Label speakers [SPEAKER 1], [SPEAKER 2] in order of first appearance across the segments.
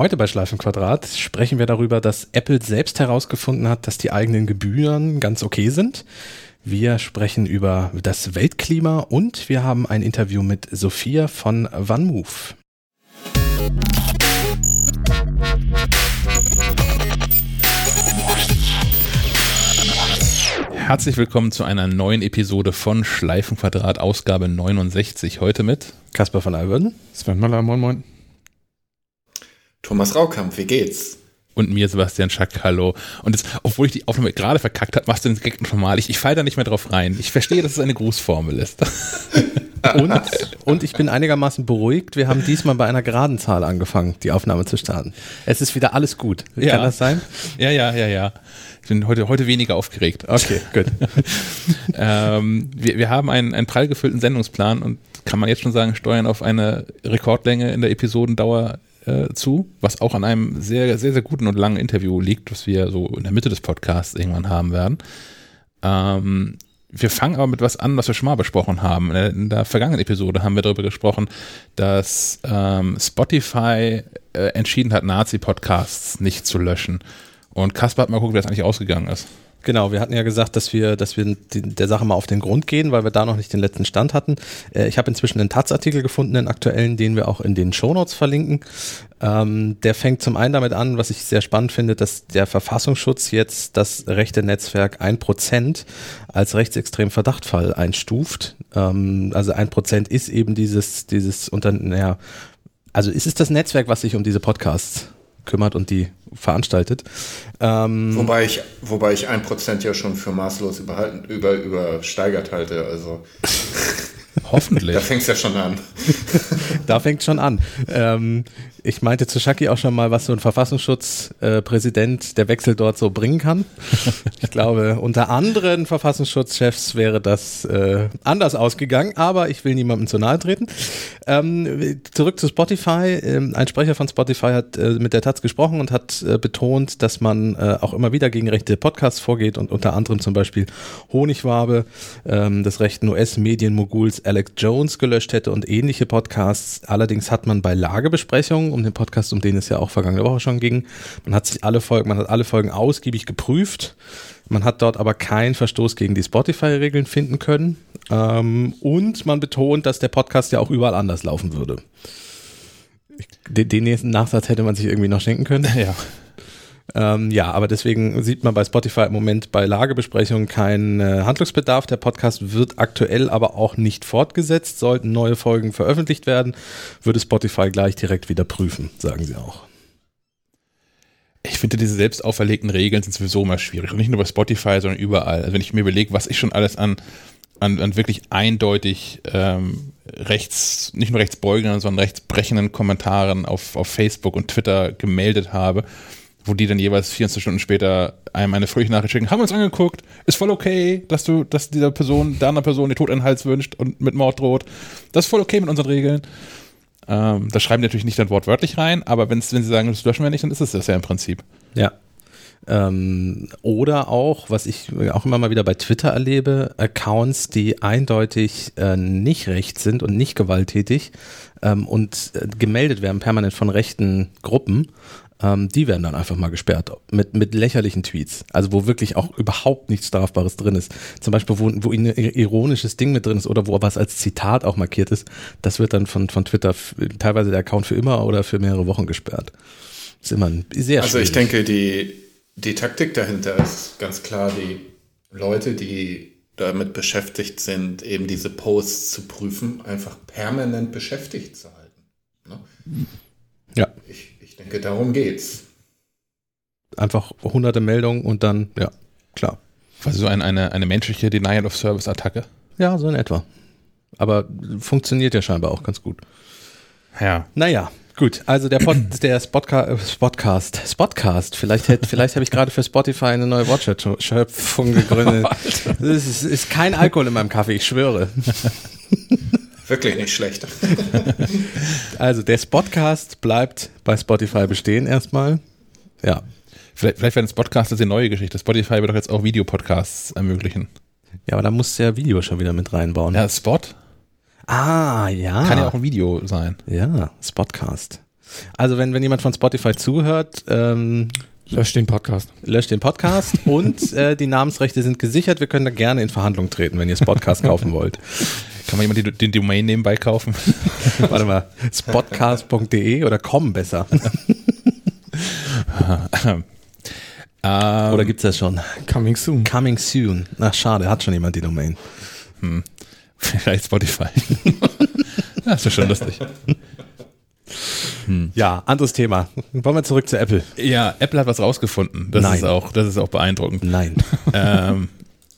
[SPEAKER 1] Heute bei Schleifenquadrat sprechen wir darüber, dass Apple selbst herausgefunden hat, dass die eigenen Gebühren ganz okay sind. Wir sprechen über das Weltklima und wir haben ein Interview mit Sophia von OneMove. Herzlich willkommen zu einer neuen Episode von Schleifenquadrat, Ausgabe 69. Heute mit
[SPEAKER 2] Kasper von Alberden,
[SPEAKER 1] Sven Maller, moin moin.
[SPEAKER 3] Thomas Raukamp, wie geht's?
[SPEAKER 1] Und mir Sebastian Schack, hallo. Und jetzt, obwohl ich die Aufnahme gerade verkackt habe, machst du den Gag nochmal. Ich, ich falle da nicht mehr drauf rein. Ich verstehe, dass es eine Grußformel ist.
[SPEAKER 2] und, und ich bin einigermaßen beruhigt. Wir haben diesmal bei einer geraden Zahl angefangen, die Aufnahme zu starten. Es ist wieder alles gut.
[SPEAKER 1] Ja. Kann das sein? Ja, ja, ja, ja. Ich bin heute, heute weniger aufgeregt.
[SPEAKER 2] Okay, gut.
[SPEAKER 1] ähm, wir, wir haben einen, einen prall gefüllten Sendungsplan und kann man jetzt schon sagen, steuern auf eine Rekordlänge in der Episodendauer äh, zu, was auch an einem sehr, sehr, sehr guten und langen Interview liegt, was wir so in der Mitte des Podcasts irgendwann haben werden. Ähm, wir fangen aber mit was an, was wir schon mal besprochen haben. In der vergangenen Episode haben wir darüber gesprochen, dass ähm, Spotify äh, entschieden hat, Nazi-Podcasts nicht zu löschen. Und Kaspar hat mal gucken, wie das eigentlich ausgegangen ist.
[SPEAKER 2] Genau, wir hatten ja gesagt, dass wir, dass wir der Sache mal auf den Grund gehen, weil wir da noch nicht den letzten Stand hatten. Äh, ich habe inzwischen einen Taz-Artikel gefunden, den aktuellen, den wir auch in den Shownotes verlinken. Ähm, der fängt zum einen damit an, was ich sehr spannend finde, dass der Verfassungsschutz jetzt das rechte Netzwerk 1% als rechtsextremen Verdachtfall einstuft. Ähm, also 1% ist eben dieses, dieses unter, naja, also ist es das Netzwerk, was sich um diese Podcasts kümmert und die veranstaltet.
[SPEAKER 3] Ähm, wobei ich, wobei ich ein Prozent ja schon für maßlos überhalten, über, übersteigert halte, also.
[SPEAKER 1] Hoffentlich.
[SPEAKER 3] da fängt es ja schon an.
[SPEAKER 2] da fängt schon an. Ähm, ich meinte zu Shaki auch schon mal, was so ein Verfassungsschutzpräsident, äh, der Wechsel dort so bringen kann. Ich glaube, unter anderen Verfassungsschutzchefs wäre das äh, anders ausgegangen, aber ich will niemandem zu nahe treten. Ähm, zurück zu Spotify. Ähm, ein Sprecher von Spotify hat äh, mit der Taz gesprochen und hat äh, betont, dass man äh, auch immer wieder gegen rechte Podcasts vorgeht und unter anderem zum Beispiel Honigwabe ähm, des rechten US-Medienmoguls Alex Jones gelöscht hätte und ähnliche Podcasts. Allerdings hat man bei Lagebesprechungen um den Podcast, um den es ja auch vergangene Woche schon ging. Man hat sich alle Folgen, man hat alle Folgen ausgiebig geprüft. Man hat dort aber keinen Verstoß gegen die Spotify-Regeln finden können. Ähm, und man betont, dass der Podcast ja auch überall anders laufen würde. Den, den nächsten Nachsatz hätte man sich irgendwie noch schenken können.
[SPEAKER 1] Ja.
[SPEAKER 2] Ähm, ja, aber deswegen sieht man bei Spotify im Moment bei Lagebesprechungen keinen äh, Handlungsbedarf. Der Podcast wird aktuell aber auch nicht fortgesetzt. Sollten neue Folgen veröffentlicht werden, würde Spotify gleich direkt wieder prüfen, sagen sie auch.
[SPEAKER 1] Ich finde, diese selbst auferlegten Regeln sind sowieso immer schwierig. Und nicht nur bei Spotify, sondern überall. Also wenn ich mir überlege, was ich schon alles an, an, an wirklich eindeutig ähm, rechts, nicht nur rechtsbeugenden, sondern rechtsbrechenden Kommentaren auf, auf Facebook und Twitter gemeldet habe, wo die dann jeweils 24 Stunden später einem eine fröhliche Nachricht schicken, haben wir uns angeguckt, ist voll okay, dass du, dass dieser Person, der anderen Person den Tod in Hals wünscht und mit Mord droht. Das ist voll okay mit unseren Regeln. Ähm, das schreiben die natürlich nicht dann wortwörtlich rein, aber wenn sie sagen, das löschen wir nicht, dann ist es das ja im Prinzip.
[SPEAKER 2] Ja. Ähm, oder auch, was ich auch immer mal wieder bei Twitter erlebe, Accounts, die eindeutig äh, nicht rechts sind und nicht gewalttätig ähm, und äh, gemeldet werden permanent von rechten Gruppen, ähm, die werden dann einfach mal gesperrt mit, mit lächerlichen Tweets. Also wo wirklich auch überhaupt nichts Strafbares drin ist. Zum Beispiel, wo, wo ein ironisches Ding mit drin ist oder wo was als Zitat auch markiert ist, das wird dann von, von Twitter teilweise der Account für immer oder für mehrere Wochen gesperrt.
[SPEAKER 3] ist immer sehr Also schwierig. ich denke, die, die Taktik dahinter ist ganz klar, die Leute, die damit beschäftigt sind, eben diese Posts zu prüfen, einfach permanent beschäftigt zu halten. Ne?
[SPEAKER 2] Ja.
[SPEAKER 3] Ich, denke, darum geht's.
[SPEAKER 2] Einfach hunderte Meldungen und dann, ja, klar.
[SPEAKER 1] Also so ein, eine, eine menschliche Denial-of-Service-Attacke?
[SPEAKER 2] Ja, so in etwa. Aber funktioniert ja scheinbar auch ganz gut.
[SPEAKER 1] Ja.
[SPEAKER 2] Naja, gut. Also der, Pod, der Spotca Spotcast, Spotcast, vielleicht, hätte, vielleicht habe ich gerade für Spotify eine neue Wortschöpfung gegründet. Es ist, ist kein Alkohol in meinem Kaffee, ich schwöre.
[SPEAKER 3] Wirklich nicht schlecht.
[SPEAKER 2] also der Spotcast bleibt bei Spotify bestehen erstmal. Ja.
[SPEAKER 1] Vielleicht, vielleicht werden Spotcasts eine neue Geschichte. Spotify wird doch jetzt auch Videopodcasts ermöglichen.
[SPEAKER 2] Ja, aber da musst du ja Video schon wieder mit reinbauen.
[SPEAKER 1] Ja, Spot.
[SPEAKER 2] Ah, ja.
[SPEAKER 1] Kann ja auch ein Video sein.
[SPEAKER 2] Ja, Spotcast. Also wenn, wenn jemand von Spotify zuhört, ähm,
[SPEAKER 4] löscht den Podcast.
[SPEAKER 2] Löscht den Podcast und äh, die Namensrechte sind gesichert. Wir können da gerne in Verhandlung treten, wenn ihr das Podcast kaufen wollt.
[SPEAKER 1] Kann man jemand den Domain nebenbei kaufen?
[SPEAKER 2] Warte mal, spotcast.de oder com besser. Oder gibt es das schon?
[SPEAKER 4] Coming soon.
[SPEAKER 2] Coming soon. Ach, schade, hat schon jemand die Domain.
[SPEAKER 1] Hm. Vielleicht Spotify. das ist schon lustig.
[SPEAKER 2] Hm. Ja, anderes Thema. Wollen wir zurück zu Apple?
[SPEAKER 1] Ja, Apple hat was rausgefunden. Das
[SPEAKER 2] Nein.
[SPEAKER 1] ist auch, das ist auch beeindruckend.
[SPEAKER 2] Nein.
[SPEAKER 1] ähm,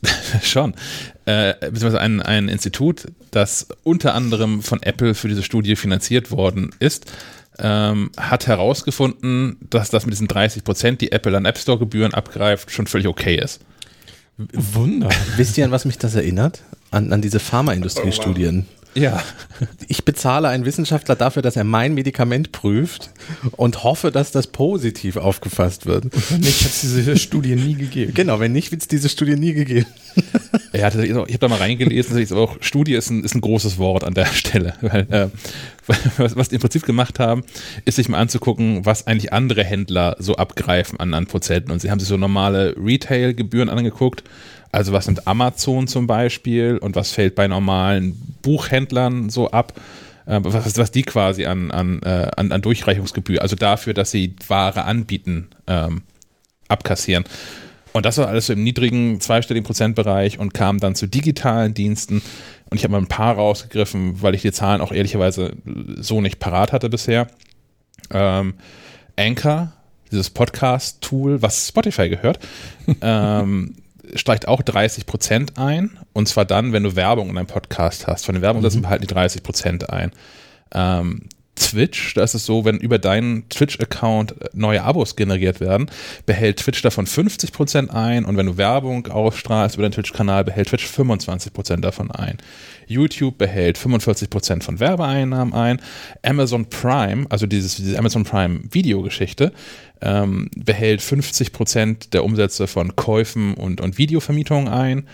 [SPEAKER 1] schon. Äh, beziehungsweise ein, ein Institut, das unter anderem von Apple für diese Studie finanziert worden ist, ähm, hat herausgefunden, dass das mit diesen 30 Prozent, die Apple an App Store Gebühren abgreift, schon völlig okay ist.
[SPEAKER 2] Wunder. Wisst ihr, an was mich das erinnert? An, an diese Pharmaindustrie-Studien.
[SPEAKER 1] Ja.
[SPEAKER 2] Ich bezahle einen Wissenschaftler dafür, dass er mein Medikament prüft und hoffe, dass das positiv aufgefasst wird. Und
[SPEAKER 4] wenn nicht, hat es diese Studie nie gegeben.
[SPEAKER 2] Genau, wenn nicht, wird es diese Studie nie gegeben.
[SPEAKER 1] Ja, ich habe da mal reingelesen, ist auch, Studie ist ein, ist ein großes Wort an der Stelle. Weil, äh, was, was die im Prinzip gemacht haben, ist sich mal anzugucken, was eigentlich andere Händler so abgreifen an, an Prozenten. Und sie haben sich so normale Retail-Gebühren angeguckt also was nimmt Amazon zum Beispiel und was fällt bei normalen Buchhändlern so ab? Äh, was, was die quasi an, an, äh, an, an Durchreichungsgebühr, also dafür, dass sie Ware anbieten, ähm, abkassieren. Und das war alles so im niedrigen zweistelligen Prozentbereich und kam dann zu digitalen Diensten. Und ich habe mal ein paar rausgegriffen, weil ich die Zahlen auch ehrlicherweise so nicht parat hatte bisher. Ähm, Anchor, dieses Podcast-Tool, was Spotify gehört, ähm, steigt auch 30 Prozent ein. Und zwar dann, wenn du Werbung in deinem Podcast hast. Von den Werbungen mhm. behalten die 30 Prozent ein. Ähm, Twitch, da ist es so, wenn über deinen Twitch-Account neue Abos generiert werden, behält Twitch davon 50% ein und wenn du Werbung ausstrahlst über deinen Twitch-Kanal, behält Twitch 25% davon ein. YouTube behält 45% von Werbeeinnahmen ein. Amazon Prime, also dieses, diese Amazon Prime Videogeschichte, ähm, behält 50% der Umsätze von Käufen und, und Videovermietungen ein.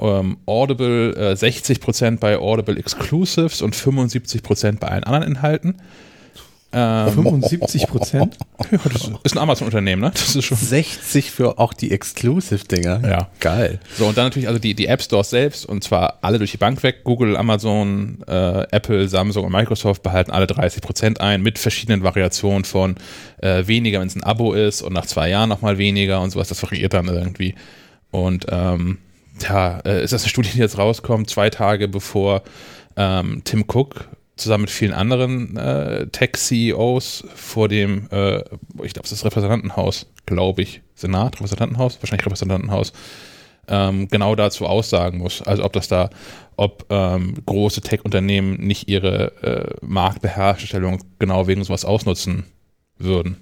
[SPEAKER 1] Ähm, Audible äh, 60% bei Audible Exclusives und 75% bei allen anderen Inhalten.
[SPEAKER 4] Ähm, 75 Prozent?
[SPEAKER 1] Ja, das ist ein Amazon-Unternehmen, ne?
[SPEAKER 2] Das ist schon 60% für auch die Exclusive-Dinger.
[SPEAKER 1] Ja. Geil. So, und dann natürlich also die, die App Stores selbst, und zwar alle durch die Bank weg. Google, Amazon, äh, Apple, Samsung und Microsoft behalten alle 30 Prozent ein, mit verschiedenen Variationen von äh, weniger, wenn es ein Abo ist, und nach zwei Jahren nochmal weniger und sowas. Das variiert dann irgendwie. Und ähm, ja, äh, ist das eine Studie, die jetzt rauskommt, zwei Tage bevor ähm, Tim Cook zusammen mit vielen anderen äh, Tech-CEOs vor dem, äh, ich glaube, es ist das Repräsentantenhaus, glaube ich, Senat, Repräsentantenhaus, wahrscheinlich Repräsentantenhaus, ähm, genau dazu aussagen muss. Also ob das da, ob ähm, große Tech-Unternehmen nicht ihre äh, Marktbeherrschstellung genau wegen sowas ausnutzen würden.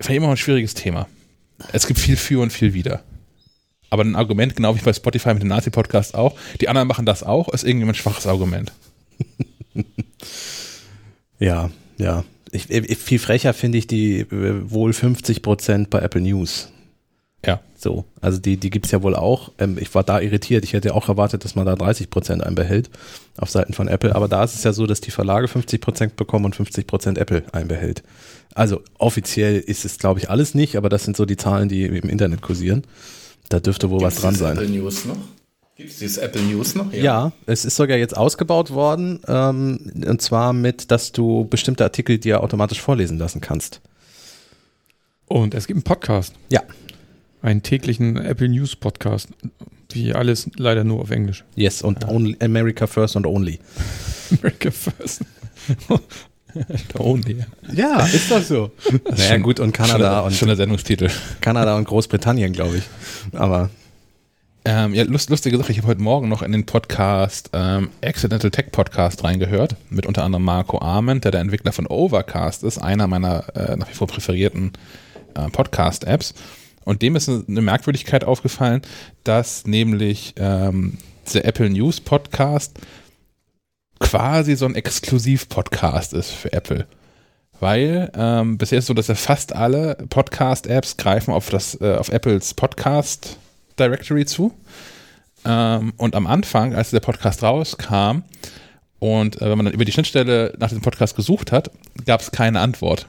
[SPEAKER 1] Finde ich immer ein schwieriges Thema. Es gibt viel für und viel wider. Aber ein Argument, genau wie bei Spotify mit dem Nazi-Podcast auch, die anderen machen das auch, ist irgendwie ein schwaches Argument.
[SPEAKER 2] ja, ja. Ich, ich, viel frecher finde ich die äh, wohl 50 Prozent bei Apple News.
[SPEAKER 1] Ja.
[SPEAKER 2] So, also die, die gibt es ja wohl auch. Ähm, ich war da irritiert. Ich hätte auch erwartet, dass man da 30 Prozent einbehält auf Seiten von Apple. Aber da ist es ja so, dass die Verlage 50 Prozent bekommen und 50 Prozent Apple einbehält. Also offiziell ist es, glaube ich, alles nicht, aber das sind so die Zahlen, die im Internet kursieren. Da dürfte wohl Gibt's was dran sein.
[SPEAKER 3] Apple News noch? Gibt es dieses Apple News noch?
[SPEAKER 2] Ja. ja. es ist sogar jetzt ausgebaut worden. Ähm, und zwar mit, dass du bestimmte Artikel dir automatisch vorlesen lassen kannst.
[SPEAKER 4] Und es gibt einen Podcast.
[SPEAKER 2] Ja.
[SPEAKER 4] Einen täglichen Apple News Podcast. Wie alles leider nur auf Englisch.
[SPEAKER 2] Yes, und ja. only, America First und Only.
[SPEAKER 4] America First.
[SPEAKER 2] only. Ja, ist das so.
[SPEAKER 1] naja, gut, und Kanada
[SPEAKER 2] schon, und. Schon der Sendungstitel. Kanada und Großbritannien, glaube ich. Aber
[SPEAKER 1] ähm, ja, lust, lustige Sache, ich habe heute Morgen noch in den Podcast ähm, Accidental Tech Podcast reingehört, mit unter anderem Marco Arment, der der Entwickler von Overcast ist, einer meiner äh, nach wie vor präferierten äh, Podcast-Apps. Und dem ist eine Merkwürdigkeit aufgefallen, dass nämlich ähm, der Apple News Podcast quasi so ein Exklusiv-Podcast ist für Apple. Weil ähm, bisher ist es so, dass ja fast alle Podcast-Apps greifen auf das, äh, auf Apples Podcast Directory zu. Ähm, und am Anfang, als der Podcast rauskam Und äh, wenn man dann über die Schnittstelle nach diesem Podcast gesucht hat, gab es keine Antwort.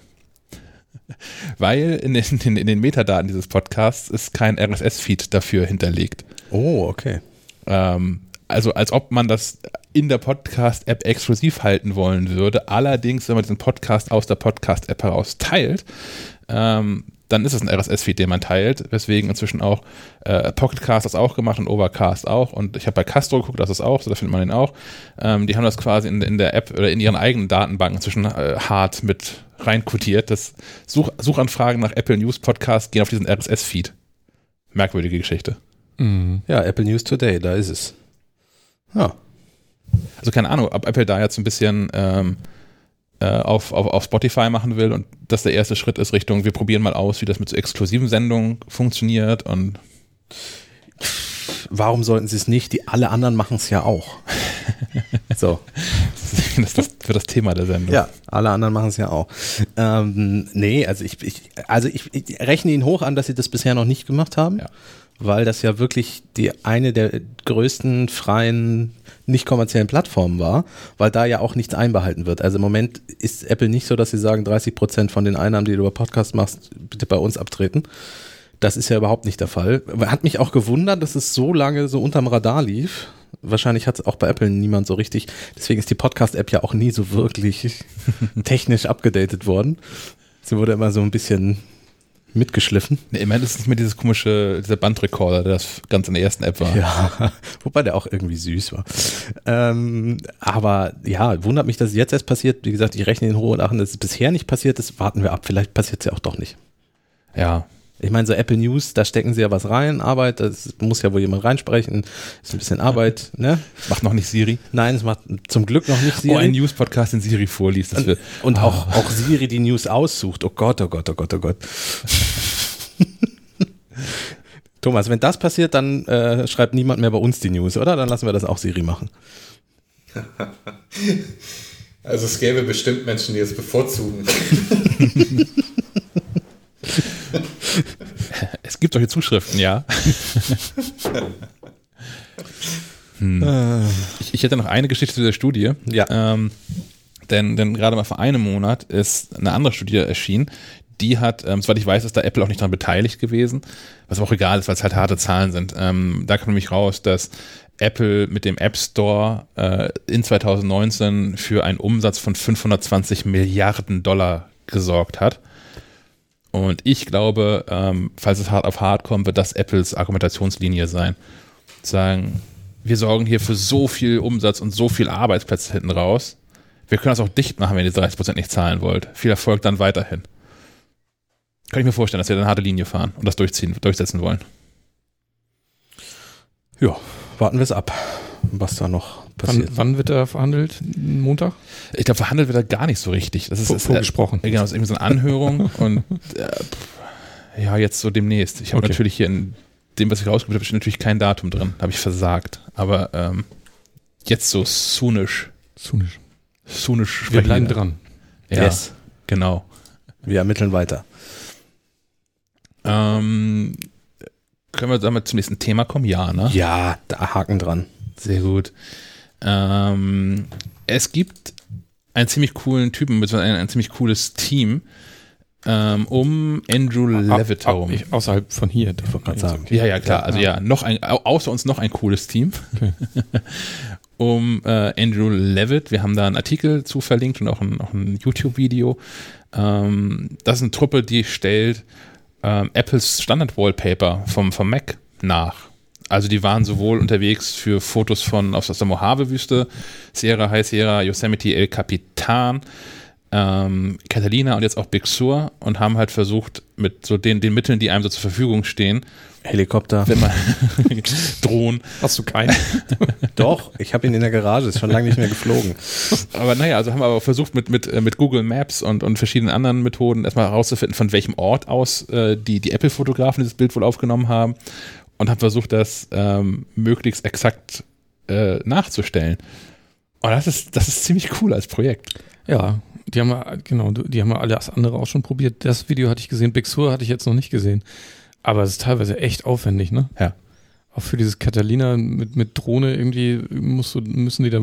[SPEAKER 1] Weil in den, in, in den Metadaten dieses Podcasts ist kein RSS-Feed dafür hinterlegt.
[SPEAKER 2] Oh, okay.
[SPEAKER 1] Ähm, also als ob man das in der Podcast-App exklusiv halten wollen würde. Allerdings, wenn man diesen Podcast aus der Podcast-App heraus teilt, ähm, dann ist es ein RSS-Feed, den man teilt, weswegen inzwischen auch äh, Pocketcast das auch gemacht und Overcast auch. Und ich habe bei Castro geguckt, das ist auch, so da findet man den auch. Ähm, die haben das quasi in, in, der App oder in ihren eigenen Datenbanken inzwischen äh, hart mit reinkodiert. Das Such, Suchanfragen nach Apple News Podcast gehen auf diesen RSS-Feed. Merkwürdige Geschichte.
[SPEAKER 2] Mhm. Ja, Apple News Today, da ist es. Ja.
[SPEAKER 1] Also keine Ahnung, ob Apple da jetzt ein bisschen ähm, äh, auf, auf, auf Spotify machen will und das der erste Schritt ist Richtung, wir probieren mal aus, wie das mit so exklusiven Sendungen funktioniert und
[SPEAKER 2] warum sollten sie es nicht? Die alle anderen machen es ja auch.
[SPEAKER 1] so. Das ist für das Thema der Sendung.
[SPEAKER 2] Ja, alle anderen machen es ja auch. Ähm, nee, also ich, ich also ich, ich, rechne ihnen hoch an, dass sie das bisher noch nicht gemacht haben. Ja. Weil das ja wirklich die eine der größten freien nicht kommerziellen Plattformen war, weil da ja auch nichts einbehalten wird. Also im Moment ist Apple nicht so, dass sie sagen, 30 Prozent von den Einnahmen, die du über Podcast machst, bitte bei uns abtreten. Das ist ja überhaupt nicht der Fall. Hat mich auch gewundert, dass es so lange so unterm Radar lief. Wahrscheinlich hat es auch bei Apple niemand so richtig. Deswegen ist die Podcast-App ja auch nie so wirklich technisch abgedatet worden. Sie wurde immer so ein bisschen mitgeschliffen.
[SPEAKER 1] Nee, immerhin ist es nicht mehr dieses komische, dieser Bandrekorder, der das ganz in der ersten App war.
[SPEAKER 2] Ja, wobei der auch irgendwie süß war. Ähm, aber ja, wundert mich, dass es jetzt erst passiert. Wie gesagt, ich rechne in hohen Lachen, dass es bisher nicht passiert ist. Warten wir ab, vielleicht passiert es ja auch doch nicht.
[SPEAKER 1] Ja,
[SPEAKER 2] ich meine, so Apple News, da stecken sie ja was rein, Arbeit, das muss ja wohl jemand reinsprechen, ist ein bisschen Arbeit, ne?
[SPEAKER 1] Macht noch nicht Siri?
[SPEAKER 2] Nein, es macht zum Glück noch nicht
[SPEAKER 1] Siri. Oh, ein News-Podcast, den Siri vorliest.
[SPEAKER 2] und, und oh. auch, auch Siri die News aussucht. Oh Gott, oh Gott, oh Gott, oh Gott. Thomas, wenn das passiert, dann äh, schreibt niemand mehr bei uns die News, oder? Dann lassen wir das auch Siri machen.
[SPEAKER 3] Also es gäbe bestimmt Menschen, die es bevorzugen.
[SPEAKER 1] es gibt solche Zuschriften, ja. hm. ich, ich hätte noch eine Geschichte zu der Studie.
[SPEAKER 2] Ja.
[SPEAKER 1] Ähm, denn, denn gerade mal vor einem Monat ist eine andere Studie erschienen, die hat, ähm, soweit ich weiß, ist da Apple auch nicht daran beteiligt gewesen, was auch egal ist, weil es halt harte Zahlen sind. Ähm, da kam nämlich raus, dass Apple mit dem App Store äh, in 2019 für einen Umsatz von 520 Milliarden Dollar gesorgt hat. Und ich glaube, ähm, falls es hart auf hart kommt, wird das Apples Argumentationslinie sein. Sagen, wir sorgen hier für so viel Umsatz und so viel Arbeitsplätze hinten raus. Wir können das auch dicht machen, wenn ihr 30% nicht zahlen wollt. Viel Erfolg dann weiterhin. Kann ich mir vorstellen, dass wir dann eine harte Linie fahren und das durchziehen, durchsetzen wollen.
[SPEAKER 2] Ja, warten wir es ab, was da noch passiert.
[SPEAKER 4] Wann, wann wird er verhandelt? Montag?
[SPEAKER 1] Ich glaube, verhandelt wird er gar nicht so richtig. Das ist,
[SPEAKER 4] Vor, vorgesprochen.
[SPEAKER 1] Äh, genau, das ist irgendwie so eine Anhörung und äh, ja, jetzt so demnächst. Ich habe okay. natürlich hier in dem, was ich rausgebracht habe, steht natürlich kein Datum drin. Habe ich versagt. Aber ähm, jetzt so soonisch.
[SPEAKER 4] Soonisch.
[SPEAKER 1] Soonisch.
[SPEAKER 4] Wir bleiben dran.
[SPEAKER 1] Ja, yes. genau.
[SPEAKER 2] Wir ermitteln weiter.
[SPEAKER 1] Ähm, können wir damit zum nächsten Thema kommen? Ja, ne?
[SPEAKER 2] Ja, da Haken dran.
[SPEAKER 1] Sehr gut. Ähm, es gibt einen ziemlich coolen Typen, beziehungsweise ein, ein ziemlich cooles Team ähm, um Andrew Levitt herum.
[SPEAKER 4] Außerhalb von hier, darf ich gerade sagen.
[SPEAKER 1] Ja, ja, klar. Also ja, noch ein, außer uns noch ein cooles Team. Okay. um äh, Andrew Levitt. Wir haben da einen Artikel zu verlinkt und auch ein, ein YouTube-Video. Ähm, das ist eine Truppe, die stellt ähm, Apples Standard-Wallpaper vom, vom Mac nach. Also die waren sowohl unterwegs für Fotos von aus, der Mojave-Wüste, Sierra High Sierra, Yosemite, El Capitan, ähm, Catalina und jetzt auch Big Sur und haben halt versucht, mit so den, den Mitteln, die einem so zur Verfügung stehen,
[SPEAKER 2] Helikopter.
[SPEAKER 1] Wenn man Drohnen.
[SPEAKER 4] Hast du keinen?
[SPEAKER 2] Doch, ich habe ihn in der Garage, ist schon lange nicht mehr geflogen.
[SPEAKER 1] Aber naja, also haben wir aber versucht mit, mit, äh, mit Google Maps und, und verschiedenen anderen Methoden erstmal herauszufinden, von welchem Ort aus äh, die, die Apple-Fotografen dieses Bild wohl aufgenommen haben und haben versucht, das ähm, möglichst exakt äh, nachzustellen. Und das ist, das ist ziemlich cool als Projekt.
[SPEAKER 4] Ja, die haben wir, genau, die haben wir alles andere auch schon probiert. Das Video hatte ich gesehen, Big Sur hatte ich jetzt noch nicht gesehen. Aber es ist teilweise echt aufwendig, ne?
[SPEAKER 1] Ja.
[SPEAKER 4] Auch für dieses Catalina mit, mit Drohne irgendwie musst du, müssen die da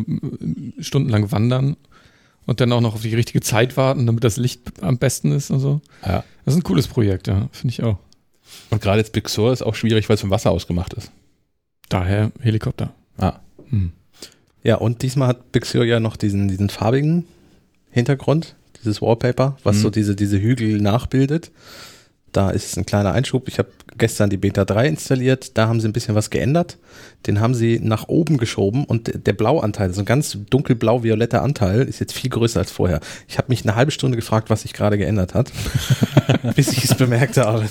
[SPEAKER 4] stundenlang wandern und dann auch noch auf die richtige Zeit warten, damit das Licht am besten ist und so. Ja. Das ist ein cooles Projekt, ja, finde ich auch.
[SPEAKER 1] Und gerade jetzt Big Sur ist auch schwierig, weil es vom Wasser ausgemacht ist.
[SPEAKER 4] Daher Helikopter.
[SPEAKER 2] Ah. Hm. Ja, und diesmal hat Big Sur ja noch diesen, diesen farbigen Hintergrund, dieses Wallpaper, was mhm. so diese, diese Hügel nachbildet. Da ist ein kleiner Einschub. Ich habe gestern die Beta 3 installiert. Da haben sie ein bisschen was geändert. Den haben sie nach oben geschoben und der Blauanteil, so ein ganz dunkelblau-violetter Anteil, ist jetzt viel größer als vorher. Ich habe mich eine halbe Stunde gefragt, was sich gerade geändert hat, bis ich es bemerkt habe.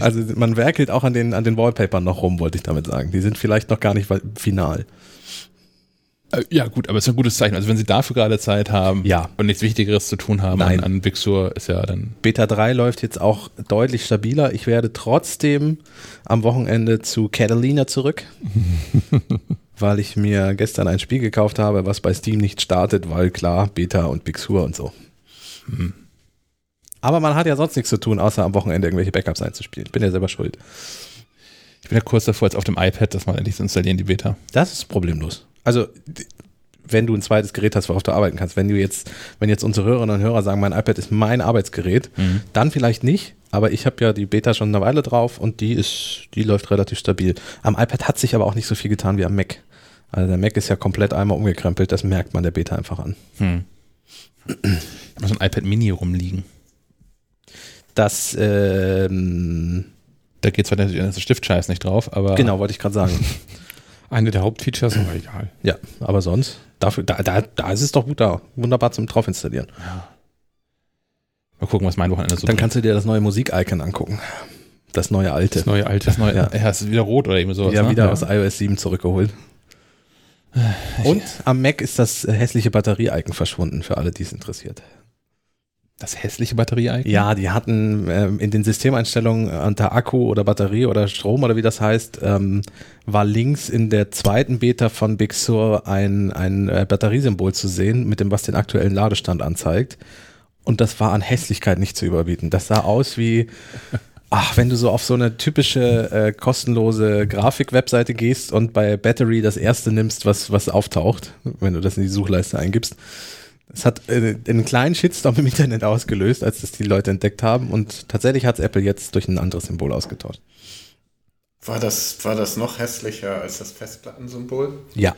[SPEAKER 2] also man werkelt auch an den, an den Wallpapern noch rum, wollte ich damit sagen. Die sind vielleicht noch gar nicht final.
[SPEAKER 1] Äh, ja, gut, aber es ist ein gutes Zeichen. Also wenn sie dafür gerade Zeit haben
[SPEAKER 2] ja.
[SPEAKER 1] und nichts Wichtigeres zu tun haben
[SPEAKER 2] Nein.
[SPEAKER 1] an, an Big Sur, ist ja dann.
[SPEAKER 2] Beta 3 läuft jetzt auch deutlich stabiler. Ich werde trotzdem am Wochenende zu Catalina zurück, weil ich mir gestern ein Spiel gekauft habe, was bei Steam nicht startet, weil klar, Beta und Big Sur und so. Hm. Aber man hat ja sonst nichts zu tun, außer am Wochenende irgendwelche Backups einzuspielen. Ich bin ja selber schuld.
[SPEAKER 1] Ich bin ja kurz davor, jetzt auf dem iPad das mal endlich zu installieren, die Beta.
[SPEAKER 2] Das ist problemlos also wenn du ein zweites Gerät hast, worauf du arbeiten kannst. Wenn du jetzt, wenn jetzt unsere Hörerinnen und Hörer sagen, mein iPad ist mein Arbeitsgerät, mhm. dann vielleicht nicht. Aber ich habe ja die Beta schon eine Weile drauf und die ist, die läuft relativ stabil. Am iPad hat sich aber auch nicht so viel getan wie am Mac. Also der Mac ist ja komplett einmal umgekrempelt, das merkt man der Beta einfach an. Hm.
[SPEAKER 1] Ich muss ein iPad Mini rumliegen.
[SPEAKER 2] Das, ähm,
[SPEAKER 1] da geht zwar der Stiftscheiß nicht drauf, aber.
[SPEAKER 2] Genau, wollte ich gerade sagen.
[SPEAKER 4] Eine der Hauptfeatures, aber egal.
[SPEAKER 2] Ja, aber sonst, dafür, da, da, da ist es doch gut da. Wunderbar zum drauf installieren. Ja.
[SPEAKER 1] Mal gucken, was mein Wochenende so
[SPEAKER 2] Dann kannst du dir das neue Musik-Icon angucken. Das neue alte.
[SPEAKER 1] Das neue alte. Das neue,
[SPEAKER 2] ja. ja, ist wieder rot oder irgendwie sowas. Ja, ne? wieder ja. aus iOS 7 zurückgeholt. Und am Mac ist das hässliche Batterie-Icon verschwunden, für alle, die es interessiert.
[SPEAKER 1] Das hässliche Batterie-Icon?
[SPEAKER 2] Ja, die hatten ähm, in den Systemeinstellungen unter Akku oder Batterie oder Strom oder wie das heißt, ähm, war links in der zweiten Beta von Big Sur ein, ein äh, Batteriesymbol zu sehen, mit dem, was den aktuellen Ladestand anzeigt. Und das war an Hässlichkeit nicht zu überbieten. Das sah aus wie, ach, wenn du so auf so eine typische äh, kostenlose Grafik-Webseite gehst und bei Battery das erste nimmst, was, was auftaucht, wenn du das in die Suchleiste eingibst es hat äh, einen kleinen Shitstorm im Internet ausgelöst, als das die Leute entdeckt haben. Und tatsächlich hat es Apple jetzt durch ein anderes Symbol ausgetauscht.
[SPEAKER 3] War das, war das noch hässlicher als das Festplattensymbol?
[SPEAKER 2] Ja.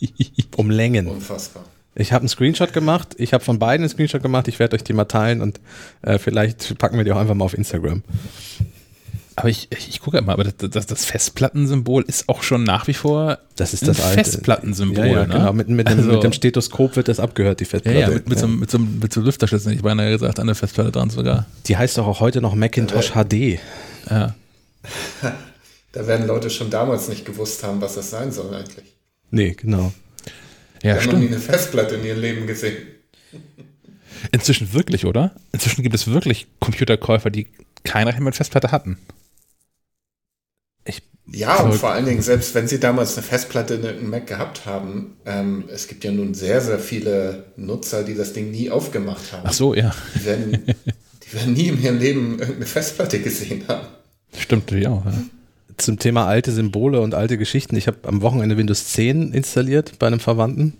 [SPEAKER 2] um Längen.
[SPEAKER 3] Unfassbar.
[SPEAKER 2] Ich habe einen Screenshot gemacht. Ich habe von beiden einen Screenshot gemacht. Ich werde euch die mal teilen und äh, vielleicht packen wir die auch einfach mal auf Instagram.
[SPEAKER 1] Aber ich, ich, ich gucke mal, aber das, das, das, Festplattensymbol ist auch schon nach wie vor
[SPEAKER 2] das ist das ein alte.
[SPEAKER 1] Festplattensymbol.
[SPEAKER 2] Ja, ja, ne? genau. Mit, mit, dem, also, mit, dem, Stethoskop wird das abgehört, die Festplatte.
[SPEAKER 1] Ja, ja mit, mit, So, mit, so, mit so Lüfterschlitzen, ich beinahe gesagt, an der Festplatte dran sogar.
[SPEAKER 2] Die heißt doch auch heute noch Macintosh
[SPEAKER 3] ja,
[SPEAKER 2] HD.
[SPEAKER 3] Ja. da werden Leute schon damals nicht gewusst haben, was das sein soll eigentlich.
[SPEAKER 2] Nee, genau.
[SPEAKER 3] Ja, Die haben noch nie eine Festplatte in ihrem Leben gesehen.
[SPEAKER 1] Inzwischen wirklich, oder? Inzwischen gibt es wirklich Computerkäufer, die keine Festplatte hatten.
[SPEAKER 3] Ja, und vor allen Dingen, selbst wenn sie damals eine Festplatte in einem Mac gehabt haben, ähm, es gibt ja nun sehr, sehr viele Nutzer, die das Ding nie aufgemacht haben.
[SPEAKER 1] Ach so, ja.
[SPEAKER 3] Die werden, die werden nie in ihrem Leben irgendeine Festplatte gesehen haben.
[SPEAKER 1] Stimmt natürlich auch, ja.
[SPEAKER 2] Zum Thema alte Symbole und alte Geschichten. Ich habe am Wochenende Windows 10 installiert bei einem Verwandten.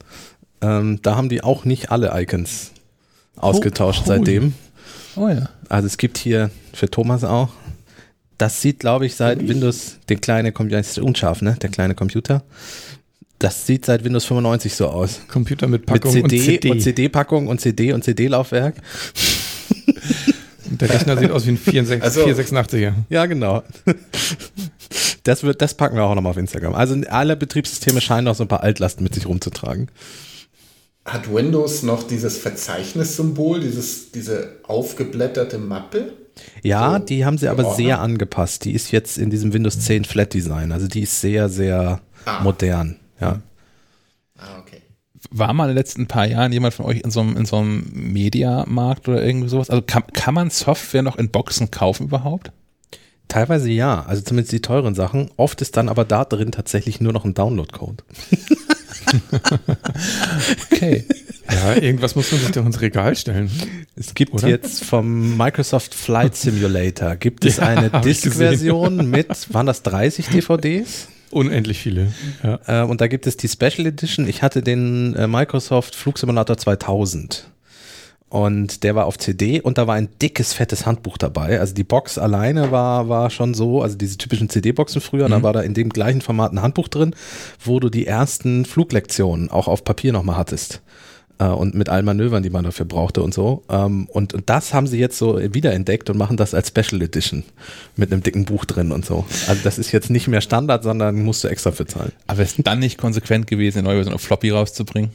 [SPEAKER 2] Ähm, da haben die auch nicht alle Icons ausgetauscht oh, oh, seitdem.
[SPEAKER 1] Oh ja.
[SPEAKER 2] Also es gibt hier für Thomas auch das sieht, glaube ich, seit Windows, der kleine Computer, ist unscharf, ne? Der kleine Computer. Das sieht seit Windows 95 so aus.
[SPEAKER 4] Computer mit Packung
[SPEAKER 2] mit CD und CD-Packung und CD und CD-Laufwerk.
[SPEAKER 4] Der Rechner sieht aus wie ein 64, also, 486er.
[SPEAKER 2] Ja, genau. Das, wird, das packen wir auch nochmal auf Instagram. Also alle Betriebssysteme scheinen auch so ein paar Altlasten mit sich rumzutragen.
[SPEAKER 3] Hat Windows noch dieses Verzeichnissymbol, dieses, diese aufgeblätterte Mappe?
[SPEAKER 2] Ja, so, die haben sie aber sehr angepasst. Die ist jetzt in diesem Windows 10 Flat Design. Also die ist sehr, sehr ah. modern. Ja.
[SPEAKER 1] Ah, okay. War mal in den letzten paar Jahren jemand von euch in so einem, in so einem Mediamarkt oder irgendwie sowas? Also kann, kann man Software noch in Boxen kaufen überhaupt?
[SPEAKER 2] Teilweise ja, also zumindest die teuren Sachen. Oft ist dann aber da drin tatsächlich nur noch ein Download-Code.
[SPEAKER 1] okay.
[SPEAKER 4] Ja, irgendwas muss man sich doch ins Regal stellen.
[SPEAKER 2] Es gibt Oder? jetzt vom Microsoft Flight Simulator, gibt es ja, eine Disk-Version mit, waren das 30 DVDs?
[SPEAKER 4] Unendlich viele.
[SPEAKER 2] Ja. Äh, und da gibt es die Special Edition. Ich hatte den äh, Microsoft Flugsimulator 2000. Und der war auf CD und da war ein dickes, fettes Handbuch dabei. Also die Box alleine war, war schon so, also diese typischen CD-Boxen früher, mhm. da war da in dem gleichen Format ein Handbuch drin, wo du die ersten Fluglektionen auch auf Papier nochmal hattest. Äh, und mit allen Manövern, die man dafür brauchte und so. Ähm, und, und das haben sie jetzt so wiederentdeckt und machen das als Special Edition mit einem dicken Buch drin und so. Also das ist jetzt nicht mehr Standard, sondern musst du extra für zahlen.
[SPEAKER 1] Aber ist dann nicht konsequent gewesen, eine neue Version auf Floppy rauszubringen?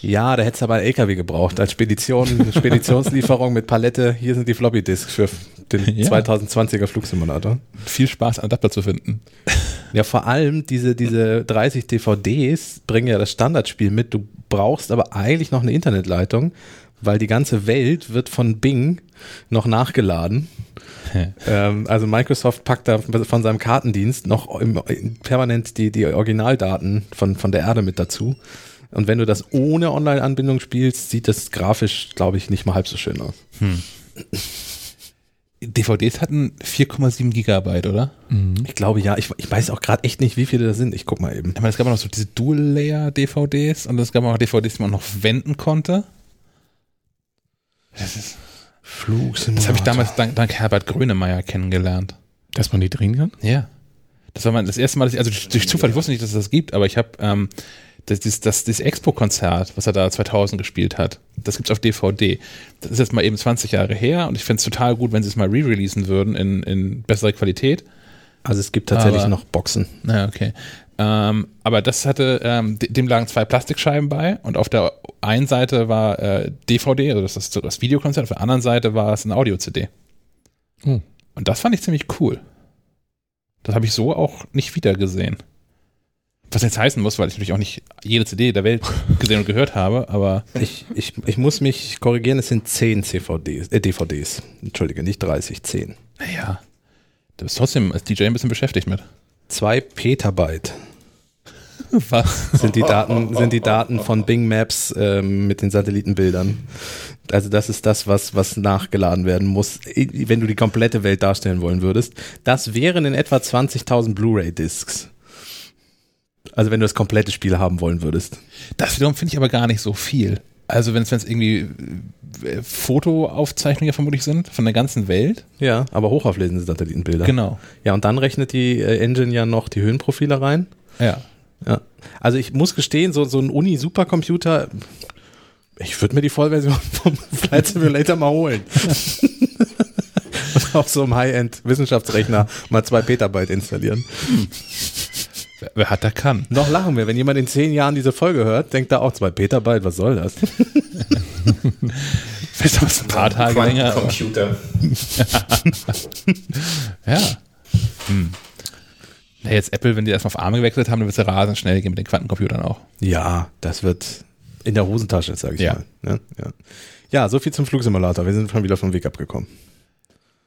[SPEAKER 2] Ja, da hättest du aber einen LKW gebraucht als Spedition, Speditionslieferung mit Palette. Hier sind die Floppy Disks für den ja. 2020er Flugsimulator.
[SPEAKER 1] Viel Spaß, Adapter zu finden.
[SPEAKER 2] Ja, vor allem diese, diese 30 DVDs bringen ja das Standardspiel mit. Du brauchst aber eigentlich noch eine Internetleitung, weil die ganze Welt wird von Bing noch nachgeladen. ähm, also Microsoft packt da von seinem Kartendienst noch im, permanent die, die Originaldaten von, von der Erde mit dazu. Und wenn du das ohne Online-Anbindung spielst, sieht das grafisch, glaube ich, nicht mal halb so schön aus. Hm.
[SPEAKER 1] DVDs hatten 4,7 Gigabyte, oder?
[SPEAKER 2] Mhm. Ich glaube ja. Ich, ich weiß auch gerade echt nicht, wie viele das sind. Ich guck mal eben.
[SPEAKER 1] Ich meine, es gab auch noch so diese Dual-Layer-DVDs und es gab auch DVDs, die man noch wenden konnte. Das ist Flugsimulator. Das habe ich damals dank, dank Herbert Grönemeyer kennengelernt.
[SPEAKER 4] Dass man die drehen kann?
[SPEAKER 1] Ja. Das war mein, das erste Mal, dass ich, also durch Zufall, ich wusste nicht, dass es das gibt, aber ich habe ähm, das, das, das, das Expo-Konzert, was er da 2000 gespielt hat, das gibt's auf DVD. Das ist jetzt mal eben 20 Jahre her und ich fände es total gut, wenn sie es mal re-releasen würden in, in bessere Qualität.
[SPEAKER 2] Also es gibt tatsächlich aber, noch Boxen.
[SPEAKER 1] Na, okay. Ähm, aber das hatte, ähm, dem lagen zwei Plastikscheiben bei und auf der einen Seite war äh, DVD, also das ist das Videokonzert, auf der anderen Seite war es ein Audio-CD. Hm. Und das fand ich ziemlich cool. Das habe ich so auch nicht wieder gesehen. Was jetzt heißen muss, weil ich natürlich auch nicht jede CD der Welt gesehen und gehört habe, aber.
[SPEAKER 2] Ich, ich, ich muss mich korrigieren, es sind 10 CVDs, äh, DVDs. Entschuldige, nicht 30, 10.
[SPEAKER 1] Naja. Du bist trotzdem als DJ ein bisschen beschäftigt mit.
[SPEAKER 2] 2 Petabyte.
[SPEAKER 1] Was?
[SPEAKER 2] Sind die Daten, sind die Daten von Bing Maps ähm, mit den Satellitenbildern. Also das ist das, was, was nachgeladen werden muss, wenn du die komplette Welt darstellen wollen würdest. Das wären in etwa 20.000 Blu-ray-Discs. Also wenn du das komplette Spiel haben wollen würdest.
[SPEAKER 1] Das wiederum finde ich aber gar nicht so viel. Also wenn es irgendwie äh, Fotoaufzeichnungen vermutlich sind von der ganzen Welt.
[SPEAKER 2] Ja, aber hochauflösende Satellitenbilder.
[SPEAKER 1] Genau.
[SPEAKER 2] Ja, und dann rechnet die äh, Engine ja noch die Höhenprofile rein.
[SPEAKER 1] Ja.
[SPEAKER 2] Ja. Also ich muss gestehen, so, so ein Uni-Supercomputer, ich würde mir die Vollversion vom Flight Simulator mal holen. Und auf so einem High-End-Wissenschaftsrechner mal zwei Petabyte installieren. Hm.
[SPEAKER 1] Wer, hat, der kann.
[SPEAKER 2] Noch lachen wir. Wenn jemand in zehn Jahren diese Folge hört, denkt er auch zwei Petabyte, was soll das?
[SPEAKER 1] Vielleicht auch ein paar Tage länger.
[SPEAKER 3] Computer.
[SPEAKER 1] ja. Hm. Ja, jetzt Apple, wenn die erstmal auf Arme gewechselt haben, dann wird es ja rasend schnell gehen mit den Quantencomputern auch.
[SPEAKER 2] Ja, das wird in der Hosentasche, sage ich ja. mal. Ja, ja. ja, so viel zum Flugsimulator. Wir sind schon wieder vom Weg abgekommen.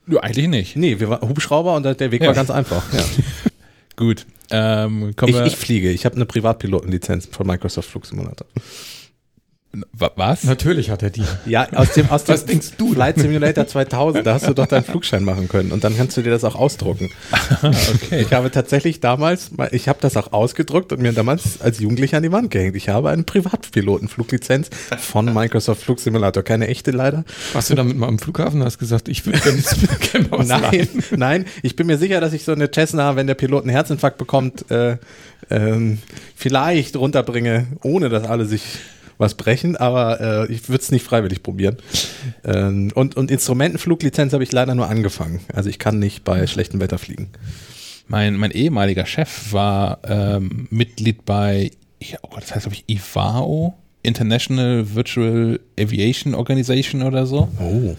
[SPEAKER 1] Ja, eigentlich nicht.
[SPEAKER 2] Nee, wir waren Hubschrauber und der Weg ja. war ganz einfach. Ja.
[SPEAKER 1] Gut. Ähm,
[SPEAKER 2] ich, ich, fliege. Ich habe eine Privatpilotenlizenz von Microsoft Flugsimulator.
[SPEAKER 1] Was?
[SPEAKER 4] Natürlich hat er die.
[SPEAKER 2] Ja, aus dem, aus dem denkst du? Flight Simulator 2000, da hast du doch deinen Flugschein machen können und dann kannst du dir das auch ausdrucken. okay. Ich habe tatsächlich damals, ich habe das auch ausgedruckt und mir damals als Jugendlicher an die Wand gehängt. Ich habe eine Privatpilotenfluglizenz von Microsoft Flugsimulator, keine echte leider.
[SPEAKER 4] Warst du damit mal am Flughafen und hast gesagt, ich würde
[SPEAKER 2] gerne Nein, nein, ich bin mir sicher, dass ich so eine Cessna, wenn der Pilot einen Herzinfarkt bekommt, äh, ähm, vielleicht runterbringe, ohne dass alle sich was brechen, aber äh, ich würde es nicht freiwillig probieren. Ähm, und, und Instrumentenfluglizenz habe ich leider nur angefangen. Also ich kann nicht bei schlechtem Wetter fliegen.
[SPEAKER 1] Mein, mein ehemaliger Chef war ähm, Mitglied bei, oh Gott, das heißt glaube ich IVAO, International Virtual Aviation Organization oder so.
[SPEAKER 2] Oh.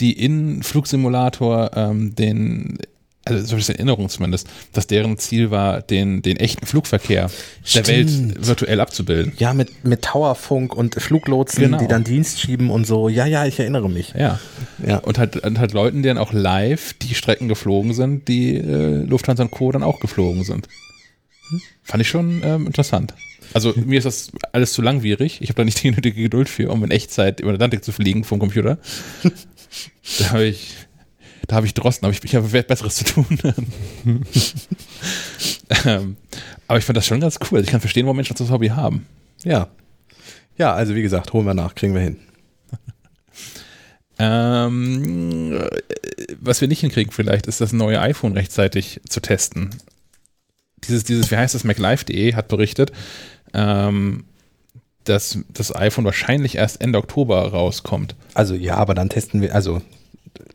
[SPEAKER 1] Die in Flugsimulator ähm, den also so ist Erinnerung zumindest, dass deren Ziel war, den, den echten Flugverkehr Stimmt. der Welt virtuell abzubilden.
[SPEAKER 2] Ja, mit, mit Towerfunk und Fluglotsen, genau. die dann Dienst schieben und so. Ja, ja, ich erinnere mich.
[SPEAKER 1] Ja. ja. Und halt, und halt Leuten, die dann auch live die Strecken geflogen sind, die äh, Lufthansa und Co. dann auch geflogen sind. Hm? Fand ich schon ähm, interessant. Also mir ist das alles zu langwierig. Ich habe da nicht die nötige Geduld für, um in Echtzeit über den Atlantik zu fliegen vom Computer. da habe ich, da habe ich Drosten, aber ich, ich habe Besseres zu tun. ähm, aber ich fand das schon ganz cool. Ich kann verstehen, warum Menschen das Hobby haben.
[SPEAKER 2] Ja. Ja, also wie gesagt, holen wir nach, kriegen wir hin.
[SPEAKER 1] ähm, was wir nicht hinkriegen vielleicht, ist das neue iPhone rechtzeitig zu testen. Dieses, dieses, wie heißt das, MacLife.de hat berichtet, ähm, dass das iPhone wahrscheinlich erst Ende Oktober rauskommt.
[SPEAKER 2] Also ja, aber dann testen wir, also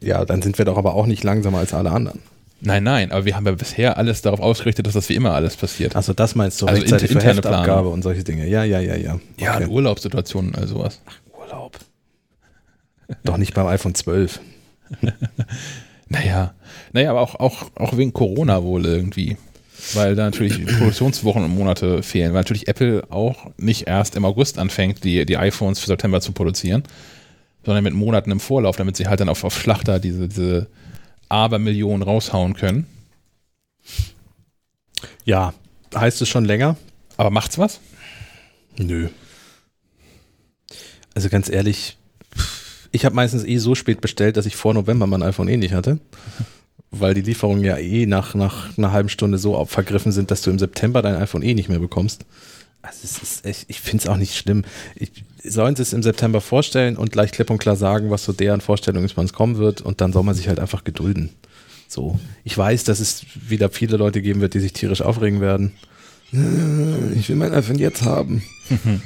[SPEAKER 2] ja, dann sind wir doch aber auch nicht langsamer als alle anderen.
[SPEAKER 1] Nein, nein, aber wir haben ja bisher alles darauf ausgerichtet, dass das wie immer alles passiert.
[SPEAKER 2] Also das meinst du,
[SPEAKER 1] also
[SPEAKER 2] rechtzeitig
[SPEAKER 1] inter,
[SPEAKER 2] für Heftabgabe und solche Dinge. Ja, ja, ja, ja.
[SPEAKER 1] Okay. Ja, in Urlaubssituationen, also sowas.
[SPEAKER 2] Ach, Urlaub. Doch nicht beim iPhone 12.
[SPEAKER 1] naja, naja, aber auch, auch, auch wegen Corona wohl irgendwie. Weil da natürlich Produktionswochen und Monate fehlen, weil natürlich Apple auch nicht erst im August anfängt, die, die iPhones für September zu produzieren, sondern mit Monaten im Vorlauf, damit sie halt dann auf, auf Schlachter diese, diese Abermillionen raushauen können.
[SPEAKER 2] Ja, heißt es schon länger.
[SPEAKER 1] Aber macht's was?
[SPEAKER 2] Nö. Also ganz ehrlich, ich habe meistens eh so spät bestellt, dass ich vor November mein iPhone eh nicht hatte. Weil die Lieferungen ja eh nach, nach einer halben Stunde so vergriffen sind, dass du im September dein iPhone eh nicht mehr bekommst. Also es ist echt, ich finde es auch nicht schlimm. Ich, sollen sie es im September vorstellen und gleich klipp und klar sagen, was so deren Vorstellung ist, wann es kommen wird und dann soll man sich halt einfach gedulden. So. Ich weiß, dass es wieder viele Leute geben wird, die sich tierisch aufregen werden. Ich will mein iPhone jetzt haben.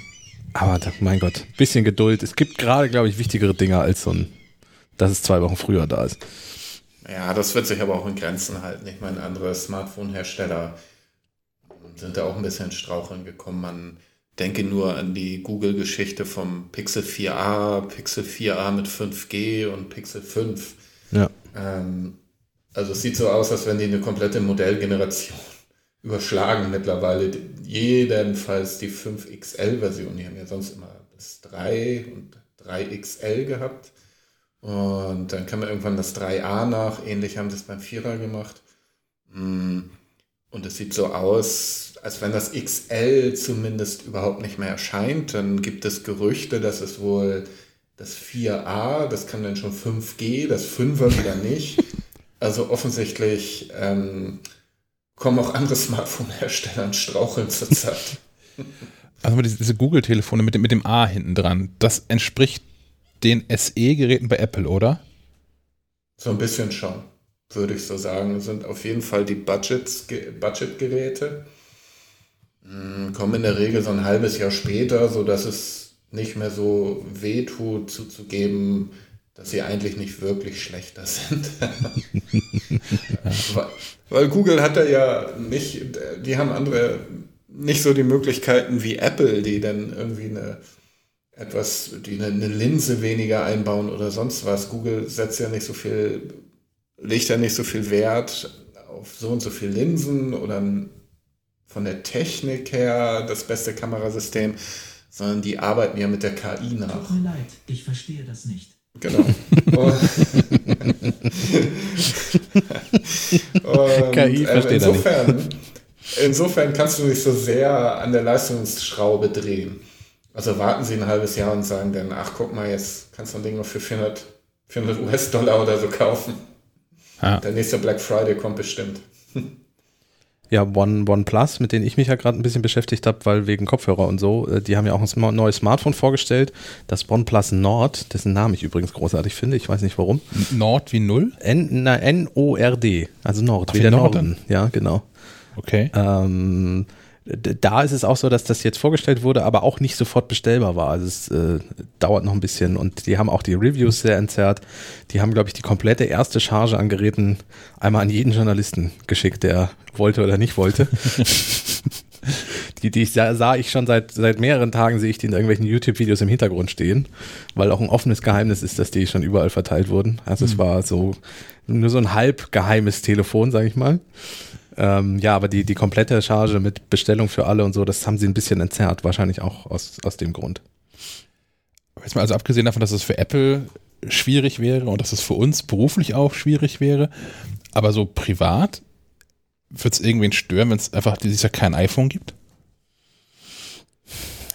[SPEAKER 2] Aber mein Gott, bisschen Geduld. Es gibt gerade, glaube ich, wichtigere Dinge als so ein, dass es zwei Wochen früher da ist.
[SPEAKER 3] Ja, das wird sich aber auch in Grenzen halten. Ich meine, andere Smartphone-Hersteller sind da auch ein bisschen straucheln gekommen. Man denke nur an die Google-Geschichte vom Pixel 4a, Pixel 4a mit 5G und Pixel 5.
[SPEAKER 2] Ja.
[SPEAKER 3] Ähm, also es sieht so aus, als wenn die eine komplette Modellgeneration überschlagen mittlerweile. Jedenfalls die 5XL-Version. Die haben ja sonst immer das 3 und 3XL gehabt. Und dann kam irgendwann das 3a nach. Ähnlich haben sie es beim 4er gemacht. Hm. Und es sieht so aus, als wenn das XL zumindest überhaupt nicht mehr erscheint. Dann gibt es Gerüchte, dass es wohl das 4a, das kann dann schon 5G, das 5er wieder nicht. Also offensichtlich ähm, kommen auch andere Smartphone-Hersteller an Straucheln zurzeit.
[SPEAKER 1] Also diese, diese Google-Telefone mit dem, mit dem A hinten dran, das entspricht den SE-Geräten bei Apple, oder?
[SPEAKER 3] So ein bisschen schon, würde ich so sagen. Das sind auf jeden Fall die Budget-Geräte. Hm, kommen in der Regel so ein halbes Jahr später, sodass es nicht mehr so wehtut, zuzugeben, dass sie eigentlich nicht wirklich schlechter sind. weil, weil, Google hat da ja nicht, die haben andere, nicht so die Möglichkeiten wie Apple, die dann irgendwie eine etwas, die eine, eine Linse weniger einbauen oder sonst was. Google setzt ja nicht so viel, legt ja nicht so viel Wert auf so und so viel Linsen oder von der Technik her das beste Kamerasystem, sondern die arbeiten ja mit der KI nach.
[SPEAKER 5] Tut mir leid, ich verstehe das nicht.
[SPEAKER 3] Genau. Und,
[SPEAKER 2] KI versteht
[SPEAKER 3] äh, insofern, insofern kannst du nicht so sehr an der Leistungsschraube drehen. Also warten sie ein halbes Jahr und sagen dann, ach guck mal, jetzt kannst du ein Ding noch für 400, 400 US-Dollar oder so kaufen. Ja. Der nächste Black Friday kommt bestimmt.
[SPEAKER 2] Ja, One, OnePlus, mit denen ich mich ja gerade ein bisschen beschäftigt habe, weil wegen Kopfhörer und so, äh, die haben ja auch ein neues Smartphone vorgestellt, das OnePlus Nord, dessen Namen ich übrigens großartig finde, ich weiß nicht warum.
[SPEAKER 1] Nord wie Null?
[SPEAKER 2] N-O-R-D, also Nord, Ach, wie der Norden. Norden. Ja, genau.
[SPEAKER 1] Okay.
[SPEAKER 2] Ähm, da ist es auch so, dass das jetzt vorgestellt wurde, aber auch nicht sofort bestellbar war. Also es äh, dauert noch ein bisschen und die haben auch die Reviews sehr entzerrt. Die haben, glaube ich, die komplette erste Charge an Geräten einmal an jeden Journalisten geschickt, der wollte oder nicht wollte. die, die sah, sah, ich schon seit, seit mehreren Tagen, sehe ich die in irgendwelchen YouTube-Videos im Hintergrund stehen, weil auch ein offenes Geheimnis ist, dass die schon überall verteilt wurden. Also mhm. es war so nur so ein halb geheimes Telefon, sage ich mal. Ähm, ja, aber die, die komplette Charge mit Bestellung für alle und so, das haben sie ein bisschen entzerrt, wahrscheinlich auch aus, aus dem Grund.
[SPEAKER 1] Jetzt mal also abgesehen davon, dass es für Apple schwierig wäre und dass es für uns beruflich auch schwierig wäre, aber so privat, wird es irgendwen stören, wenn es einfach dieses Jahr kein iPhone gibt?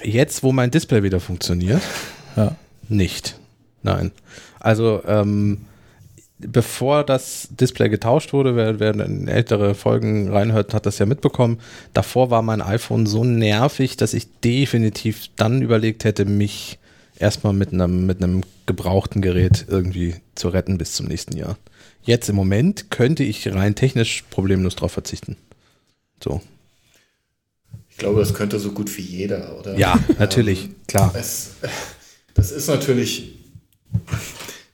[SPEAKER 2] Jetzt, wo mein Display wieder funktioniert, ja. nicht. Nein. Also, ähm, bevor das Display getauscht wurde, wer, wer in ältere Folgen reinhört, hat das ja mitbekommen. Davor war mein iPhone so nervig, dass ich definitiv dann überlegt hätte, mich erstmal mit einem, mit einem gebrauchten Gerät irgendwie zu retten bis zum nächsten Jahr. Jetzt im Moment könnte ich rein technisch problemlos darauf verzichten. So.
[SPEAKER 3] Ich glaube, das könnte so gut wie jeder, oder?
[SPEAKER 2] Ja, natürlich, ähm, klar.
[SPEAKER 3] Es, das ist natürlich,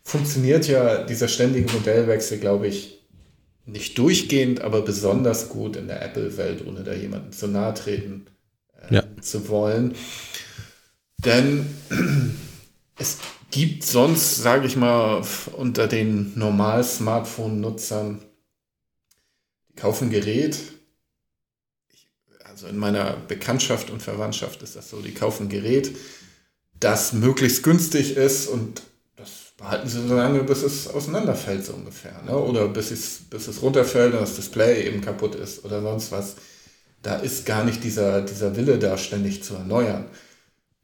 [SPEAKER 3] funktioniert ja dieser ständige Modellwechsel, glaube ich, nicht durchgehend, aber besonders gut in der Apple-Welt, ohne da jemanden zu nahe treten äh, ja. zu wollen. Denn es gibt sonst, sage ich mal, unter den normal Smartphone-Nutzern, die kaufen Gerät. also in meiner Bekanntschaft und Verwandtschaft ist das so, die kaufen Gerät, das möglichst günstig ist und behalten sie so lange, bis es auseinanderfällt, so ungefähr. Ne? Oder bis es, bis es runterfällt und das Display eben kaputt ist oder sonst was. Da ist gar nicht dieser, dieser Wille da, ständig zu erneuern.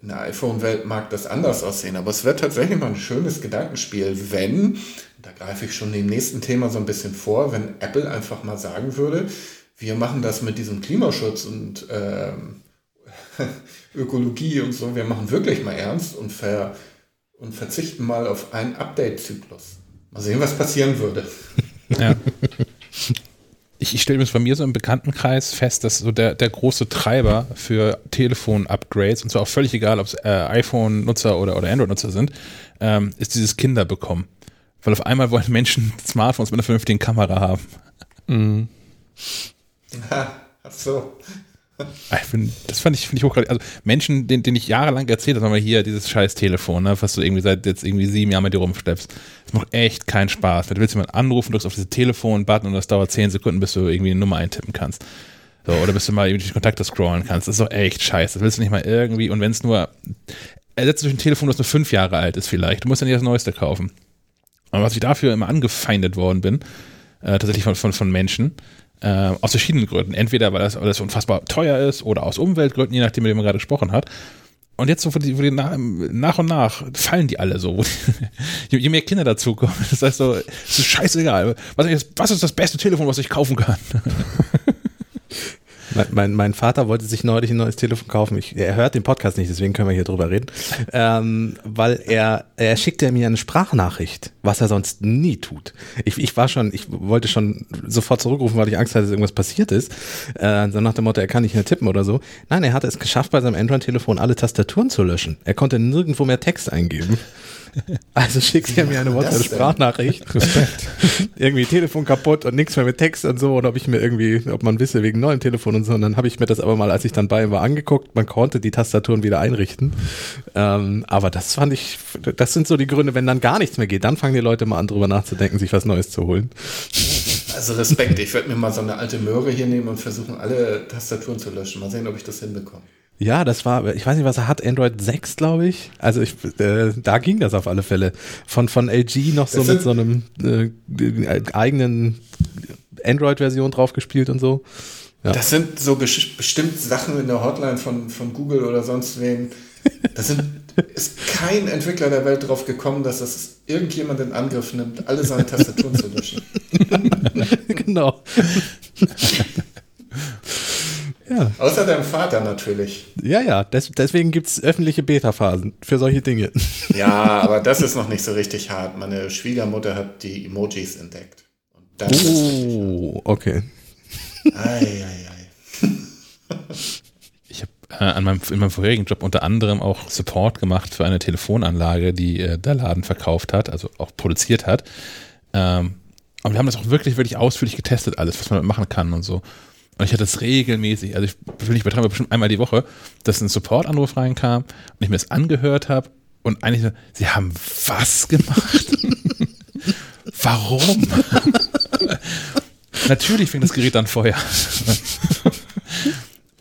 [SPEAKER 3] In der iPhone-Welt mag das anders aussehen, aber es wird tatsächlich mal ein schönes Gedankenspiel, wenn, da greife ich schon dem nächsten Thema so ein bisschen vor, wenn Apple einfach mal sagen würde, wir machen das mit diesem Klimaschutz und ähm, Ökologie und so, wir machen wirklich mal ernst und, ver, und verzichten mal auf einen Update-Zyklus. Mal sehen, was passieren würde. Ja.
[SPEAKER 1] ich, ich stelle mir bei mir so im Bekanntenkreis fest, dass so der, der große Treiber für Telefon-Upgrades, und zwar auch völlig egal, ob es äh, iPhone-Nutzer oder, oder Android-Nutzer sind, ähm, ist dieses Kinder bekommen. Weil auf einmal wollen Menschen Smartphones mit einer vernünftigen Kamera haben. Mhm.
[SPEAKER 3] ach so.
[SPEAKER 1] Ich find, das fand ich, finde ich hochgradig. Also Menschen, denen, denen ich jahrelang erzählt habe, hier dieses scheiß Telefon, ne, was du irgendwie seit jetzt irgendwie sieben Jahren mit dir rumschleppst. Das macht echt keinen Spaß. Wenn du willst jemanden anrufen, drückst auf diese Telefon-Button und das dauert zehn Sekunden, bis du irgendwie eine Nummer eintippen kannst. So, oder bis du mal irgendwie die Kontakte scrollen kannst. Das ist doch echt scheiße. Das willst du nicht mal irgendwie, und wenn es nur, ersetzt durch ein Telefon, das nur fünf Jahre alt ist vielleicht. Du musst ja nicht das Neueste kaufen. Aber was ich dafür immer angefeindet worden bin, äh, tatsächlich von, von, von Menschen, äh, aus verschiedenen Gründen. Entweder weil das, weil das unfassbar teuer ist oder aus Umweltgründen, je nachdem, mit dem man gerade gesprochen hat. Und jetzt so, wo die, wo die nach, nach, und nach fallen die alle so. je, je, mehr Kinder dazukommen, das heißt so, es ist scheißegal. Was was ist das beste Telefon, was ich kaufen kann?
[SPEAKER 2] Mein, mein, mein, Vater wollte sich neulich ein neues Telefon kaufen. Ich, er hört den Podcast nicht, deswegen können wir hier drüber reden. Ähm, weil er, er schickte mir eine Sprachnachricht, was er sonst nie tut. Ich, ich war schon, ich wollte schon sofort zurückrufen, weil ich Angst hatte, dass irgendwas passiert ist. Äh, so nach dem Motto, er kann nicht mehr tippen oder so. Nein, er hatte es geschafft, bei seinem Android-Telefon alle Tastaturen zu löschen. Er konnte nirgendwo mehr Text eingeben. Also schickst du mir eine WhatsApp-Sprachnachricht. Respekt. irgendwie Telefon kaputt und nichts mehr mit Text und so. Und ob ich mir irgendwie, ob man wisse, wegen neuem Telefon und so. Und dann habe ich mir das aber mal, als ich dann bei ihm war, angeguckt. Man konnte die Tastaturen wieder einrichten. Ähm, aber das fand ich, das sind so die Gründe, wenn dann gar nichts mehr geht. Dann fangen die Leute mal an, drüber nachzudenken, sich was Neues zu holen.
[SPEAKER 3] Also Respekt. Ich werde mir mal so eine alte Möhre hier nehmen und versuchen, alle Tastaturen zu löschen. Mal sehen, ob ich das hinbekomme.
[SPEAKER 2] Ja, das war, ich weiß nicht, was er hat, Android 6, glaube ich. Also ich, äh, da ging das auf alle Fälle. Von, von LG noch so mit so einem äh, eigenen Android-Version draufgespielt und so.
[SPEAKER 3] Ja. Das sind so bestimmt Sachen in der Hotline von, von Google oder sonst wem. Da sind, ist kein Entwickler der Welt drauf gekommen, dass das irgendjemand in Angriff nimmt, alle seine Tastaturen zu löschen.
[SPEAKER 2] genau.
[SPEAKER 3] Ja. Außer deinem Vater natürlich.
[SPEAKER 2] Ja, ja, des, deswegen gibt es öffentliche Beta-Phasen für solche Dinge.
[SPEAKER 3] Ja, aber das ist noch nicht so richtig hart. Meine Schwiegermutter hat die Emojis entdeckt.
[SPEAKER 2] oh, okay.
[SPEAKER 1] Ei, ei, ei. Ich habe äh, an meinem, in meinem vorherigen Job unter anderem auch Support gemacht für eine Telefonanlage, die äh, der Laden verkauft hat, also auch produziert hat. Ähm, aber wir haben das auch wirklich, wirklich ausführlich getestet, alles, was man machen kann und so. Und ich hatte es regelmäßig, also ich will nicht betreiben, bestimmt einmal die Woche, dass ein Support-Anruf reinkam und ich mir das angehört habe und eigentlich sie haben was gemacht? Warum? Natürlich fängt das Gerät an Feuer.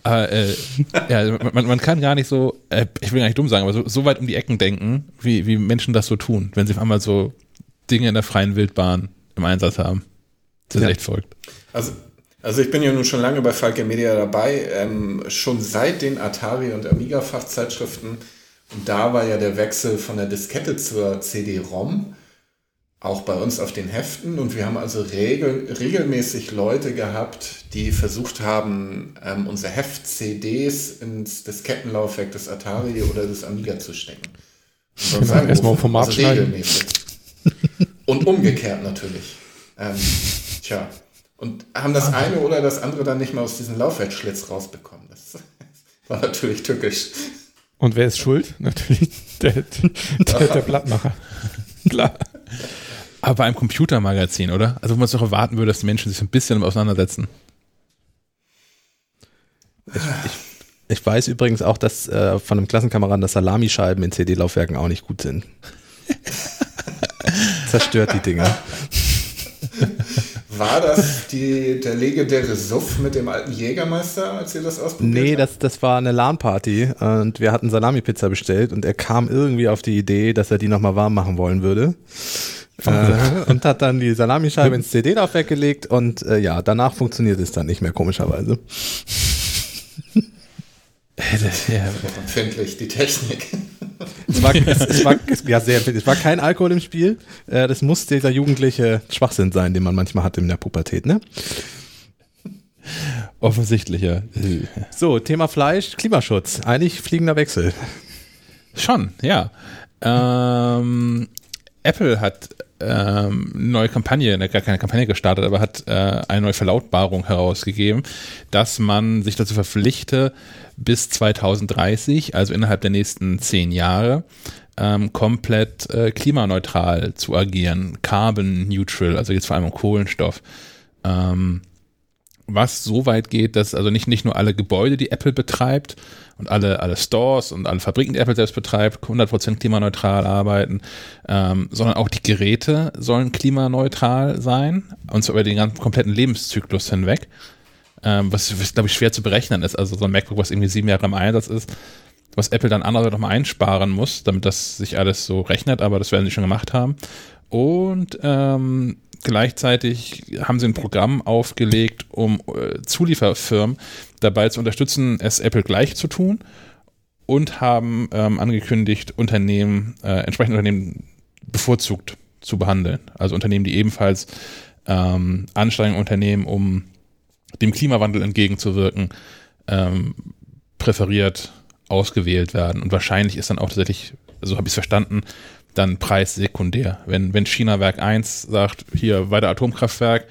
[SPEAKER 1] Aber, äh, ja, man, man, kann gar nicht so, äh, ich will gar nicht dumm sagen, aber so, so weit um die Ecken denken, wie, wie Menschen das so tun, wenn sie auf einmal so Dinge in der freien Wildbahn im Einsatz haben. Das ist ja. echt verrückt.
[SPEAKER 3] Also Also ich bin ja nun schon lange bei Falcon Media dabei, ähm, schon seit den Atari- und Amiga-Fachzeitschriften. Und da war ja der Wechsel von der Diskette zur CD-ROM auch bei uns auf den Heften. Und wir haben also regel, regelmäßig Leute gehabt, die versucht haben, ähm, unsere Heft-CDs ins Diskettenlaufwerk des Atari oder des Amiga zu stecken.
[SPEAKER 4] Und erstmal vom Format also regelmäßig.
[SPEAKER 3] Und umgekehrt natürlich. Ähm, tja. Und haben das eine oder das andere dann nicht mal aus diesem Laufwerkschlitz rausbekommen. Das war natürlich tückisch.
[SPEAKER 4] Und wer ist schuld? Natürlich der, der, der Blattmacher.
[SPEAKER 1] Klar. Aber bei einem Computermagazin, oder? Also wo man es doch erwarten würde, dass die Menschen sich ein bisschen auseinandersetzen.
[SPEAKER 2] Ich, ich, ich weiß übrigens auch, dass äh, von einem Klassenkameraden, dass Salamischeiben in CD-Laufwerken auch nicht gut sind. Zerstört die Dinger.
[SPEAKER 3] War das die, der legendäre Suff mit dem alten Jägermeister, als ihr das ausprobiert
[SPEAKER 2] Nee, das, das war eine LAN-Party und wir hatten Salami-Pizza bestellt und er kam irgendwie auf die Idee, dass er die nochmal warm machen wollen würde. Äh, und hat dann die Salamischeibe ins CD-Laufwerk gelegt und äh, ja, danach funktioniert es dann nicht mehr, komischerweise.
[SPEAKER 3] Das ja empfindlich, die Technik.
[SPEAKER 2] Es war, es, es war, ja, sehr, es war kein Alkohol im Spiel. Äh, das muss dieser jugendliche Schwachsinn sein, den man manchmal hat in der Pubertät, ne?
[SPEAKER 1] Offensichtlich, ja.
[SPEAKER 2] So, Thema Fleisch, Klimaschutz. Eigentlich fliegender Wechsel.
[SPEAKER 1] Schon, ja. Ähm, Apple hat ähm, neue Kampagne, ne, gar keine Kampagne gestartet, aber hat äh, eine neue Verlautbarung herausgegeben, dass man sich dazu verpflichte, bis 2030, also innerhalb der nächsten zehn Jahre, ähm, komplett äh, klimaneutral zu agieren, carbon neutral, also jetzt vor allem um Kohlenstoff. Ähm, was so weit geht, dass also nicht, nicht nur alle Gebäude, die Apple betreibt und alle, alle Stores und alle Fabriken, die Apple selbst betreibt, 100% klimaneutral arbeiten, ähm, sondern auch die Geräte sollen klimaneutral sein und zwar über den ganzen kompletten Lebenszyklus hinweg, ähm, was, was glaube ich schwer zu berechnen ist. Also so ein MacBook, was irgendwie sieben Jahre im Einsatz ist, was Apple dann andererseits nochmal einsparen muss, damit das sich alles so rechnet, aber das werden sie schon gemacht haben. Und ähm, gleichzeitig haben sie ein Programm aufgelegt, um äh, Zulieferfirmen dabei zu unterstützen, es Apple gleich zu tun und haben ähm, angekündigt, Unternehmen, äh, entsprechende Unternehmen bevorzugt zu behandeln. Also Unternehmen, die ebenfalls ähm, Anstrengungen unternehmen, um dem Klimawandel entgegenzuwirken, ähm, präferiert ausgewählt werden. Und wahrscheinlich ist dann auch tatsächlich, so habe ich es verstanden, dann Preis sekundär. Wenn, wenn China Werk 1 sagt, hier weiter Atomkraftwerk,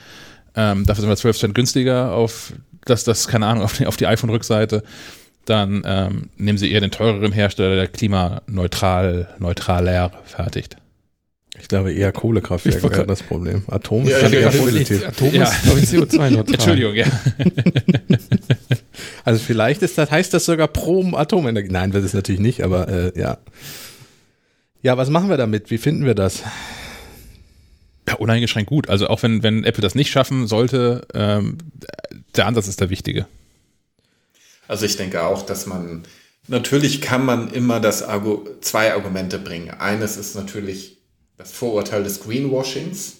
[SPEAKER 1] ähm, dafür sind wir 12 Cent günstiger auf das, das, keine Ahnung, auf die, auf die iPhone-Rückseite, dann ähm, nehmen sie eher den teureren Hersteller, der klimaneutral, neutraler fertigt.
[SPEAKER 2] Ich glaube eher Kohlekraftwerke wäre das Problem. Atom
[SPEAKER 1] ja,
[SPEAKER 2] ist
[SPEAKER 1] ja, eher positiv. Atom ja. ist CO2-neutral. Entschuldigung, ja.
[SPEAKER 2] also vielleicht ist das, heißt das sogar pro Atomenergie. Nein, wird es natürlich nicht, aber äh, ja. Ja, was machen wir damit? Wie finden wir das?
[SPEAKER 1] Ja, uneingeschränkt gut. Also auch wenn, wenn Apple das nicht schaffen sollte, ähm, der Ansatz ist der wichtige.
[SPEAKER 3] Also ich denke auch, dass man, natürlich kann man immer das Argu zwei Argumente bringen. Eines ist natürlich das Vorurteil des Greenwashings.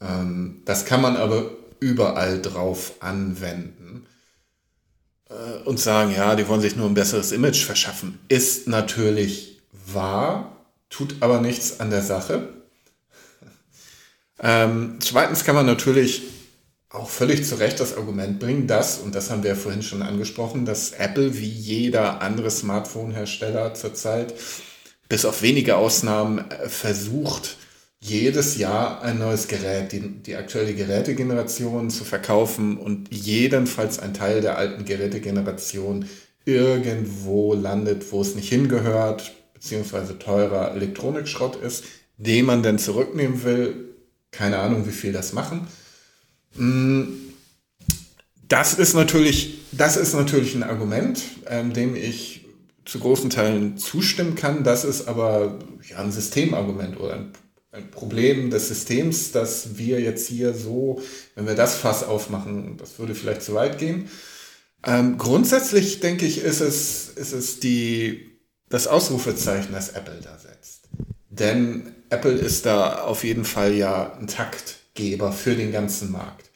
[SPEAKER 3] Ähm, das kann man aber überall drauf anwenden äh, und sagen, ja, die wollen sich nur ein besseres Image verschaffen. Ist natürlich wahr, tut aber nichts an der Sache. Ähm, zweitens kann man natürlich auch völlig zu Recht das Argument bringen, dass, und das haben wir ja vorhin schon angesprochen, dass Apple wie jeder andere Smartphone-Hersteller zurzeit bis auf wenige Ausnahmen äh, versucht, jedes Jahr ein neues Gerät, die, die aktuelle Gerätegeneration zu verkaufen und jedenfalls ein Teil der alten Gerätegeneration irgendwo landet, wo es nicht hingehört, beziehungsweise teurer Elektronikschrott ist, den man denn zurücknehmen will. Keine Ahnung, wie viel das machen. Mm, das ist natürlich, das ist natürlich ein Argument, ähm, dem ich zu großen Teilen zustimmen kann. Das ist aber ja, ein Systemargument oder ein, ein Problem des Systems, dass wir jetzt hier so, wenn wir das Fass aufmachen, das würde vielleicht zu weit gehen. Ähm, grundsätzlich denke ich, ist es, ist es die das Ausrufezeichen, das Apple da setzt. Denn Apple ist da auf jeden Fall ja ein Taktgeber für den ganzen Markt.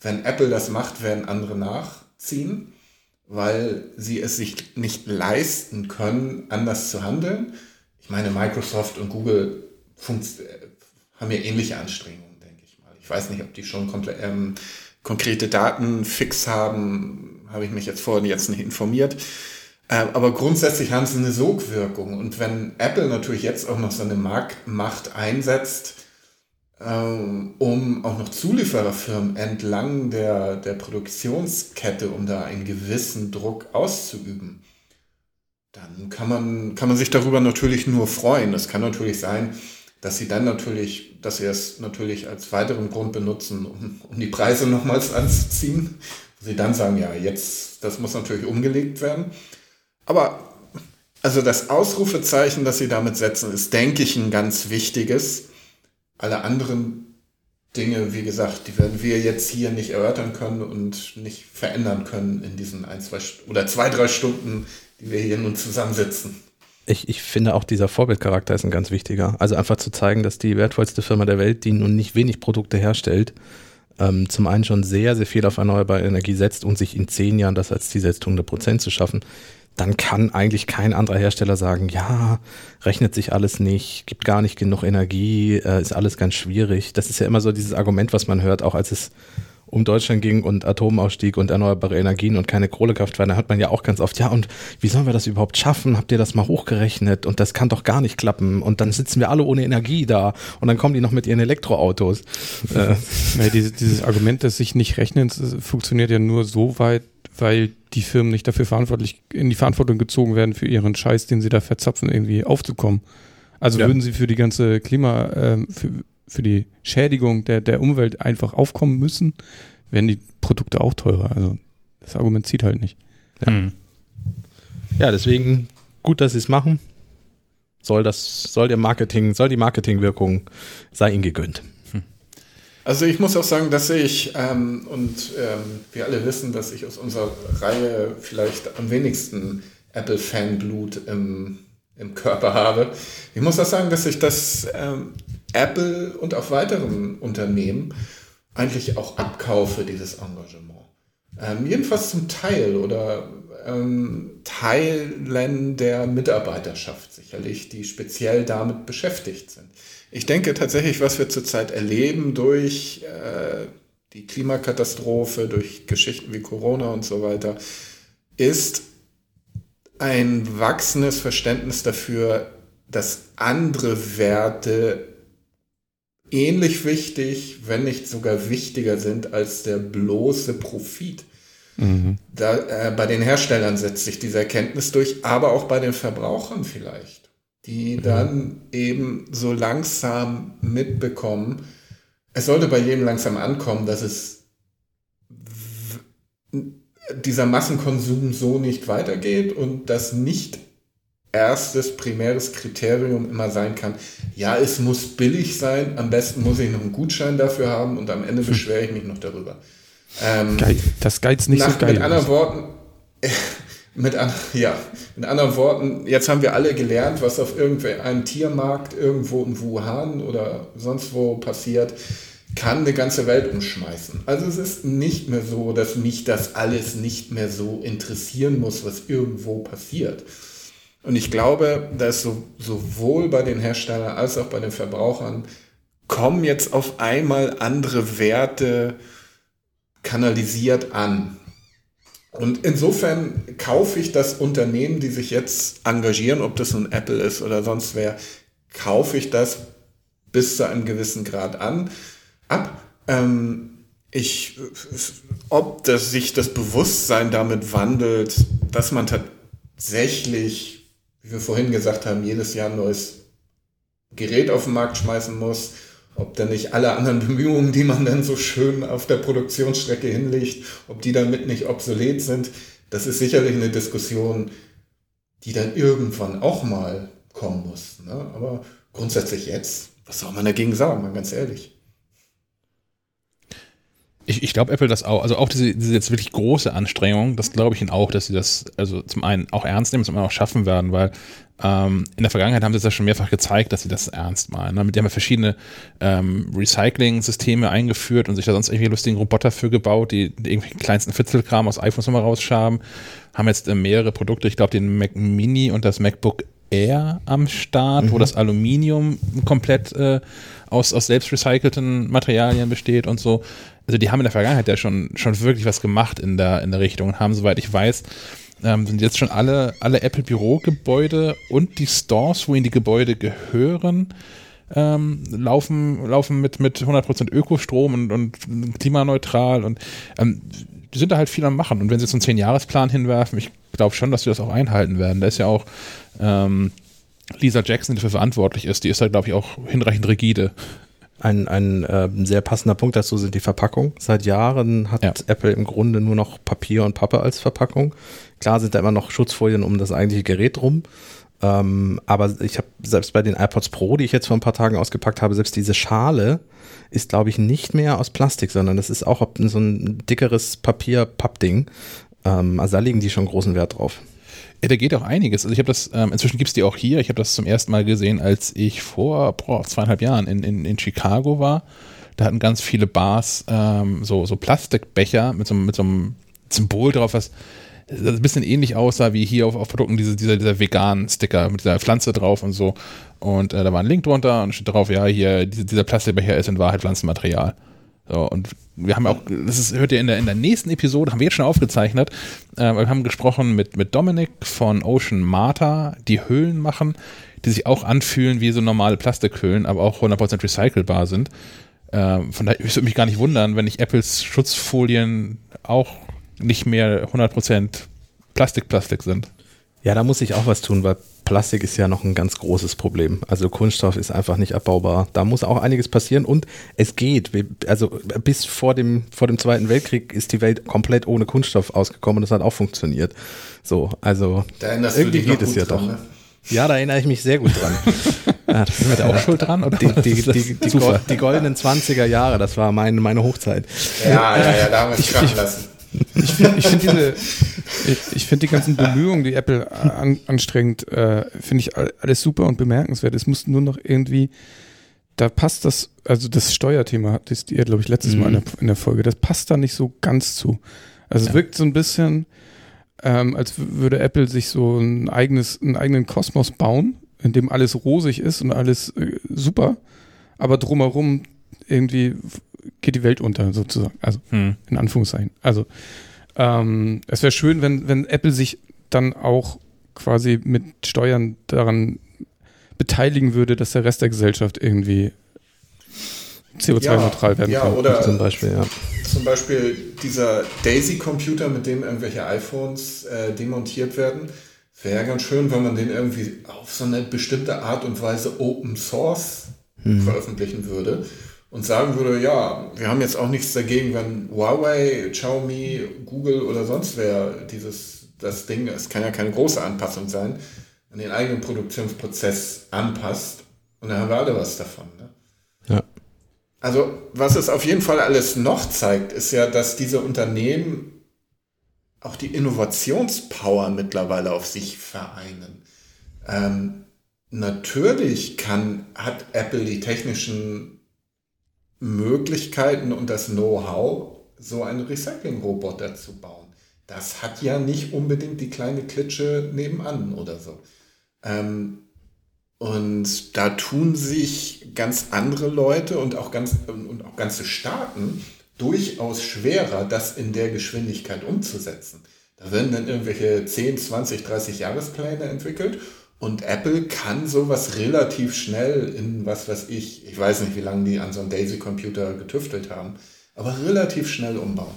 [SPEAKER 3] wenn Apple das macht, werden andere nachziehen, weil sie es sich nicht leisten können, anders zu handeln. Ich meine, Microsoft und Google haben ja ähnliche Anstrengungen, denke ich mal. Ich weiß nicht, ob die schon ähm, konkrete Daten fix haben, habe ich mich jetzt vorhin jetzt nicht informiert. Ähm, aber grundsätzlich haben sie eine Sogwirkung. Und wenn Apple natürlich jetzt auch noch seine Marktmacht einsetzt, ähm, um auch noch Zuliefererfirmen entlang der, der Produktionskette, um da einen gewissen Druck auszuüben, dann kann man, kann man sich darüber natürlich nur freuen. Es kann natürlich sein, dass sie dann natürlich, dass sie es natürlich als weiteren Grund benutzen, um, um die Preise nochmals anzuziehen. Sie dann sagen, ja, jetzt, das muss natürlich umgelegt werden. Aber also das Ausrufezeichen, das sie damit setzen, ist, denke ich, ein ganz wichtiges. Alle anderen Dinge, wie gesagt, die werden wir jetzt hier nicht erörtern können und nicht verändern können in diesen ein, zwei oder zwei, drei Stunden, die wir hier nun zusammensitzen.
[SPEAKER 2] Ich, ich finde auch dieser Vorbildcharakter ist ein ganz wichtiger. Also einfach zu zeigen, dass die wertvollste Firma der Welt, die nun nicht wenig Produkte herstellt, ähm, zum einen schon sehr, sehr viel auf erneuerbare Energie setzt und sich in zehn Jahren das als Ziel setzt, 100 Prozent zu schaffen dann kann eigentlich kein anderer Hersteller sagen, ja, rechnet sich alles nicht, gibt gar nicht genug Energie, äh, ist alles ganz schwierig. Das ist ja immer so dieses Argument, was man hört, auch als es um Deutschland ging und Atomausstieg und erneuerbare Energien und keine Kohlekraftwerke, da hört man ja auch ganz oft, ja, und wie sollen wir das überhaupt schaffen? Habt ihr das mal hochgerechnet? Und das kann doch gar nicht klappen. Und dann sitzen wir alle ohne Energie da und dann kommen die noch mit ihren Elektroautos.
[SPEAKER 4] äh. ja, dieses, dieses Argument, dass sich nicht rechnen, funktioniert ja nur so weit, weil die Firmen nicht dafür verantwortlich, in die Verantwortung gezogen werden, für ihren Scheiß, den sie da verzapfen, irgendwie aufzukommen. Also ja. würden sie für die ganze Klima, äh, für, für die Schädigung der, der Umwelt einfach aufkommen müssen, werden die Produkte auch teurer. Also das Argument zieht halt nicht.
[SPEAKER 2] Ja, hm. ja deswegen gut, dass sie es machen. Soll das, soll der Marketing, soll die Marketingwirkung sei ihnen gegönnt.
[SPEAKER 3] Also ich muss auch sagen, dass ich, ähm, und ähm, wir alle wissen, dass ich aus unserer Reihe vielleicht am wenigsten Apple-Fanblut im, im Körper habe. Ich muss auch sagen, dass ich das ähm, Apple und auch weiteren Unternehmen eigentlich auch abkaufe, dieses Engagement. Ähm, jedenfalls zum Teil oder ähm, Teilen der Mitarbeiterschaft sicherlich, die speziell damit beschäftigt sind. Ich denke tatsächlich, was wir zurzeit erleben durch äh, die Klimakatastrophe, durch Geschichten wie Corona und so weiter, ist ein wachsendes Verständnis dafür, dass andere Werte ähnlich wichtig, wenn nicht sogar wichtiger sind als der bloße Profit. Mhm. Da, äh, bei den Herstellern setzt sich diese Erkenntnis durch, aber auch bei den Verbrauchern vielleicht die dann eben so langsam mitbekommen. Es sollte bei jedem langsam ankommen, dass es dieser Massenkonsum so nicht weitergeht und dass nicht erstes primäres Kriterium immer sein kann, ja, es muss billig sein, am besten muss ich noch einen Gutschein dafür haben und am Ende hm. beschwere ich mich noch darüber.
[SPEAKER 4] Ähm, das Geiz nicht nach, so geil.
[SPEAKER 3] Mit anderen Worten, mit, an, ja, mit anderen Worten, jetzt haben wir alle gelernt, was auf irgendeinem Tiermarkt irgendwo in Wuhan oder sonst wo passiert, kann eine ganze Welt umschmeißen. Also es ist nicht mehr so, dass mich das alles nicht mehr so interessieren muss, was irgendwo passiert. Und ich glaube, dass so, sowohl bei den Herstellern als auch bei den Verbrauchern kommen jetzt auf einmal andere Werte kanalisiert an. Und insofern kaufe ich das Unternehmen, die sich jetzt engagieren, ob das nun Apple ist oder sonst wer, kaufe ich das bis zu einem gewissen Grad an, ab. Ähm, ich, ob das sich das Bewusstsein damit wandelt, dass man tatsächlich, wie wir vorhin gesagt haben, jedes Jahr ein neues Gerät auf den Markt schmeißen muss, ob dann nicht alle anderen Bemühungen, die man dann so schön auf der Produktionsstrecke hinlegt, ob die damit nicht obsolet sind, das ist sicherlich eine Diskussion, die dann irgendwann auch mal kommen muss. Ne? Aber grundsätzlich jetzt, was soll man dagegen sagen, mal ganz ehrlich.
[SPEAKER 1] Ich, ich glaube Apple das auch, also auch diese, diese jetzt wirklich große Anstrengung, das glaube ich ihnen auch, dass sie das also zum einen auch ernst nehmen, zum anderen auch schaffen werden, weil ähm, in der Vergangenheit haben sie das ja schon mehrfach gezeigt, dass sie das ernst meinen. Ne? Mit haben wir verschiedene ähm, Recycling-Systeme eingeführt und sich da sonst irgendwie lustigen Roboter für gebaut, die, die irgendwie kleinsten Fitzelkram aus iPhones nochmal rausschaben. Haben jetzt äh, mehrere Produkte, ich glaube den Mac Mini und das MacBook Air am Start, mhm. wo das Aluminium komplett äh, aus, aus selbst recycelten Materialien besteht und so. Also die haben in der Vergangenheit ja schon, schon wirklich was gemacht in der, in der Richtung und haben, soweit ich weiß, ähm, sind jetzt schon alle, alle Apple-Bürogebäude und die Stores, wo ihnen die Gebäude gehören, ähm, laufen, laufen mit, mit 100% Ökostrom und, und klimaneutral und ähm, die sind da halt viel am Machen. Und wenn sie jetzt einen 10-Jahres-Plan hinwerfen, ich glaube schon, dass sie das auch einhalten werden. Da ist ja auch ähm, Lisa Jackson, die dafür verantwortlich ist, die ist da, glaube ich, auch hinreichend rigide.
[SPEAKER 2] Ein, ein äh, sehr passender Punkt dazu sind die Verpackungen. Seit Jahren hat ja. Apple im Grunde nur noch Papier und Pappe als Verpackung. Klar sind da immer noch Schutzfolien um das eigentliche Gerät rum. Ähm, aber ich habe selbst bei den iPods Pro, die ich jetzt vor ein paar Tagen ausgepackt habe, selbst diese Schale ist, glaube ich, nicht mehr aus Plastik, sondern das ist auch so ein dickeres Papier-Pappding. Ähm, also da legen die schon großen Wert drauf.
[SPEAKER 1] Ja, da geht auch einiges. Also ich habe das, ähm, inzwischen gibt es die auch hier. Ich habe das zum ersten Mal gesehen, als ich vor boah, zweieinhalb Jahren in, in, in Chicago war. Da hatten ganz viele Bars ähm, so, so Plastikbecher mit so, mit so einem Symbol drauf, was ein bisschen ähnlich aussah wie hier auf, auf Produkten, diese, dieser, dieser veganen Sticker mit dieser Pflanze drauf und so. Und äh, da war ein Link drunter und steht drauf, ja, hier, diese, dieser Plastikbecher ist in Wahrheit Pflanzenmaterial. So, und wir haben auch, das ist, hört ihr in der, in der nächsten Episode, haben wir jetzt schon aufgezeichnet, äh, wir haben gesprochen mit, mit Dominik von Ocean Marta, die Hüllen machen, die sich auch anfühlen wie so normale Plastikhüllen, aber auch 100% recycelbar sind. Äh, von daher, ich würde mich gar nicht wundern, wenn ich Apples Schutzfolien auch nicht mehr 100% Plastik-Plastik sind.
[SPEAKER 2] Ja, da muss ich auch was tun, weil Plastik ist ja noch ein ganz großes Problem. Also Kunststoff ist einfach nicht abbaubar. Da muss auch einiges passieren und es geht. Also bis vor dem, vor dem Zweiten Weltkrieg ist die Welt komplett ohne Kunststoff ausgekommen und das hat auch funktioniert. So, also irgendwie geht es ja dran, doch. Ne? Ja, da erinnere ich mich sehr gut dran.
[SPEAKER 1] ja, das sind wir da auch schuld dran? Oder? Die, die,
[SPEAKER 2] die, die, die goldenen 20er Jahre, das war mein, meine Hochzeit.
[SPEAKER 3] Ja, ja, ja, da haben wir es krachen lassen.
[SPEAKER 4] Ich finde ich find diese, ich, finde die ganzen Bemühungen, die Apple an, anstrengt, äh, finde ich alles super und bemerkenswert. Es muss nur noch irgendwie, da passt das, also das Steuerthema, das ihr, glaube ich, letztes mhm. Mal in der, in der, Folge, das passt da nicht so ganz zu. Also ja. es wirkt so ein bisschen, ähm, als würde Apple sich so ein eigenes, einen eigenen Kosmos bauen, in dem alles rosig ist und alles äh, super, aber drumherum irgendwie geht die Welt unter, sozusagen. Also hm. in Anführungszeichen. Also ähm, es wäre schön, wenn, wenn Apple sich dann auch quasi mit Steuern daran beteiligen würde, dass der Rest der Gesellschaft irgendwie CO2-neutral ja, werden
[SPEAKER 3] ja,
[SPEAKER 4] kann.
[SPEAKER 3] Oder zum Beispiel, ja. Zum Beispiel dieser Daisy-Computer, mit dem irgendwelche iPhones äh, demontiert werden. Wäre ja ganz schön, wenn man den irgendwie auf so eine bestimmte Art und Weise Open Source hm. veröffentlichen würde und sagen würde, ja, wir haben jetzt auch nichts dagegen, wenn Huawei, Xiaomi, Google oder sonst wer dieses, das Ding, es kann ja keine große Anpassung sein, an den eigenen Produktionsprozess anpasst. Und dann haben wir alle was davon. Ne? Ja. Also, was es auf jeden Fall alles noch zeigt, ist ja, dass diese Unternehmen auch die Innovationspower mittlerweile auf sich vereinen. Ähm, natürlich kann, hat Apple die technischen Möglichkeiten und das Know-how, so einen Recycling-Roboter zu bauen. Das hat ja nicht unbedingt die kleine Klitsche nebenan oder so. Ähm, und da tun sich ganz andere Leute und auch, ganz, und auch ganze Staaten durchaus schwerer, das in der Geschwindigkeit umzusetzen. Da werden dann irgendwelche 10, 20, 30 Jahrespläne entwickelt und Apple kann sowas relativ schnell in was weiß ich, ich weiß nicht, wie lange die an so einem Daisy-Computer getüftelt haben, aber relativ schnell umbauen,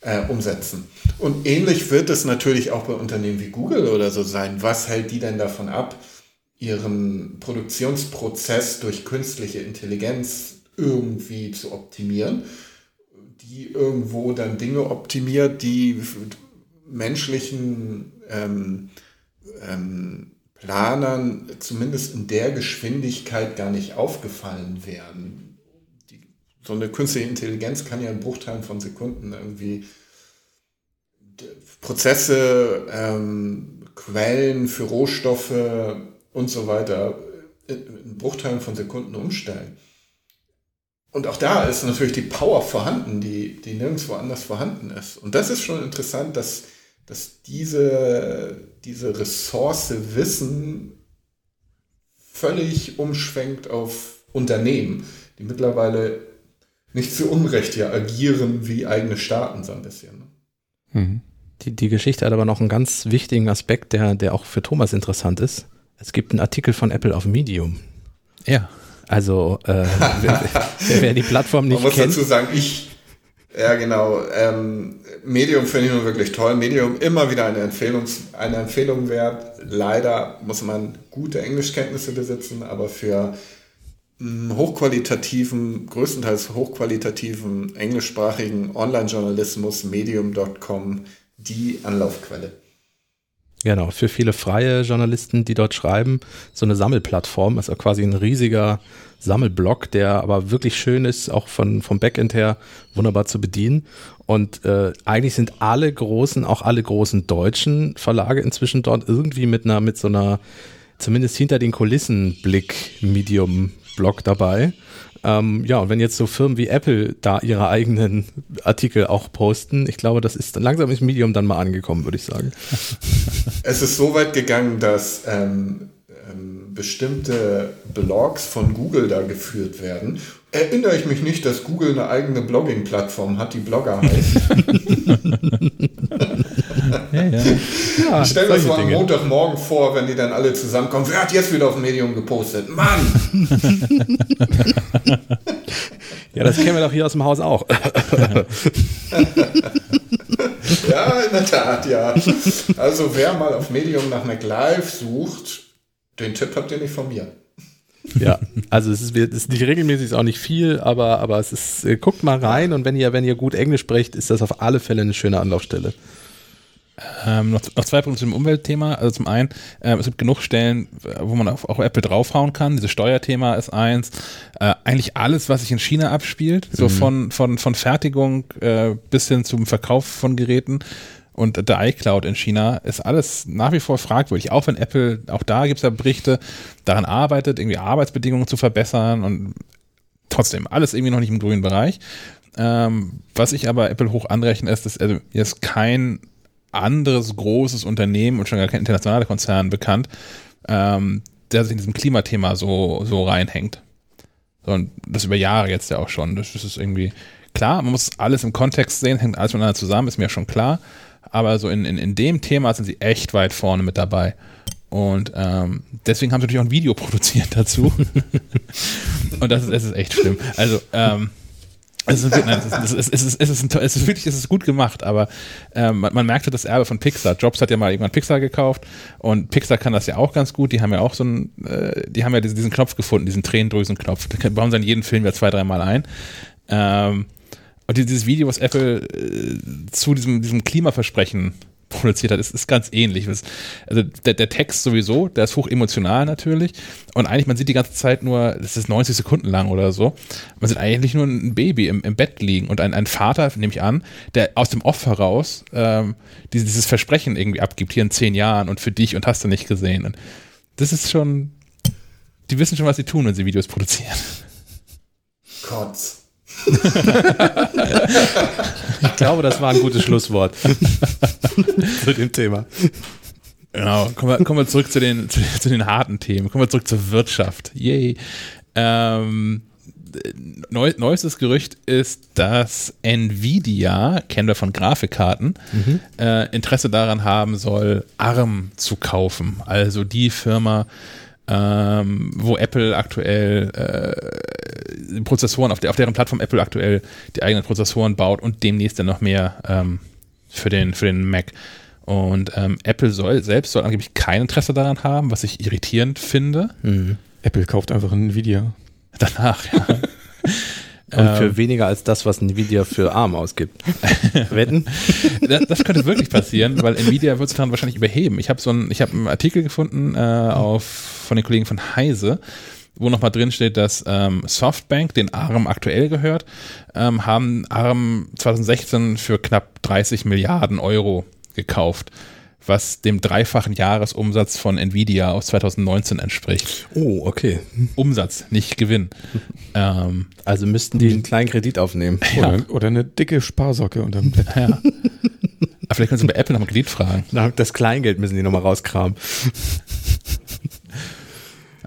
[SPEAKER 3] äh, umsetzen. Und ähnlich wird es natürlich auch bei Unternehmen wie Google oder so sein. Was hält die denn davon ab, ihren Produktionsprozess durch künstliche Intelligenz irgendwie zu optimieren, die irgendwo dann Dinge optimiert, die menschlichen ähm, ähm, Planern zumindest in der Geschwindigkeit gar nicht aufgefallen wären. Die so eine künstliche Intelligenz kann ja in Bruchteilen von Sekunden irgendwie Prozesse, ähm, Quellen für Rohstoffe und so weiter in Bruchteilen von Sekunden umstellen. Und auch da ist natürlich die Power vorhanden, die, die nirgendwo anders vorhanden ist. Und das ist schon interessant, dass, dass diese, diese Ressource Wissen völlig umschwenkt auf Unternehmen, die mittlerweile nicht zu Unrecht ja agieren wie eigene Staaten so ein bisschen. Ne?
[SPEAKER 2] Mhm. Die, die Geschichte hat aber noch einen ganz wichtigen Aspekt, der, der auch für Thomas interessant ist. Es gibt einen Artikel von Apple auf Medium.
[SPEAKER 1] Ja.
[SPEAKER 2] Also, äh, wer, wer, die Plattform nicht Man kennt. Man
[SPEAKER 3] muss dazu sagen, ich, ja genau, ähm, Medium finde ich nur wirklich toll. Medium immer wieder eine, Empfehlungs, eine Empfehlung wert. Leider muss man gute Englischkenntnisse besitzen, aber für hochqualitativen, größtenteils hochqualitativen englischsprachigen Online-Journalismus medium.com die Anlaufquelle.
[SPEAKER 2] Genau, für viele freie Journalisten, die dort schreiben, so eine Sammelplattform, also quasi ein riesiger Sammelblock, der aber wirklich schön ist, auch von, vom Backend her wunderbar zu bedienen. Und äh, eigentlich sind alle großen, auch alle großen deutschen Verlage inzwischen dort irgendwie mit einer, mit so einer, zumindest hinter den Kulissen Blick Medium Blog dabei. Ähm, ja, und wenn jetzt so Firmen wie Apple da ihre eigenen Artikel auch posten, ich glaube, das ist langsam ist Medium dann mal angekommen, würde ich sagen.
[SPEAKER 3] Es ist so weit gegangen, dass ähm, ähm, bestimmte Blogs von Google da geführt werden. Erinnere ich mich nicht, dass Google eine eigene Blogging-Plattform hat, die Blogger heißt. ja, ja. ja, ich stelle mir das mal am Montagmorgen vor, wenn die dann alle zusammenkommen. Wer hat jetzt wieder auf Medium gepostet? Mann!
[SPEAKER 2] ja, das kennen wir doch hier aus dem Haus auch.
[SPEAKER 3] ja, in der Tat, ja. Also wer mal auf Medium nach MacLive sucht, den Tipp habt ihr nicht von mir.
[SPEAKER 2] Ja, also es ist, es ist nicht regelmäßig, ist auch nicht viel, aber, aber es ist, äh, guckt mal rein und wenn ihr, wenn ihr gut Englisch sprecht, ist das auf alle Fälle eine schöne Anlaufstelle.
[SPEAKER 1] Ähm, noch, noch, zwei Punkte zum Umweltthema. Also zum einen, ähm, es gibt genug Stellen, wo man auf, auch Apple draufhauen kann. Dieses Steuerthema ist eins. Äh, eigentlich alles, was sich in China abspielt, so mhm. von, von, von Fertigung äh, bis hin zum Verkauf von Geräten und der iCloud in China ist alles nach wie vor fragwürdig. Auch wenn Apple, auch da gibt es ja Berichte, daran arbeitet, irgendwie Arbeitsbedingungen zu verbessern und trotzdem alles irgendwie noch nicht im grünen Bereich. Ähm, was ich aber Apple hoch anrechne, ist, dass also jetzt kein anderes großes Unternehmen und schon gar kein internationaler Konzern bekannt, ähm, der sich in diesem Klimathema so, so reinhängt. Und das über Jahre jetzt ja auch schon. Das ist irgendwie klar, man muss alles im Kontext sehen, hängt alles miteinander zusammen, ist mir schon klar aber so in, in, in dem Thema sind sie echt weit vorne mit dabei. Und ähm, deswegen haben sie natürlich auch ein Video produziert dazu. und das ist, es ist echt schlimm. Also, es ist, wirklich, es ist gut gemacht, aber ähm, man, man merkte das Erbe von Pixar. Jobs hat ja mal irgendwann Pixar gekauft und Pixar kann das ja auch ganz gut. Die haben ja auch so einen, äh, die haben ja diesen, diesen Knopf gefunden, diesen Tränendrüsenknopf. Da bauen sie in jeden Film ja zwei, dreimal ein. Ähm, und dieses Video, was Apple äh, zu diesem, diesem Klimaversprechen produziert hat, ist, ist ganz ähnlich. Also der, der Text sowieso, der ist hoch emotional natürlich. Und eigentlich, man sieht die ganze Zeit nur, das ist 90 Sekunden lang oder so. Man sieht eigentlich nur ein Baby im, im Bett liegen und ein, ein Vater, nehme ich an, der aus dem Off heraus ähm, dieses, dieses Versprechen irgendwie abgibt, hier in zehn Jahren und für dich und hast du nicht gesehen. Und das ist schon, die wissen schon, was sie tun, wenn sie Videos produzieren.
[SPEAKER 3] Kotz
[SPEAKER 2] ich glaube, das war ein gutes Schlusswort zu dem Thema.
[SPEAKER 1] Genau, kommen wir, kommen wir zurück zu den, zu, zu, den harten Themen. Kommen wir zurück zur Wirtschaft. Yay. Ähm, neu, neuestes Gerücht ist, dass Nvidia, kennen wir von Grafikkarten, mhm. äh, Interesse daran haben soll, ARM zu kaufen. Also die Firma, ähm, wo Apple aktuell äh, Prozessoren, auf, der, auf deren Plattform Apple aktuell die eigenen Prozessoren baut und demnächst dann noch mehr ähm, für, den, für den Mac. Und ähm, Apple soll selbst soll angeblich kein Interesse daran haben, was ich irritierend finde.
[SPEAKER 2] Mhm. Apple kauft einfach ein Nvidia.
[SPEAKER 1] Danach, ja.
[SPEAKER 2] Und für ähm, weniger als das, was Nvidia für ARM ausgibt.
[SPEAKER 1] Wetten? Das, das, könnte wirklich passieren, weil Nvidia wird es dann wahrscheinlich überheben. Ich habe so einen, ich habe einen Artikel gefunden äh, auf, von den Kollegen von Heise, wo nochmal drin steht, dass ähm, Softbank, den ARM aktuell gehört, ähm, haben ARM 2016 für knapp 30 Milliarden Euro gekauft, was dem dreifachen Jahresumsatz von Nvidia aus 2019 entspricht.
[SPEAKER 2] Oh, okay.
[SPEAKER 1] Umsatz, nicht Gewinn.
[SPEAKER 2] ähm, also müssten die einen kleinen Kredit aufnehmen.
[SPEAKER 4] Ja. Oder, oder, eine dicke Sparsocke unterm Bett. Ja.
[SPEAKER 1] Aber vielleicht können Sie bei Apple noch einen Kredit fragen.
[SPEAKER 2] Das Kleingeld müssen die nochmal rauskramen.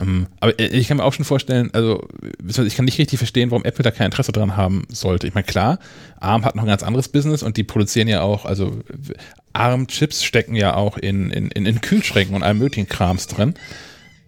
[SPEAKER 1] Ähm, aber ich kann mir auch schon vorstellen, also ich kann nicht richtig verstehen, warum Apple da kein Interesse dran haben sollte. Ich meine, klar, ARM hat noch ein ganz anderes Business und die produzieren ja auch, also ARM-Chips stecken ja auch in, in, in Kühlschränken und allem möglichen Krams drin.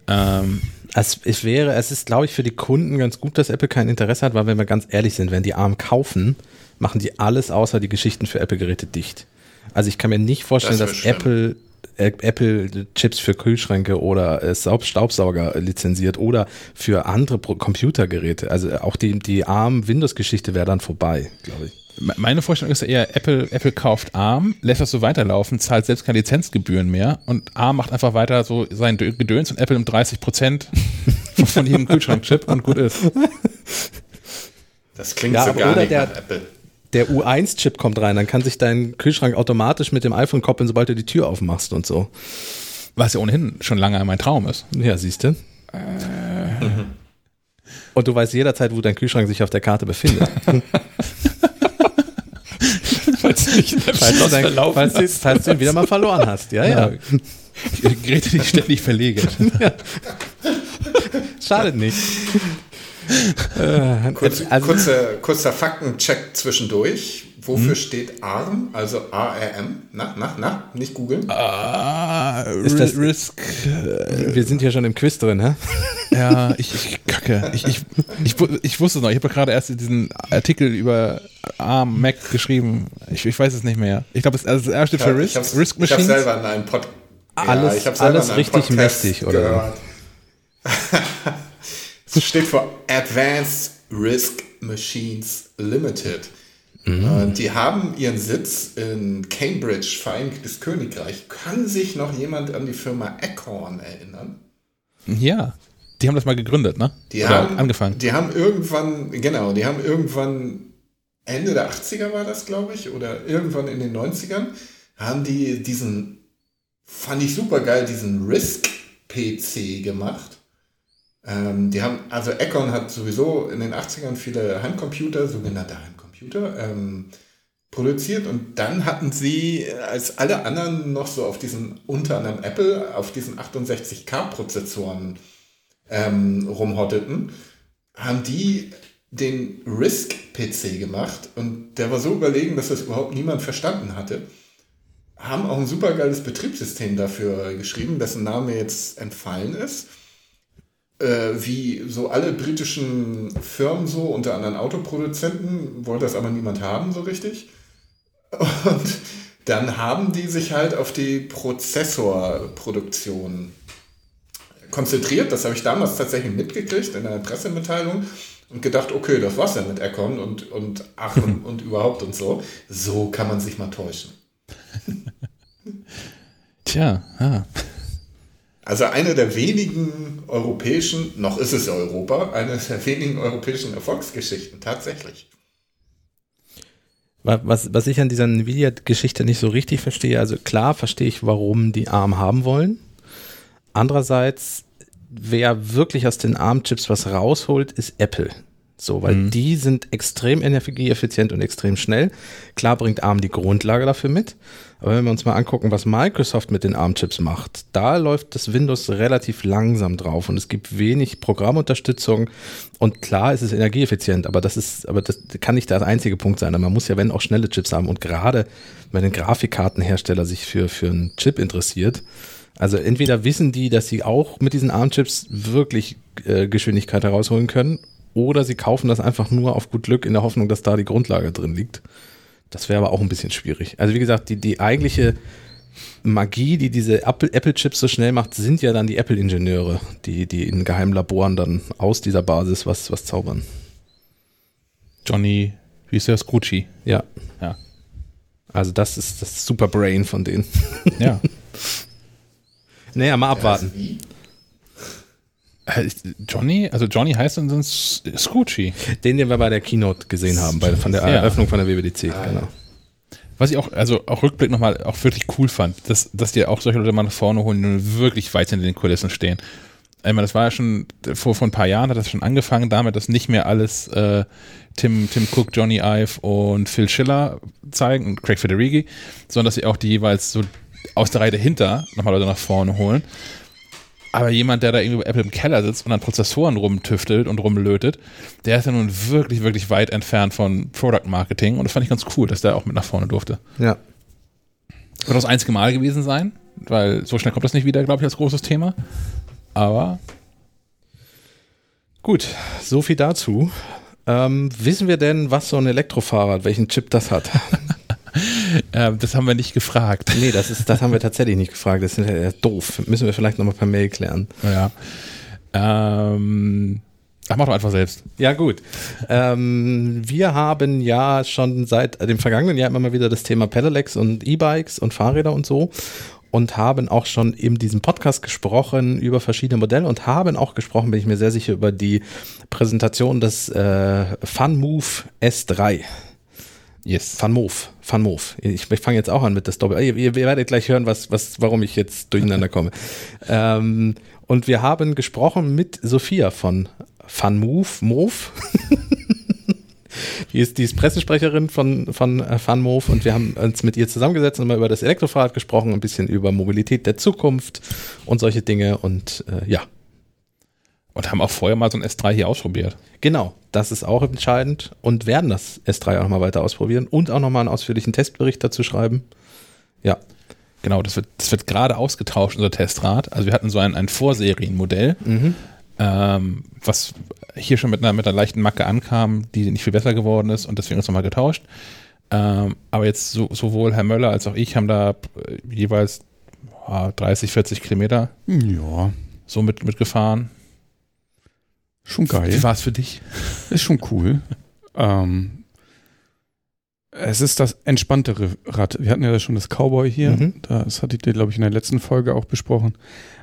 [SPEAKER 2] Ähm, es, es wäre, es ist, glaube ich, für die Kunden ganz gut, dass Apple kein Interesse hat, weil wenn wir ganz ehrlich sind, wenn die ARM kaufen, machen die alles außer die Geschichten für Apple-Geräte dicht. Also ich kann mir nicht vorstellen, das dass schlimm. Apple Apple-Chips für Kühlschränke oder äh, Staubsauger lizenziert oder für andere Computergeräte. Also auch die, die ARM-Windows-Geschichte wäre dann vorbei, glaube ich.
[SPEAKER 1] Meine Vorstellung ist eher, Apple, Apple kauft ARM, lässt das so weiterlaufen, zahlt selbst keine Lizenzgebühren mehr und ARM macht einfach weiter so sein Gedöns und Apple um 30 Prozent von jedem Kühlschrankchip und gut ist.
[SPEAKER 3] Das klingt ja, so gar nicht der, nach Apple
[SPEAKER 2] der U1-Chip kommt rein, dann kann sich dein Kühlschrank automatisch mit dem iPhone koppeln, sobald du die Tür aufmachst und so.
[SPEAKER 1] Was ja ohnehin schon lange mein Traum ist.
[SPEAKER 2] Ja, siehst du. Äh. Und du weißt jederzeit, wo dein Kühlschrank sich auf der Karte befindet. falls, nicht, falls, du dein, falls, du, falls du ihn wieder mal verloren hast. Ja, ja. ja.
[SPEAKER 1] Geräte, die ständig verlegen. Ja.
[SPEAKER 2] Schadet nicht.
[SPEAKER 3] Äh, Kurz, also, kurzer, kurzer Faktencheck zwischendurch. Wofür hm? steht ARM? Also ARM? Na, na, na, nicht googeln.
[SPEAKER 2] Ah, ist das Risk? Äh, wir sind ja schon im Quiz drin, hä?
[SPEAKER 1] Ja, ich, ich kacke. Ich, ich, ich, ich wusste es noch. Ich habe gerade erst diesen Artikel über ARM Mac geschrieben. Ich, ich weiß es nicht mehr. Ich glaube, es also das steht für Risk,
[SPEAKER 3] Risk Machines. Ich habe selber in einem Pod
[SPEAKER 2] alles, ja, alles richtig Podcast mächtig, oder?
[SPEAKER 3] Es steht für Advanced Risk Machines Limited. Mhm. Die haben ihren Sitz in Cambridge, Vereinigtes Königreich. Kann sich noch jemand an die Firma Acorn erinnern?
[SPEAKER 1] Ja, die haben das mal gegründet, ne?
[SPEAKER 3] Die Oder haben angefangen. Die haben irgendwann, genau, die haben irgendwann Ende der 80er war das, glaube ich, oder irgendwann in den 90ern, haben die diesen, fand ich super geil, diesen Risk-PC gemacht. Ähm, die haben, also Econ hat sowieso in den 80ern viele Heimcomputer, sogenannte Heimcomputer, ähm, produziert und dann hatten sie, als alle anderen noch so auf diesen, unter anderem Apple, auf diesen 68K-Prozessoren ähm, rumhotteten, haben die den RISC-PC gemacht und der war so überlegen, dass das überhaupt niemand verstanden hatte. Haben auch ein supergeiles Betriebssystem dafür geschrieben, dessen Name jetzt entfallen ist äh, wie so alle britischen Firmen so, unter anderem Autoproduzenten, wollte das aber niemand haben so richtig. Und dann haben die sich halt auf die Prozessorproduktion konzentriert. Das habe ich damals tatsächlich mitgekriegt in der Pressemitteilung und gedacht, okay, das war's ja mit Econ und, und ach und, und überhaupt und so. So kann man sich mal täuschen.
[SPEAKER 1] Tja, ah.
[SPEAKER 3] Also eine der wenigen europäischen, noch ist es Europa, eine der wenigen europäischen Erfolgsgeschichten, tatsächlich.
[SPEAKER 2] Was, was ich an dieser Nvidia-Geschichte nicht so richtig verstehe, also klar verstehe ich, warum die ARM haben wollen. Andererseits, wer wirklich aus den ARM-Chips was rausholt, ist Apple. So, weil mhm. die sind extrem energieeffizient und extrem schnell. Klar bringt ARM die Grundlage dafür mit. Aber wenn wir uns mal angucken, was Microsoft mit den ARM-Chips macht, da läuft das Windows relativ langsam drauf und es gibt wenig Programmunterstützung. Und klar ist es energieeffizient, aber das ist, aber das kann nicht der einzige Punkt sein. Man muss ja, wenn auch schnelle Chips haben. Und gerade wenn ein Grafikkartenhersteller sich für, für einen Chip interessiert, also entweder wissen die, dass sie auch mit diesen ARM-Chips wirklich äh, Geschwindigkeit herausholen können oder sie kaufen das einfach nur auf gut Glück in der Hoffnung, dass da die Grundlage drin liegt. Das wäre aber auch ein bisschen schwierig. Also wie gesagt, die, die eigentliche Magie, die diese Apple-Chips so schnell macht, sind ja dann die Apple-Ingenieure, die, die in geheimen Laboren dann aus dieser Basis was, was zaubern.
[SPEAKER 1] Johnny, wie ist der Scrooge?
[SPEAKER 2] Ja. Ja. Also das ist das Superbrain von denen.
[SPEAKER 1] Ja.
[SPEAKER 2] naja, mal abwarten.
[SPEAKER 1] Johnny, also Johnny heißt dann sonst Scoochie.
[SPEAKER 2] Den, den wir bei der Keynote gesehen haben, bei, von der ja. Eröffnung von der WWDC, ah, genau.
[SPEAKER 1] Was ich auch, also auch Rückblick nochmal auch wirklich cool fand, dass, dass die auch solche Leute mal nach vorne holen, die wirklich weit in den Kulissen stehen. Ich meine, das war ja schon, vor, vor ein paar Jahren hat das schon angefangen damit, dass nicht mehr alles äh, Tim, Tim Cook, Johnny Ive und Phil Schiller zeigen und Craig Federighi, sondern dass sie auch die jeweils so aus der Reihe dahinter nochmal Leute nach vorne holen. Aber jemand, der da irgendwie bei Apple im Keller sitzt und an Prozessoren rumtüftelt und rumlötet, der ist ja nun wirklich, wirklich weit entfernt von Product Marketing. Und das fand ich ganz cool, dass der auch mit nach vorne durfte.
[SPEAKER 2] Ja.
[SPEAKER 1] Wird das einzige Mal gewesen sein, weil so schnell kommt das nicht wieder, glaube ich, als großes Thema. Aber
[SPEAKER 2] gut, so viel dazu. Ähm, wissen wir denn, was so ein Elektrofahrrad, welchen Chip das hat?
[SPEAKER 1] äh, das haben wir nicht gefragt.
[SPEAKER 2] Nee, das, ist, das haben wir tatsächlich nicht gefragt. Das ist ja doof. Müssen wir vielleicht nochmal per Mail klären.
[SPEAKER 1] Ja. Ähm, Ach, mach doch einfach selbst.
[SPEAKER 2] Ja, gut. Ähm, wir haben ja schon seit dem vergangenen Jahr immer mal wieder das Thema Pedelecs und E-Bikes und Fahrräder und so und haben auch schon in diesem Podcast gesprochen über verschiedene Modelle und haben auch gesprochen, bin ich mir sehr sicher, über die Präsentation des äh, FunMove S3. Yes. FunMove, FunMove. Ich, ich fange jetzt auch an mit das Doppel. Ihr, ihr, werdet gleich hören, was, was, warum ich jetzt durcheinander komme. ähm, und wir haben gesprochen mit Sophia von FunMove, Move. Die ist, die ist Pressesprecherin von, von äh, FunMove und wir haben uns mit ihr zusammengesetzt und mal über das Elektrofahrrad gesprochen, ein bisschen über Mobilität der Zukunft und solche Dinge und äh, ja.
[SPEAKER 1] Und haben auch vorher mal so ein S3 hier ausprobiert.
[SPEAKER 2] Genau, das ist auch entscheidend und werden das S3 auch nochmal weiter ausprobieren und auch nochmal einen ausführlichen Testbericht dazu schreiben. Ja.
[SPEAKER 1] Genau, das wird, das wird gerade ausgetauscht, unser Testrad. Also wir hatten so ein, ein Vorserienmodell. Mhm ähm, was hier schon mit einer, mit einer leichten Macke ankam, die nicht viel besser geworden ist und deswegen ist nochmal getauscht. Ähm, aber jetzt so, sowohl Herr Möller als auch ich haben da äh, jeweils äh, 30, 40 Kilometer
[SPEAKER 2] ja.
[SPEAKER 1] so mit, mitgefahren.
[SPEAKER 2] Schon geil.
[SPEAKER 1] Wie war es für dich?
[SPEAKER 2] Ist schon cool. ähm, es ist das entspanntere Rad. Wir hatten ja schon das Cowboy hier. Mhm. Das hatte ich dir, glaube ich, in der letzten Folge auch besprochen.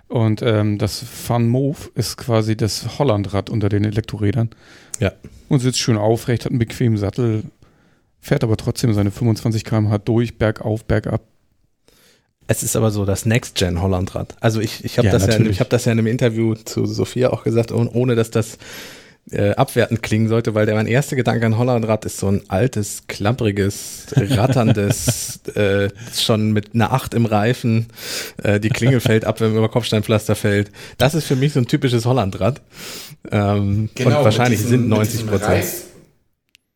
[SPEAKER 2] Und ähm, das Fun Move ist quasi das Hollandrad unter den Elektrorädern.
[SPEAKER 1] Ja.
[SPEAKER 2] Und sitzt schön aufrecht, hat einen bequemen Sattel, fährt aber trotzdem seine 25 km/h durch, bergauf, bergab. Es ist aber so das Next-Gen Hollandrad. Also ich, ich habe ja, das, ja, hab das ja in einem Interview zu Sophia auch gesagt, ohne dass das äh, abwertend klingen sollte, weil der mein erster Gedanke an Hollandrad ist so ein altes, klappriges, ratterndes, äh, schon mit einer Acht im Reifen, äh, die Klingel fällt ab, wenn man über Kopfsteinpflaster fällt. Das ist für mich so ein typisches Hollandrad. Ähm, genau, und wahrscheinlich diesen, sind 90 Prozent.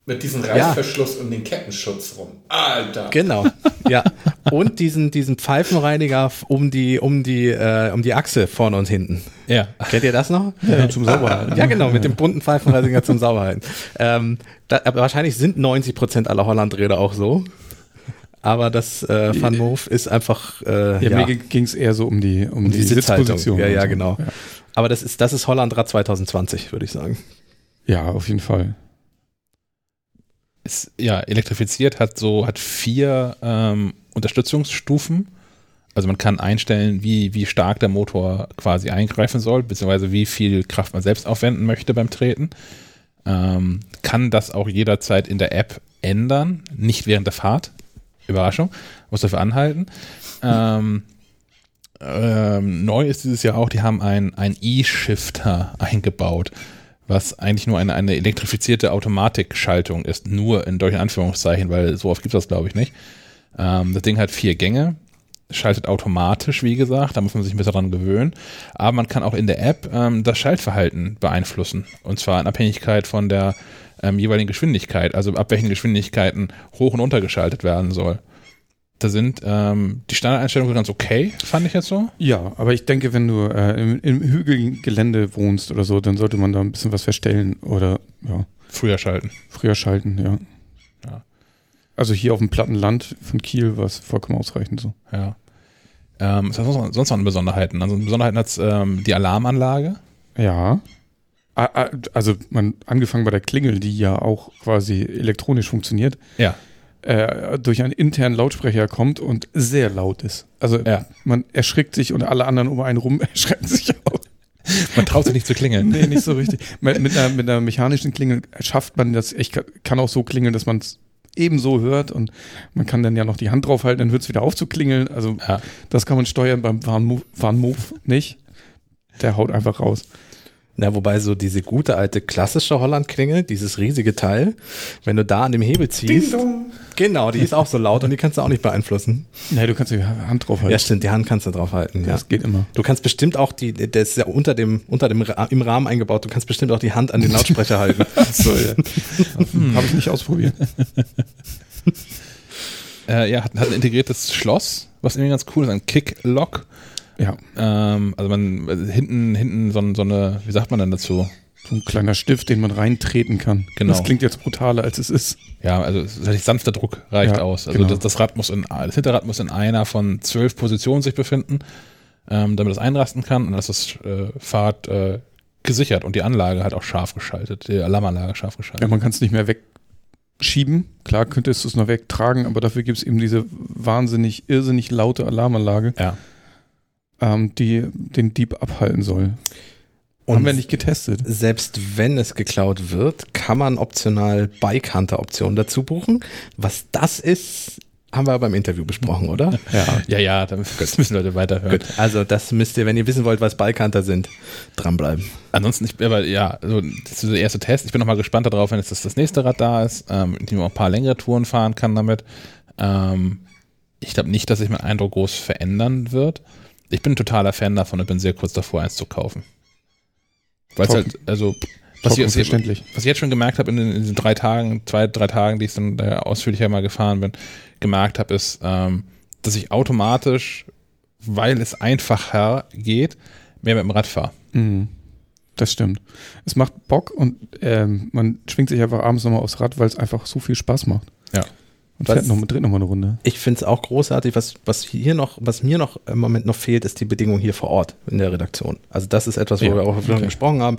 [SPEAKER 3] Mit diesem Reißverschluss ja. und den Kettenschutz rum. Alter.
[SPEAKER 2] Genau. Ja. Und diesen, diesen Pfeifenreiniger um die, um die, äh, um die Achse vorne und hinten.
[SPEAKER 1] Ja.
[SPEAKER 2] Kennt ihr das noch?
[SPEAKER 1] Ja, zum Sauberhalten.
[SPEAKER 2] Ja, genau, mit dem bunten Pfeifenreiniger zum Sauberhalten. Ähm, da, aber wahrscheinlich sind 90 Prozent aller Hollandräder auch so. Aber das äh, Van Move ist einfach. Äh,
[SPEAKER 1] ja, ja. mir ging es eher so um die, um, um die, die Sitzposition.
[SPEAKER 2] Ja, ja, so. genau. Ja. Aber das ist, das ist Hollandrad 2020, würde ich sagen.
[SPEAKER 1] Ja, auf jeden Fall ist ja elektrifiziert, hat so, hat vier ähm, Unterstützungsstufen. Also man kann einstellen, wie, wie stark der Motor quasi eingreifen soll, beziehungsweise wie viel Kraft man selbst aufwenden möchte beim Treten. Ähm, kann das auch jederzeit in der App ändern, nicht während der Fahrt. Überraschung, muss dafür anhalten. Ähm, ähm, neu ist dieses Jahr auch, die haben einen E-Shifter eingebaut was eigentlich nur eine, eine elektrifizierte Automatikschaltung ist, nur in deutschen Anführungszeichen, weil so oft gibt es das, glaube ich, nicht. Ähm, das Ding hat vier Gänge, schaltet automatisch, wie gesagt, da muss man sich ein bisschen dran gewöhnen. Aber man kann auch in der App ähm, das Schaltverhalten beeinflussen. Und zwar in Abhängigkeit von der ähm, jeweiligen Geschwindigkeit, also ab welchen Geschwindigkeiten hoch und runter geschaltet werden soll da sind ähm, die Standardeinstellungen ganz okay, fand ich jetzt so.
[SPEAKER 2] Ja, aber ich denke, wenn du äh, im, im Hügelgelände wohnst oder so, dann sollte man da ein bisschen was verstellen oder ja.
[SPEAKER 1] Früher schalten.
[SPEAKER 2] Früher schalten, ja. ja. Also hier auf dem platten Land von Kiel war es vollkommen ausreichend so.
[SPEAKER 1] Ja. Ähm, was hat sonst noch eine Besonderheiten? Also eine Besonderheit hat ähm, die Alarmanlage.
[SPEAKER 2] Ja. Also man angefangen bei der Klingel, die ja auch quasi elektronisch funktioniert.
[SPEAKER 1] Ja
[SPEAKER 2] äh, durch einen internen Lautsprecher kommt und sehr laut ist. Also ja. man erschrickt sich und alle anderen um einen rum erschrecken sich auch.
[SPEAKER 1] Man traut sich nicht zu klingeln.
[SPEAKER 4] Nee, nicht so richtig. mit, mit, einer, mit einer mechanischen Klingel schafft man das, ich kann auch so klingeln, dass man es ebenso hört und man kann dann ja noch die Hand draufhalten, dann hört es wieder auf zu klingeln. Also ja. das kann man steuern beim Warn-Move nicht. Der haut einfach raus.
[SPEAKER 2] Na, wobei so diese gute alte klassische Holland-Klingel, dieses riesige Teil, wenn du da an dem Hebel ziehst. Genau, die ist auch so laut und die kannst du auch nicht beeinflussen.
[SPEAKER 4] Nee, du kannst die Hand drauf
[SPEAKER 2] halten. Ja, stimmt, die Hand kannst du drauf halten. Ja.
[SPEAKER 4] Das geht immer.
[SPEAKER 2] Du kannst bestimmt auch die, das ist ja unter dem, unter dem, im Rahmen eingebaut, du kannst bestimmt auch die Hand an den Lautsprecher halten. so, ja.
[SPEAKER 4] hm, Habe ich nicht ausprobiert.
[SPEAKER 1] äh, ja, hat, hat ein integriertes Schloss, was irgendwie ganz cool ist, ein Kick-Lock. Ja. Ähm, also man also hinten, hinten so, so, eine, wie sagt man denn dazu?
[SPEAKER 4] So ein kleiner Stift, den man reintreten kann. Genau. Das klingt jetzt brutaler, als es ist.
[SPEAKER 1] Ja, also sanfter Druck reicht ja, aus. Also genau. das, das, Rad muss in, das Hinterrad muss in einer von zwölf Positionen sich befinden, ähm, damit es einrasten kann und dann ist das äh, Fahrrad äh, gesichert und die Anlage halt auch scharf geschaltet, die Alarmanlage scharf geschaltet.
[SPEAKER 4] Ja, man kann es nicht mehr wegschieben. Klar könntest du es noch wegtragen, aber dafür gibt es eben diese wahnsinnig, irrsinnig laute Alarmanlage. Ja ähm, die den Dieb abhalten soll.
[SPEAKER 2] Und Haben wir nicht getestet. Selbst wenn es geklaut wird, kann man optional Bike Hunter Optionen dazu buchen. Was das ist, haben wir beim Interview besprochen, oder?
[SPEAKER 1] Ja, ja, ja das müssen Leute weiterhören. Gut,
[SPEAKER 2] also das müsst ihr, wenn ihr wissen wollt, was Bike Hunter sind, dranbleiben.
[SPEAKER 1] Ansonsten, ich, aber ja, also das ist der erste Test. Ich bin nochmal gespannt darauf, wenn jetzt das, das nächste Rad da ist, ähm, in dem man auch ein paar längere Touren fahren kann damit. Ähm, ich glaube nicht, dass sich mein Eindruck groß verändern wird ich bin ein totaler Fan davon und bin sehr kurz davor, eins zu kaufen. Weil es halt, also, was ich, jetzt, was ich jetzt schon gemerkt habe in, in, diesen drei Tagen, zwei, drei Tagen, die ich dann äh, ausführlicher mal gefahren bin, gemerkt habe, ist, ähm, dass ich automatisch, weil es einfacher geht, mehr mit dem Rad fahre. Mhm.
[SPEAKER 4] Das stimmt. Es macht Bock und ähm, man schwingt sich einfach abends nochmal aufs Rad, weil es einfach so viel Spaß macht.
[SPEAKER 1] Ja.
[SPEAKER 4] Und fährt noch, dreht noch mal eine Runde.
[SPEAKER 2] Ich finde es auch großartig. Was, was hier noch, was mir noch im Moment noch fehlt, ist die Bedingung hier vor Ort in der Redaktion. Also das ist etwas, wo ja, wir auch okay. gesprochen haben.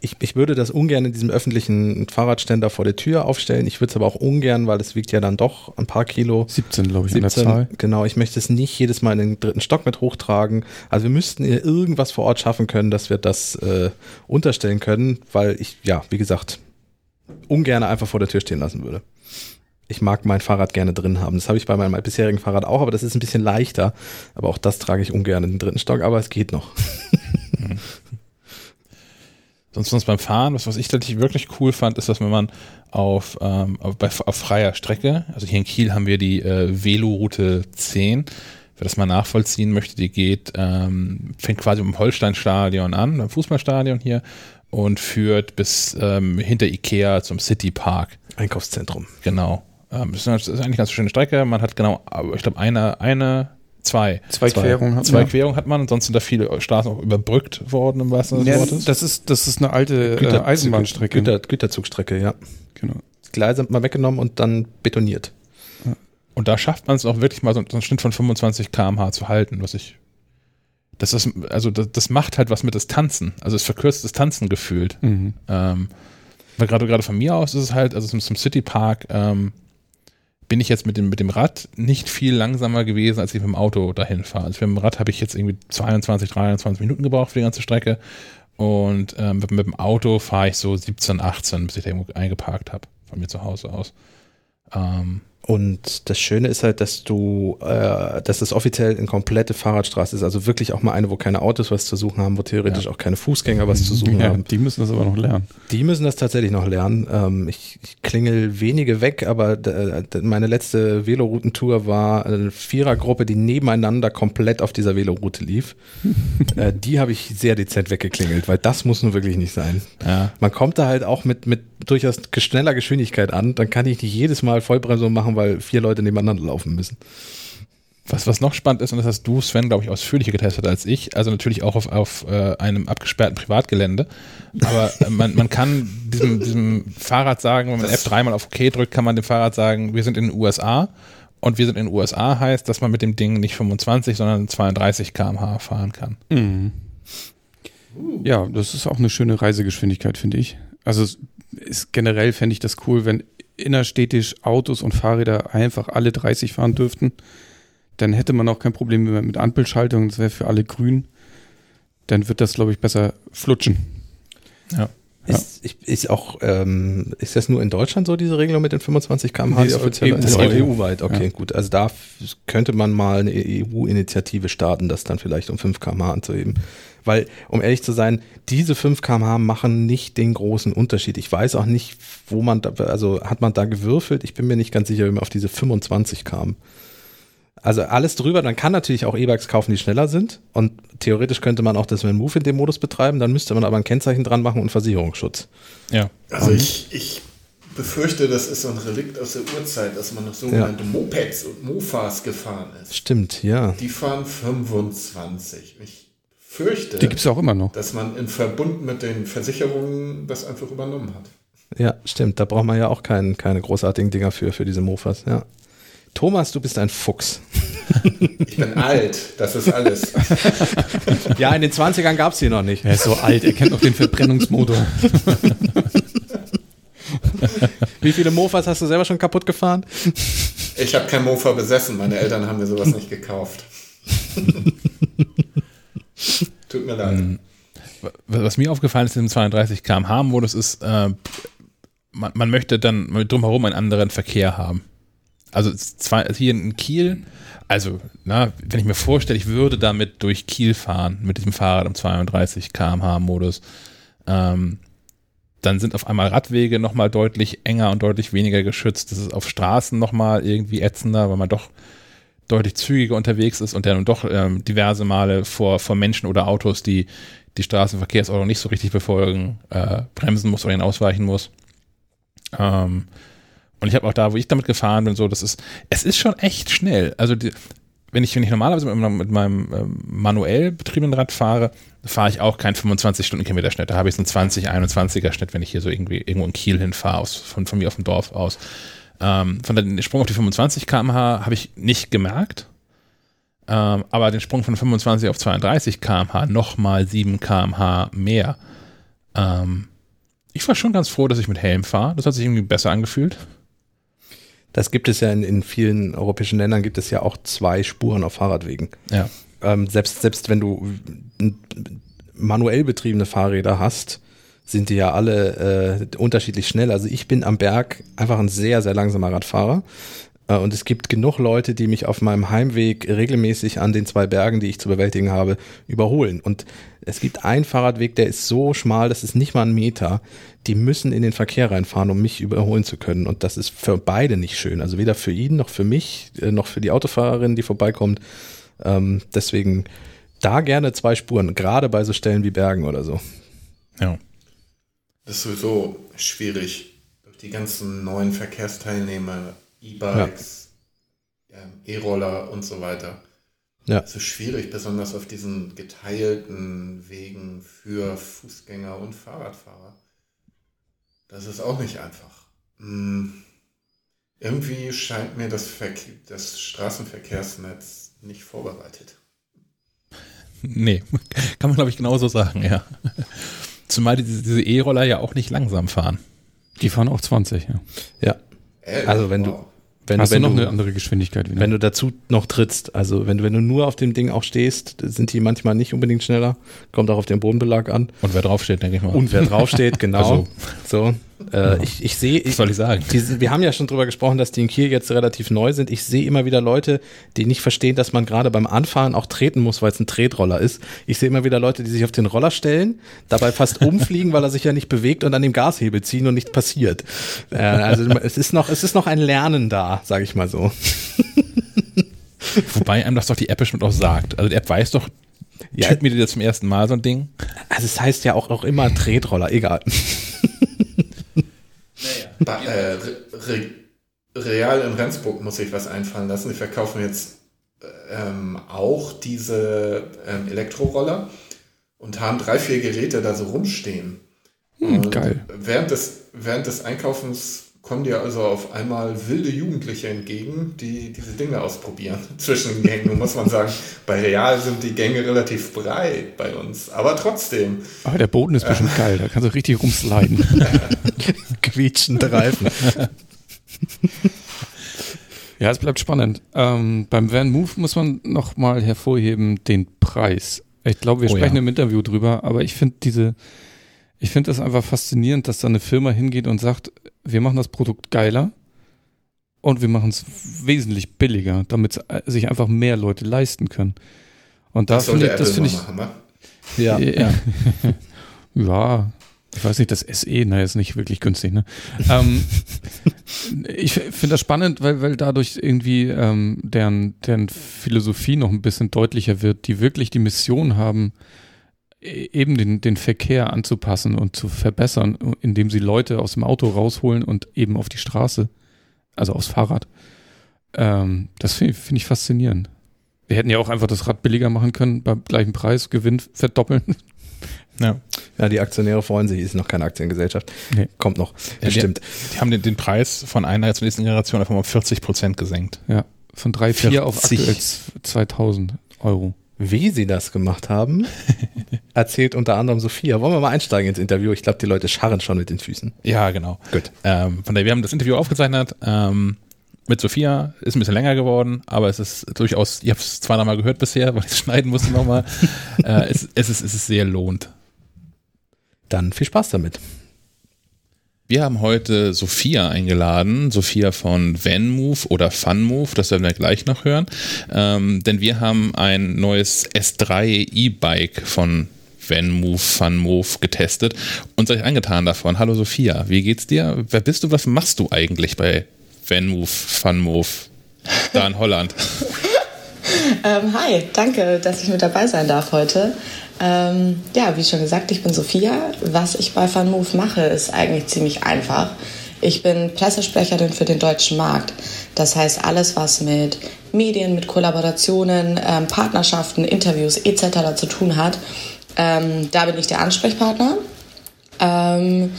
[SPEAKER 2] Ich, ich würde das ungern in diesem öffentlichen Fahrradständer vor der Tür aufstellen. Ich würde es aber auch ungern, weil es wiegt ja dann doch ein paar Kilo.
[SPEAKER 4] 17, glaube ich, 17, in der Zahl.
[SPEAKER 2] Genau, ich möchte es nicht jedes Mal in den dritten Stock mit hochtragen. Also wir müssten irgendwas vor Ort schaffen können, dass wir das äh, unterstellen können, weil ich, ja, wie gesagt, ungern einfach vor der Tür stehen lassen würde ich mag mein Fahrrad gerne drin haben. Das habe ich bei meinem bisherigen Fahrrad auch, aber das ist ein bisschen leichter. Aber auch das trage ich ungern in den dritten Stock, aber es geht noch.
[SPEAKER 1] mhm. Sonst, sonst beim Fahren, was, was ich tatsächlich wirklich cool fand, ist, dass wenn man auf, ähm, auf, bei, auf freier Strecke, also hier in Kiel haben wir die äh, Velo-Route 10, wer das mal nachvollziehen möchte, die geht, ähm, fängt quasi im Holsteinstadion an, beim Fußballstadion hier und führt bis ähm, hinter Ikea zum City Park.
[SPEAKER 2] Einkaufszentrum.
[SPEAKER 1] Genau. Ähm, das ist eigentlich eine ganz schöne Strecke. Man hat genau, ich glaube, eine, eine, zwei.
[SPEAKER 4] Zwei, zwei Querungen
[SPEAKER 1] hat Zwei ja. Querungen hat man, ansonsten sind da viele Straßen auch überbrückt worden, im wahrsten
[SPEAKER 4] Sinne des Wortes. Das ist, das ist eine alte Güter, äh, Eisenbahnstrecke.
[SPEAKER 2] Güter, Güterzugstrecke, ja. Genau. Gleise mal weggenommen und dann betoniert.
[SPEAKER 1] Und da schafft man es auch wirklich mal so, so einen Schnitt von 25 km/h zu halten, was ich das ist, also das, das, macht halt was mit das Tanzen. Also es verkürzt das Tanzen gefühlt. Mhm. Ähm, weil gerade gerade von mir aus ist es halt, also zum, zum City Park ähm, bin ich jetzt mit dem, mit dem Rad nicht viel langsamer gewesen, als ich mit dem Auto dahin fahre. Also mit dem Rad habe ich jetzt irgendwie 22, 23 Minuten gebraucht für die ganze Strecke. Und ähm, mit, mit, dem Auto fahre ich so 17, 18, bis ich da irgendwo eingeparkt habe, von mir zu Hause aus.
[SPEAKER 2] Ähm, und das Schöne ist halt, dass du, äh, dass das offiziell eine komplette Fahrradstraße ist, also wirklich auch mal eine, wo keine Autos was zu suchen haben, wo theoretisch ja. auch keine Fußgänger was zu suchen ja, haben.
[SPEAKER 4] Die müssen das aber noch lernen.
[SPEAKER 2] Die müssen das tatsächlich noch lernen. Ähm, ich, ich klingel wenige weg, aber meine letzte Veloroutentour war eine Vierergruppe, die nebeneinander komplett auf dieser Veloroute lief. äh, die habe ich sehr dezent weggeklingelt, weil das muss nun wirklich nicht sein. Ja. Man kommt da halt auch mit, mit durchaus schneller Geschwindigkeit an, dann kann ich nicht jedes Mal Vollbremsung machen, machen, weil vier Leute nebeneinander laufen müssen.
[SPEAKER 1] Was, was noch spannend ist, und das hast du, Sven, glaube ich, ausführlicher getestet als ich, also natürlich auch auf, auf äh, einem abgesperrten Privatgelände. Aber äh, man, man kann diesem, diesem Fahrrad sagen, wenn man F3 mal auf OK drückt, kann man dem Fahrrad sagen, wir sind in den USA. Und wir sind in den USA heißt, dass man mit dem Ding nicht 25, sondern 32 km/h fahren kann. Mhm.
[SPEAKER 4] Ja, das ist auch eine schöne Reisegeschwindigkeit, finde ich. Also ist, generell fände ich das cool, wenn innerstädtisch Autos und Fahrräder einfach alle 30 fahren dürften, dann hätte man auch kein Problem mehr mit Ampelschaltung, das wäre für alle grün. dann wird das, glaube ich, besser flutschen.
[SPEAKER 2] Ja. Ist, ich, ist auch, ähm, ist das nur in Deutschland so, diese Regelung mit den 25 km/h? Die offizielle,
[SPEAKER 4] ist
[SPEAKER 2] EU-weit, okay, ja. gut. Also da könnte man mal eine EU-Initiative starten, das dann vielleicht um 5 km/h anzuheben. Weil, um ehrlich zu sein, diese 5 km/h machen nicht den großen Unterschied. Ich weiß auch nicht, wo man da, also hat man da gewürfelt? Ich bin mir nicht ganz sicher, wie man auf diese 25 kam. Also alles drüber, dann kann natürlich auch E-Bikes kaufen, die schneller sind. Und theoretisch könnte man auch das Move in dem Modus betreiben. Dann müsste man aber ein Kennzeichen dran machen und Versicherungsschutz.
[SPEAKER 3] Ja. Also ich, ich befürchte, das ist so ein Relikt aus der Urzeit, dass man noch sogenannte ja. Mopeds und Mofas gefahren ist.
[SPEAKER 2] Stimmt, ja.
[SPEAKER 3] Die fahren 25. Ich fürchte,
[SPEAKER 4] die gibt's auch immer noch.
[SPEAKER 3] dass man in Verbund mit den Versicherungen das einfach übernommen hat.
[SPEAKER 2] Ja, stimmt. Da braucht man ja auch kein, keine großartigen Dinger für, für diese Mofas, ja. Thomas, du bist ein Fuchs.
[SPEAKER 3] Ich bin alt, das ist alles.
[SPEAKER 2] Ja, in den 20ern gab es die noch nicht.
[SPEAKER 4] Er ist so alt, er kennt noch den Verbrennungsmotor.
[SPEAKER 2] Wie viele Mofas hast du selber schon kaputt gefahren?
[SPEAKER 3] Ich habe kein Mofa besessen, meine Eltern haben mir sowas nicht gekauft. Tut mir leid. Ähm,
[SPEAKER 1] was mir aufgefallen ist im 32 km/h Modus ist, äh, man, man möchte dann drumherum einen anderen Verkehr haben. Also zwei, hier in Kiel, also na, wenn ich mir vorstelle, ich würde damit durch Kiel fahren mit diesem Fahrrad im 32 km/h Modus, ähm, dann sind auf einmal Radwege nochmal deutlich enger und deutlich weniger geschützt. Das ist auf Straßen nochmal irgendwie ätzender, weil man doch deutlich zügiger unterwegs ist und dann doch ähm, diverse Male vor, vor Menschen oder Autos, die die Straßenverkehrsordnung nicht so richtig befolgen, äh, bremsen muss oder ihnen ausweichen muss. Ähm, und ich habe auch da, wo ich damit gefahren bin, so, das ist, es ist schon echt schnell. Also die, wenn ich, wenn ich normalerweise mit, mit meinem ähm, manuell betriebenen Rad fahre, fahre ich auch keinen 25 Stundenkilometer Schnitt. Da habe ich so einen 20, 21er Schnitt, wenn ich hier so irgendwie irgendwo in Kiel hinfahre, von, von mir auf dem Dorf aus. Ähm, von den Sprung auf die 25 km/h habe ich nicht gemerkt. Ähm, aber den Sprung von 25 auf 32 km/h nochmal 7 km/h mehr. Ähm, ich war schon ganz froh, dass ich mit Helm fahre. Das hat sich irgendwie besser angefühlt.
[SPEAKER 2] Das gibt es ja in, in vielen europäischen Ländern, gibt es ja auch zwei Spuren auf Fahrradwegen.
[SPEAKER 1] Ja.
[SPEAKER 2] Ähm, selbst, selbst wenn du manuell betriebene Fahrräder hast, sind die ja alle äh, unterschiedlich schnell. Also ich bin am Berg einfach ein sehr, sehr langsamer Radfahrer. Äh, und es gibt genug Leute, die mich auf meinem Heimweg regelmäßig an den zwei Bergen, die ich zu bewältigen habe, überholen. Und es gibt einen Fahrradweg, der ist so schmal, das ist nicht mal ein Meter. Die müssen in den Verkehr reinfahren, um mich überholen zu können. Und das ist für beide nicht schön. Also weder für ihn noch für mich, äh, noch für die Autofahrerin, die vorbeikommt. Ähm, deswegen da gerne zwei Spuren, gerade bei so Stellen wie Bergen oder so.
[SPEAKER 1] Ja.
[SPEAKER 3] Das ist sowieso schwierig. Durch die ganzen neuen Verkehrsteilnehmer E-Bikes, ja. E-Roller und so weiter. Ja. Es ist schwierig, besonders auf diesen geteilten Wegen für Fußgänger und Fahrradfahrer. Das ist auch nicht einfach. Hm. Irgendwie scheint mir das, das Straßenverkehrsnetz nicht vorbereitet.
[SPEAKER 1] Nee, kann man glaube ich genauso sagen, ja. Zumal diese E-Roller ja auch nicht langsam fahren.
[SPEAKER 4] Die fahren auch 20, ja.
[SPEAKER 2] Ja. Also wenn wow. Du wenn,
[SPEAKER 4] Hast
[SPEAKER 2] wenn
[SPEAKER 4] du noch eine andere Geschwindigkeit
[SPEAKER 2] wieder? Wenn du dazu noch trittst, also wenn, wenn du nur auf dem Ding auch stehst, sind die manchmal nicht unbedingt schneller. Kommt auch auf den Bodenbelag an.
[SPEAKER 1] Und wer draufsteht, denke ich mal.
[SPEAKER 2] Und wer draufsteht, genau. Also. So. Äh, ich, ich sehe.
[SPEAKER 1] Was soll ich sagen?
[SPEAKER 2] Die, wir haben ja schon drüber gesprochen, dass die in Kiel jetzt relativ neu sind. Ich sehe immer wieder Leute, die nicht verstehen, dass man gerade beim Anfahren auch treten muss, weil es ein Tretroller ist. Ich sehe immer wieder Leute, die sich auf den Roller stellen, dabei fast umfliegen, weil er sich ja nicht bewegt und an dem Gashebel ziehen und nichts passiert. Äh, also es ist noch, es ist noch ein Lernen da, sage ich mal so.
[SPEAKER 1] Wobei einem das doch die App bestimmt auch sagt. Also die App weiß doch, ja, mir das zum ersten Mal so ein Ding.
[SPEAKER 2] Also es heißt ja auch, auch immer Tretroller, egal.
[SPEAKER 3] Ba äh, Re Real in Rendsburg muss ich was einfallen lassen. Die verkaufen jetzt ähm, auch diese ähm, Elektroroller und haben drei, vier Geräte da so rumstehen.
[SPEAKER 4] Hm, geil.
[SPEAKER 3] Während des, während des Einkaufens kommen dir also auf einmal wilde Jugendliche entgegen, die diese Dinge ausprobieren zwischen den Gängen. Nun muss man sagen, bei Real sind die Gänge relativ breit bei uns, aber trotzdem.
[SPEAKER 4] Aber der Boden ist bestimmt geil, da kannst du richtig rumsliden.
[SPEAKER 2] Quietschende Reifen.
[SPEAKER 4] ja, es bleibt spannend. Ähm, beim Van Move muss man nochmal hervorheben den Preis. Ich glaube, wir oh, sprechen ja. im Interview drüber, aber ich finde diese, ich finde das einfach faszinierend, dass da eine Firma hingeht und sagt, wir machen das Produkt geiler und wir machen es wesentlich billiger, damit sich einfach mehr Leute leisten können. Und da finde ich, das finde ich, machen, ne? ja, ja. ja, ich weiß nicht, das SE, naja, ist nicht wirklich günstig, ne? ähm, ich finde das spannend, weil, weil dadurch irgendwie ähm, deren, deren Philosophie noch ein bisschen deutlicher wird, die wirklich die Mission haben, e, eben den, den Verkehr anzupassen und zu verbessern, indem sie Leute aus dem Auto rausholen und eben auf die Straße, also aufs Fahrrad. Ähm, das finde find ich faszinierend. Wir hätten ja auch einfach das Rad billiger machen können, beim gleichen Preis, Gewinn verdoppeln.
[SPEAKER 2] Ja. Ja, die Aktionäre freuen sich, ist noch keine Aktiengesellschaft. Nee. Kommt noch.
[SPEAKER 1] Ja,
[SPEAKER 2] stimmt.
[SPEAKER 1] Die, die, haben den, den, Preis von einer zur nächsten Generation einfach um 40 Prozent gesenkt.
[SPEAKER 4] Ja. Von 3,4 auf aktuell 2000 Euro.
[SPEAKER 2] Wie sie das gemacht haben, erzählt unter anderem Sophia. Wollen wir mal einsteigen ins Interview? Ich glaube, die Leute scharren schon mit den Füßen.
[SPEAKER 1] Ja, genau. Gut. Ähm, von daher, wir haben das Interview aufgezeichnet. Ähm, mit Sophia ist ein bisschen länger geworden, aber es ist durchaus, ich habe es zwar noch mal gehört bisher, weil ich es schneiden musste nochmal. äh, es, es, ist, es ist sehr lohnt.
[SPEAKER 2] Dann viel Spaß damit.
[SPEAKER 1] Wir haben heute Sophia eingeladen, Sophia von VanMove oder FunMove, das werden wir gleich noch hören, ähm, denn wir haben ein neues S3 E-Bike von VanMove, FunMove getestet und seid angetan davon. Hallo Sophia, wie geht's dir? Wer bist du? Was machst du eigentlich bei VanMove, FunMove da in Holland?
[SPEAKER 6] ähm, hi, danke, dass ich mit dabei sein darf heute. Ähm, ja, wie schon gesagt, ich bin Sophia. Was ich bei FunMove mache, ist eigentlich ziemlich einfach. Ich bin Pressesprecherin für den deutschen Markt. Das heißt, alles, was mit Medien, mit Kollaborationen, ähm, Partnerschaften, Interviews etc. zu tun hat, ähm, da bin ich der Ansprechpartner. Ähm,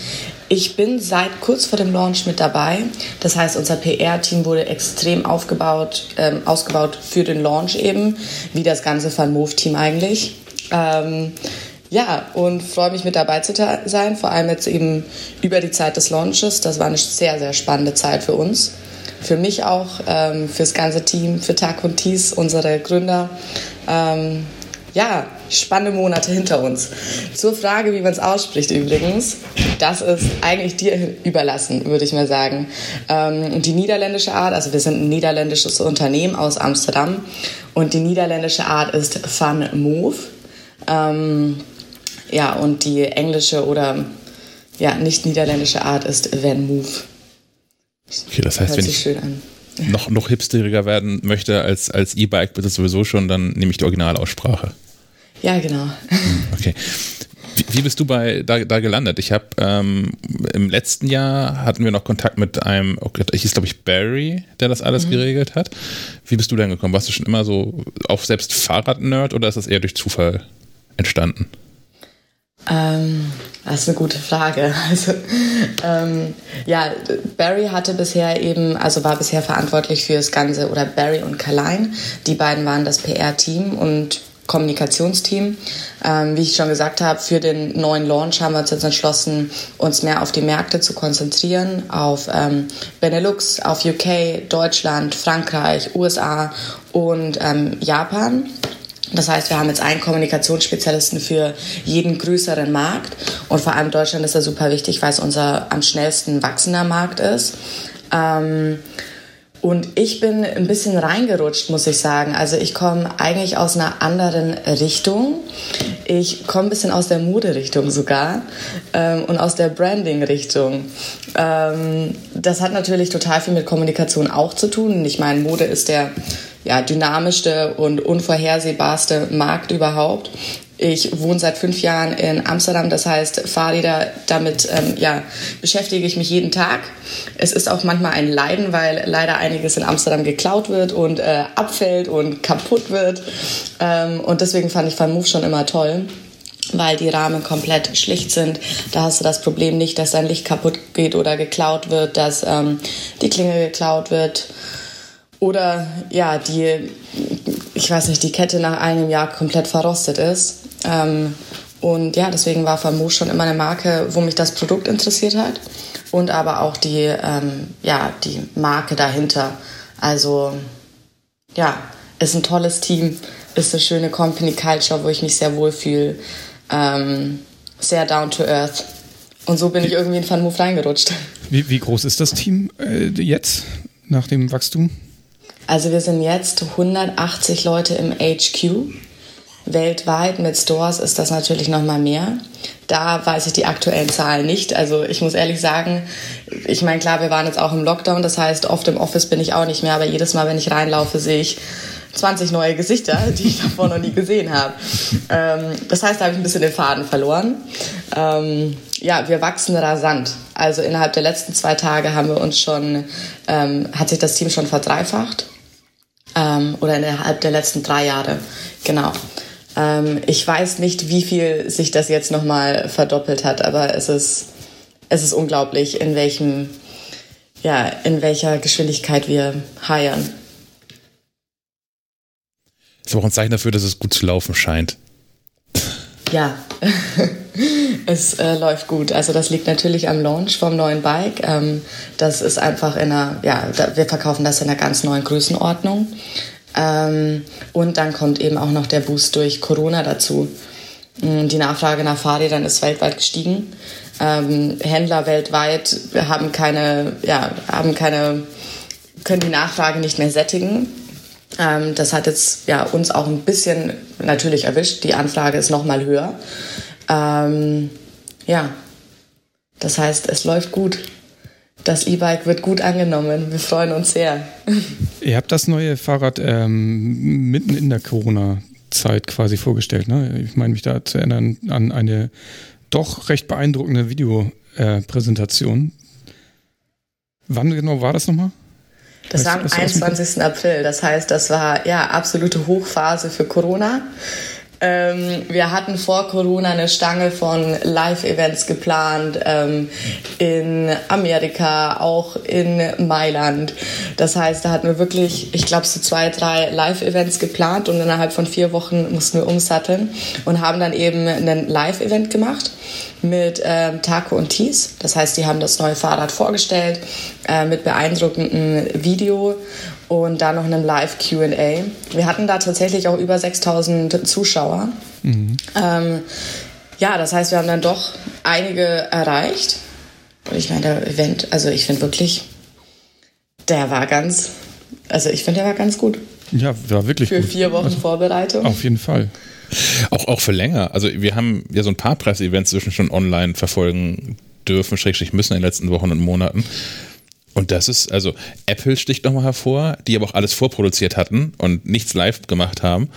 [SPEAKER 6] ich bin seit kurz vor dem Launch mit dabei. Das heißt, unser PR-Team wurde extrem aufgebaut, ähm, ausgebaut für den Launch eben, wie das ganze FunMove-Team eigentlich. Ähm, ja, und freue mich mit dabei zu sein, vor allem jetzt eben über die Zeit des Launches. Das war eine sehr, sehr spannende Zeit für uns. Für mich auch, ähm, fürs ganze Team, für Tag und Thies, unsere Gründer. Ähm, ja, spannende Monate hinter uns. Zur Frage, wie man es ausspricht übrigens, das ist eigentlich dir überlassen, würde ich mal sagen. Ähm, die niederländische Art, also wir sind ein niederländisches Unternehmen aus Amsterdam und die niederländische Art ist Fun Move. Ähm, ja, und die englische oder ja, nicht niederländische Art ist Van Move.
[SPEAKER 1] Okay, das heißt, wenn ich noch, noch hipsteriger werden möchte als, als E-Bike, bitte sowieso schon, dann nehme ich die Originalaussprache.
[SPEAKER 6] Ja, genau.
[SPEAKER 1] Hm, okay. Wie, wie bist du bei da, da gelandet? Ich habe ähm, im letzten Jahr hatten wir noch Kontakt mit einem, okay, ich hieß glaube ich Barry, der das alles mhm. geregelt hat. Wie bist du denn gekommen? Warst du schon immer so auch selbst Fahrrad-Nerd oder ist das eher durch Zufall entstanden?
[SPEAKER 6] Ähm, das ist eine gute Frage. Also, ähm, ja, Barry hatte bisher eben, also war bisher verantwortlich für das Ganze, oder Barry und Carline, die beiden waren das PR-Team und Kommunikationsteam. Ähm, wie ich schon gesagt habe, für den neuen Launch haben wir uns jetzt entschlossen, uns mehr auf die Märkte zu konzentrieren, auf ähm, Benelux, auf UK, Deutschland, Frankreich, USA und ähm, Japan. Das heißt, wir haben jetzt einen Kommunikationsspezialisten für jeden größeren Markt. Und vor allem Deutschland ist ja super wichtig, weil es unser am schnellsten wachsender Markt ist. Ähm, und ich bin ein bisschen reingerutscht, muss ich sagen. Also ich komme eigentlich aus einer anderen Richtung. Ich komme ein bisschen aus der Mode-Richtung sogar ähm, und aus der Branding-Richtung. Ähm, das hat natürlich total viel mit Kommunikation auch zu tun. Ich meine, Mode ist der ja, dynamischste und unvorhersehbarste Markt überhaupt. Ich wohne seit fünf Jahren in Amsterdam, das heißt, Fahrräder, damit ähm, ja, beschäftige ich mich jeden Tag. Es ist auch manchmal ein Leiden, weil leider einiges in Amsterdam geklaut wird und äh, abfällt und kaputt wird. Ähm, und deswegen fand ich Van Move schon immer toll weil die Rahmen komplett schlicht sind. Da hast du das Problem nicht, dass dein Licht kaputt geht oder geklaut wird, dass ähm, die Klinge geklaut wird oder ja, die, ich weiß nicht, die Kette nach einem Jahr komplett verrostet ist. Ähm, und ja, deswegen war Famos schon immer eine Marke, wo mich das Produkt interessiert hat und aber auch die, ähm, ja, die Marke dahinter. Also ja, ist ein tolles Team, ist eine schöne Company Culture, wo ich mich sehr wohl fühle. Ähm, sehr down to earth. Und so bin ich irgendwie in Van Move reingerutscht.
[SPEAKER 4] Wie, wie groß ist das Team äh, jetzt nach dem Wachstum?
[SPEAKER 6] Also wir sind jetzt 180 Leute im HQ. Weltweit mit Stores ist das natürlich noch mal mehr. Da weiß ich die aktuellen Zahlen nicht. Also ich muss ehrlich sagen, ich meine, klar, wir waren jetzt auch im Lockdown, das heißt, oft im Office bin ich auch nicht mehr, aber jedes Mal, wenn ich reinlaufe, sehe ich 20 neue Gesichter, die ich davor noch nie gesehen habe. Ähm, das heißt, da habe ich ein bisschen den Faden verloren. Ähm, ja, wir wachsen rasant. Also innerhalb der letzten zwei Tage haben wir uns schon, ähm, hat sich das Team schon verdreifacht. Ähm, oder innerhalb der letzten drei Jahre, genau. Ähm, ich weiß nicht, wie viel sich das jetzt nochmal verdoppelt hat, aber es ist, es ist unglaublich, in welchem, ja, in welcher Geschwindigkeit wir heiern.
[SPEAKER 1] Ist auch ein Zeichen dafür, dass es gut zu laufen scheint.
[SPEAKER 6] Ja, es äh, läuft gut. Also das liegt natürlich am Launch vom neuen Bike. Ähm, das ist einfach in einer, ja, da, wir verkaufen das in einer ganz neuen Größenordnung. Ähm, und dann kommt eben auch noch der Boost durch Corona dazu. Mm, die Nachfrage nach Fahrrädern ist weltweit gestiegen. Ähm, Händler weltweit haben keine, ja, haben keine, können die Nachfrage nicht mehr sättigen. Ähm, das hat jetzt ja, uns auch ein bisschen natürlich erwischt. Die Anfrage ist noch mal höher. Ähm, ja, das heißt, es läuft gut. Das E-Bike wird gut angenommen. Wir freuen uns sehr.
[SPEAKER 4] Ihr habt das neue Fahrrad ähm, mitten in der Corona-Zeit quasi vorgestellt. Ne? Ich meine mich da zu erinnern an eine doch recht beeindruckende Videopräsentation. Äh, Wann genau war das nochmal?
[SPEAKER 6] Das war am 21. April. Das heißt, das war ja absolute Hochphase für Corona. Ähm, wir hatten vor Corona eine Stange von Live-Events geplant ähm, in Amerika, auch in Mailand. Das heißt, da hatten wir wirklich, ich glaube, so zwei, drei Live-Events geplant und innerhalb von vier Wochen mussten wir umsatteln und haben dann eben ein Live-Event gemacht mit ähm, Taco und Thies. Das heißt, die haben das neue Fahrrad vorgestellt äh, mit beeindruckendem Video und dann noch einem Live-QA. Wir hatten da tatsächlich auch über 6000 Zuschauer. Mhm. Ähm, ja, das heißt, wir haben dann doch einige erreicht. Und ich meine, der Event, also ich finde wirklich, der war ganz, also ich finde, der war ganz gut.
[SPEAKER 4] Ja, war wirklich
[SPEAKER 6] Für
[SPEAKER 4] gut.
[SPEAKER 6] vier Wochen also, Vorbereitung.
[SPEAKER 4] Auf jeden Fall.
[SPEAKER 1] Auch, auch für länger. Also wir haben ja so ein paar Presse-Events zwischen schon online verfolgen dürfen, schrägstrich müssen in den letzten Wochen und Monaten. Und das ist, also Apple sticht nochmal hervor, die aber auch alles vorproduziert hatten und nichts live gemacht haben.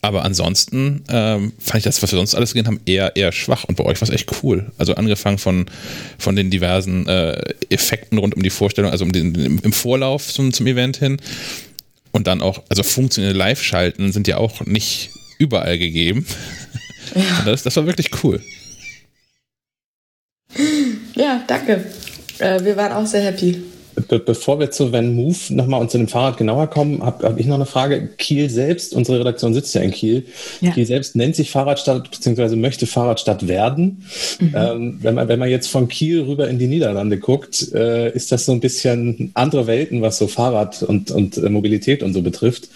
[SPEAKER 1] Aber ansonsten ähm, fand ich das, was wir sonst alles gesehen haben, eher, eher schwach. Und bei euch war es echt cool. Also angefangen von, von den diversen äh, Effekten rund um die Vorstellung, also um den, im Vorlauf zum, zum Event hin. Und dann auch, also funktionelle Live-Schalten sind ja auch nicht überall gegeben. Ja. Das, das war wirklich cool.
[SPEAKER 6] Ja, danke. Äh, wir waren auch sehr happy.
[SPEAKER 2] Be bevor wir zu Van Move nochmal und zu dem Fahrrad genauer kommen, habe hab ich noch eine Frage. Kiel selbst, unsere Redaktion sitzt ja in Kiel. Ja. Kiel selbst nennt sich Fahrradstadt beziehungsweise möchte Fahrradstadt werden. Mhm. Ähm, wenn, man, wenn man jetzt von Kiel rüber in die Niederlande guckt, äh, ist das so ein bisschen andere Welten, was so Fahrrad und, und äh, Mobilität und so betrifft.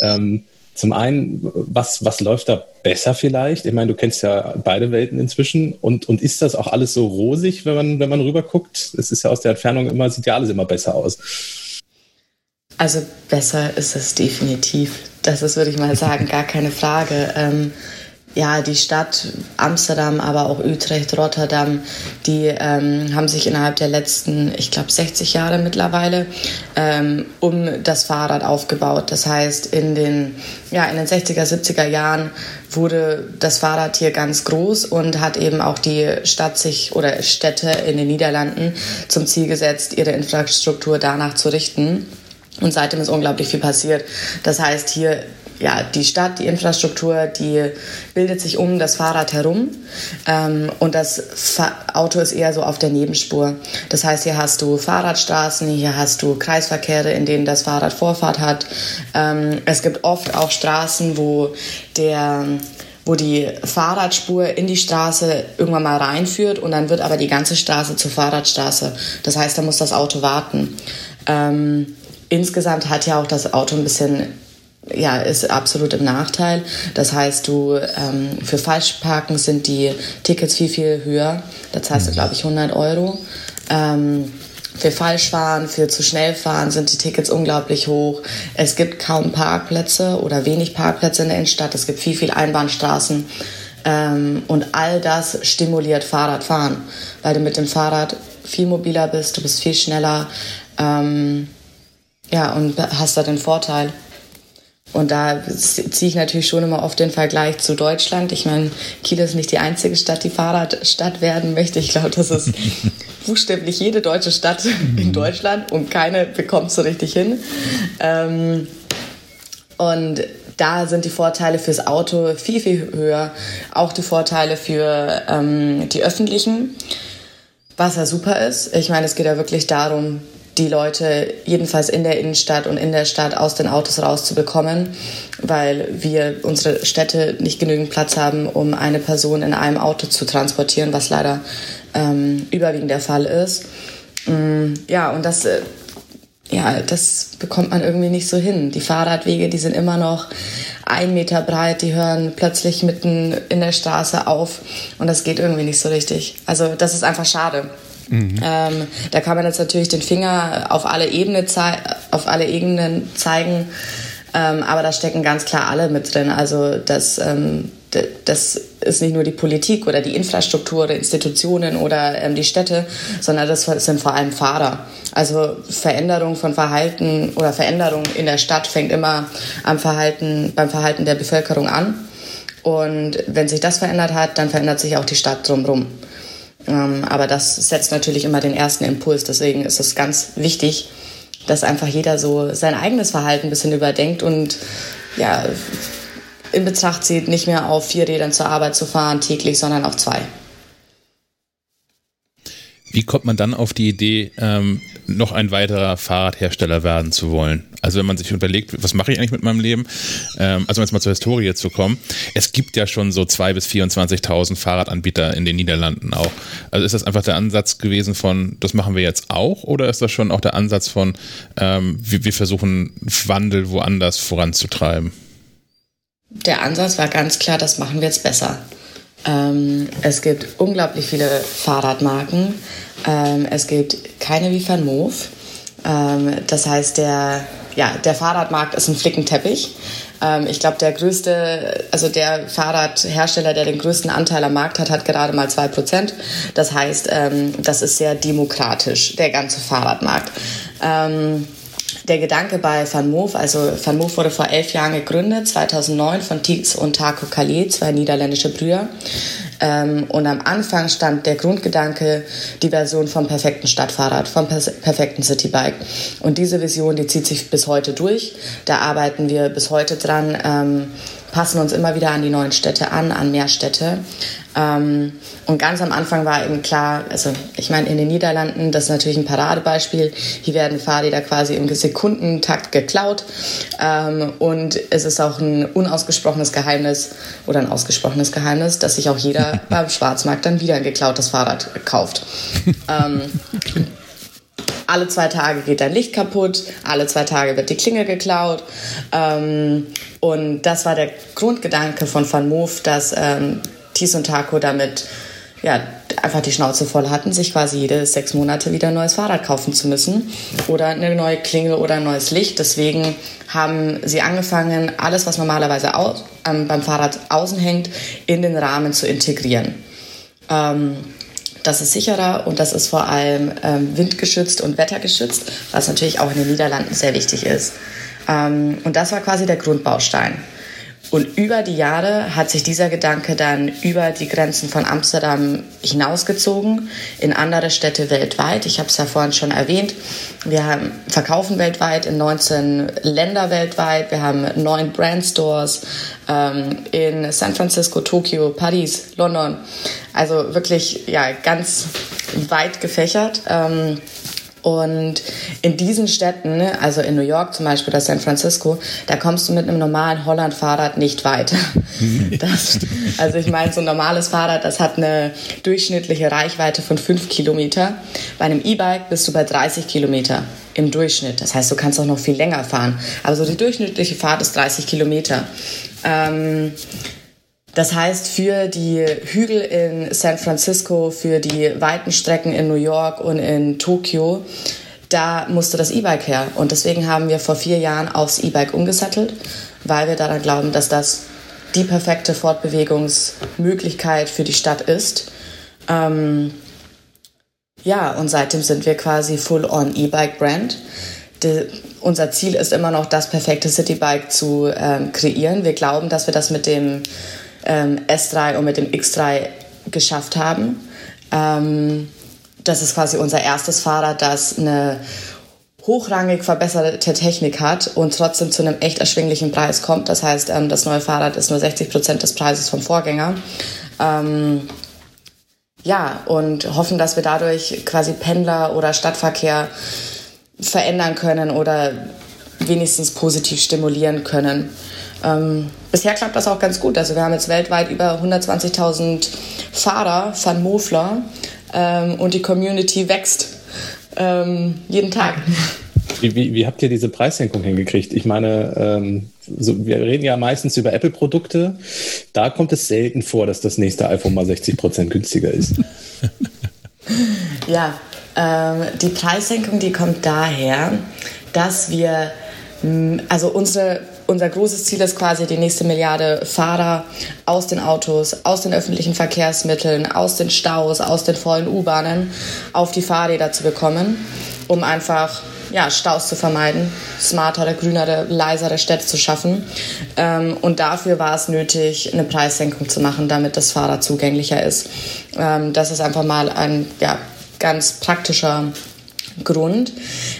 [SPEAKER 2] Ähm, zum einen, was, was läuft da besser vielleicht? Ich meine, du kennst ja beide Welten inzwischen. Und, und ist das auch alles so rosig, wenn man, wenn man rüber guckt? Es ist ja aus der Entfernung immer, sieht ja alles immer besser aus.
[SPEAKER 6] Also besser ist es definitiv. Das ist, würde ich mal sagen, gar keine Frage. Ähm, ja, die Stadt Amsterdam, aber auch Utrecht, Rotterdam, die ähm, haben sich innerhalb der letzten, ich glaube, 60 Jahre mittlerweile ähm, um das Fahrrad aufgebaut. Das heißt, in den, ja, in den 60er, 70er Jahren wurde das Fahrrad hier ganz groß und hat eben auch die Stadt sich oder Städte in den Niederlanden zum Ziel gesetzt, ihre Infrastruktur danach zu richten. Und seitdem ist unglaublich viel passiert. Das heißt, hier ja, die Stadt, die Infrastruktur, die bildet sich um das Fahrrad herum ähm, und das Fa Auto ist eher so auf der Nebenspur. Das heißt, hier hast du Fahrradstraßen, hier hast du Kreisverkehre, in denen das Fahrrad Vorfahrt hat. Ähm, es gibt oft auch Straßen, wo der wo die Fahrradspur in die Straße irgendwann mal reinführt und dann wird aber die ganze Straße zur Fahrradstraße. Das heißt, da muss das Auto warten. Ähm, insgesamt hat ja auch das Auto ein bisschen ja, ist absolut im Nachteil. Das heißt, du ähm, für Falschparken sind die Tickets viel, viel höher. Da zahlst du, mhm. glaube ich, 100 Euro. Ähm, für Falschfahren, für zu schnell fahren sind die Tickets unglaublich hoch. Es gibt kaum Parkplätze oder wenig Parkplätze in der Innenstadt. Es gibt viel, viel Einbahnstraßen. Ähm, und all das stimuliert Fahrradfahren, weil du mit dem Fahrrad viel mobiler bist, du bist viel schneller. Ähm, ja, und hast da den Vorteil. Und da ziehe ich natürlich schon immer oft den Vergleich zu Deutschland. Ich meine, Kiel ist nicht die einzige Stadt, die Fahrradstadt werden möchte. Ich glaube, das ist buchstäblich jede deutsche Stadt in Deutschland und keine bekommt so richtig hin. Ähm, und da sind die Vorteile fürs Auto viel, viel höher. Auch die Vorteile für ähm, die öffentlichen, was ja super ist. Ich meine, es geht ja wirklich darum, die Leute jedenfalls in der Innenstadt und in der Stadt aus den Autos rauszubekommen, weil wir unsere Städte nicht genügend Platz haben, um eine Person in einem Auto zu transportieren, was leider ähm, überwiegend der Fall ist. Ähm, ja, und das, äh, ja, das bekommt man irgendwie nicht so hin. Die Fahrradwege, die sind immer noch ein Meter breit, die hören plötzlich mitten in der Straße auf und das geht irgendwie nicht so richtig. Also das ist einfach schade. Mhm. Ähm, da kann man jetzt natürlich den Finger auf alle, Ebene auf alle Ebenen zeigen, ähm, aber da stecken ganz klar alle mit drin. Also das, ähm, das ist nicht nur die Politik oder die Infrastruktur oder Institutionen oder ähm, die Städte, sondern das sind vor allem Fahrer. Also Veränderung von Verhalten oder Veränderung in der Stadt fängt immer am Verhalten, beim Verhalten der Bevölkerung an. Und wenn sich das verändert hat, dann verändert sich auch die Stadt drumherum. Ähm, aber das setzt natürlich immer den ersten Impuls. Deswegen ist es ganz wichtig, dass einfach jeder so sein eigenes Verhalten ein bisschen überdenkt und ja, in Betracht zieht, nicht mehr auf vier Rädern zur Arbeit zu fahren täglich, sondern auf zwei.
[SPEAKER 1] Wie kommt man dann auf die Idee, ähm, noch ein weiterer Fahrradhersteller werden zu wollen? Also wenn man sich überlegt, was mache ich eigentlich mit meinem Leben? Ähm, also um jetzt mal zur Historie zu kommen. Es gibt ja schon so 2.000 bis 24.000 Fahrradanbieter in den Niederlanden auch. Also ist das einfach der Ansatz gewesen von, das machen wir jetzt auch? Oder ist das schon auch der Ansatz von, ähm, wir, wir versuchen Wandel woanders voranzutreiben?
[SPEAKER 6] Der Ansatz war ganz klar, das machen wir jetzt besser. Ähm, es gibt unglaublich viele Fahrradmarken. Ähm, es gibt keine wie Van Moof. Ähm, das heißt, der, ja, der Fahrradmarkt ist ein Flickenteppich. Ähm, ich glaube, der größte, also der Fahrradhersteller, der den größten Anteil am Markt hat, hat gerade mal 2%. Das heißt, ähm, das ist sehr demokratisch, der ganze Fahrradmarkt. Ähm, der Gedanke bei Van Moof, also Van Moof wurde vor elf Jahren gegründet, 2009 von Tiets und Taco Calais, zwei niederländische Brüder. Ähm, und am Anfang stand der Grundgedanke, die Version vom perfekten Stadtfahrrad, vom perfekten Citybike. Und diese Vision, die zieht sich bis heute durch. Da arbeiten wir bis heute dran, ähm, passen uns immer wieder an die neuen Städte an, an mehr Städte. Ähm, und ganz am Anfang war eben klar, also ich meine, in den Niederlanden, das ist natürlich ein Paradebeispiel, hier werden Fahrräder quasi im Sekundentakt geklaut. Ähm, und es ist auch ein unausgesprochenes Geheimnis oder ein ausgesprochenes Geheimnis, dass sich auch jeder beim Schwarzmarkt dann wieder ein geklautes Fahrrad kauft. ähm, alle zwei Tage geht dein Licht kaputt, alle zwei Tage wird die Klinge geklaut. Und das war der Grundgedanke von Van Moof, dass Thies und Taco damit ja, einfach die Schnauze voll hatten, sich quasi jede sechs Monate wieder ein neues Fahrrad kaufen zu müssen oder eine neue Klingel oder ein neues Licht. Deswegen haben sie angefangen, alles, was normalerweise aus, ähm, beim Fahrrad außen hängt, in den Rahmen zu integrieren. Ähm, das ist sicherer und das ist vor allem ähm, windgeschützt und wettergeschützt, was natürlich auch in den Niederlanden sehr wichtig ist. Ähm, und das war quasi der Grundbaustein. Und über die Jahre hat sich dieser Gedanke dann über die Grenzen von Amsterdam hinausgezogen in andere Städte weltweit. Ich habe es ja vorhin schon erwähnt. Wir haben, verkaufen weltweit in 19 Länder weltweit. Wir haben neun Brandstores ähm, in San Francisco, Tokio, Paris, London. Also wirklich ja ganz weit gefächert. Ähm, Und in diesen Städten, also in New York zum Beispiel oder San Francisco, da kommst du mit einem normalen Holland-Fahrrad nicht weit. Das, also ich meine, so ein normales Fahrrad, das hat eine durchschnittliche Reichweite von 5 Kilometer. Bei einem E-Bike bist du bei 30 Kilometer im Durchschnitt. Das heißt, du kannst auch noch viel länger fahren. Aber so die durchschnittliche Fahrt ist 30 Kilometer. Ähm, das heißt, für die Hügel in San Francisco, für die weiten Strecken in New York und in Tokio, da musste das E-Bike her. Und deswegen haben wir vor vier Jahren aufs E-Bike umgesettelt, weil wir daran glauben, dass das die perfekte Fortbewegungsmöglichkeit für die Stadt ist. Ähm, ja, und seitdem sind wir quasi full-on E-Bike-Brand. unser Ziel ist immer noch, das perfekte Citybike zu ähm, kreieren. Wir glauben, dass wir das mit dem ähm, S3 und mit dem X3 geschafft haben. Ähm, das ist quasi unser erstes Fahrrad, das eine hochrangig verbesserte Technik hat und trotzdem zu einem echt erschwinglichen Preis kommt. Das heißt, ähm, das neue Fahrrad ist nur 60 Prozent des Preises vom Vorgänger. Ähm, ja, und hoffen, dass wir dadurch quasi Pendler oder Stadtverkehr verändern können oder wenigstens positiv stimulieren können. Ähm, bisher klappt das auch ganz gut. Also wir haben jetzt weltweit über 120.000 Fahrer von Mofler ähm, und die Community wächst ähm, jeden Tag.
[SPEAKER 2] Wie, wie, wie, habt ihr diese Preissenkung hingekriegt? Ich meine, ähm, so, wir reden ja meistens über Apple-Produkte. Da kommt es selten vor, dass das nächste iPhone mal 60 Prozent günstiger ist.
[SPEAKER 6] ja, ähm, die Preissenkung, die kommt daher, dass wir, also unsere unser großes Ziel ist quasi, die nächste Milliarde Fahrer aus den Autos, aus den öffentlichen Verkehrsmitteln, aus den Staus, aus den vollen U-Bahnen auf die Fahrräder zu bekommen, um einfach ja, Staus zu vermeiden, smartere, grünere, leisere Städte zu schaffen. Ähm, und dafür war es nötig, eine Preissenkung zu machen, damit das Fahrrad zugänglicher ist. Ähm, das ist einfach mal ein ja, ganz praktischer Grund.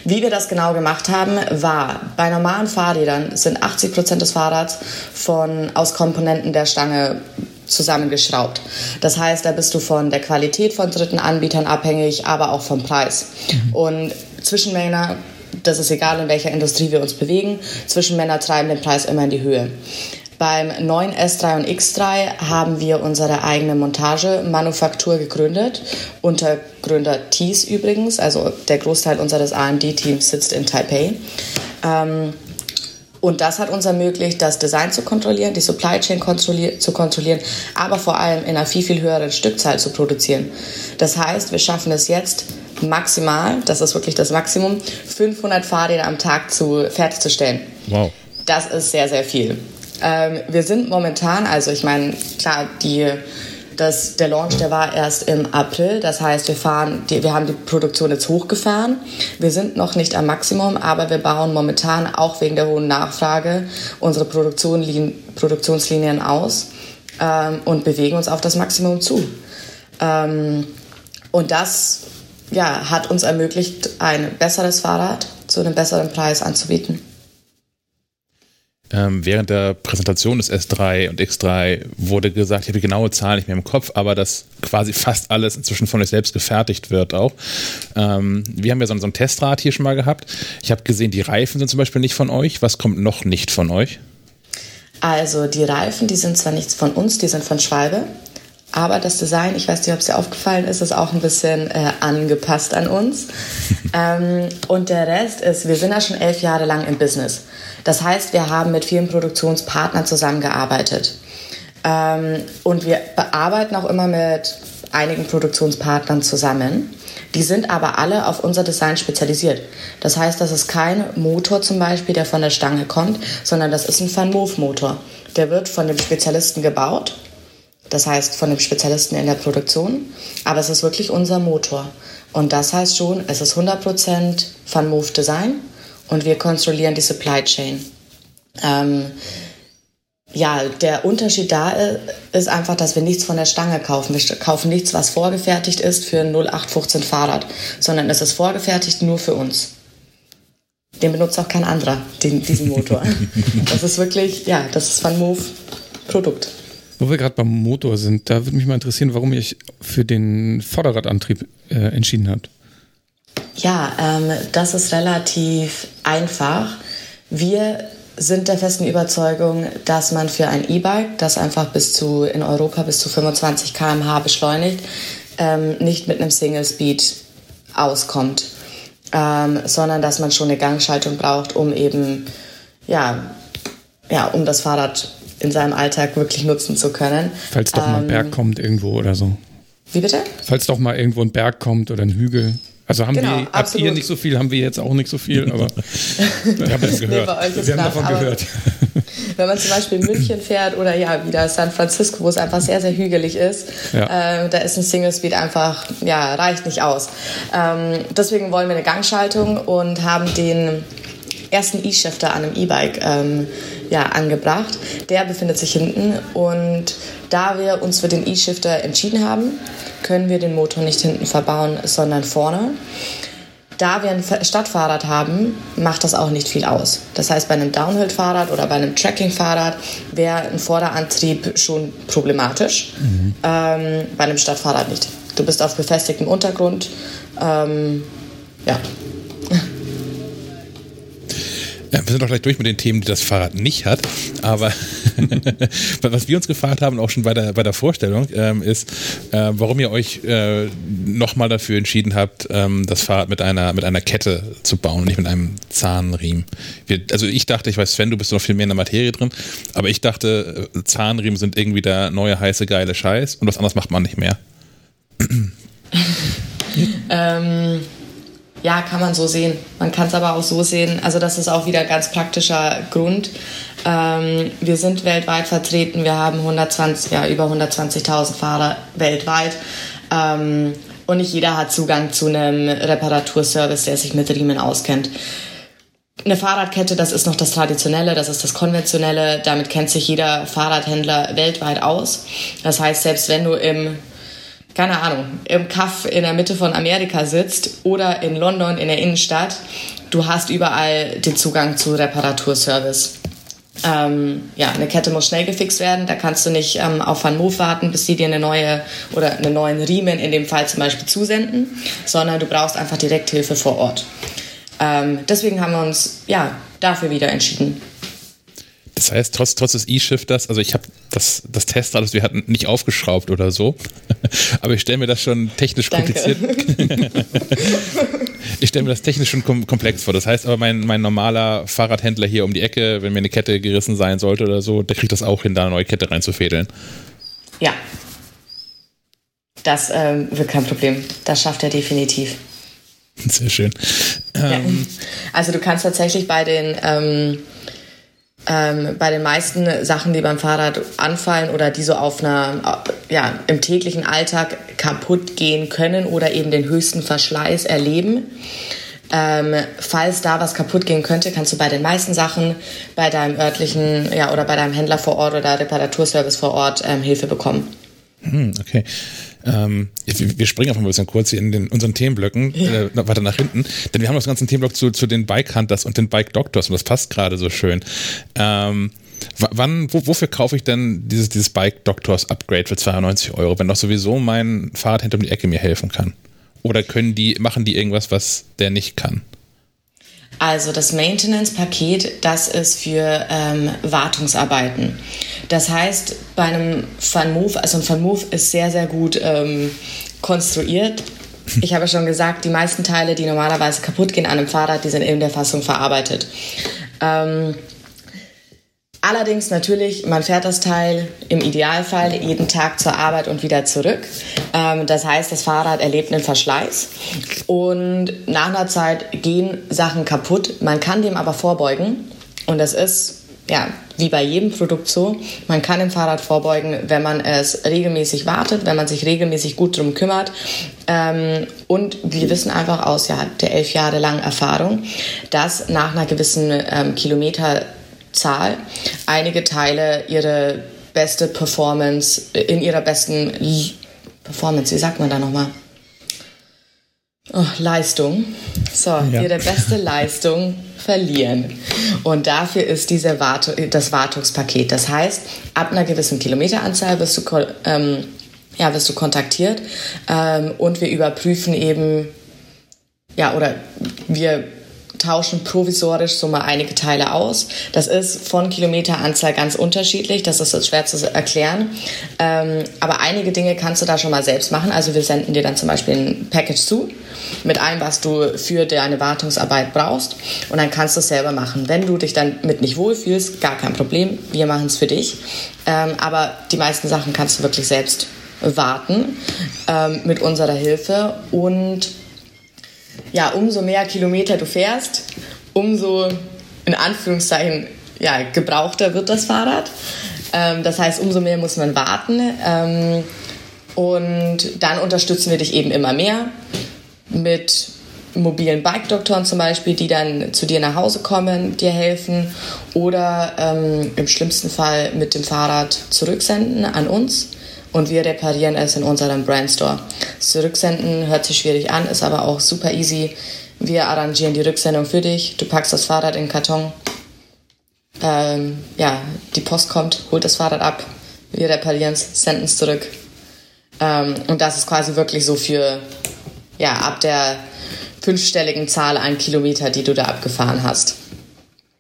[SPEAKER 6] Wie wir das genau gemacht haben, war, bei normalen Fahrrädern sind 80 Prozent des Fahrrads von, aus Komponenten der Stange zusammengeschraubt. Das heißt, da bist du von der Qualität von dritten Anbietern abhängig, aber auch vom Preis. Mhm. Und Zwischenmänner, das ist egal, in welcher Industrie wir uns bewegen, Zwischenmänner treiben den Preis immer in die Höhe. Beim neuen S3 und X3 haben wir unsere eigene Montagemanufaktur gegründet, unter Gründer Thies übrigens, also der Großteil unseres AMD-Teams sitzt in Taipei. Ähm, und das hat uns ermöglicht, das Design zu kontrollieren, die Supply Chain kontrollier zu kontrollieren, aber vor allem in einer viel, viel höheren Stückzahl zu produzieren. Das heißt, wir schaffen es jetzt maximal, das ist wirklich das Maximum, 500 Fahrräder am Tag zu, fertigzustellen. Wow. Das ist sehr, sehr viel. Ähm, wir sind momentan, also ich meine, klar, die, das, der Launch, der war erst im April. Das heißt, wir, fahren, die, wir haben die Produktion jetzt hochgefahren. Wir sind noch nicht am Maximum, aber wir bauen momentan auch wegen der hohen Nachfrage unsere Produktion, Produktionslinien aus ähm, und bewegen uns auf das Maximum zu. Ähm, und das ja, hat uns ermöglicht, ein besseres Fahrrad zu einem besseren Preis anzubieten.
[SPEAKER 1] Ähm, während der Präsentation des S3 und X3 wurde gesagt, ich habe die genaue Zahl nicht mehr im Kopf, aber dass quasi fast alles inzwischen von euch selbst gefertigt wird auch. Ähm, wir haben ja so, so ein Testrad hier schon mal gehabt. Ich habe gesehen, die Reifen sind zum Beispiel nicht von euch. Was kommt noch nicht von euch?
[SPEAKER 6] Also die Reifen, die sind zwar nichts von uns, die sind von Schwalbe. Aber das Design, ich weiß nicht, ob es dir aufgefallen ist, ist auch ein bisschen äh, angepasst an uns. ähm, und der Rest ist, wir sind ja schon elf Jahre lang im Business. Das heißt, wir haben mit vielen Produktionspartnern zusammengearbeitet. Ähm, und wir bearbeiten auch immer mit einigen Produktionspartnern zusammen. Die sind aber alle auf unser Design spezialisiert. Das heißt, das ist kein Motor zum Beispiel, der von der Stange kommt, sondern das ist ein Van Moof Motor. Der wird von dem Spezialisten gebaut das heißt von dem Spezialisten in der Produktion, aber es ist wirklich unser Motor. Und das heißt schon, es ist 100% von Move Design und wir kontrollieren die Supply Chain. Ähm, ja, der Unterschied da ist einfach, dass wir nichts von der Stange kaufen. Wir kaufen nichts, was vorgefertigt ist für ein 0815 Fahrrad, sondern es ist vorgefertigt nur für uns. Den benutzt auch kein anderer, den, diesen Motor. das ist wirklich, ja, das ist Van Move Produkt.
[SPEAKER 4] Wo wir gerade beim Motor sind, da würde mich mal interessieren, warum ihr euch für den Vorderradantrieb äh, entschieden habt.
[SPEAKER 6] Ja, ähm, das ist relativ einfach. Wir sind der festen Überzeugung, dass man für ein E-Bike, das einfach bis zu in Europa bis zu 25 km/h beschleunigt, ähm, nicht mit einem Single Speed auskommt, ähm, sondern dass man schon eine Gangschaltung braucht, um eben ja, ja, um das Fahrrad in seinem Alltag wirklich nutzen zu können.
[SPEAKER 4] Falls doch mal ein Berg ähm, kommt irgendwo oder so.
[SPEAKER 6] Wie bitte?
[SPEAKER 4] Falls doch mal irgendwo ein Berg kommt oder ein Hügel. Also haben genau, wir, habt absolut. ihr nicht so viel, haben wir jetzt auch nicht so viel, aber wir haben das gehört. Nee, wir haben davon gehört.
[SPEAKER 6] Wenn man zum Beispiel in München fährt oder ja, wieder San Francisco, wo es einfach sehr, sehr hügelig ist, ja. äh, da ist ein Single Speed einfach, ja, reicht nicht aus. Ähm, deswegen wollen wir eine Gangschaltung und haben den ersten E-Shifter an einem E-Bike ähm, ja, angebracht. Der befindet sich hinten und da wir uns für den E-Shifter entschieden haben, können wir den Motor nicht hinten verbauen, sondern vorne. Da wir ein Stadtfahrrad haben, macht das auch nicht viel aus. Das heißt, bei einem Downhill-Fahrrad oder bei einem Tracking-Fahrrad wäre ein Vorderantrieb schon problematisch. Mhm. Ähm, bei einem Stadtfahrrad nicht. Du bist auf befestigtem Untergrund. Ähm, ja,
[SPEAKER 1] ja, wir sind doch gleich durch mit den Themen, die das Fahrrad nicht hat. Aber was wir uns gefragt haben, auch schon bei der, bei der Vorstellung, ähm, ist, äh, warum ihr euch äh, nochmal dafür entschieden habt, ähm, das Fahrrad mit einer, mit einer Kette zu bauen und nicht mit einem Zahnriemen. Wir, also ich dachte, ich weiß, Sven, du bist noch viel mehr in der Materie drin, aber ich dachte, äh, Zahnriemen sind irgendwie der neue heiße geile Scheiß und was anderes macht man nicht mehr.
[SPEAKER 6] ähm ja, kann man so sehen. Man kann es aber auch so sehen. Also das ist auch wieder ein ganz praktischer Grund. Ähm, wir sind weltweit vertreten. Wir haben 120, ja, über 120.000 Fahrer weltweit. Ähm, und nicht jeder hat Zugang zu einem Reparaturservice, der sich mit Riemen auskennt. Eine Fahrradkette, das ist noch das Traditionelle, das ist das Konventionelle. Damit kennt sich jeder Fahrradhändler weltweit aus. Das heißt, selbst wenn du im keine Ahnung, im Kaff in der Mitte von Amerika sitzt oder in London in der Innenstadt, du hast überall den Zugang zu Reparaturservice. Ähm, ja, eine Kette muss schnell gefixt werden. Da kannst du nicht ähm, auf Van Moof warten, bis die dir eine neue oder einen neuen Riemen in dem Fall zum Beispiel zusenden, sondern du brauchst einfach Direkthilfe vor Ort. Ähm, deswegen haben wir uns ja dafür wieder entschieden.
[SPEAKER 1] Das heißt, trotz, trotz des E-Shifters, also ich habe das, das Testrad, das wir hatten, nicht aufgeschraubt oder so. Aber ich stelle mir das schon technisch Danke. kompliziert. ich stelle mir das technisch schon kom komplex vor. Das heißt aber, mein, mein normaler Fahrradhändler hier um die Ecke, wenn mir eine Kette gerissen sein sollte oder so, der kriegt das auch hin, da eine neue Kette reinzufädeln.
[SPEAKER 6] Ja. Das ähm, wird kein Problem. Das schafft er definitiv.
[SPEAKER 1] Sehr schön.
[SPEAKER 6] Ja. Ähm, also du kannst tatsächlich bei den ähm, ähm, bei den meisten Sachen, die beim Fahrrad anfallen oder die so auf einer, ja, im täglichen Alltag kaputt gehen können oder eben den höchsten Verschleiß erleben. Ähm, falls da was kaputt gehen könnte, kannst du bei den meisten Sachen bei deinem örtlichen, ja, oder bei deinem Händler vor Ort oder Reparaturservice vor Ort ähm, Hilfe bekommen.
[SPEAKER 1] Hm, okay. Ähm, wir springen einfach mal ein bisschen kurz hier in den, unseren Themenblöcken ja. äh, weiter nach hinten, denn wir haben das ganze Themenblock zu, zu den Bike Hunters und den Bike Doctors und das passt gerade so schön. Ähm, wann, wo, wofür kaufe ich denn dieses, dieses Bike Doctors Upgrade für 92 Euro, wenn doch sowieso mein Fahrrad hinter um die Ecke mir helfen kann? Oder können die, machen die irgendwas, was der nicht kann?
[SPEAKER 6] Also das Maintenance-Paket, das ist für ähm, Wartungsarbeiten. Das heißt, bei einem Van Move, also ein Van Move ist sehr, sehr gut ähm, konstruiert. Ich habe schon gesagt, die meisten Teile, die normalerweise kaputt gehen an einem Fahrrad, die sind in der Fassung verarbeitet. Ähm, Allerdings natürlich, man fährt das Teil im Idealfall jeden Tag zur Arbeit und wieder zurück. Ähm, das heißt, das Fahrrad erlebt einen Verschleiß und nach einer Zeit gehen Sachen kaputt. Man kann dem aber vorbeugen und das ist ja wie bei jedem Produkt so. Man kann dem Fahrrad vorbeugen, wenn man es regelmäßig wartet, wenn man sich regelmäßig gut drum kümmert. Ähm, und wir wissen einfach aus ja, der elf Jahre langen Erfahrung, dass nach einer gewissen ähm, Kilometer Zahl einige Teile ihre beste Performance, in ihrer besten Performance, wie sagt man da nochmal? Oh, Leistung. So, ja. ihre beste Leistung verlieren. Und dafür ist diese Wart das Wartungspaket. Das heißt, ab einer gewissen Kilometeranzahl wirst du, ähm, ja, wirst du kontaktiert ähm, und wir überprüfen eben ja, oder wir tauschen provisorisch so mal einige Teile aus. Das ist von Kilometeranzahl ganz unterschiedlich, das ist schwer zu erklären. Ähm, aber einige Dinge kannst du da schon mal selbst machen. Also wir senden dir dann zum Beispiel ein Package zu mit allem, was du für deine Wartungsarbeit brauchst und dann kannst du es selber machen. Wenn du dich dann mit nicht wohlfühlst, gar kein Problem, wir machen es für dich. Ähm, aber die meisten Sachen kannst du wirklich selbst warten ähm, mit unserer Hilfe und ja, umso mehr Kilometer du fährst, umso in Anführungszeichen ja, gebrauchter wird das Fahrrad. Ähm, das heißt, umso mehr muss man warten. Ähm, und dann unterstützen wir dich eben immer mehr mit mobilen Bike-Doktoren zum Beispiel, die dann zu dir nach Hause kommen, dir helfen oder ähm, im schlimmsten Fall mit dem Fahrrad zurücksenden an uns und wir reparieren es in unserem Brandstore. Zurücksenden hört sich schwierig an, ist aber auch super easy. Wir arrangieren die Rücksendung für dich. Du packst das Fahrrad in den Karton. Ähm, ja, die Post kommt, holt das Fahrrad ab. Wir reparieren es, senden es zurück. Ähm, und das ist quasi wirklich so für, ja, ab der fünfstelligen Zahl an Kilometer, die du da abgefahren hast.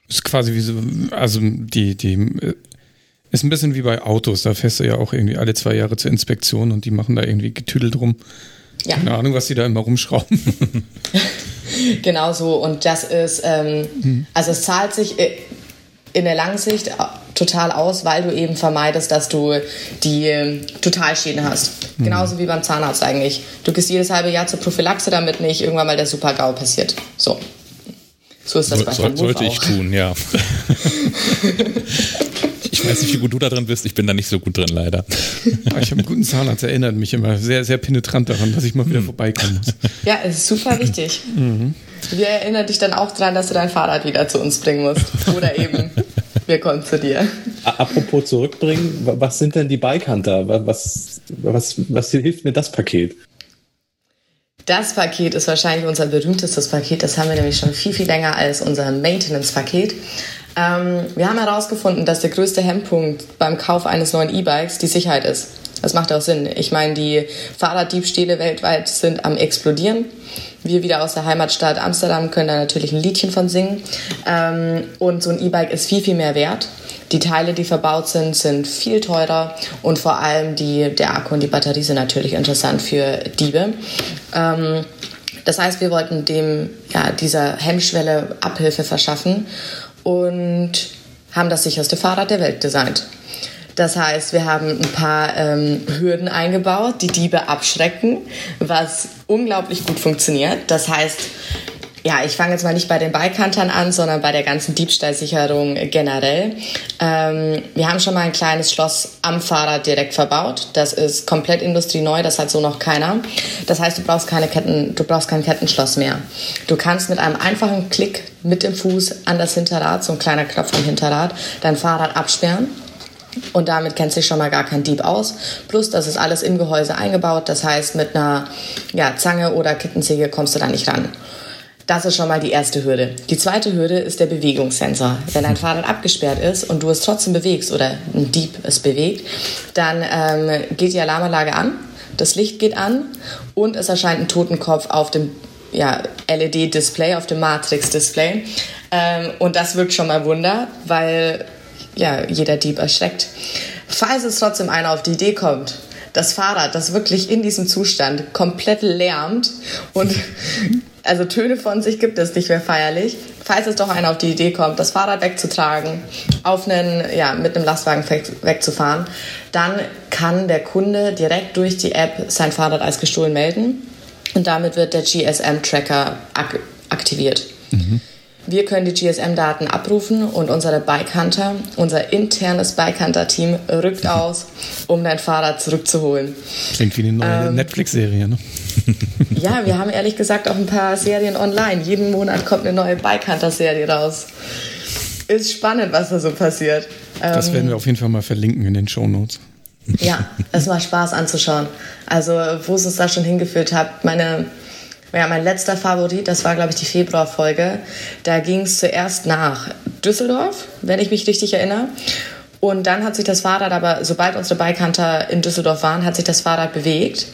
[SPEAKER 4] Ist quasi wie so, also die, die ist ein bisschen wie bei Autos, da fährst du ja auch irgendwie alle zwei Jahre zur Inspektion und die machen da irgendwie Getüdel drum. Ja. Keine Ahnung, was die da immer rumschrauben.
[SPEAKER 6] genau so. Und das ist, ähm, mhm. also es zahlt sich äh, in der langen Sicht total aus, weil du eben vermeidest, dass du die äh, Totalschäden hast. Mhm. Genauso wie beim Zahnarzt eigentlich. Du gehst jedes halbe Jahr zur Prophylaxe, damit nicht irgendwann mal der Super-GAU passiert. So.
[SPEAKER 1] So ist das so, bei Soll, Sollte auch. ich tun, ja. Ich weiß nicht, wie gut du da drin bist. Ich bin da nicht so gut drin, leider.
[SPEAKER 4] Ah, ich habe einen guten Zahnarzt, erinnert mich immer sehr, sehr penetrant daran, dass ich mal wieder hm. vorbeikommen muss.
[SPEAKER 6] Ja, es ist super wichtig. Mhm. Wir erinnern dich dann auch daran, dass du dein Fahrrad wieder zu uns bringen musst. Oder eben, wir kommen zu dir.
[SPEAKER 2] Apropos zurückbringen, was sind denn die Bike Hunter? Was, was, was hilft mir das Paket?
[SPEAKER 6] Das Paket ist wahrscheinlich unser berühmtestes Paket. Das haben wir nämlich schon viel, viel länger als unser Maintenance-Paket. Ähm, wir haben herausgefunden, dass der größte Hemmpunkt beim Kauf eines neuen E-Bikes die Sicherheit ist. Das macht auch Sinn. Ich meine, die Fahrraddiebstähle weltweit sind am explodieren. Wir wieder aus der Heimatstadt Amsterdam können da natürlich ein Liedchen von singen. Ähm, und so ein E-Bike ist viel, viel mehr wert. Die Teile, die verbaut sind, sind viel teurer und vor allem die, der Akku und die Batterie sind natürlich interessant für Diebe. Ähm, das heißt, wir wollten dem, ja, dieser Hemmschwelle Abhilfe verschaffen und haben das sicherste Fahrrad der Welt designt. Das heißt, wir haben ein paar ähm, Hürden eingebaut, die Diebe abschrecken, was unglaublich gut funktioniert. Das heißt, ja, ich fange jetzt mal nicht bei den Beikantern an, sondern bei der ganzen Diebstahlsicherung generell. Ähm, wir haben schon mal ein kleines Schloss am Fahrrad direkt verbaut. Das ist komplett industrieneu, das hat so noch keiner. Das heißt, du brauchst keine Ketten, du brauchst kein Kettenschloss mehr. Du kannst mit einem einfachen Klick mit dem Fuß an das Hinterrad, so ein kleiner Knopf am Hinterrad, dein Fahrrad absperren. Und damit kennt sich schon mal gar kein Dieb aus. Plus, das ist alles im Gehäuse eingebaut. Das heißt, mit einer ja, Zange oder Kettensäge kommst du da nicht ran. Das ist schon mal die erste Hürde. Die zweite Hürde ist der Bewegungssensor. Wenn ein Fahrrad abgesperrt ist und du es trotzdem bewegst oder ein Dieb es bewegt, dann ähm, geht die Alarmanlage an, das Licht geht an und es erscheint ein Totenkopf auf dem ja, LED-Display, auf dem Matrix-Display. Ähm, und das wirkt schon mal Wunder, weil ja, jeder Dieb erschreckt. Falls es trotzdem einer auf die Idee kommt, das Fahrrad, das wirklich in diesem Zustand komplett lärmt und also Töne von sich gibt es nicht mehr feierlich. Falls es doch einer auf die Idee kommt, das Fahrrad wegzutragen, auf einen, ja, mit einem Lastwagen wegzufahren, dann kann der Kunde direkt durch die App sein Fahrrad als gestohlen melden und damit wird der GSM-Tracker ak aktiviert. Mhm. Wir können die GSM-Daten abrufen und unsere Bike Hunter, unser internes Bike Hunter-Team rückt aus, um dein Fahrrad zurückzuholen.
[SPEAKER 4] Klingt wie eine neue ähm, Netflix-Serie, ne?
[SPEAKER 6] ja, wir haben ehrlich gesagt auch ein paar Serien online. Jeden Monat kommt eine neue Bike Hunter-Serie raus. Ist spannend, was da so passiert.
[SPEAKER 4] Das ähm, werden wir auf jeden Fall mal verlinken in den Show Notes.
[SPEAKER 6] Ja, es macht Spaß anzuschauen. Also, wo es uns da schon hingeführt hat, meine ja, mein letzter Favorit, das war, glaube ich, die Februarfolge. Da ging es zuerst nach Düsseldorf, wenn ich mich richtig erinnere. Und dann hat sich das Fahrrad aber, sobald unsere Bikehunter in Düsseldorf waren, hat sich das Fahrrad bewegt.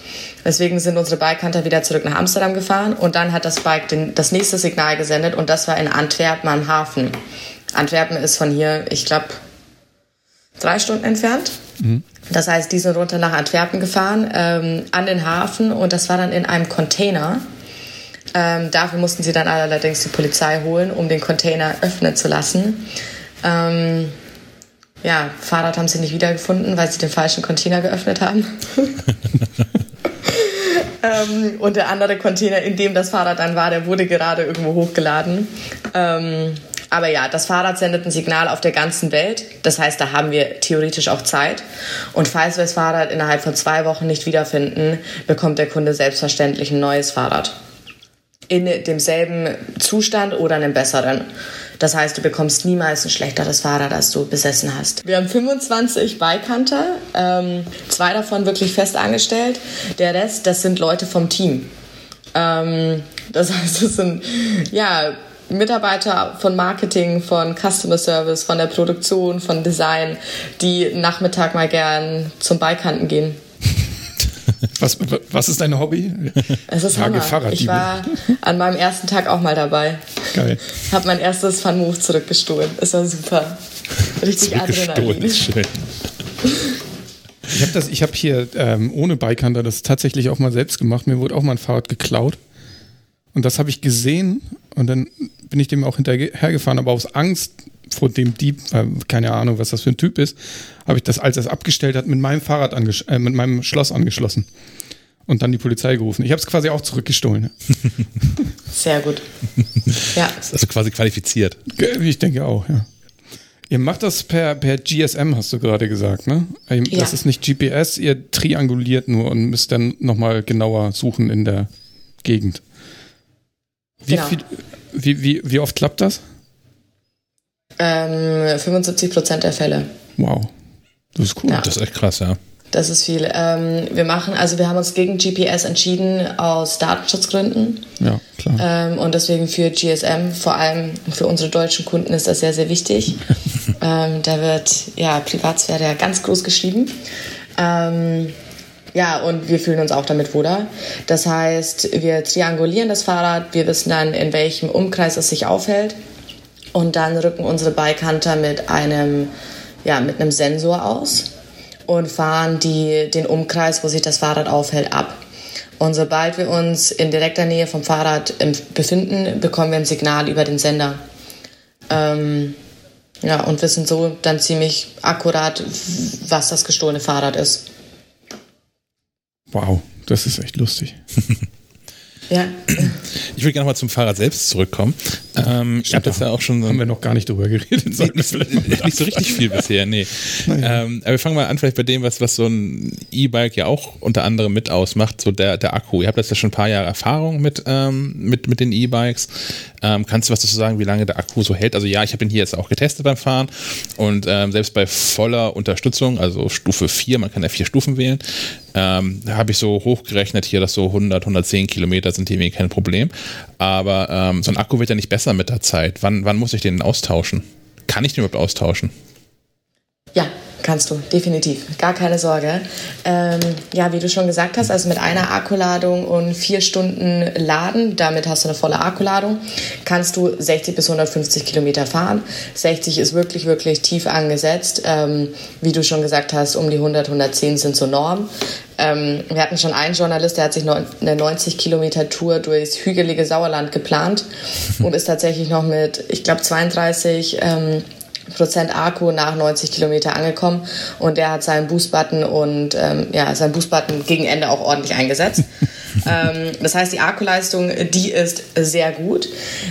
[SPEAKER 6] Deswegen sind unsere Bikehunter wieder zurück nach Amsterdam gefahren und dann hat das Bike den, das nächste Signal gesendet und das war in Antwerpen am Hafen. Antwerpen ist von hier, ich glaube, drei Stunden entfernt. Mhm. Das heißt, die sind runter nach Antwerpen gefahren, ähm, an den Hafen und das war dann in einem Container. Ähm, dafür mussten sie dann allerdings die Polizei holen, um den Container öffnen zu lassen. Ähm, ja, Fahrrad haben sie nicht wiedergefunden, weil sie den falschen Container geöffnet haben. ähm, und der andere Container, in dem das Fahrrad dann war, der wurde gerade irgendwo hochgeladen. Ähm, aber ja, das Fahrrad sendet ein Signal auf der ganzen Welt. Das heißt, da haben wir theoretisch auch Zeit. Und falls wir das Fahrrad innerhalb von zwei Wochen nicht wiederfinden, bekommt der Kunde selbstverständlich ein neues Fahrrad. In demselben Zustand oder einem besseren. Das heißt, du bekommst niemals ein schlechteres Fahrrad, als du besessen hast. Wir haben 25 Bikehunter, ähm, zwei davon wirklich fest angestellt. Der Rest, das sind Leute vom Team. Ähm, das heißt, es sind ja Mitarbeiter von Marketing, von Customer Service, von der Produktion, von Design, die Nachmittag mal gern zum Bikehanten gehen.
[SPEAKER 4] Was, was ist dein Hobby?
[SPEAKER 6] Es ist Hammer. Ich war an meinem ersten Tag auch mal dabei. Geil. Hab mein erstes Fun Move zurückgestohlen. Es war super. Richtig Adrenalin. Schön.
[SPEAKER 4] Ich habe das, hier ähm, ohne Bikehunter das tatsächlich auch mal selbst gemacht. Mir wurde auch mal ein Fahrrad geklaut. Und das habe ich gesehen und dann bin ich dem auch hinterhergefahren, aber aus Angst vor dem Dieb, weil keine Ahnung, was das für ein Typ ist, habe ich das, als er es abgestellt hat, mit meinem Fahrrad äh, mit meinem Schloss angeschlossen und dann die Polizei gerufen. Ich habe es quasi auch zurückgestohlen.
[SPEAKER 6] Sehr gut. Ja.
[SPEAKER 1] Also quasi qualifiziert.
[SPEAKER 4] Ich denke auch, ja. Ihr macht das per, per GSM, hast du gerade gesagt, ne? Das ja. ist nicht GPS, ihr trianguliert nur und müsst dann nochmal genauer suchen in der Gegend. Wie, genau. viel, wie, wie, wie oft klappt das?
[SPEAKER 6] Ähm, 75 Prozent der Fälle.
[SPEAKER 4] Wow. Das ist cool.
[SPEAKER 1] Ja. Das ist echt krass, ja.
[SPEAKER 6] Das ist viel. Ähm, wir machen, also wir haben uns gegen GPS entschieden aus Datenschutzgründen.
[SPEAKER 4] Ja, klar.
[SPEAKER 6] Ähm, und deswegen für GSM, vor allem für unsere deutschen Kunden, ist das sehr, sehr wichtig. ähm, da wird ja Privatsphäre ja ganz groß geschrieben. Ähm, ja, und wir fühlen uns auch damit wohler. Das heißt, wir triangulieren das Fahrrad, wir wissen dann, in welchem Umkreis es sich aufhält. Und dann rücken unsere Bikehunter mit einem, ja, mit einem Sensor aus und fahren die, den Umkreis, wo sich das Fahrrad aufhält, ab. Und sobald wir uns in direkter Nähe vom Fahrrad befinden, bekommen wir ein Signal über den Sender. Ähm, ja, und wissen so dann ziemlich akkurat, was das gestohlene Fahrrad ist.
[SPEAKER 4] Wow, das ist echt lustig.
[SPEAKER 6] Ja.
[SPEAKER 1] Ich will gerne mal zum Fahrrad selbst zurückkommen. Ähm, ich habe das ja auch schon.
[SPEAKER 4] So haben wir noch gar nicht drüber geredet.
[SPEAKER 1] Nicht, nicht so richtig viel bisher, nee. Ähm, aber wir fangen mal an, vielleicht bei dem, was, was so ein E-Bike ja auch unter anderem mit ausmacht, so der, der Akku. Ihr habt jetzt ja schon ein paar Jahre Erfahrung mit, ähm, mit, mit den E-Bikes. Ähm, kannst du was dazu sagen, wie lange der Akku so hält? Also ja, ich habe ihn hier jetzt auch getestet beim Fahren und ähm, selbst bei voller Unterstützung, also Stufe 4, man kann ja vier Stufen wählen, ähm, habe ich so hochgerechnet hier, dass so 100, 110 Kilometer sind irgendwie kein Problem. Aber ähm, so ein Akku wird ja nicht besser mit der Zeit. Wann, wann muss ich den austauschen? Kann ich den überhaupt austauschen?
[SPEAKER 6] Ja, Kannst du, definitiv. Gar keine Sorge. Ähm, ja, wie du schon gesagt hast, also mit einer Akkuladung und vier Stunden Laden, damit hast du eine volle Akkuladung, kannst du 60 bis 150 Kilometer fahren. 60 ist wirklich, wirklich tief angesetzt. Ähm, wie du schon gesagt hast, um die 100, 110 sind so Norm. Ähm, wir hatten schon einen Journalist, der hat sich eine 90 Kilometer Tour durchs hügelige Sauerland geplant und ist tatsächlich noch mit, ich glaube, 32 ähm, Prozent Akku nach 90 Kilometer angekommen und der hat seinen Boost-Button und ähm, ja, seinen Boost-Button gegen Ende auch ordentlich eingesetzt. ähm, das heißt, die Akkuleistung, die ist sehr gut.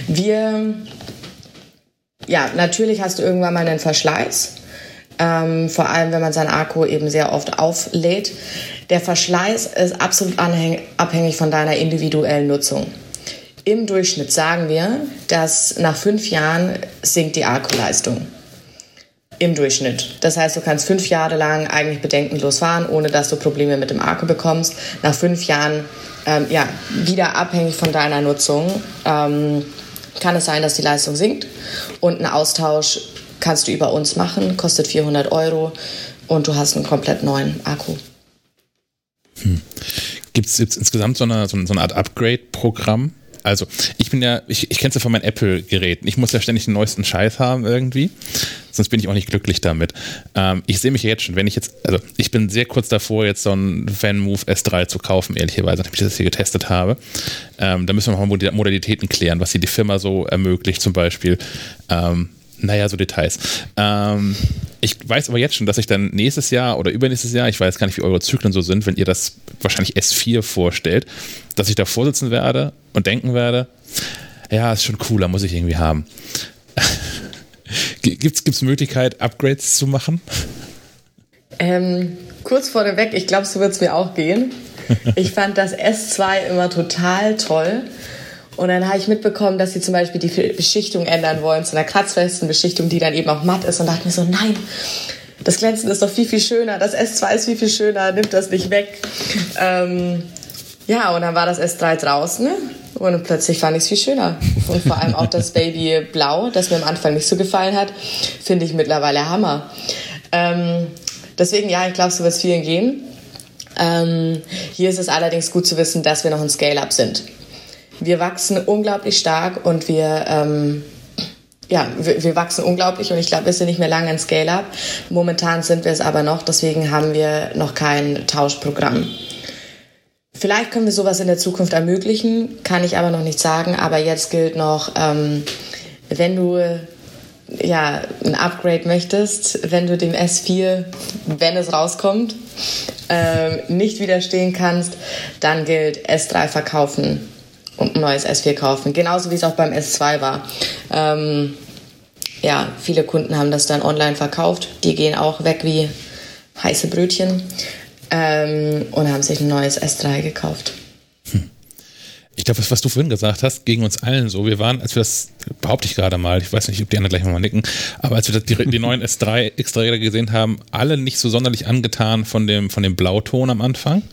[SPEAKER 6] Wir, ja, natürlich hast du irgendwann mal einen Verschleiß. Ähm, vor allem, wenn man seinen Akku eben sehr oft auflädt. Der Verschleiß ist absolut abhängig von deiner individuellen Nutzung. Im Durchschnitt sagen wir, dass nach fünf Jahren sinkt die Akkuleistung. Im Durchschnitt. Das heißt, du kannst fünf Jahre lang eigentlich bedenkenlos fahren, ohne dass du Probleme mit dem Akku bekommst. Nach fünf Jahren, ähm, ja, wieder abhängig von deiner Nutzung, ähm, kann es sein, dass die Leistung sinkt und ein Austausch kannst du über uns machen, kostet 400 Euro und du hast einen komplett neuen Akku.
[SPEAKER 1] Hm. Gibt es jetzt insgesamt so eine, so eine Art Upgrade-Programm? Also, ich bin ja, ich, ich kenne es ja von meinen Apple-Geräten. Ich muss ja ständig den neuesten Scheiß haben irgendwie. Sonst bin ich auch nicht glücklich damit. Ähm, ich sehe mich ja jetzt schon, wenn ich jetzt, also ich bin sehr kurz davor, jetzt so einen Fan-Move S3 zu kaufen, ehrlicherweise, nachdem ich das hier getestet habe. Ähm, da müssen wir mal Modalitäten klären, was hier die Firma so ermöglicht, zum Beispiel. Ähm, naja, so Details. Ähm, ich weiß aber jetzt schon, dass ich dann nächstes Jahr oder übernächstes Jahr, ich weiß gar nicht, wie eure Zyklen so sind, wenn ihr das wahrscheinlich S4 vorstellt, dass ich da vorsitzen werde und denken werde, ja, ist schon cooler, muss ich irgendwie haben. Gibt es Möglichkeit, Upgrades zu machen?
[SPEAKER 6] Ähm, kurz vorneweg, ich glaube, so wird es mir auch gehen. Ich fand das S2 immer total toll. Und dann habe ich mitbekommen, dass sie zum Beispiel die Beschichtung ändern wollen zu einer kratzfesten Beschichtung, die dann eben auch matt ist. Und dachte mir so, nein, das Glänzen ist doch viel, viel schöner. Das S2 ist viel, viel schöner. Nimmt das nicht weg. Ähm, ja, und dann war das S3 draußen. Und plötzlich fand ich es viel schöner. Und vor allem auch das Baby Blau, das mir am Anfang nicht so gefallen hat, finde ich mittlerweile Hammer. Ähm, deswegen, ja, ich glaube, so wird es vielen gehen. Ähm, hier ist es allerdings gut zu wissen, dass wir noch ein Scale-Up sind. Wir wachsen unglaublich stark und wir, ähm, ja, wir, wir, wachsen unglaublich und ich glaube, wir sind nicht mehr lange ein Scale-Up. Momentan sind wir es aber noch, deswegen haben wir noch kein Tauschprogramm. Vielleicht können wir sowas in der Zukunft ermöglichen, kann ich aber noch nicht sagen. Aber jetzt gilt noch, ähm, wenn du ja, ein Upgrade möchtest, wenn du dem S4, wenn es rauskommt, äh, nicht widerstehen kannst, dann gilt S3 verkaufen und ein neues S4 kaufen. Genauso wie es auch beim S2 war. Ähm, ja, viele Kunden haben das dann online verkauft. Die gehen auch weg wie heiße Brötchen ähm, und haben sich ein neues S3 gekauft. Hm.
[SPEAKER 1] Ich glaube, was du vorhin gesagt hast, gegen uns allen so. Wir waren, als wir das, behaupte ich gerade mal, ich weiß nicht, ob die anderen gleich mal nicken, aber als wir das, die, die neuen S3 Extra-Räder gesehen haben, alle nicht so sonderlich angetan von dem, von dem Blauton am Anfang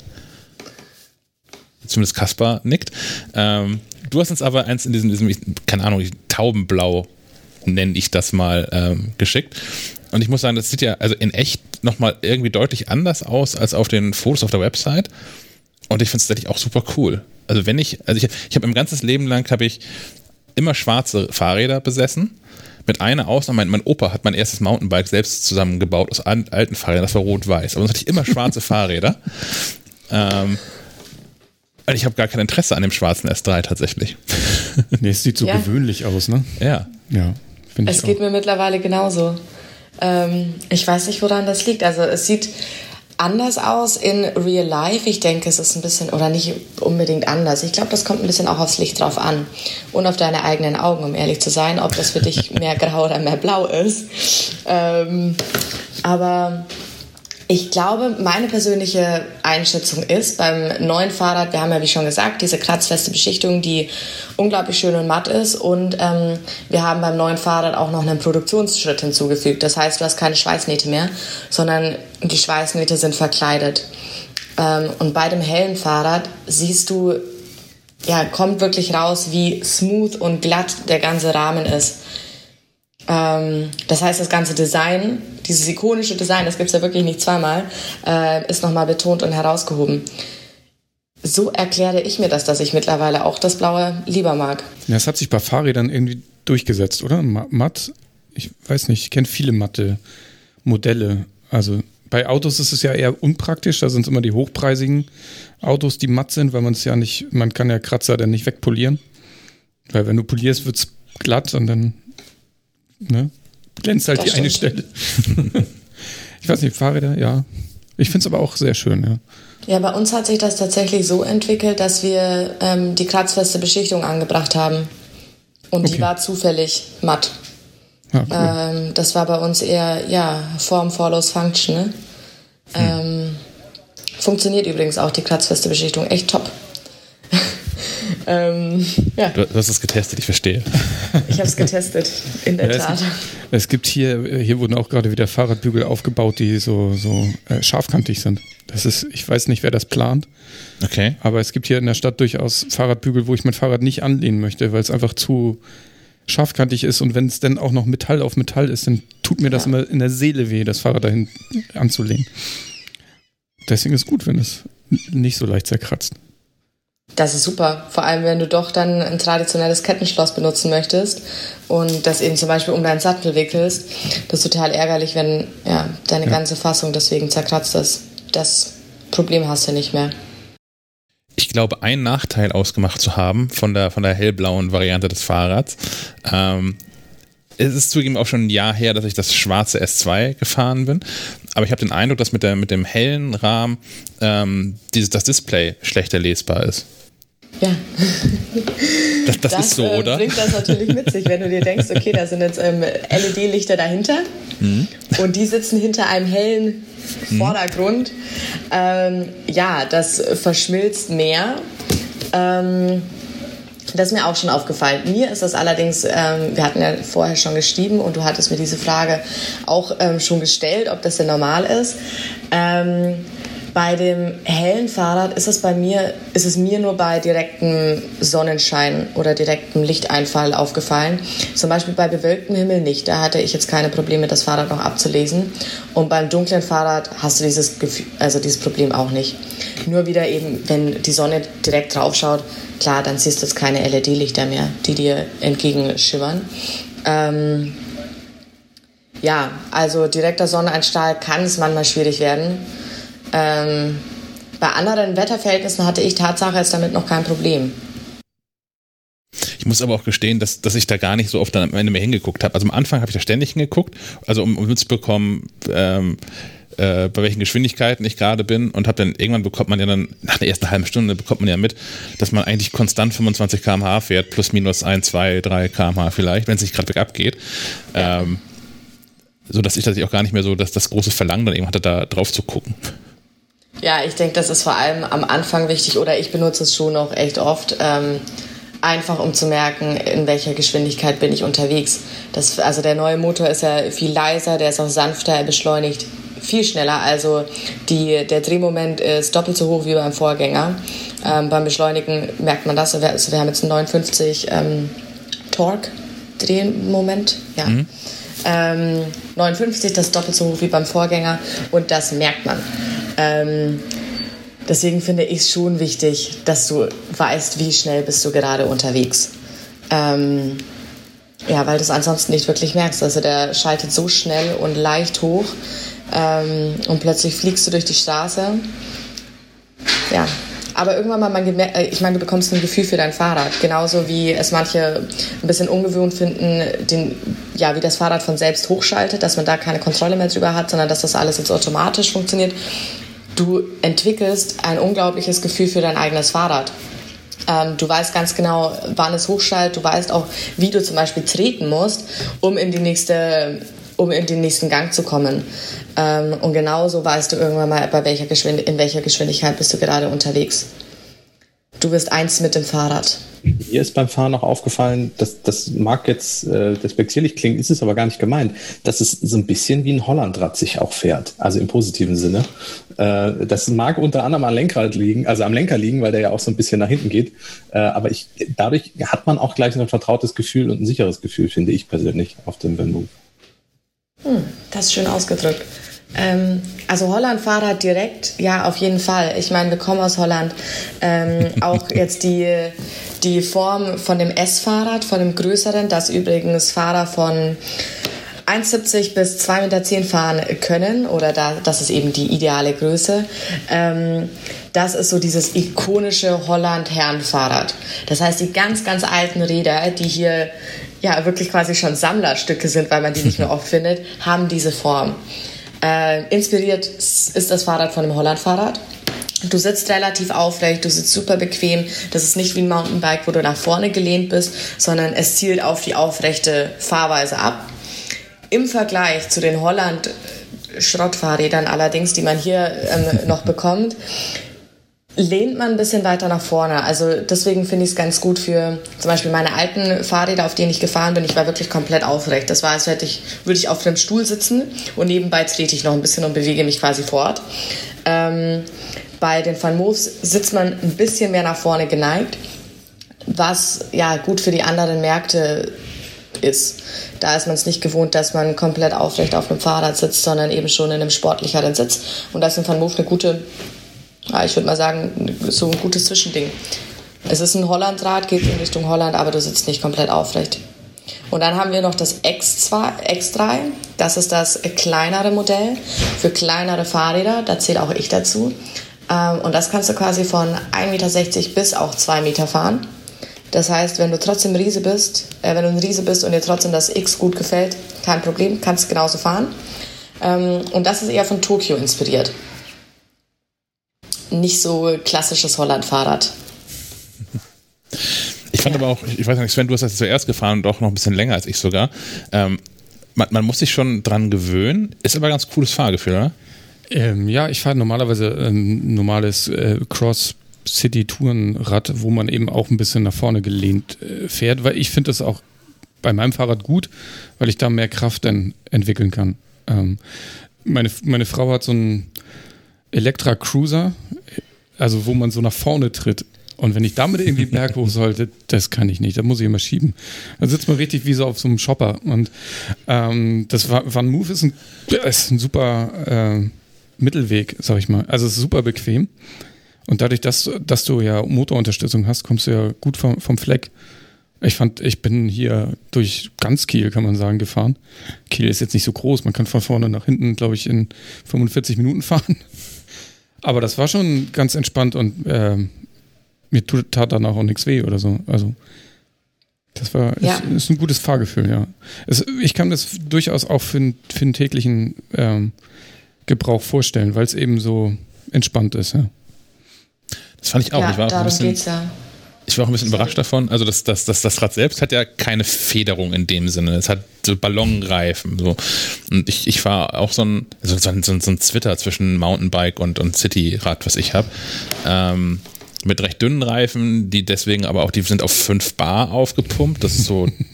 [SPEAKER 1] zumindest Kaspar nickt. Ähm, du hast uns aber eins in diesem, diesem keine Ahnung, Taubenblau nenne ich das mal ähm, geschickt. Und ich muss sagen, das sieht ja also in echt nochmal irgendwie deutlich anders aus als auf den Fotos auf der Website. Und ich finde es tatsächlich auch super cool. Also wenn ich, also ich, ich habe mein ganzes Leben lang habe ich immer schwarze Fahrräder besessen. Mit einer Ausnahme, mein, mein, Opa hat mein erstes Mountainbike selbst zusammengebaut aus alten Fahrrädern, das war rot-weiß. Aber sonst hatte ich immer schwarze Fahrräder. Ähm, ich habe gar kein Interesse an dem schwarzen S3 tatsächlich.
[SPEAKER 4] nee, es sieht so ja. gewöhnlich aus, ne?
[SPEAKER 1] Ja.
[SPEAKER 4] Ja.
[SPEAKER 6] Es geht mir mittlerweile genauso. Ähm, ich weiß nicht, woran das liegt. Also es sieht anders aus in Real Life. Ich denke, es ist ein bisschen, oder nicht unbedingt anders. Ich glaube, das kommt ein bisschen auch aufs Licht drauf an und auf deine eigenen Augen, um ehrlich zu sein, ob das für dich mehr grau oder mehr blau ist. Ähm, aber ich glaube, meine persönliche Einschätzung ist, beim neuen Fahrrad, wir haben ja wie schon gesagt, diese kratzfeste Beschichtung, die unglaublich schön und matt ist. Und ähm, wir haben beim neuen Fahrrad auch noch einen Produktionsschritt hinzugefügt. Das heißt, du hast keine Schweißnähte mehr, sondern die Schweißnähte sind verkleidet. Ähm, und bei dem hellen Fahrrad siehst du, ja, kommt wirklich raus, wie smooth und glatt der ganze Rahmen ist. Ähm, das heißt, das ganze Design, dieses ikonische Design, das gibt es ja wirklich nicht zweimal, äh, ist nochmal betont und herausgehoben. So erkläre ich mir das, dass ich mittlerweile auch das Blaue lieber mag.
[SPEAKER 4] Ja, es hat sich bei Fahrrädern irgendwie durchgesetzt, oder? Matt, ich weiß nicht, ich kenne viele matte Modelle. Also bei Autos ist es ja eher unpraktisch, da sind es immer die hochpreisigen Autos, die matt sind, weil man es ja nicht, man kann ja Kratzer dann nicht wegpolieren. Weil wenn du polierst, wird es glatt und dann Ne? Glänzt halt das die stimmt. eine Stelle. ich weiß nicht, Fahrräder, ja. Ich finde es aber auch sehr schön, ja.
[SPEAKER 6] Ja, bei uns hat sich das tatsächlich so entwickelt, dass wir ähm, die kratzfeste Beschichtung angebracht haben. Und okay. die war zufällig matt. Ja, cool. ähm, das war bei uns eher, ja, Form follows Function. Ne? Hm. Ähm, funktioniert übrigens auch die kratzfeste Beschichtung echt top.
[SPEAKER 1] Ähm, ja. Du, du, hast es getestet, ich verstehe.
[SPEAKER 6] Ich habe es getestet, in der ja, Tat.
[SPEAKER 4] Es, es, gibt hier, hier wurden auch gerade wieder Fahrradbügel aufgebaut, die so, so äh, scharfkantig sind. Das ist, ich weiß nicht, wer das plant.
[SPEAKER 1] Okay.
[SPEAKER 4] Aber es gibt hier in der Stadt durchaus Fahrradbügel, wo ich mein Fahrrad nicht anlehnen möchte, weil es einfach zu scharfkantig ist und wenn es dann auch noch Metall auf Metall ist, dann tut mir das ja. immer in der Seele weh, das Fahrrad dahin anzulehnen. Deswegen ist es gut, wenn es nicht so leicht zerkratzt.
[SPEAKER 6] Das ist super. Vor allem, wenn du doch dann ein traditionelles Kettenschloss benutzen möchtest und das eben zum Beispiel um deinen Sattel wickelst. Das ist total ärgerlich, wenn ja, deine ja. ganze Fassung deswegen zerkratzt ist. Das Problem hast du nicht mehr.
[SPEAKER 1] Ich glaube, einen Nachteil ausgemacht zu haben von der, von der hellblauen Variante des Fahrrads. Ähm, es ist zugegeben auch schon ein Jahr her, dass ich das schwarze S2 gefahren bin. Aber ich habe den Eindruck, dass mit, der, mit dem hellen Rahmen ähm, dieses, das Display schlechter lesbar ist.
[SPEAKER 6] Ja.
[SPEAKER 1] Das, das, das ist so,
[SPEAKER 6] äh,
[SPEAKER 1] oder?
[SPEAKER 6] bringt das natürlich mit sich, wenn du dir denkst, okay, da sind jetzt ähm, LED-Lichter dahinter mhm. und die sitzen hinter einem hellen mhm. Vordergrund. Mhm. Ähm, ja, das verschmilzt mehr. Ähm, das ist mir auch schon aufgefallen. Mir ist das allerdings, ähm, wir hatten ja vorher schon geschrieben und du hattest mir diese Frage auch ähm, schon gestellt, ob das denn normal ist. Ähm, bei dem hellen Fahrrad ist es bei mir, ist es mir nur bei direktem Sonnenschein oder direktem Lichteinfall aufgefallen. Zum Beispiel bei bewölktem Himmel nicht. Da hatte ich jetzt keine Probleme, das Fahrrad noch abzulesen. Und beim dunklen Fahrrad hast du dieses Gefühl, also dieses Problem auch nicht. Nur wieder eben, wenn die Sonne direkt drauf schaut, klar, dann siehst du jetzt keine LED-Lichter mehr, die dir entgegenschimmern. Ähm, ja, also direkter Sonneneinstrahl kann es manchmal schwierig werden. Ähm, bei anderen Wetterverhältnissen hatte ich Tatsache jetzt damit noch kein Problem.
[SPEAKER 1] Ich muss aber auch gestehen, dass, dass ich da gar nicht so oft am Ende mehr hingeguckt habe. Also am Anfang habe ich da ständig hingeguckt, also um, um mitzubekommen, ähm, äh, bei welchen Geschwindigkeiten ich gerade bin und habe dann irgendwann bekommt man ja dann nach der ersten halben Stunde bekommt man ja mit, dass man eigentlich konstant 25 km/h fährt, plus minus 1, 2, 3 km/h vielleicht, wenn es nicht gerade bergab geht. Ähm, so dass ich tatsächlich auch gar nicht mehr so dass das große Verlangen dann eben hatte, da drauf zu gucken.
[SPEAKER 6] Ja, ich denke, das ist vor allem am Anfang wichtig oder ich benutze es schon noch echt oft. Ähm, einfach um zu merken, in welcher Geschwindigkeit bin ich unterwegs. Das, also der neue Motor ist ja viel leiser, der ist auch sanfter, er beschleunigt viel schneller. Also die, der Drehmoment ist doppelt so hoch wie beim Vorgänger. Ähm, beim Beschleunigen merkt man das. Also wir haben jetzt einen 59 ähm, Torque Drehmoment. Ja. Mhm. Ähm, 59, das ist doppelt so hoch wie beim Vorgänger und das merkt man. Ähm, deswegen finde ich es schon wichtig, dass du weißt, wie schnell bist du gerade unterwegs. Ähm, ja, weil du es ansonsten nicht wirklich merkst. Also der schaltet so schnell und leicht hoch ähm, und plötzlich fliegst du durch die Straße. Ja, aber irgendwann mal, man äh, ich meine, du bekommst ein Gefühl für dein Fahrrad. Genauso wie es manche ein bisschen ungewohnt finden, den, ja, wie das Fahrrad von selbst hochschaltet, dass man da keine Kontrolle mehr drüber hat, sondern dass das alles jetzt automatisch funktioniert. Du entwickelst ein unglaubliches Gefühl für dein eigenes Fahrrad. Ähm, du weißt ganz genau, wann es hochschaltet. Du weißt auch, wie du zum Beispiel treten musst, um in die nächste um in den nächsten Gang zu kommen. Ähm, und genauso weißt du irgendwann mal, bei welcher in welcher Geschwindigkeit bist du gerade unterwegs. Du wirst eins mit dem Fahrrad.
[SPEAKER 2] Mir ist beim Fahren noch aufgefallen, dass das mag jetzt äh, despektierlich klingen, ist es aber gar nicht gemeint, dass es so ein bisschen wie ein Hollandrad sich auch fährt, also im positiven Sinne. Äh, das mag unter anderem am Lenkrad liegen, also am Lenker liegen, weil der ja auch so ein bisschen nach hinten geht. Äh, aber ich, dadurch hat man auch gleich ein vertrautes Gefühl und ein sicheres Gefühl, finde ich persönlich, auf dem Venmove.
[SPEAKER 6] Hm, das ist schön ausgedrückt. Ähm, also Holland-Fahrrad direkt, ja, auf jeden Fall. Ich meine, wir kommen aus Holland. Ähm, auch jetzt die, die Form von dem S-Fahrrad, von dem größeren, das übrigens Fahrer von 1,70 bis 2,10 Meter fahren können, oder da, das ist eben die ideale Größe. Ähm, das ist so dieses ikonische Holland-Herrenfahrrad. Das heißt, die ganz, ganz alten Räder, die hier ja wirklich quasi schon Sammlerstücke sind, weil man die nicht mehr oft findet, haben diese Form. Äh, inspiriert ist das Fahrrad von dem Holland-Fahrrad. Du sitzt relativ aufrecht, du sitzt super bequem. Das ist nicht wie ein Mountainbike, wo du nach vorne gelehnt bist, sondern es zielt auf die aufrechte Fahrweise ab. Im Vergleich zu den Holland Schrottfahrrädern allerdings, die man hier ähm, noch bekommt, lehnt man ein bisschen weiter nach vorne. Also deswegen finde ich es ganz gut für zum Beispiel meine alten Fahrräder, auf denen ich gefahren bin. Ich war wirklich komplett aufrecht. Das war, als hätte ich, würde ich auf einem Stuhl sitzen und nebenbei trete ich noch ein bisschen und bewege mich quasi fort. Ähm, bei den Van Moves sitzt man ein bisschen mehr nach vorne geneigt, was ja gut für die anderen Märkte ist. Da ist man es nicht gewohnt, dass man komplett aufrecht auf einem Fahrrad sitzt, sondern eben schon in einem sportlicheren Sitz. Und da ist ein Van Moof eine gute, ich würde mal sagen, so ein gutes Zwischending. Es ist ein Hollandrad, geht in Richtung Holland, aber du sitzt nicht komplett aufrecht. Und dann haben wir noch das X2, X3. Das ist das kleinere Modell für kleinere Fahrräder. Da zähle auch ich dazu. Ähm, und das kannst du quasi von 1,60 Meter bis auch 2 Meter fahren. Das heißt, wenn du trotzdem Riese bist, äh, wenn du ein Riese bist und dir trotzdem das X gut gefällt, kein Problem, kannst genauso fahren. Ähm, und das ist eher von Tokio inspiriert. Nicht so klassisches Holland-Fahrrad.
[SPEAKER 1] Ich fand ja. aber auch, ich weiß nicht, Sven, du hast das zuerst gefahren und auch noch ein bisschen länger als ich sogar. Ähm, man, man, muss sich schon dran gewöhnen. Ist aber ein ganz cooles Fahrgefühl, oder?
[SPEAKER 4] Ähm, ja, ich fahre normalerweise ein normales äh, Cross City-Tourenrad, wo man eben auch ein bisschen nach vorne gelehnt äh, fährt, weil ich finde das auch bei meinem Fahrrad gut, weil ich da mehr Kraft dann entwickeln kann. Ähm, meine, meine Frau hat so einen Elektra Cruiser, also wo man so nach vorne tritt. Und wenn ich damit irgendwie Berg hoch sollte, das kann ich nicht. Da muss ich immer schieben. Da sitzt man richtig wie so auf so einem Shopper. Und ähm, das Van Move ist ein, ist ein super äh, Mittelweg, sag ich mal. Also es ist super bequem. Und dadurch, dass, dass du ja Motorunterstützung hast, kommst du ja gut vom, vom Fleck. Ich fand, ich bin hier durch ganz Kiel, kann man sagen, gefahren. Kiel ist jetzt nicht so groß, man kann von vorne nach hinten, glaube ich, in 45 Minuten fahren. Aber das war schon ganz entspannt und äh, mir tut, tat danach auch nichts weh oder so. Also das war ja. ist, ist, ein gutes Fahrgefühl, ja. Es, ich kann das durchaus auch für, für den täglichen ähm, Gebrauch vorstellen, weil es eben so entspannt ist, ja.
[SPEAKER 1] Das fand ich auch. Ja, ich war auch ein bisschen, ja. Ich war auch ein bisschen überrascht davon. Also das, das, das, das Rad selbst hat ja keine Federung in dem Sinne. Es hat so Ballonreifen. So. Und ich, ich fahre auch so ein, so, so, so, ein Zwitter zwischen Mountainbike und, und Cityrad, was ich habe. Ähm, mit recht dünnen Reifen, die deswegen aber auch, die sind auf 5 Bar aufgepumpt. Das ist so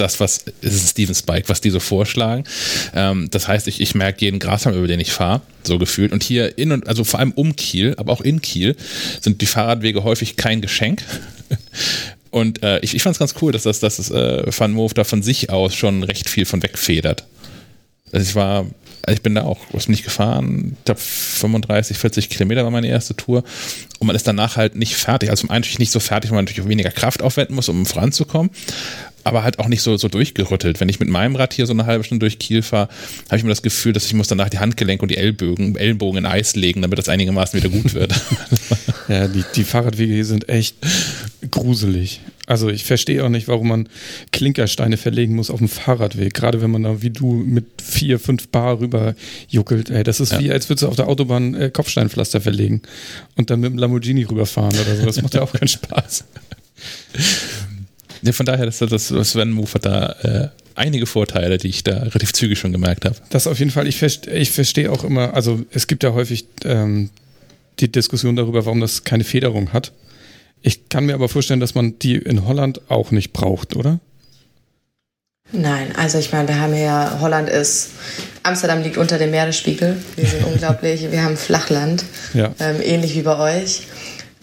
[SPEAKER 1] das, was ist Steven Spike, was die so vorschlagen. Ähm, das heißt, ich, ich merke jeden Grashalm, über den ich fahre, so gefühlt. Und hier in und, also vor allem um Kiel, aber auch in Kiel, sind die Fahrradwege häufig kein Geschenk. Und äh, ich, ich fand es ganz cool, dass das, dass das äh, Van Moof da von sich aus schon recht viel von wegfedert. Also ich war, also ich bin da auch, was bin ich gefahren? Ich glaube 35, 40 Kilometer war meine erste Tour. Und man ist danach halt nicht fertig. Also zum einen natürlich nicht so fertig, weil man natürlich auch weniger Kraft aufwenden muss, um voranzukommen aber halt auch nicht so, so durchgerüttelt. Wenn ich mit meinem Rad hier so eine halbe Stunde durch Kiel fahre, habe ich immer das Gefühl, dass ich muss danach die Handgelenke und die Ellbogen, Ellbogen in Eis legen, damit das einigermaßen wieder gut wird.
[SPEAKER 4] ja, die, die Fahrradwege hier sind echt gruselig. Also ich verstehe auch nicht, warum man Klinkersteine verlegen muss auf dem Fahrradweg. Gerade wenn man da wie du mit vier, fünf Bar rüber juckelt. Ey, das ist ja. wie, als würdest du auf der Autobahn äh, Kopfsteinpflaster verlegen und dann mit dem Lamborghini rüberfahren oder so. Das macht ja auch keinen Spaß.
[SPEAKER 1] Ja, von daher, das, das Sven Move hat da äh, einige Vorteile, die ich da relativ zügig schon gemerkt habe.
[SPEAKER 4] Das auf jeden Fall. Ich, verste, ich verstehe auch immer, also es gibt ja häufig ähm, die Diskussion darüber, warum das keine Federung hat. Ich kann mir aber vorstellen, dass man die in Holland auch nicht braucht, oder?
[SPEAKER 6] Nein, also ich meine, wir haben ja, Holland ist, Amsterdam liegt unter dem Meeresspiegel. Wir sind unglaublich, wir haben Flachland, ja. ähm, ähnlich wie bei euch.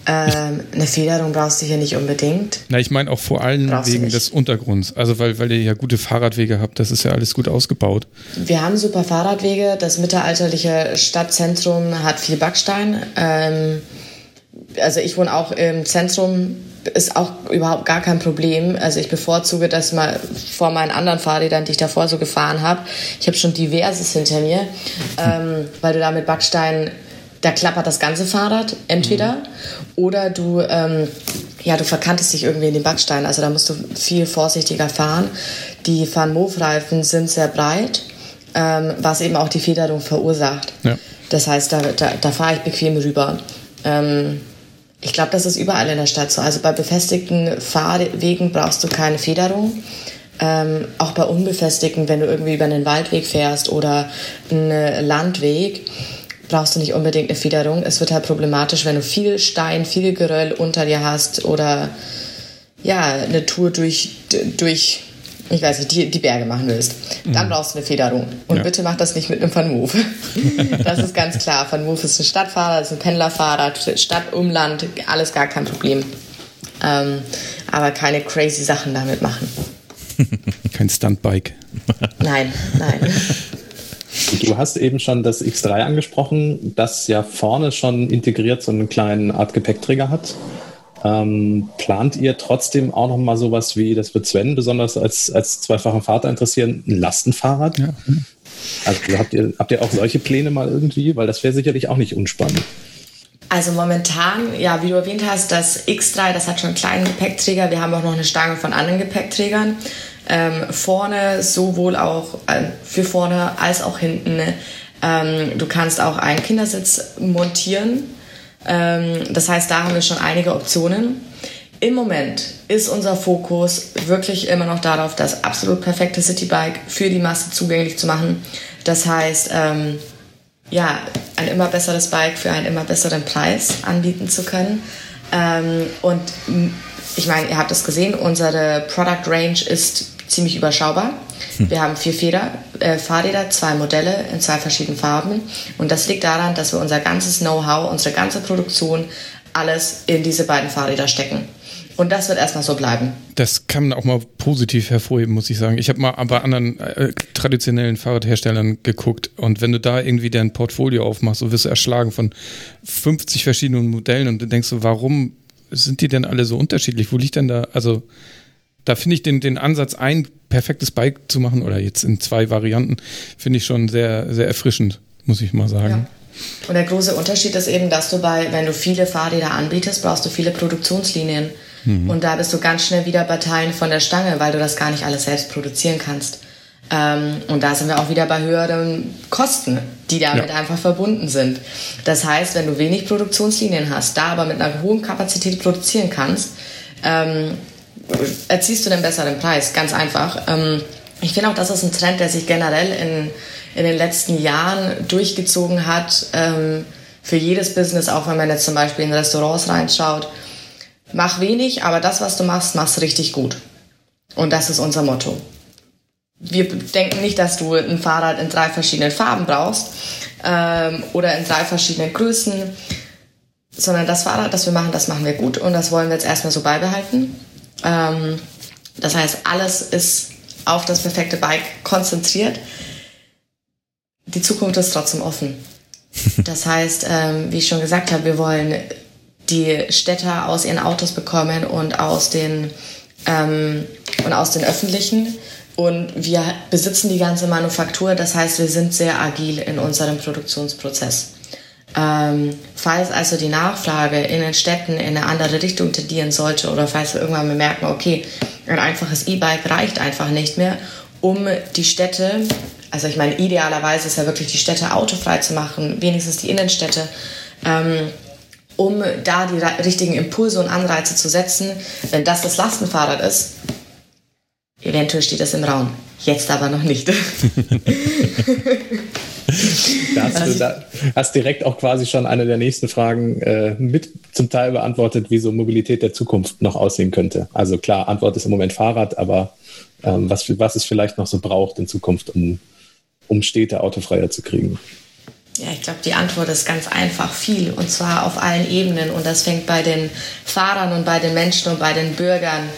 [SPEAKER 6] Ähm, eine Federung brauchst du hier nicht unbedingt.
[SPEAKER 4] Na, ich meine auch vor allem brauchst wegen des Untergrunds. Also weil, weil ihr ja gute Fahrradwege habt, das ist ja alles gut ausgebaut.
[SPEAKER 6] Wir haben super Fahrradwege. Das mittelalterliche Stadtzentrum hat viel Backstein. Ähm, also ich wohne auch im Zentrum, ist auch überhaupt gar kein Problem. Also ich bevorzuge das mal vor meinen anderen Fahrrädern, die ich davor so gefahren habe. Ich habe schon diverses hinter mir, ähm, weil du da mit Backstein da klappert das ganze Fahrrad entweder mhm. oder du, ähm, ja, du verkantest dich irgendwie in den Backstein. Also da musst du viel vorsichtiger fahren. Die Van Moof-Reifen sind sehr breit, ähm, was eben auch die Federung verursacht. Ja. Das heißt, da, da, da fahre ich bequem rüber. Ähm, ich glaube, das ist überall in der Stadt so. Also bei befestigten Fahrwegen brauchst du keine Federung. Ähm, auch bei unbefestigten, wenn du irgendwie über einen Waldweg fährst oder einen Landweg, brauchst du nicht unbedingt eine Federung. Es wird halt problematisch, wenn du viel Stein, viel Geröll unter dir hast oder ja, eine Tour durch, durch ich weiß nicht, die, die Berge machen willst. Dann mhm. brauchst du eine Federung. Und ja. bitte mach das nicht mit einem Van Move. das ist ganz klar. Van Move ist ein Stadtfahrer, ist ein Pendlerfahrer, Stadt, Umland, alles gar kein Problem. Ähm, aber keine crazy Sachen damit machen.
[SPEAKER 4] Kein Stuntbike.
[SPEAKER 6] Nein, nein.
[SPEAKER 2] Du hast eben schon das X3 angesprochen, das ja vorne schon integriert so einen kleinen Art Gepäckträger hat. Ähm, plant ihr trotzdem auch noch mal sowas wie, das wird Sven besonders als, als zweifachen Vater interessieren, ein Lastenfahrrad? Ja. Also habt ihr, habt ihr auch solche Pläne mal irgendwie? Weil das wäre sicherlich auch nicht unspannend.
[SPEAKER 6] Also momentan, ja, wie du erwähnt hast, das X3, das hat schon einen kleinen Gepäckträger. Wir haben auch noch eine Stange von anderen Gepäckträgern. Ähm, vorne sowohl auch äh, für vorne als auch hinten. Ähm, du kannst auch einen Kindersitz montieren. Ähm, das heißt, da haben wir schon einige Optionen. Im Moment ist unser Fokus wirklich immer noch darauf, das absolut perfekte Citybike für die Masse zugänglich zu machen. Das heißt, ähm, ja, ein immer besseres Bike für einen immer besseren Preis anbieten zu können. Ähm, und ich meine, ihr habt es gesehen, unsere Product Range ist ziemlich überschaubar. Hm. Wir haben vier Feder, äh, Fahrräder, zwei Modelle in zwei verschiedenen Farben. Und das liegt daran, dass wir unser ganzes Know-how, unsere ganze Produktion, alles in diese beiden Fahrräder stecken. Und das wird erstmal so bleiben.
[SPEAKER 4] Das kann man auch mal positiv hervorheben, muss ich sagen. Ich habe mal bei anderen äh, traditionellen Fahrradherstellern geguckt und wenn du da irgendwie dein Portfolio aufmachst, so wirst du erschlagen von 50 verschiedenen Modellen und du denkst so, warum sind die denn alle so unterschiedlich? Wo liegt denn da, also da finde ich den, den Ansatz, ein perfektes Bike zu machen oder jetzt in zwei Varianten, finde ich schon sehr, sehr erfrischend, muss ich mal sagen. Ja.
[SPEAKER 6] Und der große Unterschied ist eben, dass du bei, wenn du viele Fahrräder anbietest, brauchst du viele Produktionslinien. Mhm. Und da bist du ganz schnell wieder bei Teilen von der Stange, weil du das gar nicht alles selbst produzieren kannst. Ähm, und da sind wir auch wieder bei höheren Kosten, die damit ja. einfach verbunden sind. Das heißt, wenn du wenig Produktionslinien hast, da aber mit einer hohen Kapazität produzieren kannst, ähm, erziehst du den besseren Preis. Ganz einfach. Ähm, ich finde auch, das ist ein Trend, der sich generell in, in den letzten Jahren durchgezogen hat. Ähm, für jedes Business, auch wenn man jetzt zum Beispiel in Restaurants reinschaut mach wenig, aber das, was du machst, machst richtig gut. Und das ist unser Motto. Wir denken nicht, dass du ein Fahrrad in drei verschiedenen Farben brauchst ähm, oder in drei verschiedenen Größen, sondern das Fahrrad, das wir machen, das machen wir gut und das wollen wir jetzt erstmal so beibehalten. Ähm, das heißt, alles ist auf das perfekte Bike konzentriert. Die Zukunft ist trotzdem offen. Das heißt, ähm, wie ich schon gesagt habe, wir wollen die Städter aus ihren Autos bekommen und aus den, ähm, und aus den öffentlichen. Und wir besitzen die ganze Manufaktur, das heißt, wir sind sehr agil in unserem Produktionsprozess. Ähm, falls also die Nachfrage in den Städten in eine andere Richtung tendieren sollte oder falls wir irgendwann bemerken, okay, ein einfaches E-Bike reicht einfach nicht mehr, um die Städte, also ich meine, idealerweise ist ja wirklich die Städte autofrei zu machen, wenigstens die Innenstädte, ähm, um da die richtigen Impulse und Anreize zu setzen. Wenn das das Lastenfahrrad ist, eventuell steht das im Raum. Jetzt aber noch nicht.
[SPEAKER 2] da hast du da, hast direkt auch quasi schon eine der nächsten Fragen äh, mit zum Teil beantwortet, wie so Mobilität der Zukunft noch aussehen könnte. Also klar, Antwort ist im Moment Fahrrad, aber ähm, was, was es vielleicht noch so braucht in Zukunft, um, um Städte autofreier zu kriegen.
[SPEAKER 6] Ja, ich glaube, die Antwort ist ganz einfach viel und zwar auf allen Ebenen und das fängt bei den Fahrern und bei den Menschen und bei den Bürgern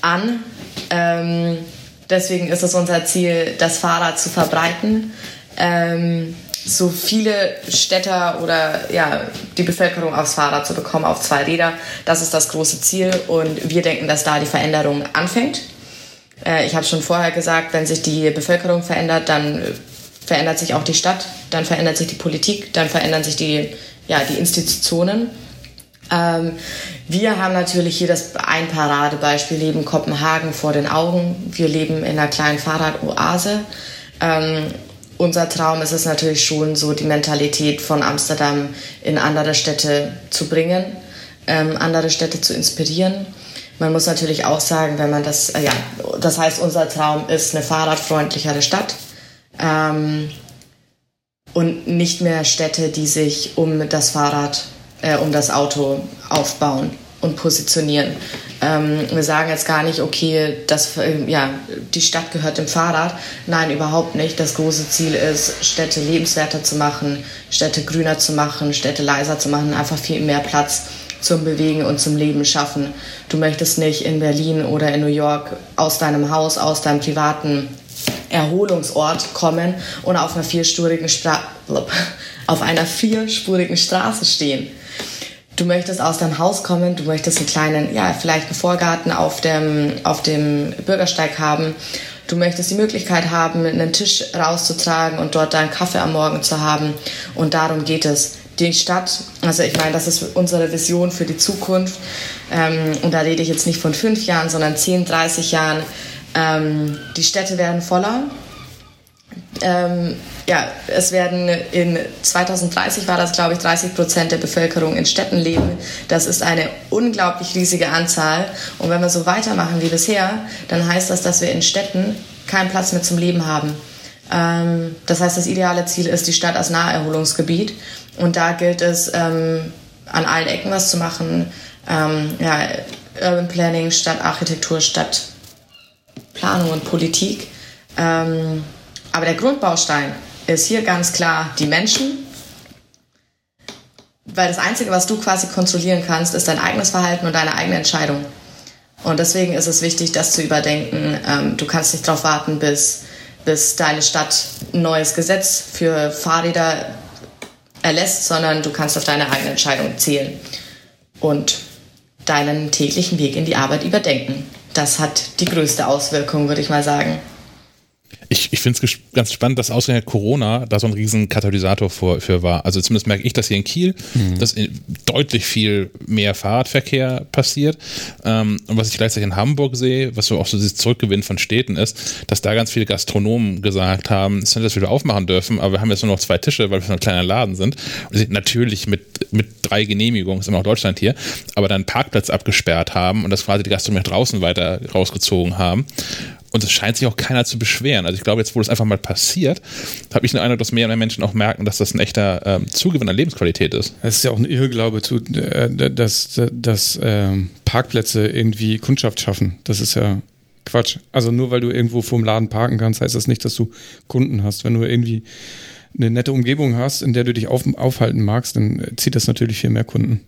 [SPEAKER 6] an. Ähm, deswegen ist es unser Ziel, das Fahrrad zu verbreiten. Ähm, so viele Städter oder ja, die Bevölkerung aufs Fahrrad zu bekommen, auf zwei Räder. Das ist das große Ziel und wir denken, dass da die Veränderung anfängt. Äh, ich habe schon vorher gesagt, wenn sich die Bevölkerung verändert, dann verändert sich auch die Stadt, dann verändert sich die Politik, dann verändern sich die, ja, die Institutionen. Ähm, wir haben natürlich hier das ein Paradebeispiel, leben Kopenhagen vor den Augen. Wir leben in einer kleinen Fahrradoase. Ähm, unser Traum ist es natürlich schon, so die Mentalität von Amsterdam in andere Städte zu bringen, ähm, andere Städte zu inspirieren. Man muss natürlich auch sagen, wenn man das, äh, ja, das heißt, unser Traum ist eine fahrradfreundlichere Stadt ähm, und nicht mehr Städte, die sich um das Fahrrad, äh, um das Auto aufbauen und positionieren. Ähm, wir sagen jetzt gar nicht, okay, das, äh, ja, die Stadt gehört dem Fahrrad. Nein, überhaupt nicht. Das große Ziel ist, Städte lebenswerter zu machen, Städte grüner zu machen, Städte leiser zu machen, einfach viel mehr Platz zum Bewegen und zum Leben schaffen. Du möchtest nicht in Berlin oder in New York aus deinem Haus, aus deinem privaten Erholungsort kommen und auf einer vierspurigen, Stra auf einer vierspurigen Straße stehen. Du möchtest aus deinem Haus kommen, du möchtest einen kleinen, ja, vielleicht einen Vorgarten auf dem, auf dem Bürgersteig haben. Du möchtest die Möglichkeit haben, einen Tisch rauszutragen und dort deinen Kaffee am Morgen zu haben. Und darum geht es. Die Stadt, also ich meine, das ist unsere Vision für die Zukunft. Ähm, und da rede ich jetzt nicht von fünf Jahren, sondern 10, 30 Jahren. Ähm, die Städte werden voller. Ähm, ja, es werden in 2030 war das, glaube ich, 30 Prozent der Bevölkerung in Städten leben. Das ist eine unglaublich riesige Anzahl. Und wenn wir so weitermachen wie bisher, dann heißt das, dass wir in Städten keinen Platz mehr zum Leben haben. Ähm, das heißt, das ideale Ziel ist die Stadt als Naherholungsgebiet. Und da gilt es, ähm, an allen Ecken was zu machen. Ähm, ja, Urban Planning, Stadtarchitektur, Stadt Planung und Politik. Ähm, aber der Grundbaustein ist hier ganz klar die Menschen, weil das Einzige, was du quasi kontrollieren kannst, ist dein eigenes Verhalten und deine eigene Entscheidung. Und deswegen ist es wichtig, das zu überdenken. Ähm, du kannst nicht darauf warten, bis, bis deine Stadt ein neues Gesetz für Fahrräder erlässt, sondern du kannst auf deine eigene Entscheidung zählen und deinen täglichen Weg in die Arbeit überdenken das hat die größte Auswirkung, würde ich mal sagen.
[SPEAKER 1] Ich, ich finde es ganz spannend, dass ausgerechnet Corona da so ein riesen Katalysator für, für war. Also zumindest merke ich das hier in Kiel, mhm. dass deutlich viel mehr Fahrradverkehr passiert. Ähm, und was ich gleichzeitig in Hamburg sehe, was so auch so dieses Zurückgewinn von Städten ist, dass da ganz viele Gastronomen gesagt haben, es ist dass wir aufmachen dürfen, aber wir haben jetzt nur noch zwei Tische, weil wir so ein kleiner Laden sind. Und natürlich mit, mit drei Genehmigungen, ist immer auch Deutschland hier, aber dann Parkplatz abgesperrt haben und das quasi die Gastronomie draußen weiter rausgezogen haben. Und es scheint sich auch keiner zu beschweren. Also ich glaube, jetzt, wo das einfach mal passiert, habe ich den Eindruck, dass mehr und mehr Menschen auch merken, dass das ein echter ähm, Zugewinn an Lebensqualität ist.
[SPEAKER 4] Es ist ja auch ein Irrglaube, zu, äh, dass, dass ähm, Parkplätze irgendwie Kundschaft schaffen. Das ist ja Quatsch. Also nur weil du irgendwo vorm Laden parken kannst, heißt das nicht, dass du Kunden hast. Wenn du irgendwie eine nette Umgebung hast, in der du dich auf, aufhalten magst, dann zieht das natürlich viel mehr Kunden.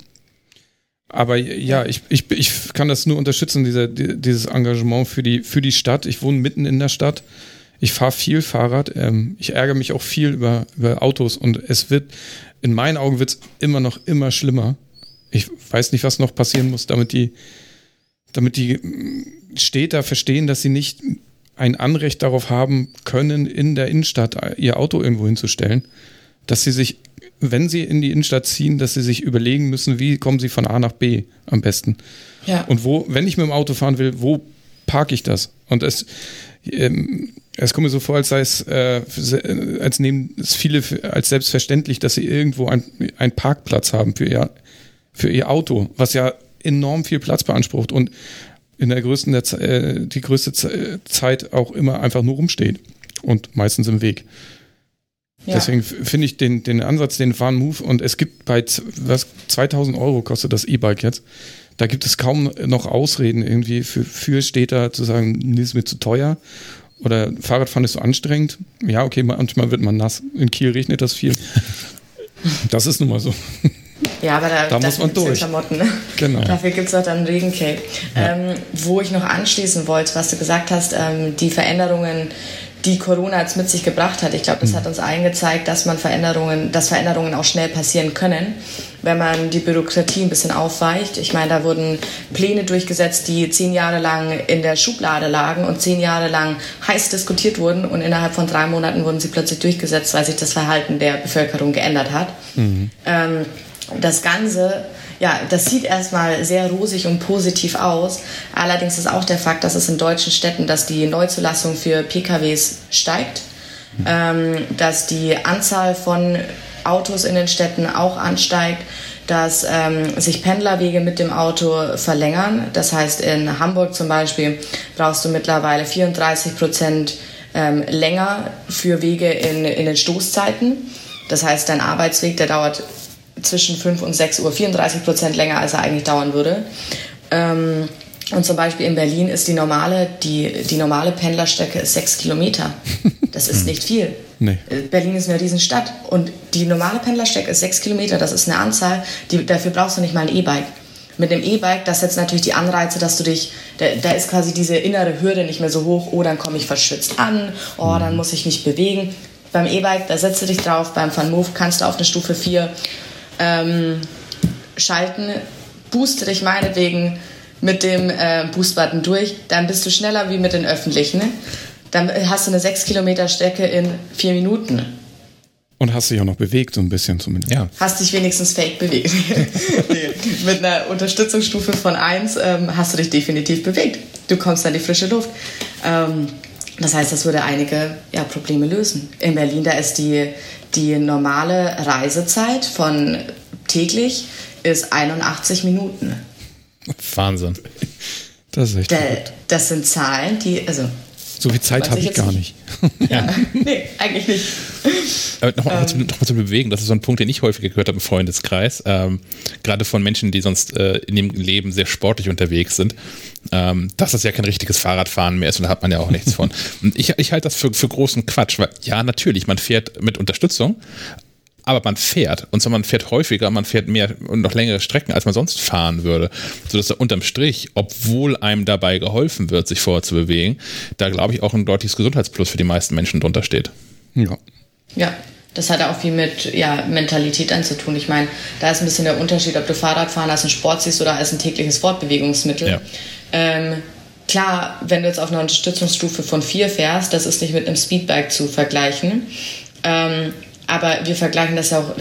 [SPEAKER 4] Aber ja, ich, ich, ich kann das nur unterstützen, dieser, dieses Engagement für die, für die Stadt. Ich wohne mitten in der Stadt. Ich fahre viel Fahrrad. Ähm, ich ärgere mich auch viel über, über Autos und es wird, in meinen Augen wird es immer noch immer schlimmer. Ich weiß nicht, was noch passieren muss, damit die, damit die Städter verstehen, dass sie nicht ein Anrecht darauf haben können, in der Innenstadt ihr Auto irgendwo hinzustellen, dass sie sich wenn sie in die Innenstadt ziehen, dass sie sich überlegen müssen, wie kommen sie von A nach B am besten. Ja. Und wo, wenn ich mit dem Auto fahren will, wo parke ich das? Und es, ähm, es kommt mir so vor, als sei es, äh, als nehmen es viele als selbstverständlich, dass sie irgendwo einen Parkplatz haben für ihr, für ihr Auto, was ja enorm viel Platz beansprucht und in der größten der, äh, die größte Zeit auch immer einfach nur rumsteht und meistens im Weg. Ja. Deswegen finde ich den, den Ansatz, den Fahren Move und es gibt bei was 2000 Euro kostet das E-Bike jetzt. Da gibt es kaum noch Ausreden irgendwie für, für Städter zu sagen, nee, ist mir zu teuer oder Fahrradfahren ist so anstrengend. Ja, okay, manchmal wird man nass. In Kiel regnet das viel. Das ist nun mal so.
[SPEAKER 6] Ja, aber da, da muss man durch. Klamotten. Ne? Genau. Dafür gibt es auch dann Regencape. Ja. Ähm, wo ich noch anschließen wollte, was du gesagt hast, ähm, die Veränderungen die Corona jetzt mit sich gebracht hat. Ich glaube, das hat uns allen gezeigt, dass man Veränderungen, dass Veränderungen auch schnell passieren können, wenn man die Bürokratie ein bisschen aufweicht. Ich meine, da wurden Pläne durchgesetzt, die zehn Jahre lang in der Schublade lagen und zehn Jahre lang heiß diskutiert wurden und innerhalb von drei Monaten wurden sie plötzlich durchgesetzt, weil sich das Verhalten der Bevölkerung geändert hat. Mhm. Ähm, das Ganze ja, das sieht erstmal sehr rosig und positiv aus. Allerdings ist auch der Fakt, dass es in deutschen Städten, dass die Neuzulassung für PKWs steigt, ähm, dass die Anzahl von Autos in den Städten auch ansteigt, dass ähm, sich Pendlerwege mit dem Auto verlängern. Das heißt, in Hamburg zum Beispiel brauchst du mittlerweile 34 Prozent ähm, länger für Wege in, in den Stoßzeiten. Das heißt, dein Arbeitsweg, der dauert zwischen 5 und 6 Uhr, 34 Prozent länger, als er eigentlich dauern würde. Ähm, und zum Beispiel in Berlin ist die normale, die, die normale Pendlerstrecke ist 6 Kilometer. Das ist nicht viel. Nee. Äh, Berlin ist eine Riesenstadt und die normale Pendlerstrecke ist 6 Kilometer. Das ist eine Anzahl, die, dafür brauchst du nicht mal ein E-Bike. Mit dem E-Bike, das setzt natürlich die Anreize, dass du dich, da, da, ist quasi diese innere Hürde nicht mehr so hoch, oh, dann komme ich verschwitzt an, oh, dann muss ich mich bewegen. Beim E-Bike, da setzt du dich drauf, beim Fun Move kannst du auf eine Stufe 4 ähm, schalten, booste dich meinetwegen mit dem äh, Boost-Button durch, dann bist du schneller wie mit den öffentlichen. Dann hast du eine 6 Kilometer Strecke in 4 Minuten.
[SPEAKER 4] Und hast dich auch noch bewegt, so ein bisschen zumindest.
[SPEAKER 6] Ja. Hast dich wenigstens fake bewegt. nee. Mit einer Unterstützungsstufe von 1 ähm, hast du dich definitiv bewegt. Du kommst an die frische Luft. Ähm, das heißt, das würde einige ja, Probleme lösen. In Berlin, da ist die, die normale Reisezeit von täglich ist 81 Minuten.
[SPEAKER 1] Wahnsinn.
[SPEAKER 4] Das ist echt da,
[SPEAKER 6] Das sind Zahlen, die, also
[SPEAKER 4] so viel Zeit habe ich gar nicht.
[SPEAKER 6] Ja, nee, eigentlich nicht.
[SPEAKER 1] Aber nochmal ähm. zum, noch zum Bewegen, das ist so ein Punkt, den ich häufiger gehört habe im Freundeskreis. Ähm, gerade von Menschen, die sonst äh, in dem Leben sehr sportlich unterwegs sind, ähm, dass das ja kein richtiges Fahrradfahren mehr ist und da hat man ja auch nichts von. Und ich, ich halte das für, für großen Quatsch, weil ja, natürlich, man fährt mit Unterstützung, aber man fährt. Und zwar man fährt häufiger, man fährt mehr und noch längere Strecken, als man sonst fahren würde. Sodass da unterm Strich, obwohl einem dabei geholfen wird, sich vorher zu bewegen, da glaube ich auch ein deutliches Gesundheitsplus für die meisten Menschen drunter steht.
[SPEAKER 6] Ja. Ja, das hat auch viel mit ja, Mentalität dann zu tun. Ich meine, da ist ein bisschen der Unterschied, ob du Fahrradfahren als ein Sport siehst oder als ein tägliches Fortbewegungsmittel. Ja. Ähm, klar, wenn du jetzt auf einer Unterstützungsstufe von 4 fährst, das ist nicht mit einem Speedbike zu vergleichen. Ähm, aber wir vergleichen das ja auch.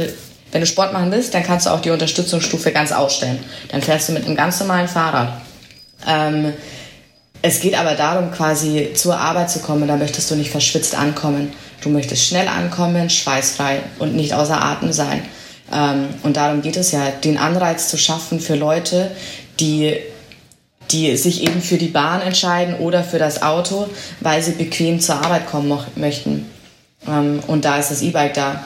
[SPEAKER 6] Wenn du Sport machen willst, dann kannst du auch die Unterstützungsstufe ganz ausstellen. Dann fährst du mit einem ganz normalen Fahrrad. Ähm, es geht aber darum, quasi zur Arbeit zu kommen. Da möchtest du nicht verschwitzt ankommen. Du möchtest schnell ankommen, schweißfrei und nicht außer Atem sein. Ähm, und darum geht es ja, den Anreiz zu schaffen für Leute, die, die sich eben für die Bahn entscheiden oder für das Auto, weil sie bequem zur Arbeit kommen möchten. Ähm, und da ist das E-Bike da.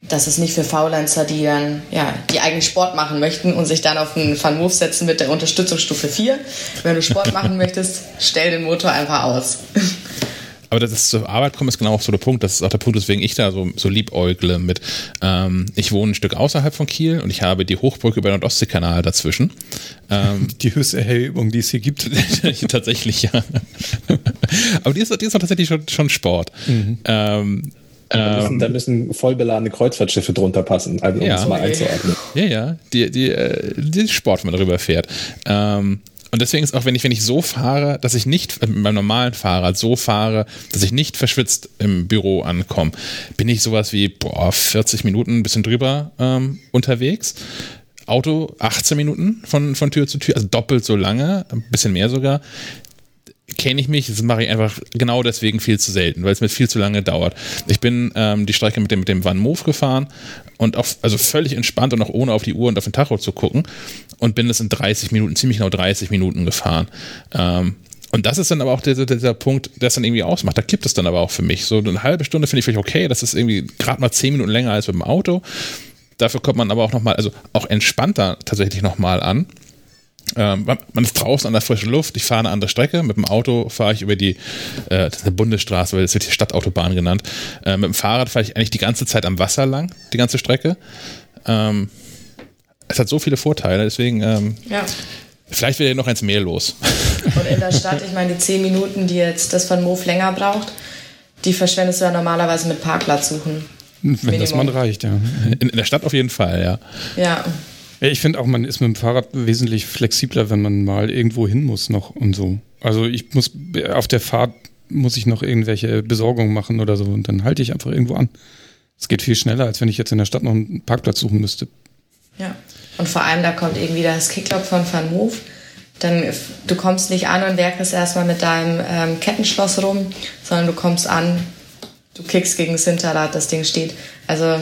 [SPEAKER 6] Das ist nicht für Faulenzer, die dann, ja, die eigentlich Sport machen möchten und sich dann auf einen Fun Move setzen mit der Unterstützungsstufe 4. Wenn du Sport machen möchtest, stell den Motor einfach aus.
[SPEAKER 1] Aber das ist zur Arbeit kommen ist genau auch so der Punkt. Das ist auch der Punkt, weswegen ich da so, so liebäugle mit. Ähm, ich wohne ein Stück außerhalb von Kiel und ich habe die Hochbrücke über den Ostseekanal dazwischen.
[SPEAKER 4] Ähm, die höchste Erhebung, die es hier gibt.
[SPEAKER 1] tatsächlich, ja. Aber die ist, die ist auch tatsächlich schon, schon Sport. Mhm. Ähm,
[SPEAKER 2] da müssen, ähm, da müssen vollbeladene Kreuzfahrtschiffe drunter passen, also, um ja. es mal einzuordnen.
[SPEAKER 1] Ja, ja, die, die, äh, die Sport, wenn man darüber fährt. Ähm, und deswegen ist auch, wenn ich, wenn ich so fahre, dass ich nicht mit meinem normalen Fahrrad so fahre, dass ich nicht verschwitzt im Büro ankomme, bin ich sowas wie boah, 40 Minuten, ein bisschen drüber ähm, unterwegs. Auto 18 Minuten von, von Tür zu Tür, also doppelt so lange, ein bisschen mehr sogar kenne ich mich, das mache ich einfach genau deswegen viel zu selten, weil es mir viel zu lange dauert. Ich bin ähm, die Strecke mit dem, mit dem Van Move gefahren und auf, also völlig entspannt und auch ohne auf die Uhr und auf den Tacho zu gucken und bin es in 30 Minuten, ziemlich genau 30 Minuten gefahren. Ähm, und das ist dann aber auch dieser, dieser Punkt, der es dann irgendwie ausmacht. Da kippt es dann aber auch für mich. So eine halbe Stunde finde ich vielleicht okay. Das ist irgendwie gerade mal 10 Minuten länger als mit dem Auto. Dafür kommt man aber auch nochmal, also auch entspannter tatsächlich nochmal an. Ähm, man ist draußen an der frischen Luft, ich fahre eine andere Strecke. Mit dem Auto fahre ich über die, äh, das ist eine Bundesstraße, weil das wird hier Stadtautobahn genannt. Äh, mit dem Fahrrad fahre ich eigentlich die ganze Zeit am Wasser lang, die ganze Strecke. Ähm, es hat so viele Vorteile, deswegen. Ähm, ja. Vielleicht wird ja noch eins mehr los.
[SPEAKER 6] Und in der Stadt, ich meine, die zehn Minuten, die jetzt das von Move länger braucht, die verschwendest du ja normalerweise mit Parkplatz suchen.
[SPEAKER 4] Wenn Minimum. das man reicht, ja.
[SPEAKER 1] In, in der Stadt auf jeden Fall, ja.
[SPEAKER 6] Ja.
[SPEAKER 4] Ich finde auch, man ist mit dem Fahrrad wesentlich flexibler, wenn man mal irgendwo hin muss noch und so. Also ich muss auf der Fahrt muss ich noch irgendwelche Besorgungen machen oder so und dann halte ich einfach irgendwo an. Es geht viel schneller, als wenn ich jetzt in der Stadt noch einen Parkplatz suchen müsste.
[SPEAKER 6] Ja. Und vor allem, da kommt irgendwie das Kicklock von Van Move. Dann, du kommst nicht an und werkest erstmal mit deinem ähm, Kettenschloss rum, sondern du kommst an, du kickst gegen das Hinterrad, das Ding steht. Also,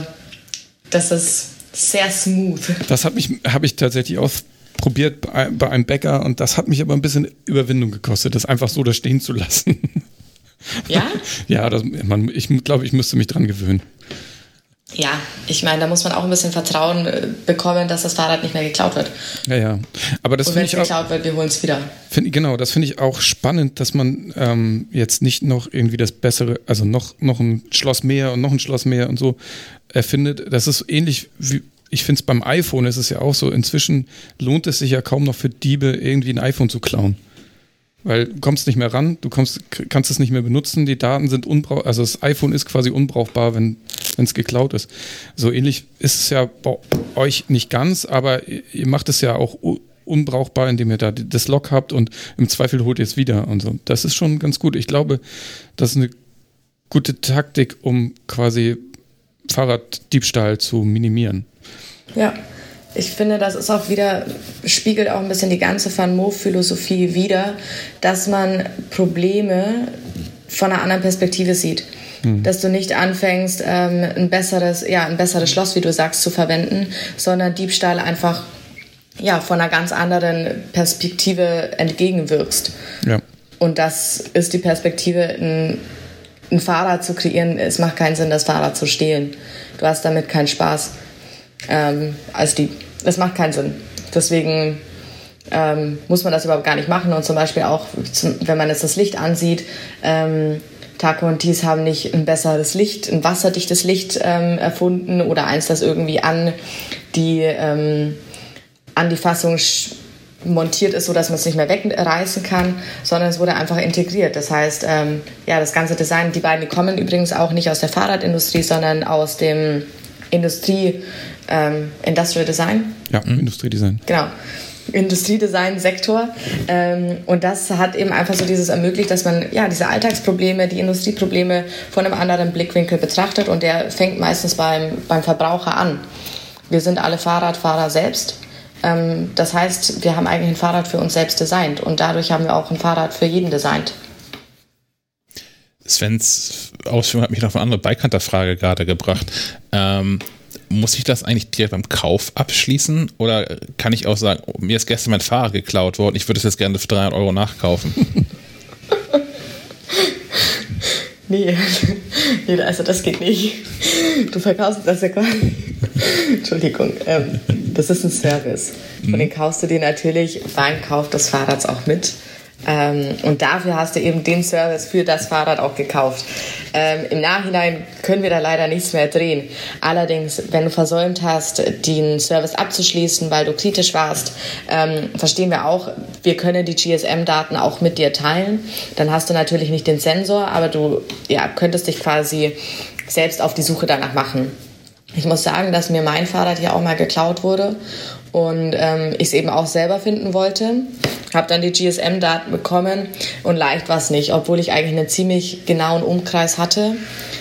[SPEAKER 6] das ist sehr smooth.
[SPEAKER 4] Das habe ich, hab ich tatsächlich ausprobiert bei, bei einem Bäcker und das hat mich aber ein bisschen Überwindung gekostet, das einfach so da stehen zu lassen.
[SPEAKER 6] Ja?
[SPEAKER 4] ja, das, man, ich glaube, ich müsste mich dran gewöhnen.
[SPEAKER 6] Ja, ich meine, da muss man auch ein bisschen Vertrauen äh, bekommen, dass das Fahrrad nicht mehr geklaut wird.
[SPEAKER 4] Ja, ja. Aber das finde ich
[SPEAKER 6] auch. geklaut wird, wir holen es wieder.
[SPEAKER 4] Find, genau, das finde ich auch spannend, dass man ähm, jetzt nicht noch irgendwie das bessere, also noch, noch ein Schloss mehr und noch ein Schloss mehr und so erfindet. Das ist ähnlich wie ich finde es beim iPhone ist es ja auch so, inzwischen lohnt es sich ja kaum noch für Diebe irgendwie ein iPhone zu klauen. Weil du kommst nicht mehr ran, du kommst, kannst es nicht mehr benutzen, die Daten sind unbrauchbar, also das iPhone ist quasi unbrauchbar, wenn es geklaut ist. So ähnlich ist es ja bei euch nicht ganz, aber ihr macht es ja auch unbrauchbar, indem ihr da das Log habt und im Zweifel holt ihr es wieder und so. Das ist schon ganz gut. Ich glaube, das ist eine gute Taktik, um quasi Fahrraddiebstahl zu minimieren.
[SPEAKER 6] Ja, ich finde, das ist auch wieder, spiegelt auch ein bisschen die ganze Van Moof-Philosophie wider, dass man Probleme von einer anderen Perspektive sieht. Mhm. Dass du nicht anfängst, ähm, ein besseres, ja, ein besseres Schloss, wie du sagst, zu verwenden, sondern Diebstahl einfach ja, von einer ganz anderen Perspektive entgegenwirkst. Ja. Und das ist die Perspektive, ein, ein Fahrrad zu kreieren. Es macht keinen Sinn, das Fahrrad zu stehlen. Du hast damit keinen Spaß ähm, als Dieb. Das macht keinen Sinn. Deswegen ähm, muss man das überhaupt gar nicht machen. Und zum Beispiel auch, wenn man jetzt das Licht ansieht, ähm, Taco und Thies haben nicht ein besseres Licht, ein wasserdichtes Licht ähm, erfunden oder eins, das irgendwie an die ähm, an die Fassung montiert ist, so dass man es nicht mehr wegreißen kann, sondern es wurde einfach integriert. Das heißt, ähm, ja, das ganze Design, die beiden die kommen übrigens auch nicht aus der Fahrradindustrie, sondern aus dem Industrie, ähm, Industrial Design.
[SPEAKER 4] Ja, mhm. Industriedesign.
[SPEAKER 6] Genau. Industriedesign-Sektor. Ähm, und das hat eben einfach so dieses ermöglicht, dass man ja diese Alltagsprobleme, die Industrieprobleme von einem anderen Blickwinkel betrachtet und der fängt meistens beim, beim Verbraucher an. Wir sind alle Fahrradfahrer selbst ähm, das heißt, wir haben eigentlich ein Fahrrad für uns selbst designt und dadurch haben wir auch ein Fahrrad für jeden designt.
[SPEAKER 1] Svens Ausführung hat mich noch eine andere Beikanter-Frage gerade gebracht. Ähm, muss ich das eigentlich direkt beim Kauf abschließen oder kann ich auch sagen, oh, mir ist gestern mein Fahrrad geklaut worden, ich würde es jetzt gerne für 300 Euro nachkaufen?
[SPEAKER 6] nee, nee, also das geht nicht. Du verkaufst das ja gar nicht. Entschuldigung. Ähm, das ist ein Service. Mhm. Und den kaufst du dir natürlich beim Kauf des Fahrrads auch mit. Ähm, und dafür hast du eben den Service für das Fahrrad auch gekauft. Ähm, Im Nachhinein können wir da leider nichts mehr drehen. Allerdings, wenn du versäumt hast, den Service abzuschließen, weil du kritisch warst, ähm, verstehen wir auch, wir können die GSM-Daten auch mit dir teilen. Dann hast du natürlich nicht den Sensor, aber du ja, könntest dich quasi selbst auf die Suche danach machen. Ich muss sagen, dass mir mein Fahrrad ja auch mal geklaut wurde und ähm, ich es eben auch selber finden wollte. Habe dann die GSM-Daten bekommen und leicht war es nicht, obwohl ich eigentlich einen ziemlich genauen Umkreis hatte,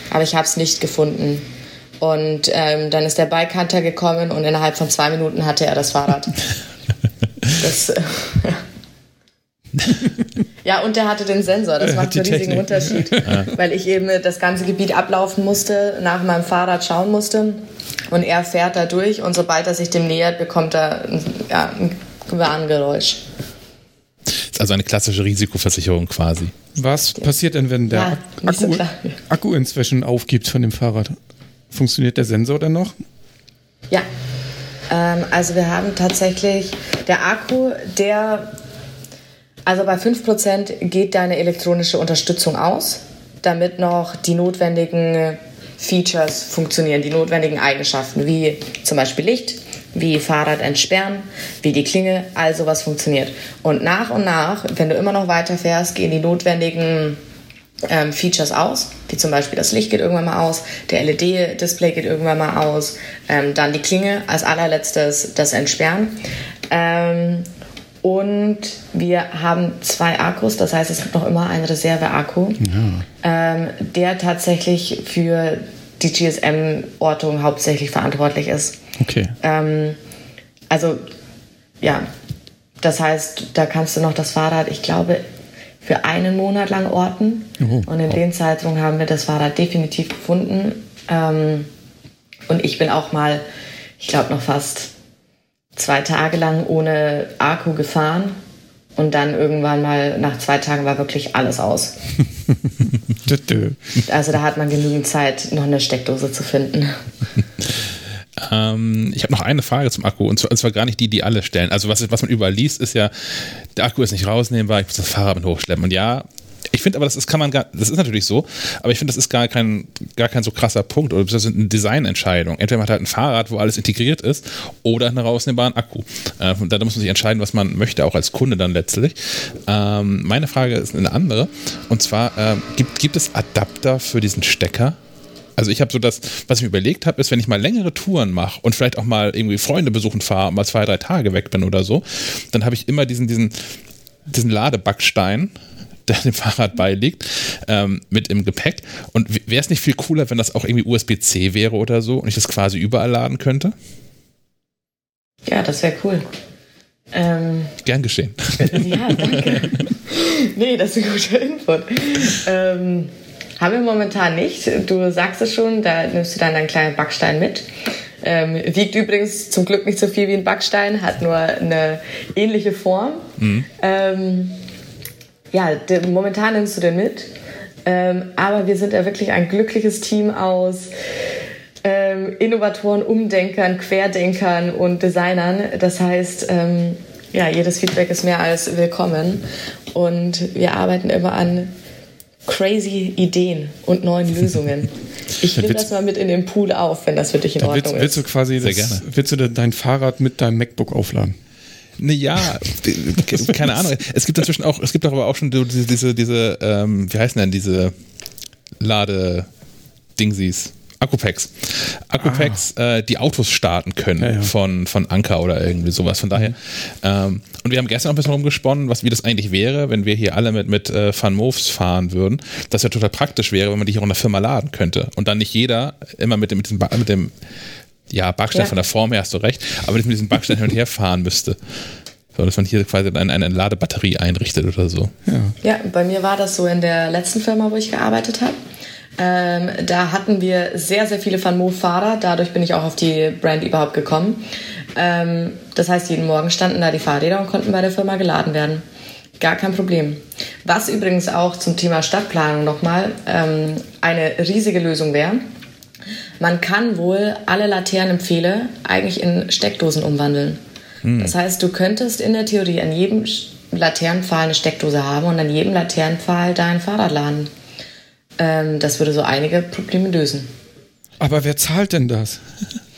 [SPEAKER 6] aber ich habe es nicht gefunden. Und ähm, dann ist der Bike Hunter gekommen und innerhalb von zwei Minuten hatte er das Fahrrad. das, äh, ja, und der hatte den Sensor. Das macht einen riesigen Unterschied. Weil ich eben das ganze Gebiet ablaufen musste, nach meinem Fahrrad schauen musste. Und er fährt da durch und sobald er sich dem nähert, bekommt er ein, ja, ein Warngeräusch.
[SPEAKER 1] ist also eine klassische Risikoversicherung quasi.
[SPEAKER 4] Was passiert denn, wenn der ja, Akku, so Akku inzwischen aufgibt von dem Fahrrad? Funktioniert der Sensor denn noch?
[SPEAKER 6] Ja. Ähm, also wir haben tatsächlich, der Akku, der also bei 5% geht deine elektronische Unterstützung aus, damit noch die notwendigen Features funktionieren, die notwendigen Eigenschaften, wie zum Beispiel Licht, wie Fahrrad entsperren, wie die Klinge, all sowas funktioniert. Und nach und nach, wenn du immer noch weiter fährst, gehen die notwendigen ähm, Features aus, wie zum Beispiel das Licht geht irgendwann mal aus, der LED-Display geht irgendwann mal aus, ähm, dann die Klinge, als allerletztes das Entsperren. Ähm, und wir haben zwei Akkus, das heißt, es gibt noch immer einen Reserve-Akku, ja. ähm, der tatsächlich für die GSM-Ortung hauptsächlich verantwortlich ist.
[SPEAKER 4] Okay.
[SPEAKER 6] Ähm, also, ja, das heißt, da kannst du noch das Fahrrad, ich glaube, für einen Monat lang orten. Oh. Und in oh. dem Zeitraum haben wir das Fahrrad definitiv gefunden. Ähm, und ich bin auch mal, ich glaube, noch fast zwei Tage lang ohne Akku gefahren und dann irgendwann mal nach zwei Tagen war wirklich alles aus. also da hat man genügend Zeit, noch eine Steckdose zu finden.
[SPEAKER 1] Ähm, ich habe noch eine Frage zum Akku und zwar, gar nicht die, die alle stellen. Also was, was man überall liest, ist ja, der Akku ist nicht rausnehmbar, ich muss das Fahrrad mit hochschleppen. Und ja, ich finde aber, das ist, kann man gar, das ist natürlich so, aber ich finde, das ist gar kein, gar kein so krasser Punkt oder das ist eine Designentscheidung. Entweder man hat halt ein Fahrrad, wo alles integriert ist, oder einen rausnehmbaren Akku. Äh, da muss man sich entscheiden, was man möchte, auch als Kunde dann letztlich. Ähm, meine Frage ist eine andere. Und zwar, äh, gibt, gibt es Adapter für diesen Stecker? Also ich habe so das, was ich mir überlegt habe, ist, wenn ich mal längere Touren mache und vielleicht auch mal irgendwie Freunde besuchen fahre, mal zwei, drei Tage weg bin oder so, dann habe ich immer diesen, diesen, diesen Ladebackstein, der dem Fahrrad beiliegt, ähm, mit im Gepäck. Und wäre es nicht viel cooler, wenn das auch irgendwie USB-C wäre oder so und ich das quasi überall laden könnte?
[SPEAKER 6] Ja, das wäre cool.
[SPEAKER 1] Ähm, Gern geschehen.
[SPEAKER 6] Ja, danke. nee, das ist ein guter Input. Ähm, haben wir momentan nicht. Du sagst es schon, da nimmst du dann einen kleinen Backstein mit. Ähm, wiegt übrigens zum Glück nicht so viel wie ein Backstein, hat nur eine ähnliche Form. Mhm. Ähm, ja, momentan nimmst du den mit. Ähm, aber wir sind ja wirklich ein glückliches Team aus ähm, Innovatoren, Umdenkern, Querdenkern und Designern. Das heißt, ähm, ja, jedes Feedback ist mehr als willkommen. Und wir arbeiten immer an crazy Ideen und neuen Lösungen. Ich nehme das mal mit in den Pool auf, wenn das für dich in Ordnung
[SPEAKER 4] willst, ist. Willst du quasi Sehr das, gerne. willst du dein Fahrrad mit deinem MacBook aufladen?
[SPEAKER 1] Ne, ja, keine Ahnung. Es gibt inzwischen auch, es gibt aber auch schon diese, diese, diese ähm, wie heißen denn diese Lade-Dingsies? Akkupacks. Akkupacks, ah. äh, die Autos starten können ja, ja. Von, von Anker oder irgendwie sowas. Von daher. Mhm. Ähm, und wir haben gestern auch ein bisschen rumgesponnen, was, wie das eigentlich wäre, wenn wir hier alle mit, mit äh, Van Moves fahren würden. Das ja total praktisch wäre, wenn man die hier in der Firma laden könnte. Und dann nicht jeder immer mit dem, mit dem, mit dem ja, Backstein ja. von der Form her hast du recht, aber nicht mit diesem Backstein hin und her fahren müsste. So, dass man hier quasi eine, eine Ladebatterie einrichtet oder so.
[SPEAKER 6] Ja. ja, bei mir war das so in der letzten Firma, wo ich gearbeitet habe. Ähm, da hatten wir sehr, sehr viele Van Moof-Fahrer. Dadurch bin ich auch auf die Brand überhaupt gekommen. Ähm, das heißt, jeden Morgen standen da die Fahrräder und konnten bei der Firma geladen werden. Gar kein Problem. Was übrigens auch zum Thema Stadtplanung nochmal ähm, eine riesige Lösung wäre. Man kann wohl alle Laternenpfähle eigentlich in Steckdosen umwandeln. Hm. Das heißt, du könntest in der Theorie an jedem Laternenpfahl eine Steckdose haben und an jedem Laternenpfahl dein Fahrrad laden. Ähm, das würde so einige Probleme lösen.
[SPEAKER 4] Aber wer zahlt denn das?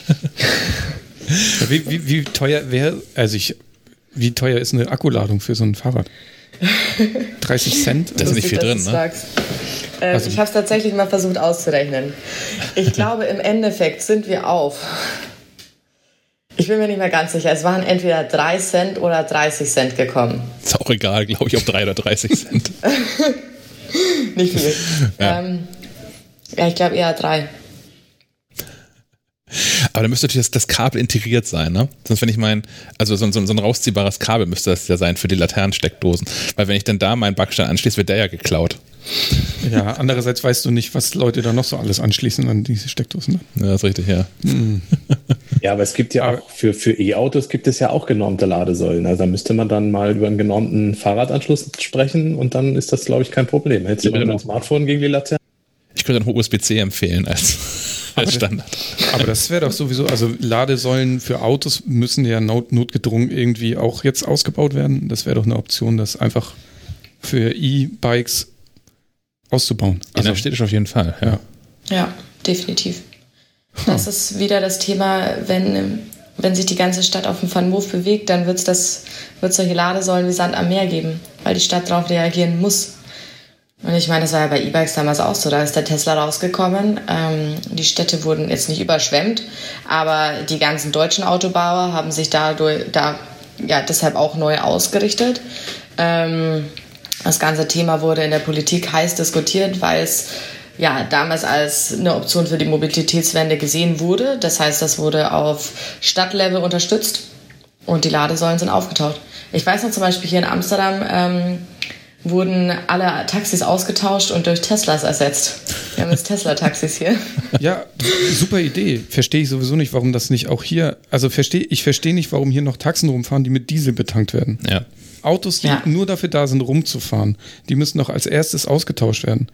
[SPEAKER 4] wie, wie, wie, teuer wäre, also ich, wie teuer ist eine Akkuladung für so ein Fahrrad? 30 Cent?
[SPEAKER 1] Da ist nicht viel drin, ne?
[SPEAKER 6] Ähm, also, ich habe es tatsächlich mal versucht auszurechnen. Ich glaube, im Endeffekt sind wir auf. Ich bin mir nicht mehr ganz sicher. Es waren entweder 3 Cent oder 30 Cent gekommen.
[SPEAKER 1] Ist auch egal, glaube ich, ob 3 oder 30 Cent.
[SPEAKER 6] Nicht viel. Ja, ähm, ja ich glaube eher drei.
[SPEAKER 1] Aber da müsste natürlich das, das, Kabel integriert sein, ne? Sonst, wenn ich mein, also so, so, so, ein rausziehbares Kabel müsste das ja sein für die Laternensteckdosen. Weil wenn ich dann da meinen Backstein anschließe, wird der ja geklaut.
[SPEAKER 4] Ja, andererseits weißt du nicht, was Leute da noch so alles anschließen an diese Steckdosen.
[SPEAKER 1] Ne? Ja, ist richtig, ja. Hm.
[SPEAKER 3] Ja, aber es gibt ja auch für, für E-Autos gibt es ja auch genormte Ladesäulen. Also da müsste man dann mal über einen genormten Fahrradanschluss sprechen und dann ist das, glaube ich, kein Problem. Hättest du ja, ein Smartphone gegen die Laterne?
[SPEAKER 1] Ich könnte dann USB-C empfehlen als, als Standard.
[SPEAKER 4] Das, aber das wäre doch sowieso, also Ladesäulen für Autos müssen ja not, notgedrungen irgendwie auch jetzt ausgebaut werden. Das wäre doch eine Option, das einfach für E-Bikes auszubauen.
[SPEAKER 1] Also, Innerstädtisch auf jeden Fall, ja.
[SPEAKER 6] Ja, definitiv. Das ist wieder das Thema, wenn, wenn sich die ganze Stadt auf dem Van bewegt, dann wird es solche Ladesäulen wie Sand am Meer geben, weil die Stadt darauf reagieren muss. Und ich meine, das war ja bei E-Bikes damals auch so. Da ist der Tesla rausgekommen. Ähm, die Städte wurden jetzt nicht überschwemmt, aber die ganzen deutschen Autobauer haben sich dadurch, da, ja, deshalb auch neu ausgerichtet. Ähm, das ganze Thema wurde in der Politik heiß diskutiert, weil es ja, damals als eine Option für die Mobilitätswende gesehen wurde. Das heißt, das wurde auf Stadtlevel unterstützt und die Ladesäulen sind aufgetaucht. Ich weiß noch zum Beispiel hier in Amsterdam ähm, wurden alle Taxis ausgetauscht und durch Teslas ersetzt. Wir haben jetzt Tesla-Taxis hier.
[SPEAKER 4] Ja, super Idee. Verstehe ich sowieso nicht, warum das nicht auch hier, also verstehe, ich verstehe nicht, warum hier noch Taxen rumfahren, die mit Diesel betankt werden.
[SPEAKER 1] Ja.
[SPEAKER 4] Autos, die ja. nur dafür da sind, rumzufahren, die müssen doch als erstes ausgetauscht werden.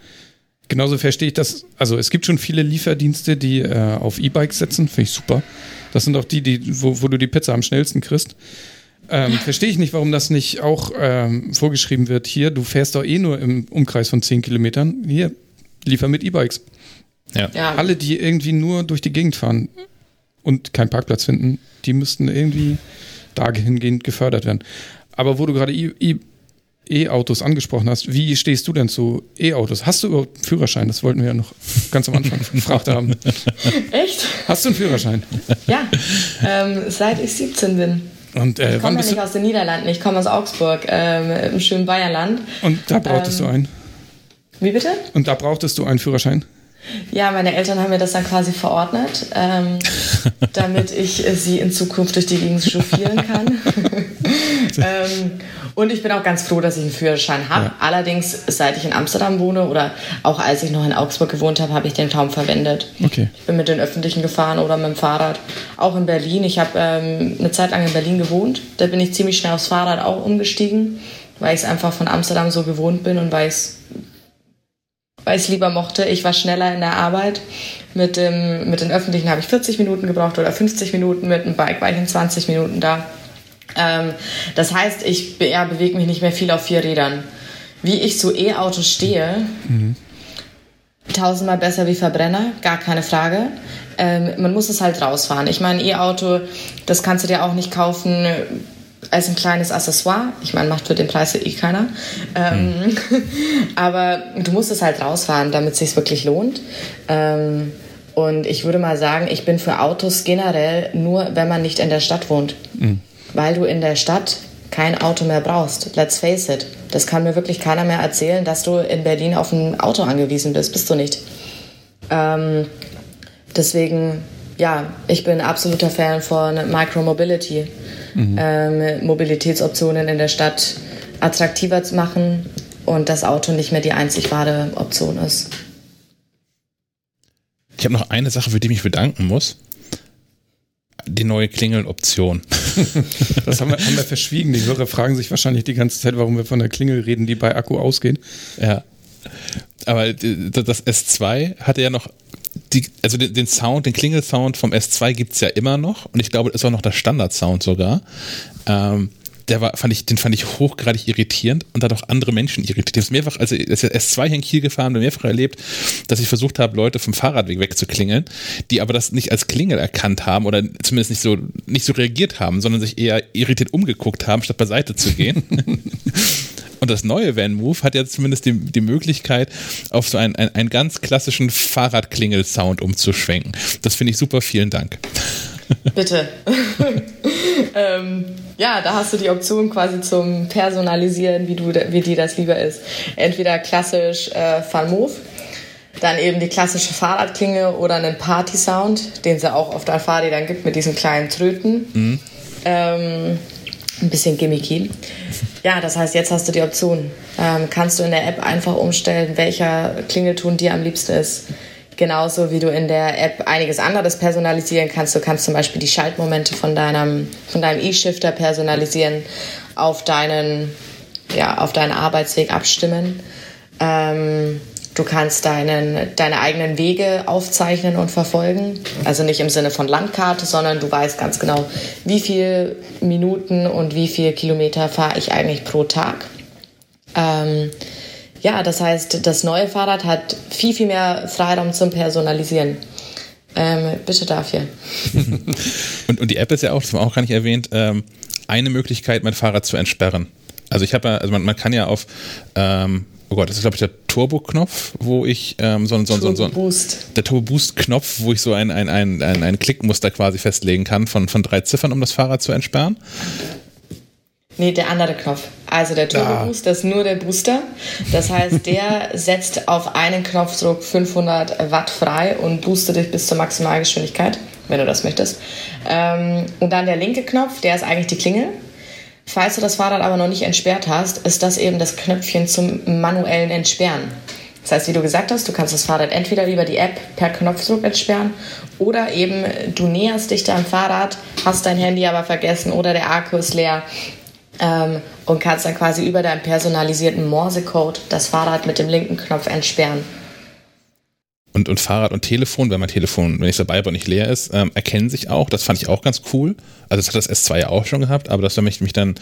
[SPEAKER 4] Genauso verstehe ich das. Also es gibt schon viele Lieferdienste, die äh, auf E-Bikes setzen, finde ich super. Das sind auch die, die wo, wo, du die Pizza am schnellsten kriegst. Ähm, Verstehe ich nicht, warum das nicht auch ähm, vorgeschrieben wird. Hier, du fährst doch eh nur im Umkreis von 10 Kilometern. Hier, liefer mit E-Bikes. Ja. ja. Alle, die irgendwie nur durch die Gegend fahren und keinen Parkplatz finden, die müssten irgendwie dahingehend gefördert werden. Aber wo du gerade E-Autos angesprochen hast, wie stehst du denn zu E-Autos? Hast du überhaupt einen Führerschein? Das wollten wir ja noch ganz am Anfang gefragt haben.
[SPEAKER 6] Echt?
[SPEAKER 4] Hast du einen Führerschein?
[SPEAKER 6] Ja, ähm, seit ich 17 bin. Und, äh, ich komme ja nicht aus den Niederlanden, ich komme aus Augsburg, ähm, im schönen Bayerland.
[SPEAKER 4] Und da brauchtest ähm, du einen?
[SPEAKER 6] Wie bitte?
[SPEAKER 4] Und da brauchtest du einen Führerschein?
[SPEAKER 6] Ja, meine Eltern haben mir das dann quasi verordnet, ähm, damit ich sie in Zukunft durch die Gegend chauffieren kann. ähm, und ich bin auch ganz froh, dass ich einen Führerschein habe. Ja. Allerdings, seit ich in Amsterdam wohne oder auch als ich noch in Augsburg gewohnt habe, habe ich den kaum verwendet. Okay. Ich bin mit den Öffentlichen gefahren oder mit dem Fahrrad. Auch in Berlin. Ich habe ähm, eine Zeit lang in Berlin gewohnt. Da bin ich ziemlich schnell aufs Fahrrad auch umgestiegen, weil ich es einfach von Amsterdam so gewohnt bin und weil ich es weil ich es lieber mochte. Ich war schneller in der Arbeit. Mit, dem, mit den Öffentlichen habe ich 40 Minuten gebraucht oder 50 Minuten. Mit dem Bike war ich in 20 Minuten da. Ähm, das heißt, ich ja, bewege mich nicht mehr viel auf vier Rädern. Wie ich zu E-Autos stehe, mhm. tausendmal besser wie Verbrenner, gar keine Frage. Ähm, man muss es halt rausfahren. Ich meine, E-Auto, das kannst du dir auch nicht kaufen als ein kleines Accessoire. Ich meine, macht für den Preis eh keiner. Ähm, mhm. aber du musst es halt rausfahren, damit es sich wirklich lohnt. Ähm, und ich würde mal sagen, ich bin für Autos generell nur, wenn man nicht in der Stadt wohnt. Mhm. Weil du in der Stadt kein Auto mehr brauchst. Let's face it. Das kann mir wirklich keiner mehr erzählen, dass du in Berlin auf ein Auto angewiesen bist. Bist du nicht. Ähm, deswegen, ja, ich bin absoluter Fan von Micromobility mhm. ähm, Mobilitätsoptionen in der Stadt attraktiver zu machen und das Auto nicht mehr die einzig wahre Option ist.
[SPEAKER 1] Ich habe noch eine Sache, für die ich mich bedanken muss. Die neue Klingeloption.
[SPEAKER 4] das haben wir, haben wir verschwiegen. Die Hörer fragen sich wahrscheinlich die ganze Zeit, warum wir von der Klingel reden, die bei Akku ausgeht.
[SPEAKER 1] Ja. Aber das S2 hatte ja noch die, also den, den Sound, den Klingelsound vom S2 gibt es ja immer noch und ich glaube, das ist auch noch der Standard-Sound sogar. Ähm, der war, fand ich, den fand ich hochgradig irritierend und hat auch andere Menschen irritiert. Ich habe mehrfach, also ist S2 hier in Kiel gefahren und mehrfach erlebt, dass ich versucht habe, Leute vom Fahrradweg wegzuklingeln, die aber das nicht als Klingel erkannt haben oder zumindest nicht so, nicht so reagiert haben, sondern sich eher irritiert umgeguckt haben, statt beiseite zu gehen. Und das neue Van Move hat jetzt zumindest die, die Möglichkeit, auf so einen, einen, einen ganz klassischen Fahrradklingel-Sound umzuschwenken. Das finde ich super. Vielen Dank.
[SPEAKER 6] Bitte. ähm, ja, da hast du die Option quasi zum Personalisieren, wie, du, wie dir das lieber ist. Entweder klassisch äh, Van Move, dann eben die klassische Fahrradklinge oder einen Party-Sound, den es ja auch auf deinen Fahrrädern gibt mit diesen kleinen Tröten. Mhm. Ähm, ein bisschen gimmicky. Ja, das heißt, jetzt hast du die Option. Ähm, kannst du in der App einfach umstellen, welcher Klingelton dir am liebsten ist. Genauso wie du in der App einiges anderes personalisieren kannst. Du kannst zum Beispiel die Schaltmomente von deinem von deinem E-Shifter personalisieren, auf deinen ja auf deinen Arbeitsweg abstimmen. Ähm, Du kannst deinen, deine eigenen Wege aufzeichnen und verfolgen. Also nicht im Sinne von Landkarte, sondern du weißt ganz genau, wie viele Minuten und wie viele Kilometer fahre ich eigentlich pro Tag. Ähm, ja, das heißt, das neue Fahrrad hat viel, viel mehr Freiraum zum Personalisieren. Ähm, bitte dafür.
[SPEAKER 1] und, und die App ist ja auch, das haben wir auch gar nicht erwähnt, ähm, eine Möglichkeit, mein Fahrrad zu entsperren. Also ich habe ja, also man, man, kann ja auf ähm, oh Gott, das ist glaube ich der Turbo-Knopf, wo ich ähm, so, so, so, so,
[SPEAKER 6] Boost.
[SPEAKER 1] der Turbo-Boost-Knopf, wo ich so ein, ein, ein, ein, ein Klickmuster quasi festlegen kann von, von drei Ziffern, um das Fahrrad zu entsperren.
[SPEAKER 6] Nee, der andere Knopf. Also der Turbo Boost, das ist nur der Booster. Das heißt, der setzt auf einen Knopfdruck 500 Watt frei und boostet dich bis zur Maximalgeschwindigkeit, wenn du das möchtest. Ähm, und dann der linke Knopf, der ist eigentlich die Klingel. Falls du das Fahrrad aber noch nicht entsperrt hast, ist das eben das Knöpfchen zum manuellen Entsperren. Das heißt, wie du gesagt hast, du kannst das Fahrrad entweder über die App per Knopfdruck entsperren oder eben du näherst dich deinem Fahrrad, hast dein Handy aber vergessen oder der Akku ist leer ähm, und kannst dann quasi über deinen personalisierten Morsecode das Fahrrad mit dem linken Knopf entsperren.
[SPEAKER 1] und, und Fahrrad und Telefon, wenn mein Telefon, wenn ich dabei bin und nicht leer ist, ähm, erkennen sich auch. Das fand ich auch ganz cool. Also das hat das S2 ja auch schon gehabt, aber dass wenn ich mich dann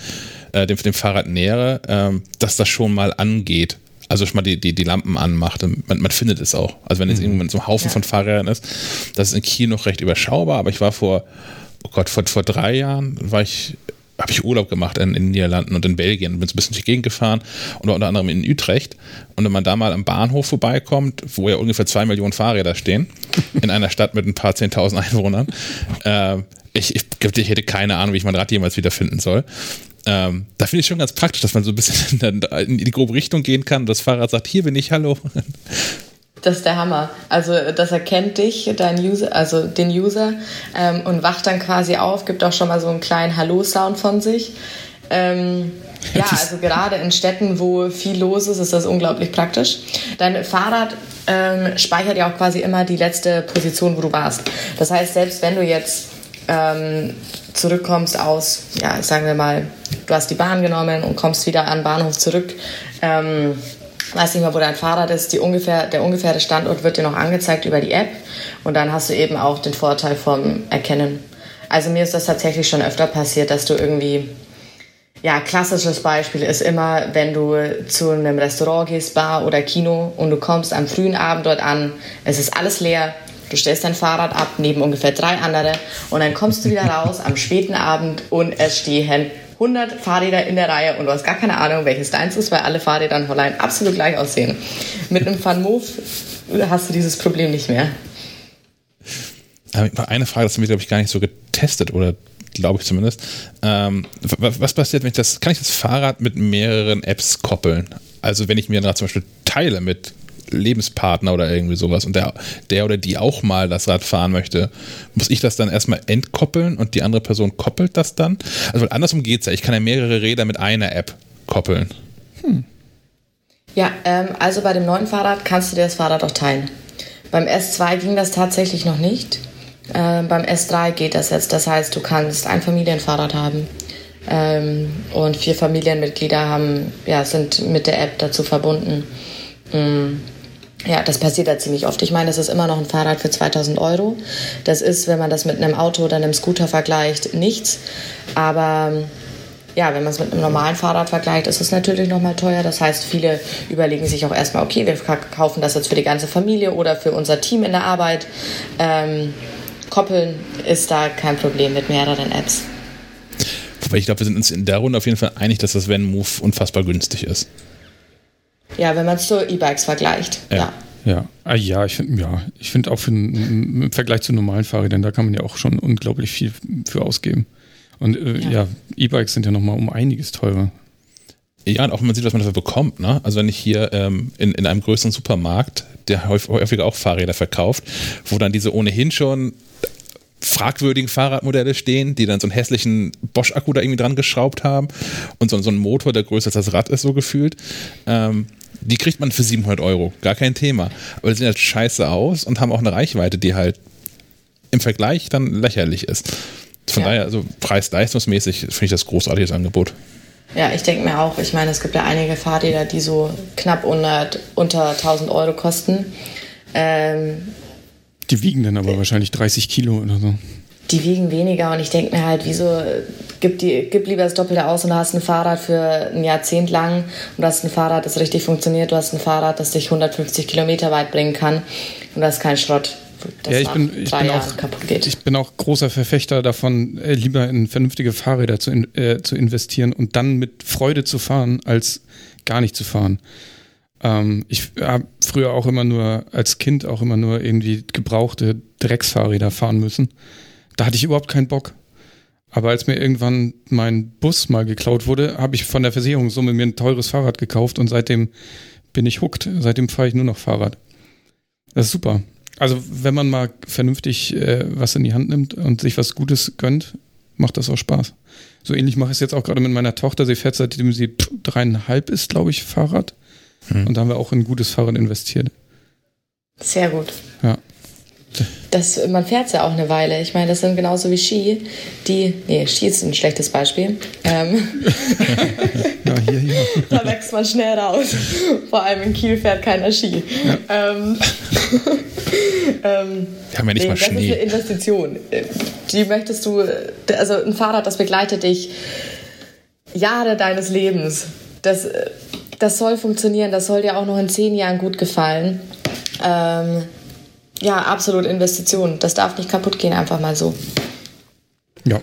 [SPEAKER 1] äh, dem, dem Fahrrad nähere, ähm, dass das schon mal angeht. Also schon mal die, die, die Lampen anmacht. Man, man findet es auch. Also wenn jetzt mhm. irgendwann so ein Haufen ja. von Fahrrädern ist, das ist in Kiel noch recht überschaubar, aber ich war vor, oh Gott, vor, vor drei Jahren war ich habe ich Urlaub gemacht in, in, den Niederlanden und in Belgien, bin so ein bisschen durch die Gegend gefahren und unter anderem in Utrecht. Und wenn man da mal am Bahnhof vorbeikommt, wo ja ungefähr zwei Millionen Fahrräder stehen, in einer Stadt mit ein paar zehntausend Einwohnern, äh, ich, ich, ich hätte keine Ahnung, wie ich mein Rad jemals wiederfinden soll. Ähm, da finde ich schon ganz praktisch, dass man so ein bisschen in die grobe Richtung gehen kann und das Fahrrad sagt, hier bin ich, hallo.
[SPEAKER 6] Das ist der Hammer. Also das erkennt dich, dein User, also den User ähm, und wacht dann quasi auf, gibt auch schon mal so einen kleinen Hallo-Sound von sich. Ähm, ja, also gerade in Städten, wo viel los ist, ist das unglaublich praktisch. Dein Fahrrad ähm, speichert ja auch quasi immer die letzte Position, wo du warst. Das heißt, selbst wenn du jetzt ähm, zurückkommst aus, ja, sagen wir mal, du hast die Bahn genommen und kommst wieder an den Bahnhof zurück, ähm, weiß nicht mehr, wo dein Fahrrad ist, die ungefähr, der ungefähre Standort wird dir noch angezeigt über die App und dann hast du eben auch den Vorteil vom Erkennen. Also mir ist das tatsächlich schon öfter passiert, dass du irgendwie, ja, klassisches Beispiel ist immer, wenn du zu einem Restaurant gehst, Bar oder Kino und du kommst am frühen Abend dort an, es ist alles leer, du stellst dein Fahrrad ab neben ungefähr drei andere und dann kommst du wieder raus am späten Abend und es stehen 100 Fahrräder in der Reihe und du hast gar keine Ahnung, welches deins ist, weil alle Fahrräder in Holland absolut gleich aussehen. Mit einem Van Move hast du dieses Problem nicht mehr.
[SPEAKER 1] Eine Frage, das haben wir, glaube ich, gar nicht so getestet oder glaube ich zumindest. Ähm, was passiert, wenn ich das, kann ich das Fahrrad mit mehreren Apps koppeln? Also wenn ich mir dann zum Beispiel teile mit Lebenspartner oder irgendwie sowas und der, der oder die auch mal das Rad fahren möchte, muss ich das dann erstmal entkoppeln und die andere Person koppelt das dann? Also andersrum geht es ja. Ich kann ja mehrere Räder mit einer App koppeln. Hm.
[SPEAKER 6] Ja, ähm, also bei dem neuen Fahrrad kannst du dir das Fahrrad auch teilen. Beim S2 ging das tatsächlich noch nicht. Ähm, beim S3 geht das jetzt. Das heißt, du kannst ein Familienfahrrad haben. Ähm, und vier Familienmitglieder haben, ja, sind mit der App dazu verbunden. Mhm. Ja, das passiert da ziemlich oft. Ich meine, das ist immer noch ein Fahrrad für 2000 Euro. Das ist, wenn man das mit einem Auto oder einem Scooter vergleicht, nichts. Aber ja, wenn man es mit einem normalen Fahrrad vergleicht, ist es natürlich nochmal teuer. Das heißt, viele überlegen sich auch erstmal, okay, wir kaufen das jetzt für die ganze Familie oder für unser Team in der Arbeit. Ähm, koppeln ist da kein Problem mit mehreren Apps.
[SPEAKER 1] Wobei ich glaube, wir sind uns in der Runde auf jeden Fall einig, dass das Van-Move unfassbar günstig ist.
[SPEAKER 6] Ja, wenn man es zu E-Bikes vergleicht. Ja. ja.
[SPEAKER 4] Ja, ah, ja, ich finde ja, ich finde auch für, im Vergleich zu normalen Fahrrädern, da kann man ja auch schon unglaublich viel für ausgeben. Und äh, ja, ja E-Bikes sind ja nochmal um einiges teurer.
[SPEAKER 1] Ja, und auch wenn man sieht, was man dafür bekommt. Ne? Also wenn ich hier ähm, in, in einem größeren Supermarkt, der häufiger auch Fahrräder verkauft, wo dann diese ohnehin schon fragwürdigen Fahrradmodelle stehen, die dann so einen hässlichen Bosch-Akku da irgendwie dran geschraubt haben und so, so einen Motor, der größer als das Rad ist, so gefühlt. Ähm, die kriegt man für 700 Euro, gar kein Thema. Aber die sehen halt scheiße aus und haben auch eine Reichweite, die halt im Vergleich dann lächerlich ist. Von ja. daher, also preis-leistungsmäßig finde ich das großartiges Angebot.
[SPEAKER 6] Ja, ich denke mir auch, ich meine, es gibt ja einige Fahrräder, die so knapp unter, unter 1000 Euro kosten. Ähm,
[SPEAKER 4] die wiegen dann aber wahrscheinlich 30 Kilo oder so.
[SPEAKER 6] Die wiegen weniger und ich denke mir halt, wieso, gib, die, gib lieber das Doppelte aus und du hast ein Fahrrad für ein Jahrzehnt lang und du hast ein Fahrrad, das richtig funktioniert, du hast ein Fahrrad, das dich 150 Kilometer weit bringen kann und das ist kein Schrott.
[SPEAKER 4] ja, ich bin, ich, bin auch, ich bin auch großer Verfechter davon, äh, lieber in vernünftige Fahrräder zu, in, äh, zu investieren und dann mit Freude zu fahren, als gar nicht zu fahren. Ähm, ich habe früher auch immer nur, als Kind auch immer nur irgendwie gebrauchte Drecksfahrräder fahren müssen. Da hatte ich überhaupt keinen Bock. Aber als mir irgendwann mein Bus mal geklaut wurde, habe ich von der Versicherungssumme mir ein teures Fahrrad gekauft und seitdem bin ich hooked. Seitdem fahre ich nur noch Fahrrad. Das ist super. Also wenn man mal vernünftig äh, was in die Hand nimmt und sich was Gutes gönnt, macht das auch Spaß. So ähnlich mache ich es jetzt auch gerade mit meiner Tochter. Sie fährt seitdem sie dreieinhalb ist, glaube ich, Fahrrad. Mhm. Und da haben wir auch in ein gutes Fahrrad investiert.
[SPEAKER 6] Sehr gut.
[SPEAKER 4] Ja.
[SPEAKER 6] Das, man fährt es ja auch eine Weile. Ich meine, das sind genauso wie Ski, die, nee, Ski ist ein schlechtes Beispiel. Ähm, ja, hier, hier. da wächst man schnell raus. Vor allem in Kiel fährt keiner Ski. Ja. Ähm,
[SPEAKER 1] ähm, Wir haben ja nicht nee, mal Schnee. Das ist
[SPEAKER 6] eine Investition. Die möchtest du, also ein Fahrrad, das begleitet dich Jahre deines Lebens. Das, das soll funktionieren, das soll dir auch noch in zehn Jahren gut gefallen. Ähm, ja, absolut Investition. Das darf nicht kaputt gehen, einfach mal so.
[SPEAKER 1] Ja.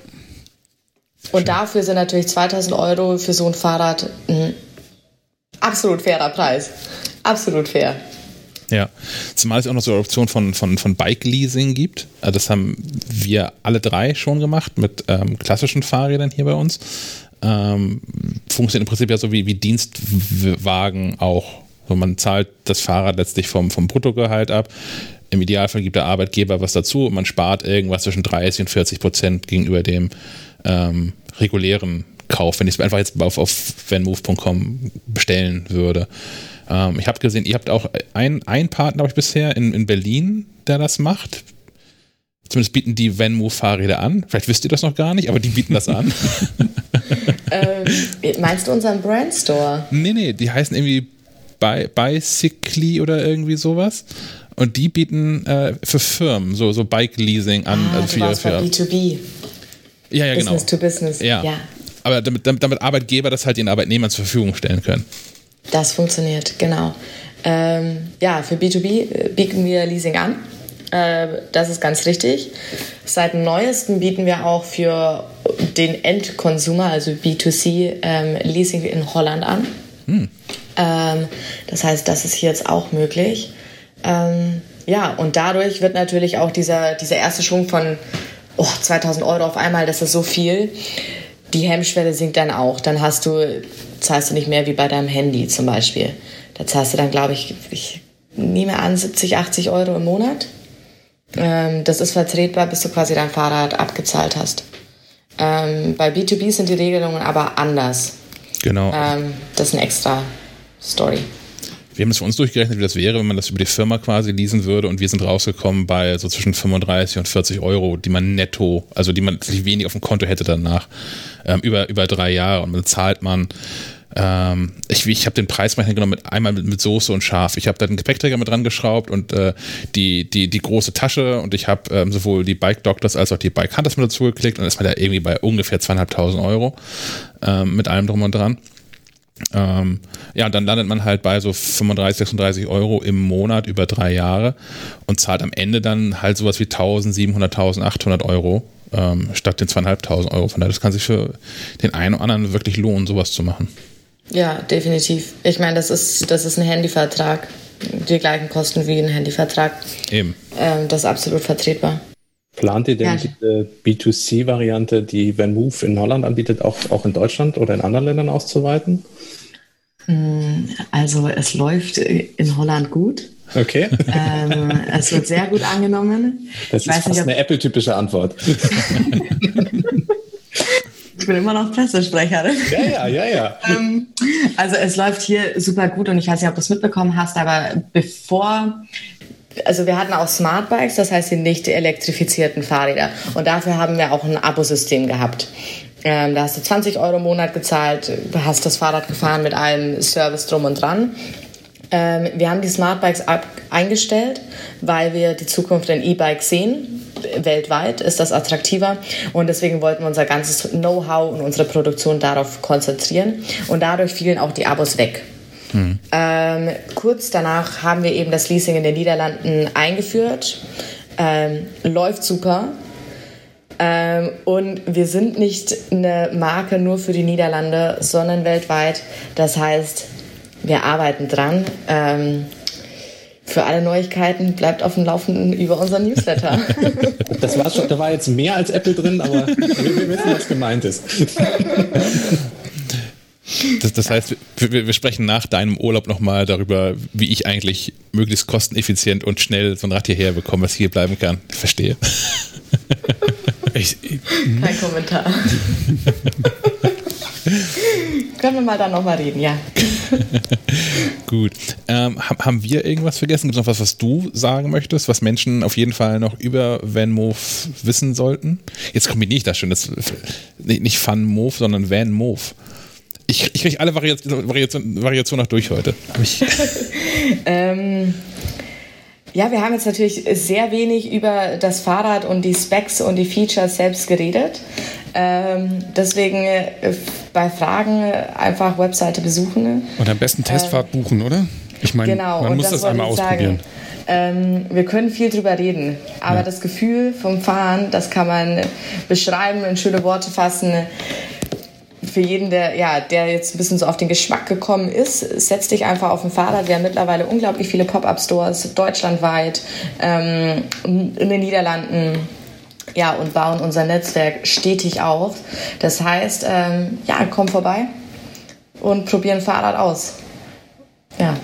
[SPEAKER 6] Und dafür sind natürlich 2000 Euro für so ein Fahrrad ein absolut fairer Preis. Absolut fair.
[SPEAKER 1] Ja, zumal es auch noch so eine Option von, von, von Bike-Leasing gibt. Also das haben wir alle drei schon gemacht mit ähm, klassischen Fahrrädern hier bei uns. Ähm, funktioniert im Prinzip ja so wie, wie Dienstwagen auch. So, man zahlt das Fahrrad letztlich vom, vom Bruttogehalt ab, im Idealfall gibt der Arbeitgeber was dazu und man spart irgendwas zwischen 30 und 40 Prozent gegenüber dem ähm, regulären Kauf, wenn ich es einfach jetzt auf, auf vanmove.com bestellen würde. Ähm, ich habe gesehen, ihr habt auch einen Partner, glaube ich, bisher in, in Berlin, der das macht. Zumindest bieten die VanMove-Fahrräder an. Vielleicht wisst ihr das noch gar nicht, aber die bieten das an.
[SPEAKER 6] ähm, meinst du unseren Brandstore?
[SPEAKER 1] Nee, nee, die heißen irgendwie Bicycly oder irgendwie sowas. Und die bieten äh, für Firmen so, so Bike-Leasing an.
[SPEAKER 6] Ah, also für, für B2B.
[SPEAKER 1] Ja, ja, genau.
[SPEAKER 6] Business to Business.
[SPEAKER 1] Ja. ja. Aber damit, damit, Arbeitgeber das halt den Arbeitnehmern zur Verfügung stellen können.
[SPEAKER 6] Das funktioniert, genau. Ähm, ja, für B2B äh, bieten wir Leasing an. Äh, das ist ganz richtig. Seit neuestem bieten wir auch für den Endkonsumer, also B2C, ähm, Leasing in Holland an. Hm. Ähm, das heißt, das ist hier jetzt auch möglich. Ähm, ja, und dadurch wird natürlich auch dieser, dieser erste Schwung von oh, 2000 Euro auf einmal, das ist so viel. Die Hemmschwelle sinkt dann auch. Dann hast du, zahlst du nicht mehr wie bei deinem Handy zum Beispiel. Da zahlst du dann, glaube ich, ich nehme an, 70, 80 Euro im Monat. Ähm, das ist vertretbar, bis du quasi dein Fahrrad abgezahlt hast. Ähm, bei B2B sind die Regelungen aber anders.
[SPEAKER 1] Genau.
[SPEAKER 6] Ähm, das ist eine extra Story.
[SPEAKER 1] Wir haben es für uns durchgerechnet, wie das wäre, wenn man das über die Firma quasi leasen würde. Und wir sind rausgekommen bei so zwischen 35 und 40 Euro, die man netto, also die man sich wenig auf dem Konto hätte danach, ähm, über, über drei Jahre. Und dann zahlt man ähm, ich, ich habe den Preisrechner genommen mit einmal mit, mit Soße und Schaf. Ich habe da den Gepäckträger mit dran geschraubt und äh, die, die, die große Tasche. Und ich habe ähm, sowohl die Bike Doctors als auch die Bike Hunters mit dazu geklickt. Und ist man da irgendwie bei ungefähr zweieinhalbtausend Euro ähm, mit allem drum und dran. Ähm, ja, dann landet man halt bei so 35, 36 Euro im Monat über drei Jahre und zahlt am Ende dann halt sowas wie 1700, 1800 Euro ähm, statt den zweieinhalbtausend Euro. Von daher, das kann sich für den einen oder anderen wirklich lohnen, sowas zu machen.
[SPEAKER 6] Ja, definitiv. Ich meine, das ist, das ist ein Handyvertrag. Die gleichen Kosten wie ein Handyvertrag.
[SPEAKER 1] Eben.
[SPEAKER 6] Ähm, das ist absolut vertretbar.
[SPEAKER 2] Plant ihr denn ja. diese B2C-Variante, die VanMove in Holland anbietet, auch, auch in Deutschland oder in anderen Ländern auszuweiten?
[SPEAKER 6] Mm, also es läuft in Holland gut.
[SPEAKER 2] Okay.
[SPEAKER 6] Ähm, es wird sehr gut angenommen.
[SPEAKER 2] Das ich ist fast nicht, eine Apple-typische Antwort.
[SPEAKER 6] ich bin immer noch Pressesprecherin.
[SPEAKER 2] Ja, ja, ja, ja.
[SPEAKER 6] Ähm, also es läuft hier super gut und ich weiß nicht, ob du es mitbekommen hast, aber bevor also wir hatten auch Smartbikes, das heißt die nicht elektrifizierten Fahrräder. Und dafür haben wir auch ein Abosystem gehabt. Ähm, da hast du 20 Euro im Monat gezahlt, hast das Fahrrad gefahren mit allem Service drum und dran. Ähm, wir haben die Smartbikes eingestellt, weil wir die Zukunft in E-Bikes sehen. Weltweit ist das attraktiver und deswegen wollten wir unser ganzes Know-how und unsere Produktion darauf konzentrieren und dadurch fielen auch die Abos weg. Hm. Ähm, kurz danach haben wir eben das Leasing in den Niederlanden eingeführt. Ähm, läuft super. Ähm, und wir sind nicht eine Marke nur für die Niederlande, sondern weltweit. Das heißt, wir arbeiten dran. Ähm, für alle Neuigkeiten bleibt auf dem Laufenden über unseren Newsletter.
[SPEAKER 2] Das war schon, da war jetzt mehr als Apple drin, aber wir, wir wissen, was gemeint ist.
[SPEAKER 1] Das, das heißt, wir, wir, sprechen nach deinem Urlaub nochmal darüber, wie ich eigentlich möglichst kosteneffizient und schnell so ein Rad hierher bekomme, was hier bleiben kann. Ich verstehe.
[SPEAKER 6] Ich, ich, Kein Kommentar. Können wir mal dann nochmal reden, ja.
[SPEAKER 1] Gut. Ähm, haben wir irgendwas vergessen? Gibt es noch was, was du sagen möchtest, was Menschen auf jeden Fall noch über Van Move wissen sollten? Jetzt kombiniere ich das schon. Das, nicht Fun Move, sondern Van Move. Ich, ich kriege alle Variationen Variation, Variation noch durch heute.
[SPEAKER 6] ähm, ja, wir haben jetzt natürlich sehr wenig über das Fahrrad und die Specs und die Features selbst geredet. Ähm, deswegen äh, bei Fragen einfach Webseite besuchen.
[SPEAKER 4] Und am besten Testfahrt ähm, buchen, oder? Ich meine, genau, man muss das, das einmal ausprobieren.
[SPEAKER 6] Ähm, wir können viel drüber reden, aber ja. das Gefühl vom Fahren, das kann man beschreiben, in schöne Worte fassen für jeden, der, ja, der jetzt ein bisschen so auf den Geschmack gekommen ist, setz dich einfach auf ein Fahrrad. Wir haben mittlerweile unglaublich viele Pop-Up-Stores deutschlandweit, ähm, in den Niederlanden. Ja, und bauen unser Netzwerk stetig auf. Das heißt, ähm, ja, komm vorbei und probier ein Fahrrad aus. Ja.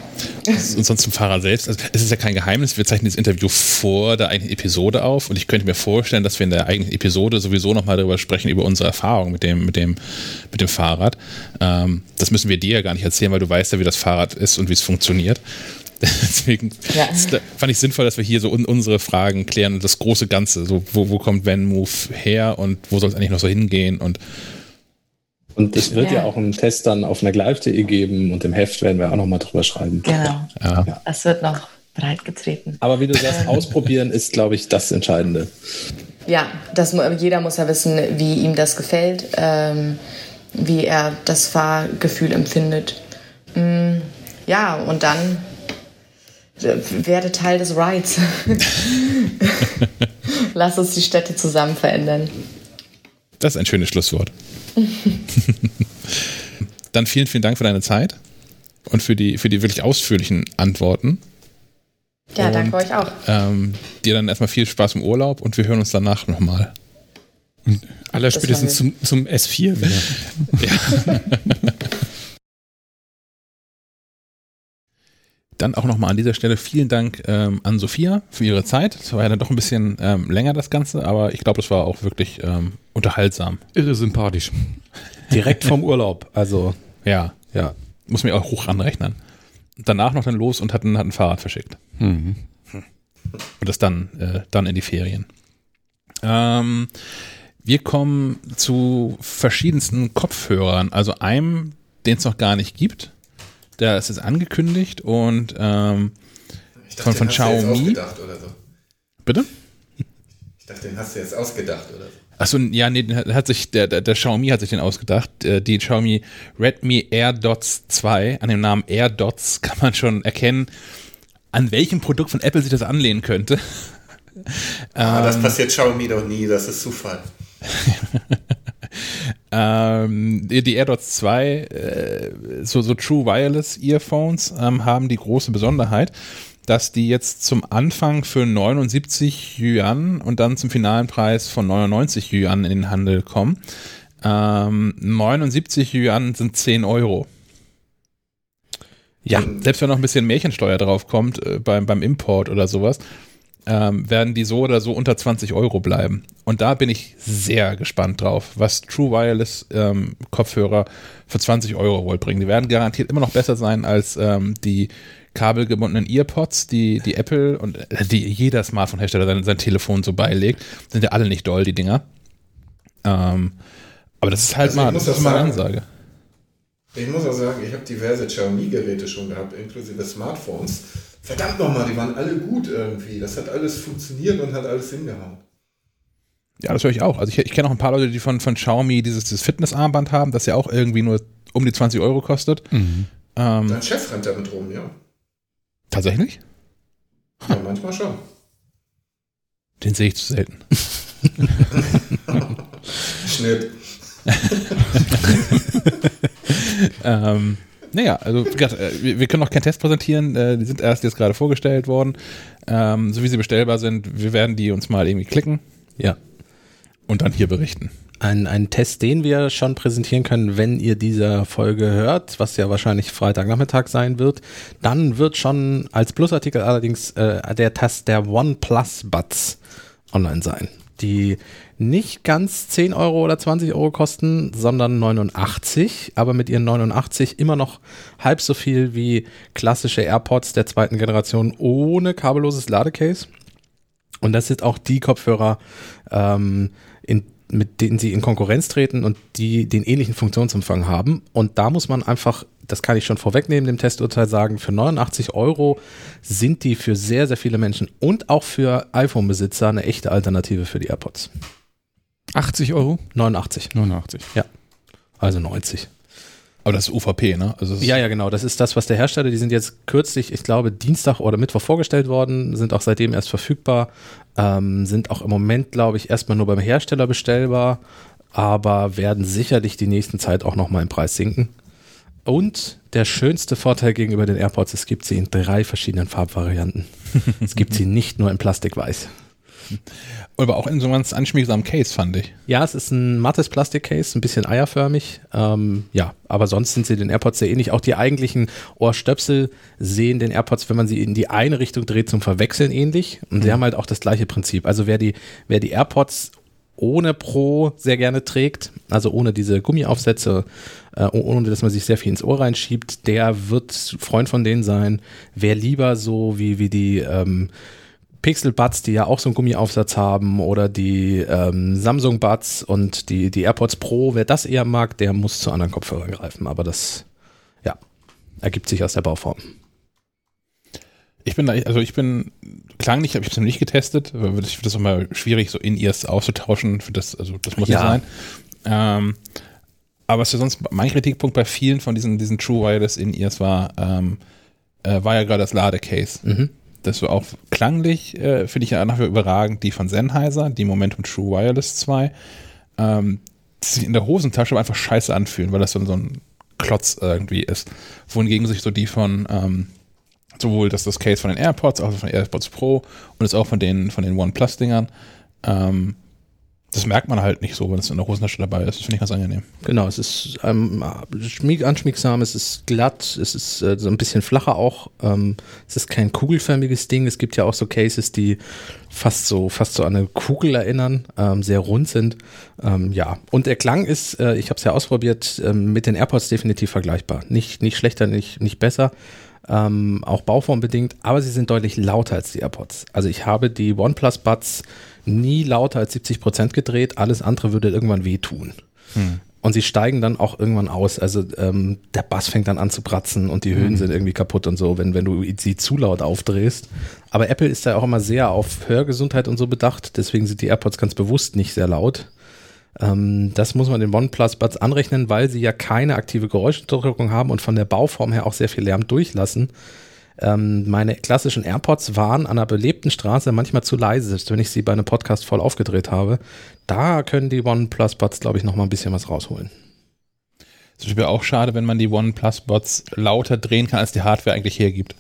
[SPEAKER 1] Und sonst zum Fahrer selbst. Also es ist ja kein Geheimnis. Wir zeichnen das Interview vor der eigentlichen Episode auf und ich könnte mir vorstellen, dass wir in der eigentlichen Episode sowieso nochmal darüber sprechen, über unsere Erfahrung mit dem, mit dem, mit dem Fahrrad. Ähm, das müssen wir dir ja gar nicht erzählen, weil du weißt ja, wie das Fahrrad ist und wie es funktioniert. Deswegen ja. fand ich sinnvoll, dass wir hier so un unsere Fragen klären und das große Ganze. So, wo, wo kommt Van Move her und wo soll es eigentlich noch so hingehen und
[SPEAKER 2] und es wird ja. ja. auch einen Test dann auf einer Gleif.de geben und im Heft werden wir auch nochmal drüber schreiben.
[SPEAKER 6] Genau. Ja. Es wird noch breit getreten.
[SPEAKER 2] Aber wie du sagst, ausprobieren ist, glaube ich, das Entscheidende.
[SPEAKER 6] Ja, das, jeder muss ja wissen, wie ihm das gefällt, ähm, wie er das Fahrgefühl empfindet. Mm, ja, und dann äh, werde Teil des Rides. Lass uns die Städte zusammen verändern.
[SPEAKER 1] Das ist ein schönes Schlusswort. dann vielen, vielen Dank für deine Zeit und für die, für die wirklich ausführlichen Antworten.
[SPEAKER 6] Ja, und, danke euch auch.
[SPEAKER 1] Ähm, dir dann erstmal viel Spaß im Urlaub und wir hören uns danach nochmal.
[SPEAKER 4] Aller spätestens zum, zum S4 wieder. ja.
[SPEAKER 1] Dann auch nochmal an dieser Stelle vielen Dank ähm, an Sophia für ihre Zeit. Es war ja dann doch ein bisschen ähm, länger das Ganze, aber ich glaube, es war auch wirklich ähm, unterhaltsam.
[SPEAKER 4] Irre sympathisch.
[SPEAKER 2] Direkt vom Urlaub, also.
[SPEAKER 1] Ja, ja. Muss mir auch hoch anrechnen. Danach noch dann los und hat ein, hat ein Fahrrad verschickt. Mhm. Und das dann, äh, dann in die Ferien. Ähm, wir kommen zu verschiedensten Kopfhörern. Also einem, den es noch gar nicht gibt der ist jetzt angekündigt und ähm,
[SPEAKER 3] dachte, von, von Xiaomi. So.
[SPEAKER 1] Bitte?
[SPEAKER 3] Ich dachte, den hast du jetzt ausgedacht oder so.
[SPEAKER 1] Achso, ja, nee, hat sich, der, der, der Xiaomi hat sich den ausgedacht. Äh, die Xiaomi Redmi AirDots 2, an dem Namen AirDots kann man schon erkennen, an welchem Produkt von Apple sich das anlehnen könnte.
[SPEAKER 3] Ah, ähm, das passiert Xiaomi doch nie, das ist Zufall.
[SPEAKER 1] ähm, die AirDots 2, äh, so, so True Wireless Earphones, ähm, haben die große Besonderheit, dass die jetzt zum Anfang für 79 Yuan und dann zum finalen Preis von 99 Yuan in den Handel kommen. Ähm, 79 Yuan sind 10 Euro. Ja, selbst wenn noch ein bisschen Märchensteuer drauf kommt äh, beim, beim Import oder sowas, ähm, werden die so oder so unter 20 Euro bleiben. Und da bin ich sehr gespannt drauf, was True Wireless ähm, Kopfhörer für 20 Euro wohl bringen. Die werden garantiert immer noch besser sein als ähm, die kabelgebundenen Earpods, die, die Apple und äh, die jeder Smartphone-Hersteller sein, sein Telefon so beilegt. Sind ja alle nicht doll, die Dinger. Ähm, aber das ist halt also mal, das ist mal eine Ansage.
[SPEAKER 3] Ich muss auch sagen, ich habe diverse Xiaomi-Geräte schon gehabt, inklusive Smartphones verdammt nochmal, die waren alle gut irgendwie. Das hat alles funktioniert und hat alles hingehauen.
[SPEAKER 1] Ja, das höre ich auch. Also ich, ich kenne auch ein paar Leute, die von, von Xiaomi dieses, dieses Fitnessarmband haben, das ja auch irgendwie nur um die 20 Euro kostet. Mhm.
[SPEAKER 3] Ähm, Dein Chef rennt damit rum, ja.
[SPEAKER 1] Tatsächlich?
[SPEAKER 3] Ja, manchmal schon.
[SPEAKER 1] Den sehe ich zu selten.
[SPEAKER 3] Schnitt.
[SPEAKER 1] ähm, naja, also äh, wir können noch keinen Test präsentieren. Äh, die sind erst jetzt gerade vorgestellt worden. Ähm, so wie sie bestellbar sind, wir werden die uns mal irgendwie klicken.
[SPEAKER 2] Ja.
[SPEAKER 1] Und dann hier berichten.
[SPEAKER 2] Ein, ein Test, den wir schon präsentieren können, wenn ihr diese Folge hört, was ja wahrscheinlich Freitagnachmittag sein wird, dann wird schon als Plusartikel allerdings äh, der Test der OnePlus Buds online sein. die nicht ganz 10 Euro oder 20 Euro kosten, sondern 89, aber mit ihren 89 immer noch halb so viel wie klassische AirPods der zweiten Generation ohne kabelloses Ladecase. Und das sind auch die Kopfhörer, ähm, in mit denen sie in Konkurrenz treten und die den ähnlichen Funktionsumfang haben. Und da muss man einfach, das kann ich schon vorwegnehmen, dem Testurteil sagen, für 89 Euro sind die für sehr, sehr viele Menschen und auch für iPhone-Besitzer eine echte Alternative für die AirPods.
[SPEAKER 4] 80 Euro?
[SPEAKER 2] 89.
[SPEAKER 4] 89.
[SPEAKER 2] Ja. Also 90.
[SPEAKER 1] Aber das ist UVP, ne?
[SPEAKER 2] Also ja, ja, genau. Das ist das, was der Hersteller, die sind jetzt kürzlich, ich glaube, Dienstag oder Mittwoch vorgestellt worden, sind auch seitdem erst verfügbar, ähm, sind auch im Moment, glaube ich, erstmal nur beim Hersteller bestellbar, aber werden sicherlich die nächsten Zeit auch nochmal im Preis sinken. Und der schönste Vorteil gegenüber den AirPods, es gibt sie in drei verschiedenen Farbvarianten. es gibt sie nicht nur in Plastikweiß.
[SPEAKER 1] Aber auch in so einem ganz anschmiegsamen Case, fand ich.
[SPEAKER 2] Ja, es ist ein mattes Plastikcase, ein bisschen eierförmig. Ähm, ja, aber sonst sind sie den AirPods sehr ähnlich. Auch die eigentlichen Ohrstöpsel sehen den AirPods, wenn man sie in die eine Richtung dreht, zum Verwechseln ähnlich. Und mhm. sie haben halt auch das gleiche Prinzip. Also wer die, wer die AirPods ohne Pro sehr gerne trägt, also ohne diese Gummiaufsätze, äh, ohne dass man sich sehr viel ins Ohr reinschiebt, der wird Freund von denen sein. Wer lieber so wie, wie die ähm, Pixel Buds, die ja auch so einen Gummiaufsatz haben, oder die ähm, Samsung Buds und die, die AirPods Pro, wer das eher mag, der muss zu anderen Kopfhörern greifen. Aber das, ja, ergibt sich aus der Bauform.
[SPEAKER 1] Ich bin da, also ich bin klanglich, ich habe es noch nicht getestet, weil ich finde das immer schwierig, so in ears auszutauschen. Für das, also das muss ja sein. Ähm, aber was ja sonst mein Kritikpunkt bei vielen von diesen, diesen True Wireless in ears war, ähm, äh, war ja gerade das Ladecase. Mhm das war auch klanglich, äh, finde ich ja nachher überragend, die von Sennheiser, die Momentum True Wireless 2, ähm, die sich in der Hosentasche einfach scheiße anfühlen, weil das so, so ein Klotz irgendwie ist. Wohingegen sich so die von, ähm, sowohl das, das Case von den AirPods, auch von den AirPods Pro und jetzt auch von den, von den OnePlus-Dingern, ähm, das merkt man halt nicht so, wenn es in der Hosentasche dabei ist. Das finde ich ganz angenehm.
[SPEAKER 2] Genau, es ist ähm, schmieg, anschmiegsam, es ist glatt, es ist äh, so ein bisschen flacher auch. Ähm, es ist kein kugelförmiges Ding. Es gibt ja auch so Cases, die fast so, fast so an eine Kugel erinnern, ähm, sehr rund sind. Ähm, ja, und der Klang ist, äh, ich habe es ja ausprobiert, äh, mit den AirPods definitiv vergleichbar. Nicht, nicht schlechter, nicht, nicht besser. Ähm, auch bauformbedingt, aber sie sind deutlich lauter als die AirPods. Also ich habe die OnePlus Buds nie lauter als 70 Prozent gedreht. Alles andere würde irgendwann wehtun. Hm. Und sie steigen dann auch irgendwann aus. Also ähm, der Bass fängt dann an zu bratzen und die Höhen hm. sind irgendwie kaputt und so, wenn, wenn du sie zu laut aufdrehst. Aber Apple ist da auch immer sehr auf Hörgesundheit und so bedacht. Deswegen sind die AirPods ganz bewusst nicht sehr laut. Ähm, das muss man den OnePlus Buds anrechnen, weil sie ja keine aktive Geräuschunterdrückung haben und von der Bauform her auch sehr viel Lärm durchlassen. Ähm, meine klassischen AirPods waren an einer belebten Straße manchmal zu leise, wenn ich sie bei einem Podcast voll aufgedreht habe. Da können die OnePlus Buds, glaube ich, noch mal ein bisschen was rausholen.
[SPEAKER 1] Es wäre auch schade, wenn man die OnePlus Buds lauter drehen kann, als die Hardware eigentlich hergibt.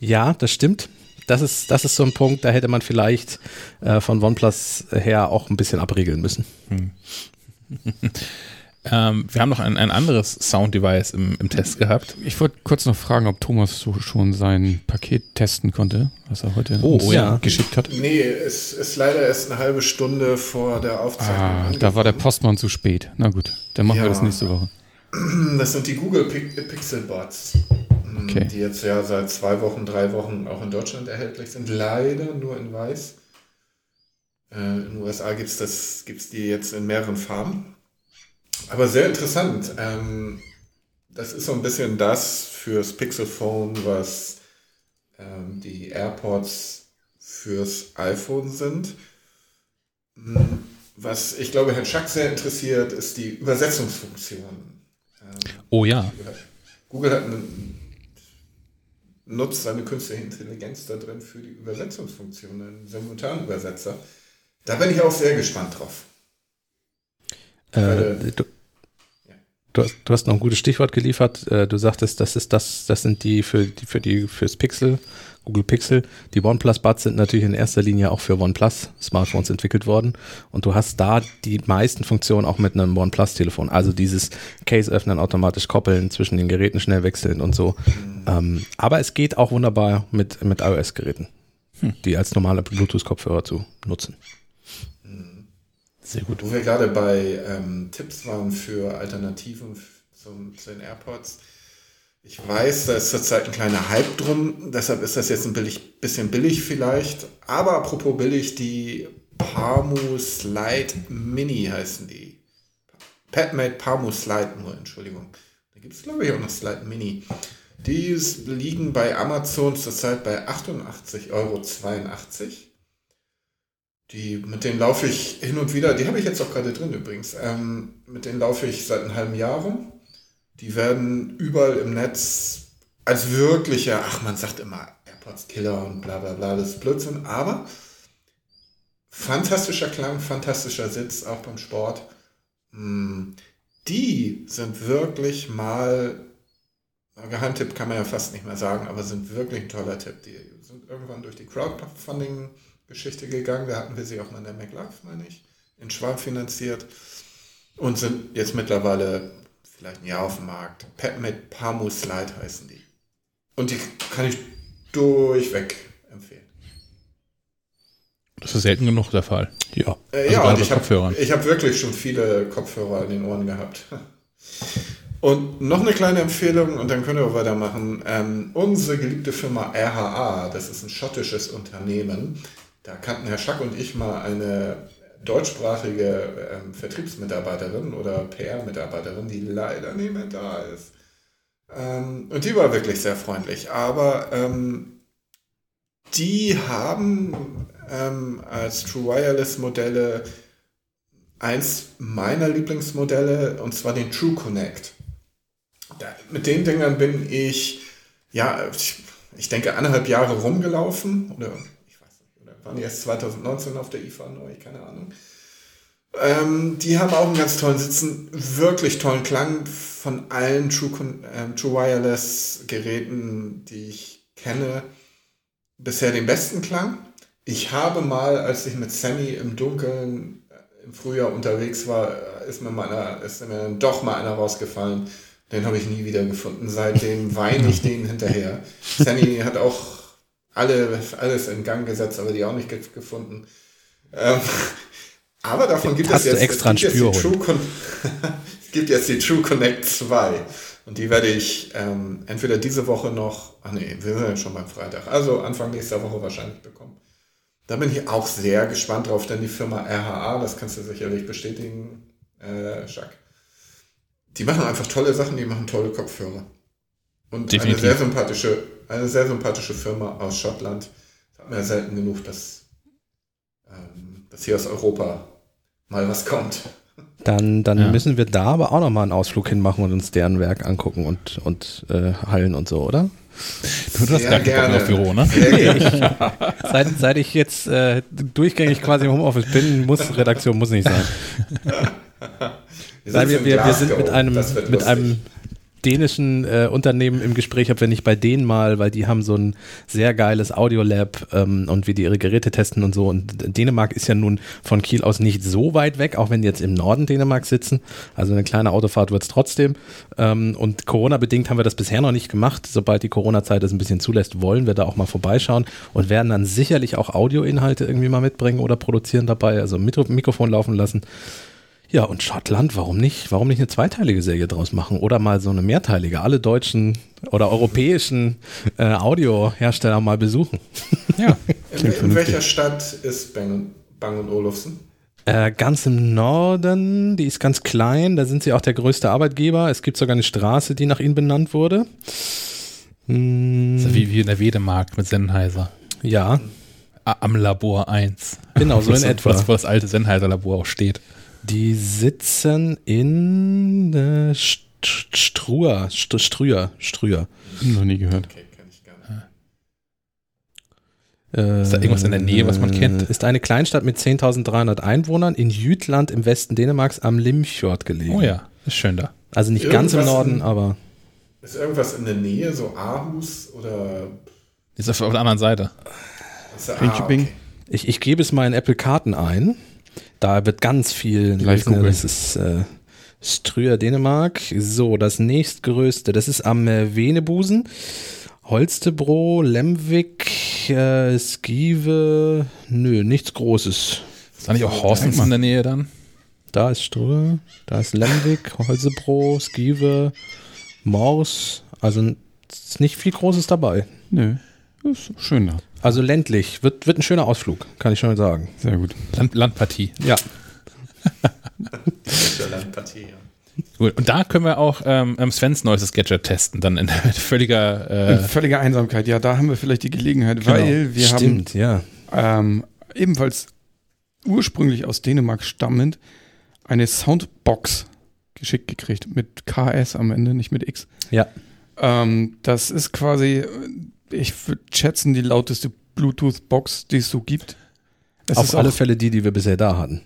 [SPEAKER 2] Ja, das stimmt. Das ist, das ist so ein Punkt, da hätte man vielleicht äh, von OnePlus her auch ein bisschen abregeln müssen. Hm.
[SPEAKER 1] Ähm, wir haben noch ein, ein anderes Sound-Device im, im Test gehabt.
[SPEAKER 4] Ich wollte kurz noch fragen, ob Thomas so schon sein Paket testen konnte, was er heute
[SPEAKER 2] oh, uns ja. geschickt hat.
[SPEAKER 3] Nee, es ist leider erst eine halbe Stunde vor der Aufzeichnung.
[SPEAKER 4] Ah, da war der Postmann zu spät. Na gut, dann machen ja. wir das nächste Woche.
[SPEAKER 3] Das sind die Google Pixel Bots, okay. die jetzt ja seit zwei Wochen, drei Wochen auch in Deutschland erhältlich sind. Leider nur in weiß. Äh, in den USA gibt es gibt's die jetzt in mehreren Farben. Aber sehr interessant. Ähm, das ist so ein bisschen das fürs Pixelphone, was ähm, die AirPods fürs iPhone sind. Hm, was ich glaube, Herrn Schack sehr interessiert, ist die Übersetzungsfunktion.
[SPEAKER 1] Ähm, oh ja.
[SPEAKER 3] Google hat eine, nutzt seine künstliche Intelligenz da drin für die Übersetzungsfunktion, einen Simultanübersetzer. Da bin ich auch sehr gespannt drauf.
[SPEAKER 2] Äh, du, du, hast, du hast noch ein gutes Stichwort geliefert. Äh, du sagtest, das ist das, das sind die für die für die fürs Pixel, Google Pixel. Die OnePlus Buds sind natürlich in erster Linie auch für OnePlus Smartphones entwickelt worden. Und du hast da die meisten Funktionen auch mit einem OnePlus Telefon. Also dieses Case öffnen, automatisch koppeln, zwischen den Geräten schnell wechseln und so. Ähm, aber es geht auch wunderbar mit, mit iOS-Geräten, hm. die als normale Bluetooth-Kopfhörer zu nutzen.
[SPEAKER 3] Sehr gut. Wo wir gerade bei ähm, Tipps waren für Alternativen zum, zu den AirPods. Ich weiß, da ist zurzeit ein kleiner Hype drum, deshalb ist das jetzt ein billig, bisschen billig vielleicht. Aber apropos billig, die Palmu Slide Mini heißen die. Petmate Palmu Slide nur, Entschuldigung. Da gibt es glaube ich auch noch Slide Mini. Die liegen bei Amazon zurzeit bei 88,82 Euro. Die, mit denen laufe ich hin und wieder, die habe ich jetzt auch gerade drin übrigens. Ähm, mit denen laufe ich seit einem halben Jahr rum. Die werden überall im Netz als wirkliche, ach man sagt immer AirPods Killer und bla bla bla, das ist Blödsinn, aber fantastischer Klang, fantastischer Sitz, auch beim Sport. Hm, die sind wirklich mal, Geheimtipp kann man ja fast nicht mehr sagen, aber sind wirklich ein toller Tipp. Die sind irgendwann durch die Crowdfunding-Geschichte gegangen, da hatten wir sie auch mal in der MacLife, meine ich, in Schwab finanziert und sind jetzt mittlerweile vielleicht ein Jahr auf dem Markt. Pet mit Pamu Slide heißen die. Und die kann ich durchweg empfehlen.
[SPEAKER 1] Das ist selten genug der Fall.
[SPEAKER 3] Ja, äh, also ja ich habe hab wirklich schon viele Kopfhörer in den Ohren gehabt. Und noch eine kleine Empfehlung und dann können wir weitermachen. Ähm, unsere geliebte Firma RHA, das ist ein schottisches Unternehmen. Da kannten Herr Schack und ich mal eine deutschsprachige ähm, Vertriebsmitarbeiterin oder PR-Mitarbeiterin, die leider nicht mehr da ist. Ähm, und die war wirklich sehr freundlich. Aber ähm, die haben ähm, als True Wireless Modelle eins meiner Lieblingsmodelle und zwar den True Connect. Da, mit den Dingern bin ich, ja, ich, ich denke, anderthalb Jahre rumgelaufen oder ich weiß nicht, oder waren erst 2019 auf der IFA neu, keine Ahnung. Ähm, die haben auch einen ganz tollen Sitzen, wirklich tollen Klang von allen True, ähm, True Wireless Geräten, die ich kenne, bisher den besten Klang. Ich habe mal, als ich mit Sammy im Dunkeln äh, im Frühjahr unterwegs war, ist mir, mal ist mir dann doch mal einer rausgefallen. Den habe ich nie wieder gefunden. Seitdem weine ich den hinterher. Sammy hat auch alle, alles in Gang gesetzt, aber die auch nicht gefunden. Ähm, aber davon gibt es jetzt,
[SPEAKER 2] extra gibt jetzt
[SPEAKER 3] es gibt jetzt die True Connect 2. Und die werde ich ähm, entweder diese Woche noch, ach nee, wir sind ja schon beim Freitag, also Anfang nächster Woche wahrscheinlich bekommen. Da bin ich auch sehr gespannt drauf, denn die Firma RHA, das kannst du sicherlich bestätigen, äh, Jacques, die machen einfach tolle Sachen, die machen tolle Kopfhörer. Und Definitiv. eine sehr sympathische, eine sehr sympathische Firma aus Schottland. Das hat man ja selten genug, dass, ähm, dass hier aus Europa mal was kommt.
[SPEAKER 2] Dann, dann ja. müssen wir da aber auch nochmal einen Ausflug hinmachen und uns deren Werk angucken und, und äh, Hallen und so, oder?
[SPEAKER 1] Du hast gar keinen Bock auf Büro, ne?
[SPEAKER 2] Ich, seit, seit ich jetzt äh, durchgängig quasi im Homeoffice bin, muss Redaktion muss nicht sein. wir, Weil wir, wir, wir sind mit einem, mit einem dänischen äh, Unternehmen im Gespräch, ob wir nicht bei denen mal, weil die haben so ein sehr geiles Audiolab ähm, und wie die ihre Geräte testen und so. Und Dänemark ist ja nun von Kiel aus nicht so weit weg, auch wenn die jetzt im Norden Dänemark sitzen. Also eine kleine Autofahrt wird es trotzdem. Ähm, und Corona-bedingt haben wir das bisher noch nicht gemacht. Sobald die Corona-Zeit es ein bisschen zulässt, wollen wir da auch mal vorbeischauen und werden dann sicherlich auch Audioinhalte irgendwie mal mitbringen oder produzieren dabei, also Mikro Mikrofon laufen lassen. Ja, und Schottland, warum nicht? Warum nicht eine zweiteilige Serie draus machen? Oder mal so eine mehrteilige, alle deutschen oder europäischen äh, Audiohersteller mal besuchen.
[SPEAKER 3] Ja. in, in welcher Stadt ist Bang, Bang Olufsen?
[SPEAKER 2] Äh, ganz im Norden, die ist ganz klein, da sind sie auch der größte Arbeitgeber. Es gibt sogar eine Straße, die nach ihnen benannt wurde.
[SPEAKER 1] Hm. So wie, wie in der Wedemarkt mit Sennheiser.
[SPEAKER 2] Ja.
[SPEAKER 1] Am Labor 1.
[SPEAKER 2] Genau, so in etwa.
[SPEAKER 1] Wo das alte Sennheiser Labor auch steht.
[SPEAKER 2] Die sitzen in äh, Struer, Strüher, Strüher.
[SPEAKER 1] Noch nie gehört. Okay, kenn ich gar nicht. ist da irgendwas in der Nähe, was man kennt?
[SPEAKER 2] Ist eine Kleinstadt mit 10.300 Einwohnern in Jütland im Westen Dänemarks am Limfjord gelegen.
[SPEAKER 1] Oh ja, ist schön da.
[SPEAKER 2] Also nicht irgendwas ganz im Norden, in, aber.
[SPEAKER 3] Ist irgendwas in der Nähe, so Aarhus oder.
[SPEAKER 1] Ist auf, auf der anderen Seite.
[SPEAKER 2] Ah, okay. ich, ich gebe es mal in Apple Karten ein. Da wird ganz viel.
[SPEAKER 1] Gleich
[SPEAKER 2] ne, das ist äh, Strüer, Dänemark. So, das nächstgrößte, das ist am äh, Venebusen. Holstebro, Lemvik, äh, Skive, nö, nichts Großes.
[SPEAKER 1] Ist da nicht auch Horsens in der Nähe dann?
[SPEAKER 2] Da ist Strö, da ist Lemwig, Holzebro, Skive, Mors. Also ist nicht viel Großes dabei.
[SPEAKER 4] Nö, ist schön da.
[SPEAKER 2] Also ländlich. Wird, wird ein schöner Ausflug, kann ich schon sagen.
[SPEAKER 4] Sehr gut.
[SPEAKER 1] Land, Landpartie.
[SPEAKER 2] Ja.
[SPEAKER 1] Landpartie, ja. Gut, und da können wir auch ähm, ähm Svens neues Gadget testen, dann in völliger
[SPEAKER 4] äh in völliger Einsamkeit. Ja, da haben wir vielleicht die Gelegenheit,
[SPEAKER 2] genau.
[SPEAKER 4] weil wir
[SPEAKER 2] Stimmt,
[SPEAKER 4] haben
[SPEAKER 2] ja.
[SPEAKER 4] ähm, ebenfalls ursprünglich aus Dänemark stammend eine Soundbox geschickt gekriegt mit KS am Ende, nicht mit X.
[SPEAKER 2] Ja.
[SPEAKER 4] Ähm, das ist quasi, ich würde schätzen, die lauteste Bluetooth-Box, die es so gibt.
[SPEAKER 2] Es auf alle Fälle die, die wir bisher da hatten.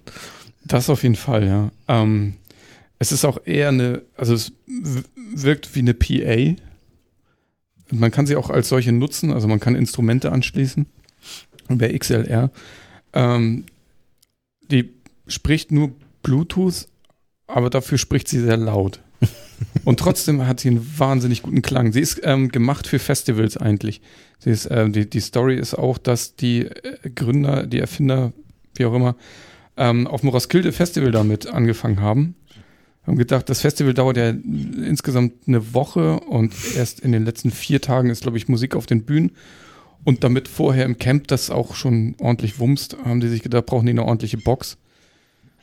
[SPEAKER 4] Das auf jeden Fall, ja. Ähm, es ist auch eher eine, also es wirkt wie eine PA. Man kann sie auch als solche nutzen, also man kann Instrumente anschließen. Bei XLR. Ähm, die spricht nur Bluetooth, aber dafür spricht sie sehr laut. Und trotzdem hat sie einen wahnsinnig guten Klang. Sie ist ähm, gemacht für Festivals eigentlich. Sie ist, äh, die, die Story ist auch, dass die äh, Gründer, die Erfinder, wie auch immer, ähm, auf dem Roskilde Festival damit angefangen haben. Haben gedacht, das Festival dauert ja insgesamt eine Woche und erst in den letzten vier Tagen ist, glaube ich, Musik auf den Bühnen. Und damit vorher im Camp das auch schon ordentlich wumst, haben die sich gedacht, brauchen die eine ordentliche Box.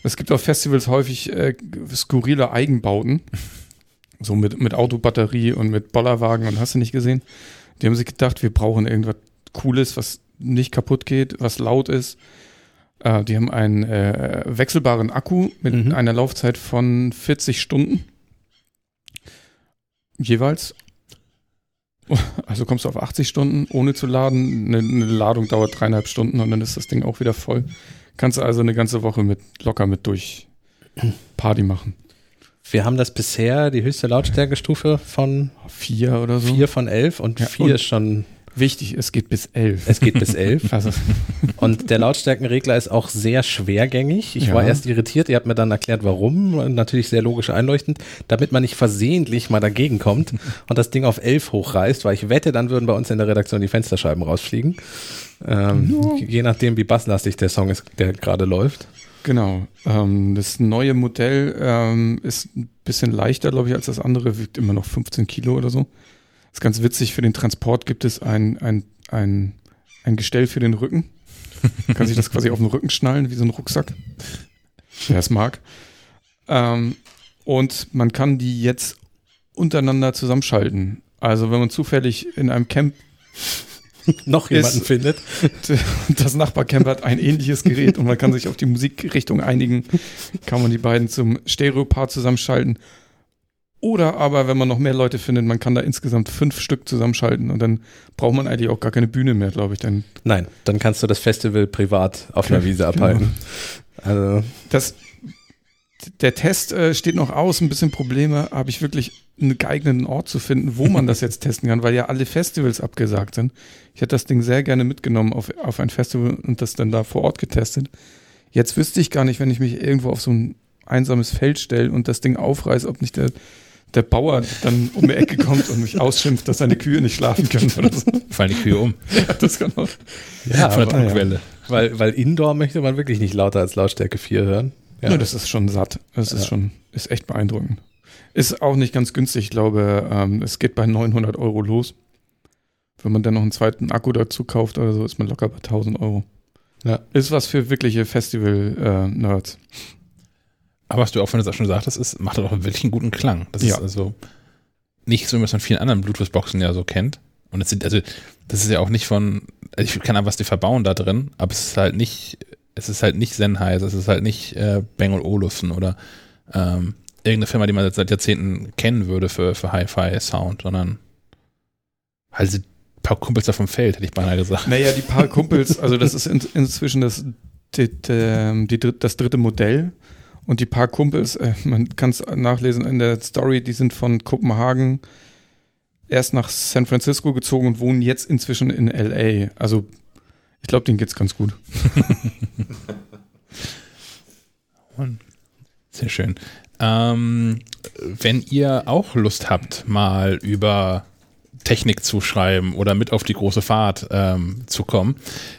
[SPEAKER 4] Es gibt auf Festivals häufig äh, skurrile Eigenbauten. So mit, mit Autobatterie und mit Bollerwagen und hast du nicht gesehen. Die haben sich gedacht, wir brauchen irgendwas Cooles, was nicht kaputt geht, was laut ist. Äh, die haben einen äh, wechselbaren Akku mit mhm. einer Laufzeit von 40 Stunden. Jeweils. Also kommst du auf 80 Stunden ohne zu laden. Eine, eine Ladung dauert dreieinhalb Stunden und dann ist das Ding auch wieder voll. Kannst du also eine ganze Woche mit locker mit durch Party machen.
[SPEAKER 2] Wir haben das bisher, die höchste Lautstärkestufe von
[SPEAKER 4] vier oder so.
[SPEAKER 2] Vier von elf und ja, vier und ist schon.
[SPEAKER 4] Wichtig, es geht bis elf.
[SPEAKER 2] Es geht bis elf. also. Und der Lautstärkenregler ist auch sehr schwergängig. Ich ja. war erst irritiert, ihr habt mir dann erklärt, warum. Natürlich sehr logisch einleuchtend, damit man nicht versehentlich mal dagegen kommt und das Ding auf elf hochreißt, weil ich wette, dann würden bei uns in der Redaktion die Fensterscheiben rausfliegen. Ähm, no. Je nachdem, wie basslastig der Song ist, der gerade läuft.
[SPEAKER 4] Genau. Ähm, das neue Modell ähm, ist ein bisschen leichter, glaube ich, als das andere, wiegt immer noch 15 Kilo oder so. Das ist ganz witzig, für den Transport gibt es ein, ein, ein, ein Gestell für den Rücken. Man kann sich das quasi auf den Rücken schnallen, wie so ein Rucksack. Wer es mag. Ähm, und man kann die jetzt untereinander zusammenschalten. Also wenn man zufällig in einem Camp
[SPEAKER 2] noch jemanden ist, findet.
[SPEAKER 4] Das Nachbarcamp hat ein ähnliches Gerät und man kann sich auf die Musikrichtung einigen. Kann man die beiden zum Stereopaar zusammenschalten. Oder aber, wenn man noch mehr Leute findet, man kann da insgesamt fünf Stück zusammenschalten und dann braucht man eigentlich auch gar keine Bühne mehr, glaube ich. Dann
[SPEAKER 2] Nein, dann kannst du das Festival privat auf einer Wiese abhalten.
[SPEAKER 4] Genau. Also. Das, der Test äh, steht noch aus, ein bisschen Probleme, habe ich wirklich einen geeigneten Ort zu finden, wo man das jetzt testen kann, weil ja alle Festivals abgesagt sind. Ich hätte das Ding sehr gerne mitgenommen auf, auf ein Festival und das dann da vor Ort getestet. Jetzt wüsste ich gar nicht, wenn ich mich irgendwo auf so ein einsames Feld stelle und das Ding aufreiße, ob nicht der, der Bauer dann um die Ecke kommt und mich ausschimpft, dass seine Kühe nicht schlafen können oder so.
[SPEAKER 1] Fallen die Kühe um.
[SPEAKER 4] Ja, das kann auch.
[SPEAKER 2] Ja, von der Druckwelle. Ja. Weil, weil Indoor möchte man wirklich nicht lauter als Lautstärke 4 hören.
[SPEAKER 4] Ja, ja das ist schon satt. Das ist schon, ist echt beeindruckend. Ist auch nicht ganz günstig, ich glaube, ähm, es geht bei 900 Euro los. Wenn man dann noch einen zweiten Akku dazu kauft oder so, ist man locker bei 1000 Euro. Ja. Ist was für wirkliche Festival-Nerds.
[SPEAKER 1] Aber was du auch, wenn du das schon sagtest, ist, macht doch wirklich einen guten Klang. Das ja. ist also nicht so, wie man es von vielen anderen Bluetooth-Boxen ja so kennt. Und es sind, also, das ist ja auch nicht von, also ich keine Ahnung, was die verbauen da drin, aber es ist halt nicht, es ist halt nicht Sennheiser, es ist halt nicht äh, Bang Olufsen oder ähm, irgendeine Firma, die man seit Jahrzehnten kennen würde für, für Hi-Fi-Sound, sondern halt ein paar Kumpels da vom Feld, hätte ich beinahe gesagt.
[SPEAKER 4] Naja, die paar Kumpels, also das ist in, inzwischen das, die, die, die, das dritte Modell. Und die paar Kumpels, äh, man kann es nachlesen in der Story, die sind von Kopenhagen erst nach San Francisco gezogen und wohnen jetzt inzwischen in LA. Also ich glaube, denen geht's ganz gut.
[SPEAKER 1] Sehr schön. Ähm, wenn ihr auch Lust habt, mal über Technik zu schreiben oder mit auf die große Fahrt ähm, zu kommen.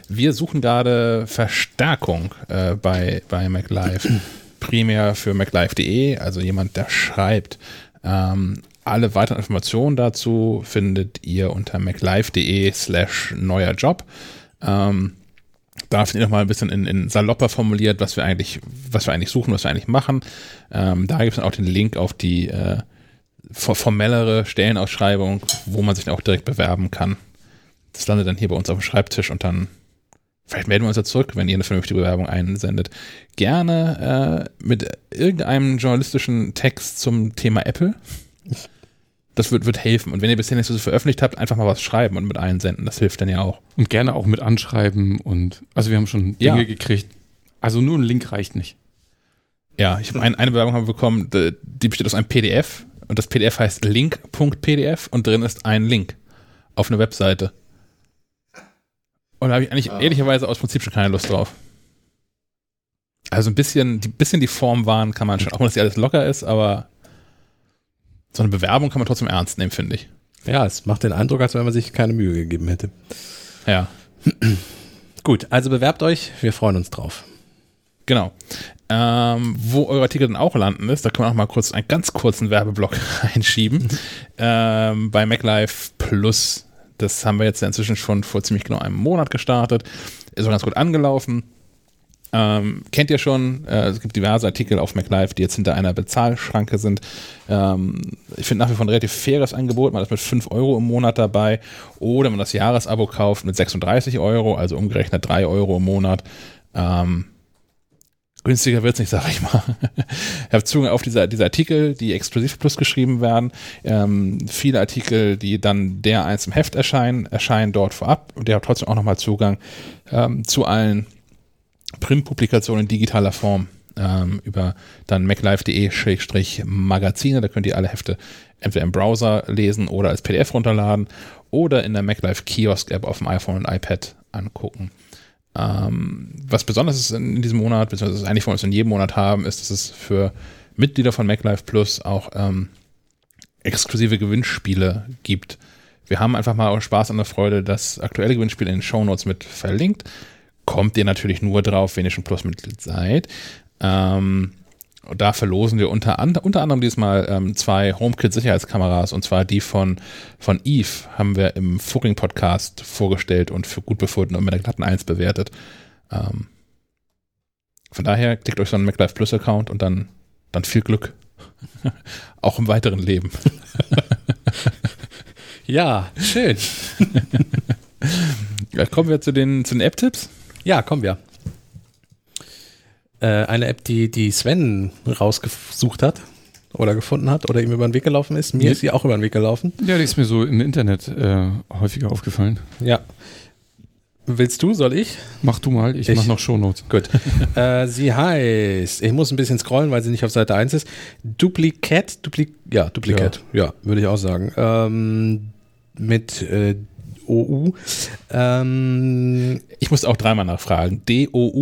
[SPEAKER 1] Wir suchen gerade Verstärkung äh, bei, bei MacLive. primär für MacLife.de, also jemand, der schreibt. Ähm, alle weiteren Informationen dazu findet ihr unter maclife.de slash neuer Job. Ähm, da findet ihr nochmal ein bisschen in, in salopper formuliert, was wir eigentlich, was wir eigentlich suchen, was wir eigentlich machen. Ähm, da gibt es dann auch den Link auf die äh, formellere Stellenausschreibung, wo man sich dann auch direkt bewerben kann. Das landet dann hier bei uns auf dem Schreibtisch und dann vielleicht melden wir uns ja zurück, wenn ihr eine vernünftige Bewerbung einsendet. Gerne äh, mit irgendeinem journalistischen Text zum Thema Apple. Das wird, wird helfen. Und wenn ihr bisher nicht so veröffentlicht habt, einfach mal was schreiben und mit einsenden. Das hilft dann ja auch.
[SPEAKER 4] Und gerne auch mit anschreiben und also wir haben schon Dinge ja. gekriegt. Also nur ein Link reicht nicht.
[SPEAKER 1] Ja, ich habe ein, eine Bewerbung haben wir bekommen, die besteht aus einem PDF und das PDF heißt link.pdf und drin ist ein Link auf eine Webseite. Und da habe ich eigentlich ah. ehrlicherweise aus Prinzip schon keine Lust drauf. Also ein bisschen, ein bisschen die Form wahren kann man schon, auch wenn das ja alles locker ist, aber so eine Bewerbung kann man trotzdem ernst nehmen, finde ich.
[SPEAKER 2] Ja, es macht den Eindruck, als wenn man sich keine Mühe gegeben hätte.
[SPEAKER 1] Ja.
[SPEAKER 2] Gut, also bewerbt euch, wir freuen uns drauf.
[SPEAKER 1] Genau. Ähm, wo eure Artikel dann auch landen ist, da können wir auch mal kurz einen ganz kurzen Werbeblock einschieben. ähm, bei MacLife Plus. Das haben wir jetzt inzwischen schon vor ziemlich genau einem Monat gestartet. Ist auch ganz gut angelaufen. Ähm, kennt ihr schon, äh, es gibt diverse Artikel auf MacLife, die jetzt hinter einer Bezahlschranke sind. Ähm, ich finde nach wie vor ein relativ faires Angebot. Man ist mit 5 Euro im Monat dabei. Oder man das Jahresabo kauft mit 36 Euro, also umgerechnet 3 Euro im Monat. Ähm, günstiger wird's nicht, sag ich mal. ich habe Zugang auf diese, diese Artikel, die exklusiv plus geschrieben werden. Ähm, viele Artikel, die dann der eins im Heft erscheinen, erscheinen dort vorab. Und der hat trotzdem auch nochmal Zugang ähm, zu allen Printpublikation in digitaler Form ähm, über dann maclife.de-magazine. Da könnt ihr alle Hefte entweder im Browser lesen oder als PDF runterladen oder in der MacLife Kiosk App auf dem iPhone und iPad angucken. Ähm, was besonders ist in diesem Monat, beziehungsweise eigentlich von uns in jedem Monat haben, ist, dass es für Mitglieder von MacLife Plus auch ähm, exklusive Gewinnspiele gibt. Wir haben einfach mal Spaß an der Freude das aktuelle Gewinnspiel in den Show Notes mit verlinkt kommt ihr natürlich nur drauf, wenn ihr schon Plus-Mitglied seid. Ähm, da verlosen wir unter, unter anderem diesmal ähm, zwei HomeKit-Sicherheitskameras und zwar die von, von Eve haben wir im Furing-Podcast vorgestellt und für gut befunden und mit der glatten 1 bewertet. Ähm, von daher klickt euch so einen MacLife Plus-Account und dann, dann viel Glück. Auch im weiteren Leben.
[SPEAKER 2] ja, schön.
[SPEAKER 1] kommen wir zu den, zu den App-Tipps.
[SPEAKER 2] Ja, kommen wir. Äh, eine App, die, die Sven rausgesucht hat oder gefunden hat oder ihm über den Weg gelaufen ist. Mir ja. ist sie auch über den Weg gelaufen.
[SPEAKER 4] Ja, die ist mir so im Internet äh, häufiger aufgefallen.
[SPEAKER 2] Ja. Willst du, soll ich?
[SPEAKER 4] Mach du mal, ich, ich mach noch Shownotes.
[SPEAKER 2] Gut. äh, sie heißt, ich muss ein bisschen scrollen, weil sie nicht auf Seite 1 ist. Duplicate, Dupli ja, Duplicate, ja, ja würde ich auch sagen. Ähm, mit äh, OU. Ähm,
[SPEAKER 1] ich musste auch dreimal nachfragen. D-O-U-B-L-I-C-A-T.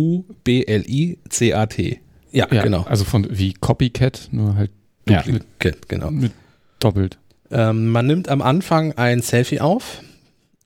[SPEAKER 4] Ja, ja, genau. Also von wie Copycat, nur halt
[SPEAKER 2] ja. mit, genau.
[SPEAKER 4] mit doppelt.
[SPEAKER 2] Ähm, man nimmt am Anfang ein Selfie auf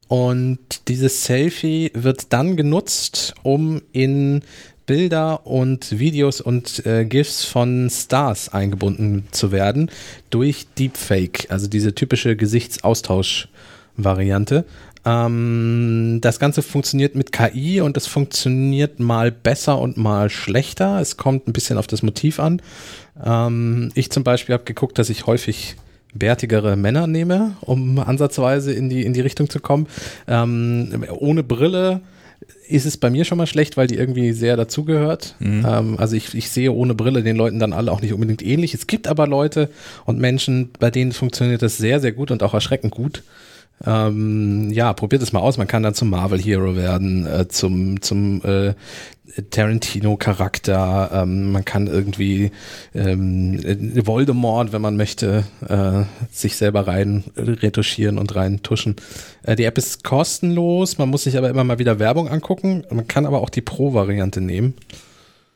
[SPEAKER 2] und dieses Selfie wird dann genutzt, um in Bilder und Videos und äh, GIFs von Stars eingebunden zu werden durch Deepfake, also diese typische Gesichtsaustausch-Variante. Ähm, das Ganze funktioniert mit KI und es funktioniert mal besser und mal schlechter. Es kommt ein bisschen auf das Motiv an. Ähm, ich zum Beispiel habe geguckt, dass ich häufig bärtigere Männer nehme, um ansatzweise in die, in die Richtung zu kommen. Ähm, ohne Brille ist es bei mir schon mal schlecht, weil die irgendwie sehr dazugehört. Mhm. Ähm, also ich, ich sehe ohne Brille den Leuten dann alle auch nicht unbedingt ähnlich. Es gibt aber Leute und Menschen, bei denen funktioniert das sehr, sehr gut und auch erschreckend gut. Ähm, ja, probiert es mal aus. Man kann dann zum Marvel Hero werden, äh, zum, zum äh, Tarantino-Charakter. Ähm, man kann irgendwie ähm, Voldemort, wenn man möchte, äh, sich selber rein retuschieren und rein tuschen. Äh, die App ist kostenlos. Man muss sich aber immer mal wieder Werbung angucken. Man kann aber auch die Pro-Variante nehmen.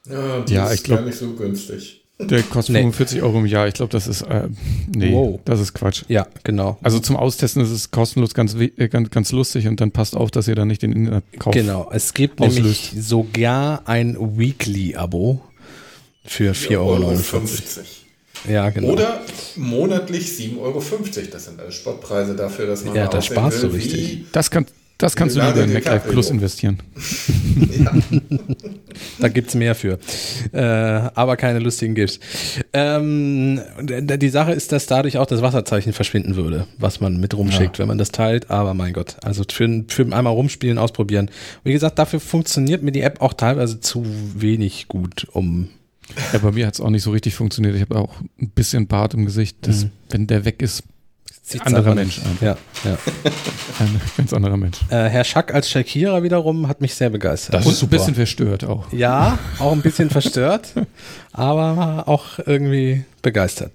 [SPEAKER 3] Ja, die ja, ist ich glaube nicht so günstig.
[SPEAKER 4] Der kostet nee. 45 Euro im Jahr. Ich glaube, das ist äh, nee, wow. das ist Quatsch.
[SPEAKER 2] Ja, genau.
[SPEAKER 4] Also zum Austesten ist es kostenlos ganz, äh, ganz, ganz lustig und dann passt auf, dass ihr da nicht den Internetkauf
[SPEAKER 2] Genau, es gibt auslöst. nämlich sogar ein Weekly-Abo Für 4,49 Euro.
[SPEAKER 3] Ja, genau. Oder monatlich 7,50 Euro. Das sind alles Sportpreise dafür, dass man.
[SPEAKER 2] Ja, da sparst will, du richtig.
[SPEAKER 4] Das kann, das kannst du lieber in MacLife Plus investieren. ja.
[SPEAKER 2] da gibt es mehr für. Äh, aber keine lustigen GIFs. Ähm, die Sache ist, dass dadurch auch das Wasserzeichen verschwinden würde, was man mit rumschickt, ja. wenn man das teilt. Aber mein Gott, also für, für einmal rumspielen, ausprobieren. Wie gesagt, dafür funktioniert mir die App auch teilweise zu wenig gut, um
[SPEAKER 4] ja, bei mir hat es auch nicht so richtig funktioniert. Ich habe auch ein bisschen Bart im Gesicht. Das, mhm. Wenn der weg ist, Sieht's anderer Mensch
[SPEAKER 2] an. Ja, ja.
[SPEAKER 4] Ein ganz anderer Mensch.
[SPEAKER 2] Äh, Herr Schack als Shakira wiederum hat mich sehr begeistert.
[SPEAKER 4] Das Und ist ein bisschen verstört auch.
[SPEAKER 2] Ja, auch ein bisschen verstört, aber auch irgendwie begeistert.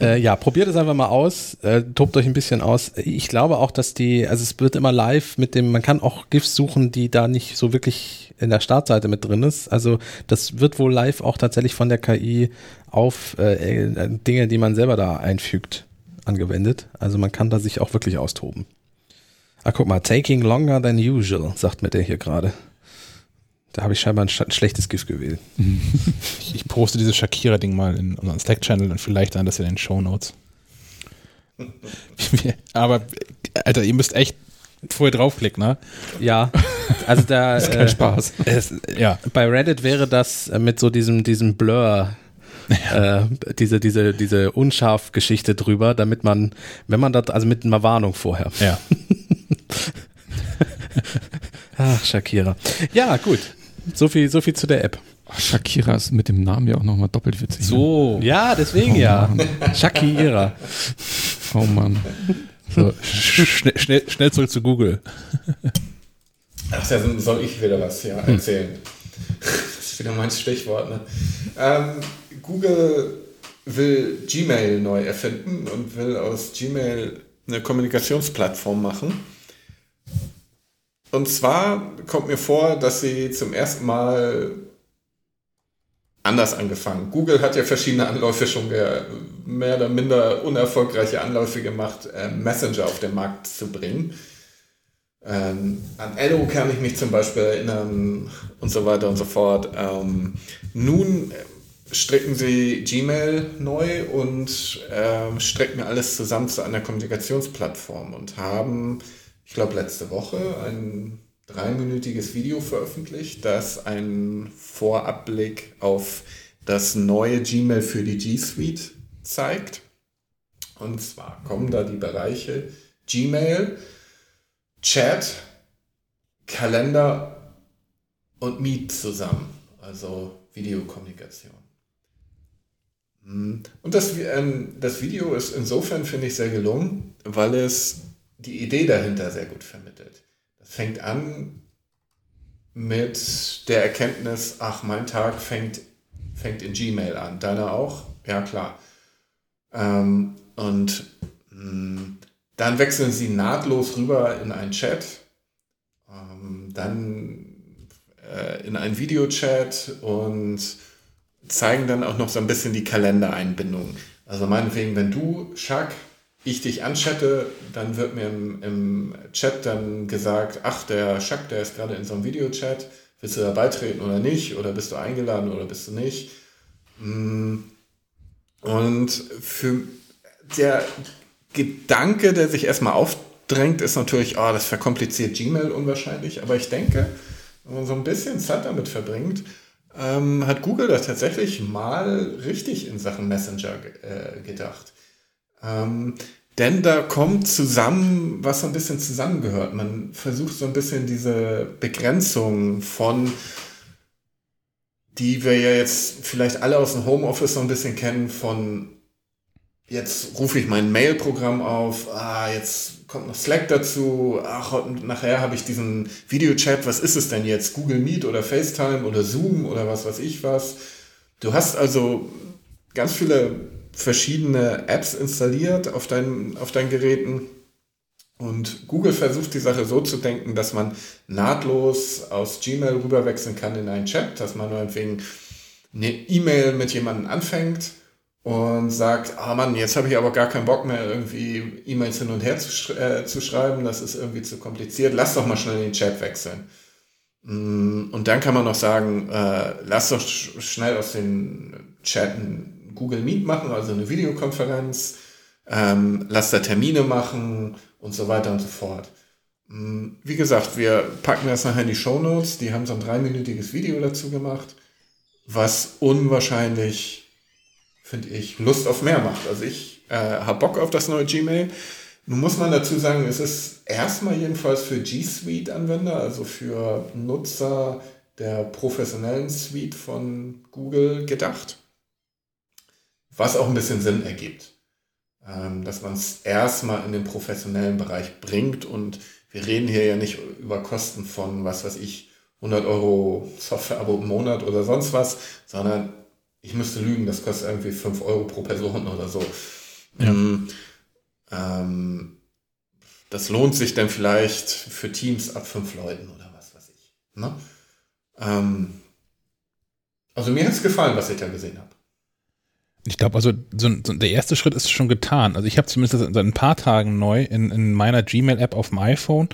[SPEAKER 2] Äh, ja, probiert es einfach mal aus, äh, tobt euch ein bisschen aus. Ich glaube auch, dass die, also es wird immer live mit dem, man kann auch GIFs suchen, die da nicht so wirklich in der Startseite mit drin ist. Also das wird wohl live auch tatsächlich von der KI auf äh, äh, Dinge, die man selber da einfügt, angewendet. Also man kann da sich auch wirklich austoben. Ah, guck mal, taking longer than usual, sagt mir der hier gerade. Da habe ich scheinbar ein, ein schlechtes GIF gewählt.
[SPEAKER 1] ich, ich, poste dieses Shakira-Ding mal in unseren Slack-Channel und vielleicht dann das in den Show Notes. Aber, Alter, ihr müsst echt vorher draufklicken, ne?
[SPEAKER 2] Ja, also da.
[SPEAKER 4] ist kein äh, Spaß.
[SPEAKER 2] Es, ja. Bei Reddit wäre das mit so diesem, diesem Blur ja. äh, diese, diese, diese Unscharf-Geschichte drüber, damit man, wenn man das, also mit einer Warnung vorher.
[SPEAKER 1] Ja.
[SPEAKER 2] Ach, Shakira. Ja, gut. So viel, so viel zu der App.
[SPEAKER 4] Shakira ist mit dem Namen ja auch nochmal doppelt witzig.
[SPEAKER 2] So. Ne? Ja, deswegen oh, ja. Shakira.
[SPEAKER 4] Oh Mann.
[SPEAKER 1] So, schnell, schnell, schnell zurück zu Google.
[SPEAKER 3] Ach, da soll ich wieder was ja, erzählen. Das ist wieder mein Stichwort. Ne? Ähm, Google will Gmail neu erfinden und will aus Gmail eine Kommunikationsplattform machen. Und zwar kommt mir vor, dass sie zum ersten Mal anders angefangen. Google hat ja verschiedene Anläufe schon mehr oder minder unerfolgreiche Anläufe gemacht, äh, Messenger auf den Markt zu bringen. Ähm, an Ello kann ich mich zum Beispiel erinnern und so weiter und so fort. Ähm, nun stricken sie Gmail neu und ähm, strecken alles zusammen zu einer Kommunikationsplattform und haben ich glaube, letzte Woche ein dreiminütiges Video veröffentlicht, das einen Vorabblick auf das neue Gmail für die G Suite zeigt. Und zwar kommen da die Bereiche Gmail, Chat, Kalender und Meet zusammen, also Videokommunikation. Hm. Und das, ähm, das Video ist insofern, finde ich, sehr gelungen, weil es die Idee dahinter sehr gut vermittelt. Das fängt an mit der Erkenntnis, ach, mein Tag fängt, fängt in Gmail an. Deiner auch? Ja, klar. Ähm, und mh, hm, dann wechseln sie nahtlos rüber in einen Chat, ähm, dann äh, in einen Videochat und zeigen dann auch noch so ein bisschen die Kalendereinbindung. Also meinetwegen, wenn du, Chuck, ich dich anchatte, dann wird mir im, im Chat dann gesagt, ach, der Schack, der ist gerade in so einem Videochat, willst du da beitreten oder nicht? Oder bist du eingeladen oder bist du nicht? Mm. Und für der Gedanke, der sich erstmal aufdrängt, ist natürlich, oh, das verkompliziert Gmail unwahrscheinlich. Aber ich denke, wenn man so ein bisschen Zeit damit verbringt, ähm, hat Google da tatsächlich mal richtig in Sachen Messenger äh, gedacht. Ähm, denn da kommt zusammen, was so ein bisschen zusammengehört. Man versucht so ein bisschen diese Begrenzung von, die wir ja jetzt vielleicht alle aus dem Homeoffice so ein bisschen kennen, von jetzt rufe ich mein Mail-Programm auf, ah, jetzt kommt noch Slack dazu, ach, nachher habe ich diesen Videochat, was ist es denn jetzt? Google Meet oder FaceTime oder Zoom oder was weiß ich was. Du hast also ganz viele verschiedene Apps installiert auf, dein, auf deinen Geräten. Und Google versucht die Sache so zu denken, dass man nahtlos aus Gmail rüberwechseln kann in einen Chat, dass man meinetwegen eine E-Mail mit jemandem anfängt und sagt, ah Mann, jetzt habe ich aber gar keinen Bock mehr, irgendwie E-Mails hin und her zu, sch äh, zu schreiben, das ist irgendwie zu kompliziert, lass doch mal schnell den Chat wechseln. Mm, und dann kann man noch sagen, äh, lass doch schnell aus den Chatten Google Meet machen, also eine Videokonferenz, ähm, lass da Termine machen und so weiter und so fort. Mm, wie gesagt, wir packen das nachher in die Show Notes. Die haben so ein dreiminütiges Video dazu gemacht, was unwahrscheinlich, finde ich, Lust auf mehr macht. Also ich äh, habe Bock auf das neue Gmail. Nun muss man dazu sagen, es ist erstmal jedenfalls für G Suite-Anwender, also für Nutzer der professionellen Suite von Google gedacht. Was auch ein bisschen Sinn ergibt, ähm, dass man es erstmal in den professionellen Bereich bringt und wir reden hier ja nicht über Kosten von, was weiß ich, 100 Euro Software-Abo im Monat oder sonst was, sondern ich müsste lügen, das kostet irgendwie 5 Euro pro Person oder so. Ja. Ähm, ähm, das lohnt sich dann vielleicht für Teams ab fünf Leuten oder was weiß ich. Ne? Ähm, also mir hat es gefallen, was ich da gesehen habe.
[SPEAKER 1] Ich glaube, also so, so, der erste Schritt ist schon getan. Also ich habe zumindest seit ein paar Tagen neu in, in meiner Gmail-App auf dem iPhone,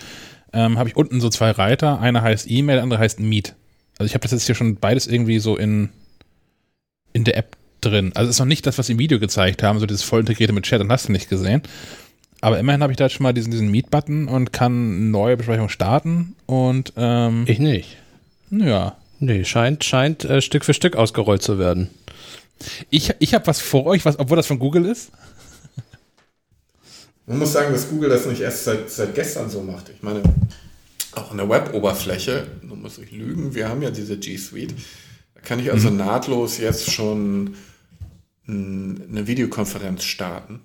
[SPEAKER 1] ähm, habe ich unten so zwei Reiter. Einer heißt E-Mail, der andere heißt Meet. Also ich habe das jetzt hier schon beides irgendwie so in, in der App drin. Also es ist noch nicht das, was sie im Video gezeigt haben, so dieses voll integrierte mit Chat, dann hast du nicht gesehen. Aber immerhin habe ich da schon mal diesen, diesen Meet-Button und kann neue Besprechungen starten und ähm,
[SPEAKER 2] Ich nicht.
[SPEAKER 1] Ja.
[SPEAKER 2] Nee, scheint, scheint äh, Stück für Stück ausgerollt zu werden.
[SPEAKER 1] Ich, ich habe was vor euch, was, obwohl das von Google ist.
[SPEAKER 3] Man muss sagen, dass Google das nicht erst seit, seit gestern so macht. Ich meine, auch in der Web-Oberfläche, nun muss ich lügen, wir haben ja diese G Suite. Kann ich also mhm. nahtlos jetzt schon eine Videokonferenz starten.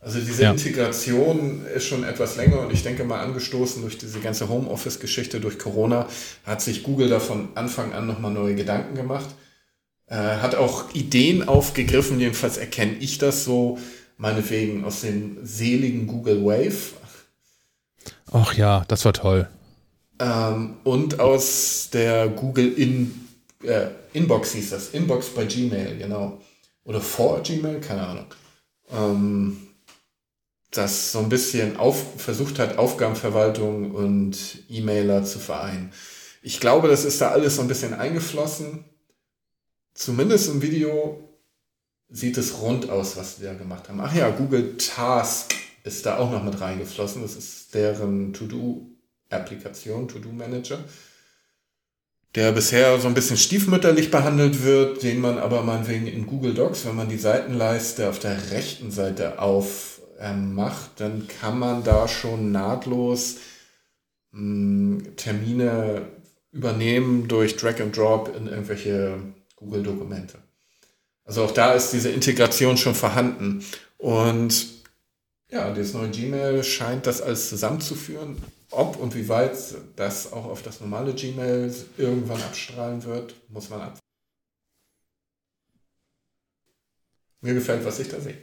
[SPEAKER 3] Also diese ja. Integration ist schon etwas länger und ich denke mal angestoßen durch diese ganze Homeoffice-Geschichte durch Corona hat sich Google da von Anfang an nochmal neue Gedanken gemacht. Äh, hat auch Ideen aufgegriffen, jedenfalls erkenne ich das so, meinetwegen aus dem seligen Google Wave.
[SPEAKER 1] Ach ja, das war toll.
[SPEAKER 3] Ähm, und aus der Google In, äh, Inbox hieß das, Inbox bei Gmail, genau. Oder vor Gmail, keine Ahnung. Ähm, das so ein bisschen auf, versucht hat, Aufgabenverwaltung und E-Mailer zu vereinen. Ich glaube, das ist da alles so ein bisschen eingeflossen. Zumindest im Video sieht es rund aus, was die da gemacht haben. Ach ja, Google Task ist da auch noch mit reingeflossen. Das ist deren To-Do-Applikation, To-Do-Manager, der bisher so ein bisschen stiefmütterlich behandelt wird, den man aber meinetwegen in Google Docs, wenn man die Seitenleiste auf der rechten Seite auf ähm, macht, dann kann man da schon nahtlos mh, hm, Termine übernehmen durch Drag and Drop in irgendwelche Google-Dokumente. Also auch da ist diese Integration schon vorhanden. Und ja, das neue Gmail scheint das alles zusammenzuführen. Ob und wie weit das auch auf das normale Gmail irgendwann abstrahlen wird, muss man ab. Mir gefällt, was ich da sehe.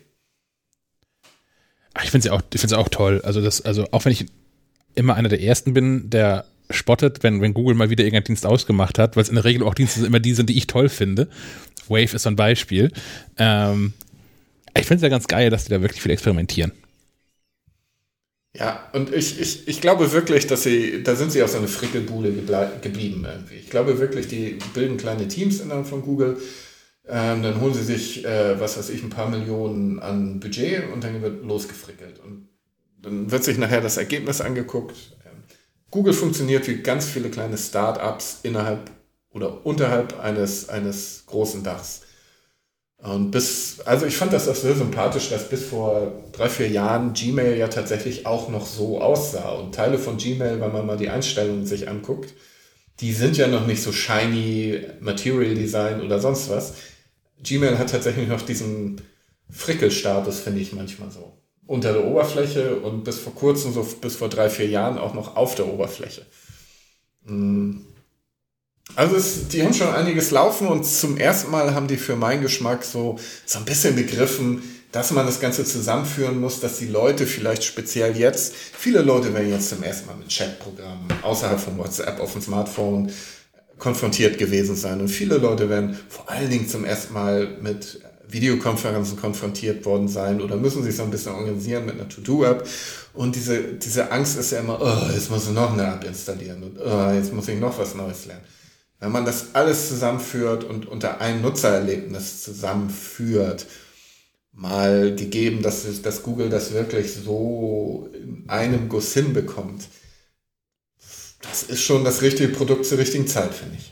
[SPEAKER 1] Ich finde sie auch, auch toll. Also das, also auch wenn ich immer einer der ersten bin, der spottet, wenn, wenn Google mal wieder irgendeinen Dienst ausgemacht hat, weil es in der Regel auch Dienste immer die sind, die ich toll finde. Wave ist so ein Beispiel. Ähm, ich finde es ja ganz geil, dass die da wirklich viel experimentieren.
[SPEAKER 3] Ja, und ich, ich, ich glaube wirklich, dass sie, da sind sie auf so eine Frickelbude geblieben irgendwie. Ich glaube wirklich, die bilden kleine Teams innerhalb von Google ähm, dann holen sie sich, äh, was weiß ich, ein paar Millionen an Budget und dann wird losgefrickelt. Und dann wird sich nachher das Ergebnis angeguckt. Ähm, Google funktioniert wie ganz viele kleine Startups innerhalb oder unterhalb eines, eines großen Dachs. Und bis, also ich fand das auch sehr sympathisch, dass bis vor drei, vier Jahren Gmail ja tatsächlich auch noch so aussah. Und Teile von Gmail, wenn man mal die Einstellungen sich anguckt, die sind ja noch nicht so shiny Material Design oder sonst was. Gmail hat tatsächlich noch diesen Frickelstatus, finde ich manchmal so. Unter der Oberfläche und bis vor kurzem, so bis vor drei, vier Jahren auch noch auf der Oberfläche. Hm. Also es, die haben schon einiges laufen und zum ersten Mal haben die für meinen Geschmack so, so ein bisschen begriffen, dass man das Ganze zusammenführen muss, dass die Leute vielleicht speziell jetzt, viele Leute werden jetzt zum ersten Mal mit Chatprogrammen außerhalb von WhatsApp auf dem Smartphone konfrontiert gewesen sein. Und viele Leute werden vor allen Dingen zum ersten Mal mit Videokonferenzen konfrontiert worden sein oder müssen sich so ein bisschen organisieren mit einer To-Do-App. Und diese, diese Angst ist ja immer, oh, jetzt muss ich noch eine App installieren und oh, jetzt muss ich noch was Neues lernen. Wenn man das alles zusammenführt und unter ein Nutzererlebnis zusammenführt, mal gegeben, dass, dass Google das wirklich so in einem Guss hinbekommt, das ist schon das richtige Produkt zur richtigen Zeit, finde ich.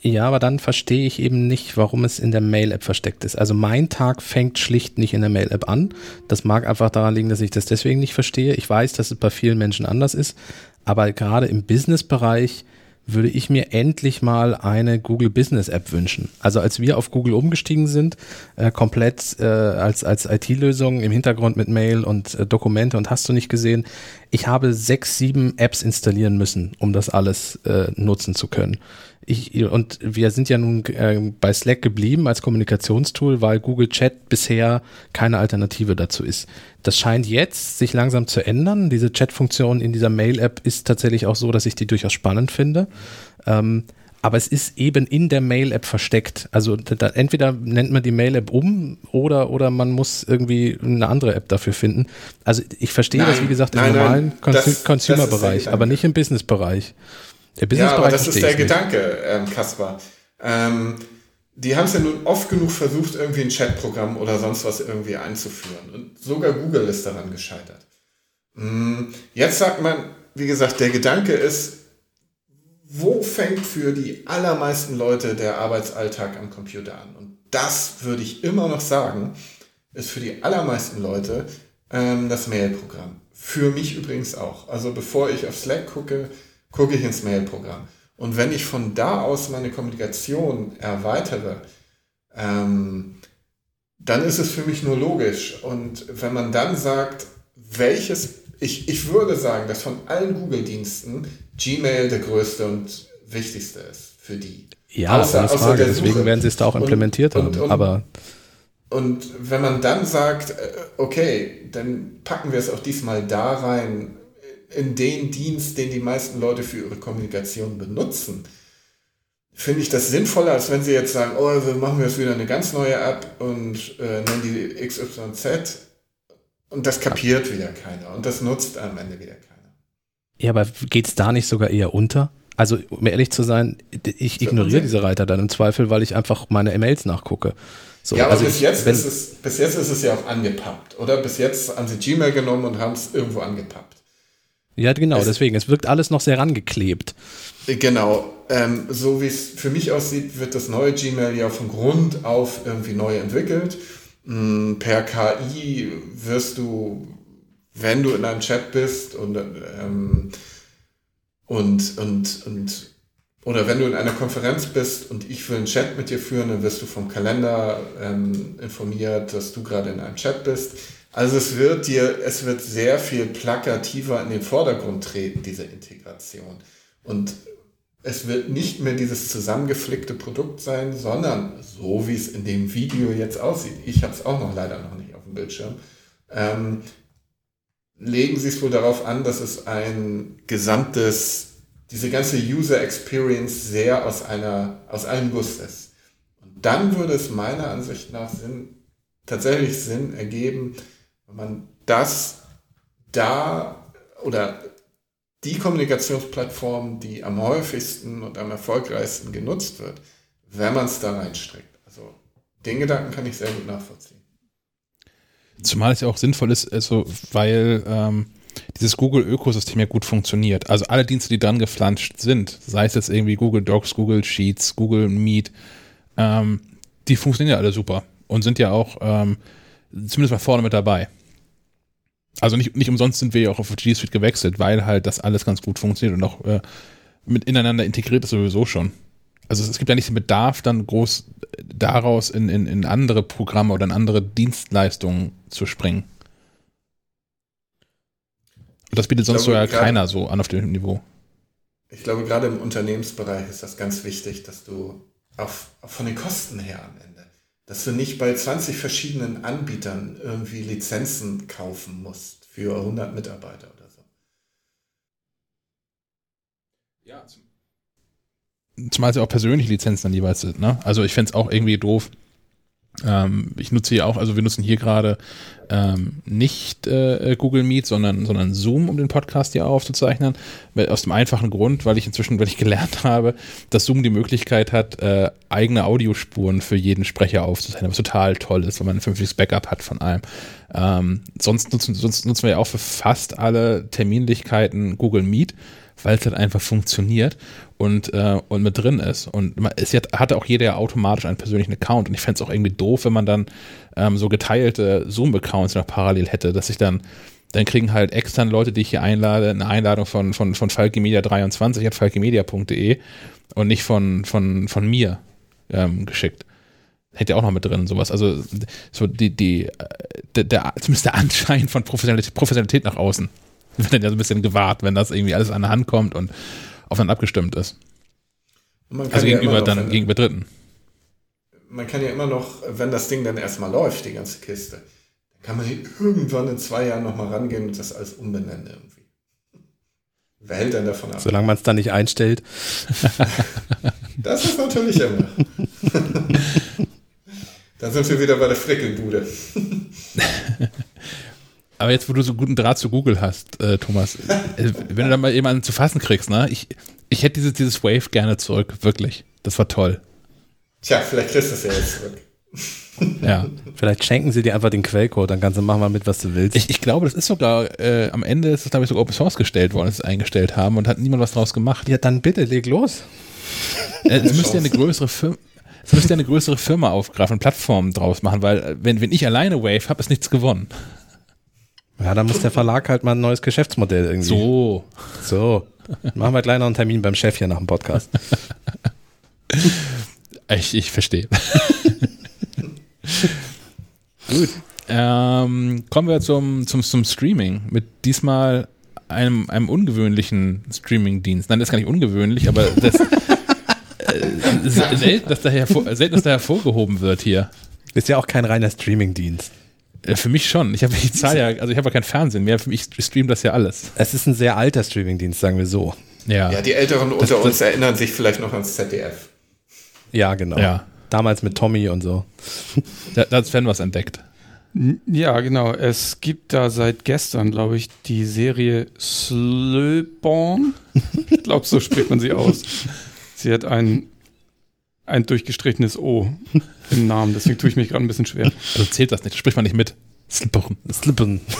[SPEAKER 2] Ja, aber dann verstehe ich eben nicht, warum es in der Mail-App versteckt ist. Also mein Tag fängt schlicht nicht in der Mail-App an. Das mag einfach daran liegen, dass ich das deswegen nicht verstehe. Ich weiß, dass es bei vielen Menschen anders ist, aber gerade im Business-Bereich würde ich mir endlich mal eine Google Business App wünschen. Also als wir auf Google umgestiegen sind, äh, komplett äh, als, als IT-Lösung im Hintergrund mit Mail und äh, Dokumente und hast du nicht gesehen, ich habe sechs, sieben Apps installieren müssen, um das alles äh, nutzen zu können. Ich, und wir sind ja nun äh, bei Slack geblieben als Kommunikationstool, weil Google Chat bisher keine Alternative dazu ist. Das scheint jetzt sich langsam zu ändern. Diese Chat-Funktion in dieser Mail-App ist tatsächlich auch so, dass ich die durchaus spannend finde. Ähm, aber es ist eben in der Mail-App versteckt. Also da, entweder nennt man die Mail-App um oder, oder man muss irgendwie eine andere App dafür finden. Also ich verstehe nein, das, wie gesagt, im nein, normalen Consumer-Bereich, aber nicht im Business-Bereich.
[SPEAKER 3] Der Business ja, aber das ist der Gedanke, ähm, Kaspar. Ähm, die haben es ja nun oft genug versucht, irgendwie ein Chatprogramm oder sonst was irgendwie einzuführen. Und sogar Google ist daran gescheitert. Mm, jetzt sagt man, wie gesagt, der Gedanke ist, wo fängt für die allermeisten Leute der Arbeitsalltag am Computer an? Und das würde ich immer noch sagen, ist für die allermeisten Leute ähm, das Mail-Programm. Für mich übrigens auch. Also bevor ich auf Slack gucke, gucke ich ins Mail-Programm. Und wenn ich von da aus meine Kommunikation erweitere, ähm, dann ist es für mich nur logisch. Und wenn man dann sagt, welches, ich, ich würde sagen, dass von allen Google-Diensten Gmail der größte und wichtigste ist für die.
[SPEAKER 2] Ja, außer, außer Frage. Deswegen werden sie es da auch implementiert und, haben. Und, und, aber
[SPEAKER 3] und wenn man dann sagt, äh, okay, dann packen wir es auch diesmal da rein, in den Dienst, den die meisten Leute für ihre Kommunikation benutzen, finde ich das sinnvoller, als wenn sie jetzt sagen, oh, wir machen jetzt wieder eine ganz neue App und äh, nennen die XYZ und das kapiert wieder keiner und das nutzt am Ende wieder keiner.
[SPEAKER 2] Ja, aber geht es da nicht sogar eher unter? Also, um ehrlich zu sein, ich ignoriere diese Reiter dann im Zweifel, weil ich einfach meine E-Mails nachgucke.
[SPEAKER 3] So, ja, aber also bis, jetzt ist es, bis jetzt ist es ja auch angepappt, oder? Bis jetzt haben sie Gmail genommen und haben es irgendwo angepappt.
[SPEAKER 2] Ja, genau, es, deswegen. Es wirkt alles noch sehr rangeklebt.
[SPEAKER 3] Genau. Ähm, so wie es für mich aussieht, wird das neue Gmail ja von Grund auf irgendwie neu entwickelt. Mm, per KI wirst du, wenn du in einem Chat bist und, ähm, und, und, und oder wenn du in einer Konferenz bist und ich will einen Chat mit dir führen, dann wirst du vom Kalender ähm, informiert, dass du gerade in einem Chat bist. Also es wird dir, es wird sehr viel plakativer in den Vordergrund treten, diese Integration. Und es wird nicht mehr dieses zusammengeflickte Produkt sein, sondern so wie es in dem Video jetzt aussieht. Ich habe es auch noch leider noch nicht auf dem Bildschirm. Ähm, legen Sie es wohl darauf an, dass es ein gesamtes, diese ganze User Experience sehr aus einer, aus einem Guss ist. Und dann würde es meiner Ansicht nach Sinn, tatsächlich Sinn ergeben, wenn man das da oder die Kommunikationsplattform, die am häufigsten und am erfolgreichsten genutzt wird, wenn man es da reinstreckt. Also den Gedanken kann ich sehr gut nachvollziehen.
[SPEAKER 1] Zumal es ja auch sinnvoll ist, also, weil ähm, dieses Google-Ökosystem ja gut funktioniert. Also alle Dienste, die dran geflanscht sind, sei es jetzt irgendwie Google Docs, Google Sheets, Google Meet, ähm, die funktionieren ja alle super und sind ja auch ähm, zumindest mal vorne mit dabei. Also nicht, nicht umsonst sind wir ja auch auf G Suite gewechselt, weil halt das alles ganz gut funktioniert und auch äh, mit ineinander integriert ist sowieso schon. Also es, es gibt ja nicht den Bedarf, dann groß daraus in, in, in andere Programme oder in andere Dienstleistungen zu springen. Und das bietet sonst glaube, so ja keiner so an auf dem Niveau.
[SPEAKER 3] Ich glaube, gerade im Unternehmensbereich ist das ganz wichtig, dass du auch, auch von den Kosten her am Ende dass du nicht bei 20 verschiedenen Anbietern irgendwie Lizenzen kaufen musst für 100 Mitarbeiter oder so.
[SPEAKER 1] Ja, zumal es ja auch persönliche Lizenzen dann jeweils sind. Ne? Also ich fände es auch irgendwie doof, Ähm, ich nutze hier auch, also wir nutzen hier gerade ähm, nicht äh, Google Meet, sondern, sondern Zoom, um den Podcast hier aufzuzeichnen. Aus dem einfachen Grund, weil ich inzwischen, weil ich gelernt habe, dass Zoom die Möglichkeit hat, äh, eigene Audiospuren für jeden Sprecher aufzuzeichnen, was total toll ist, wenn man ein vernünftiges Backup hat von allem. Ähm, sonst, nutzen, sonst nutzen wir ja auch für fast alle Terminlichkeiten Google Meet weil es halt einfach funktioniert und, äh, und mit drin ist. Und es hatte auch jeder automatisch einen persönlichen Account. Und ich fände es auch irgendwie doof, wenn man dann ähm, so geteilte Zoom-Accounts noch parallel hätte, dass ich dann dann kriegen halt externe Leute, die ich hier einlade, eine Einladung von, von, von falkemedia23 at falkemedia.de und nicht von, von, von mir ähm, geschickt. Hätte ja auch noch mit drin, sowas. Also so die, die, äh, der, der, zumindest der Anschein von Professionalität, Professionalität nach außen wird dann ja so ein bisschen gewahrt, wenn das irgendwie alles an der Hand kommt und aufeinander abgestimmt ist. Also ja gegenüber noch, dann gegenüber Dritten.
[SPEAKER 3] Man kann ja immer noch, wenn das Ding dann erstmal läuft, die ganze Kiste, dann kann man irgendwann in zwei Jahren nochmal rangehen und das alles umbenennen irgendwie. Wer hält denn davon ab?
[SPEAKER 2] Solange man es dann nicht einstellt.
[SPEAKER 3] das ist natürlich immer. dann sind wir wieder bei der Frickelbude.
[SPEAKER 1] Aber jetzt, wo du so guten Draht zu Google hast, äh, Thomas, äh, wenn du da mal jemanden zu fassen kriegst, ne? Ich, ich hätte dieses, dieses Wave gerne zurück, wirklich. Das war toll.
[SPEAKER 3] Tja, vielleicht kriegst du es ja jetzt zurück.
[SPEAKER 2] Ja. Vielleicht schenken sie dir einfach den Quellcode, dann kannst du machen mal mit, was du willst.
[SPEAKER 1] Ich, ich glaube, das ist sogar, äh, am Ende ist es, glaube ich, sogar Open Source gestellt worden, dass sie es eingestellt haben und hat niemand was draus gemacht.
[SPEAKER 2] Ja, dann bitte, leg los.
[SPEAKER 1] Äh, es müsste ja eine größere Firma. Es müsste eine größere Firma aufgreifen Plattformen draus machen, weil äh, wenn, wenn ich alleine Wave habe, ist nichts gewonnen.
[SPEAKER 2] Ja, dann muss der Verlag halt mal ein neues Geschäftsmodell irgendwie.
[SPEAKER 1] So.
[SPEAKER 2] So. Machen wir gleich noch einen Termin beim Chef hier nach dem Podcast.
[SPEAKER 1] Ich, ich verstehe. Gut. Ähm, kommen wir zum, zum, zum Streaming mit diesmal einem, einem ungewöhnlichen Streaming-Dienst. Nein, das ist gar nicht ungewöhnlich, aber das, äh, selten, dass da hervor, selten, dass da hervorgehoben wird hier.
[SPEAKER 2] Ist ja auch kein reiner Streaming-Dienst.
[SPEAKER 1] Äh, für mich schon. Ich habe ich zahle ja, also ich habe ja kein Fernsehen mehr. Für mich streamt das ja alles.
[SPEAKER 2] Es ist ein sehr alter Streamingdienst, sagen wir so.
[SPEAKER 3] Ja. Ja, die Älteren das, unter das, uns erinnern sich vielleicht noch ans ZDF.
[SPEAKER 2] Ja, genau.
[SPEAKER 1] Ja.
[SPEAKER 2] Damals mit Tommy und so.
[SPEAKER 1] Da, da hat Sven was entdeckt.
[SPEAKER 4] Ja, genau. Es gibt da seit gestern, glaube ich, die Serie Slöborn. ich glaube, so spricht man sie aus. Sie hat ein, ein durchgestrichenes O im Namen, deswegen tue ich mich gerade ein bisschen schwer.
[SPEAKER 1] Also zählt das nicht, spricht man nicht mit.
[SPEAKER 2] Slippern. Slippern.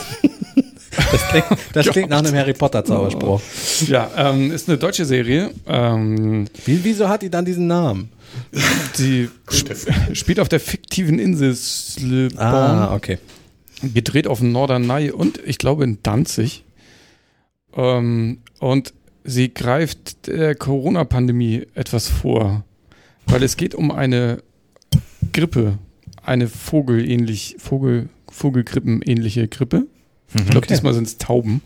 [SPEAKER 2] Das klingt, das klingt nach einem Harry Potter Zauberspruch.
[SPEAKER 4] Ja, ähm, ist eine deutsche Serie. Ähm,
[SPEAKER 2] Wie, wieso hat die dann diesen Namen?
[SPEAKER 4] Die sp spielt auf der fiktiven Insel Slipborn.
[SPEAKER 2] Ah, okay.
[SPEAKER 4] Gedreht auf Norderney und ich glaube in Danzig. Ähm, und sie greift der Corona-Pandemie etwas vor, weil es geht um eine Grippe, eine Vogelähnlich, Vogel, Vogelgrippenähnliche Grippe. Ich glaube, okay. diesmal sind es Tauben.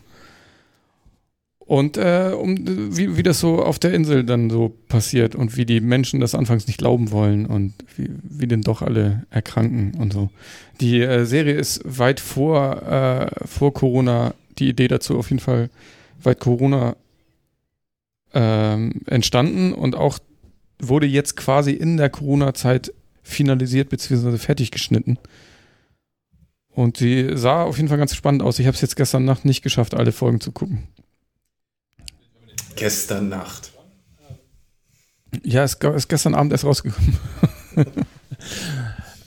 [SPEAKER 4] Und äh, um, wie, wie das so auf der Insel dann so passiert und wie die Menschen das anfangs nicht glauben wollen und wie, wie denn doch alle erkranken und so. Die äh, Serie ist weit vor, äh, vor Corona, die Idee dazu auf jeden Fall weit Corona ähm, entstanden und auch wurde jetzt quasi in der Corona-Zeit finalisiert bzw. fertig geschnitten. Und sie sah auf jeden Fall ganz spannend aus. Ich habe es jetzt gestern Nacht nicht geschafft, alle Folgen zu gucken.
[SPEAKER 3] Gestern Nacht.
[SPEAKER 4] Ja, es ist gestern Abend erst rausgekommen.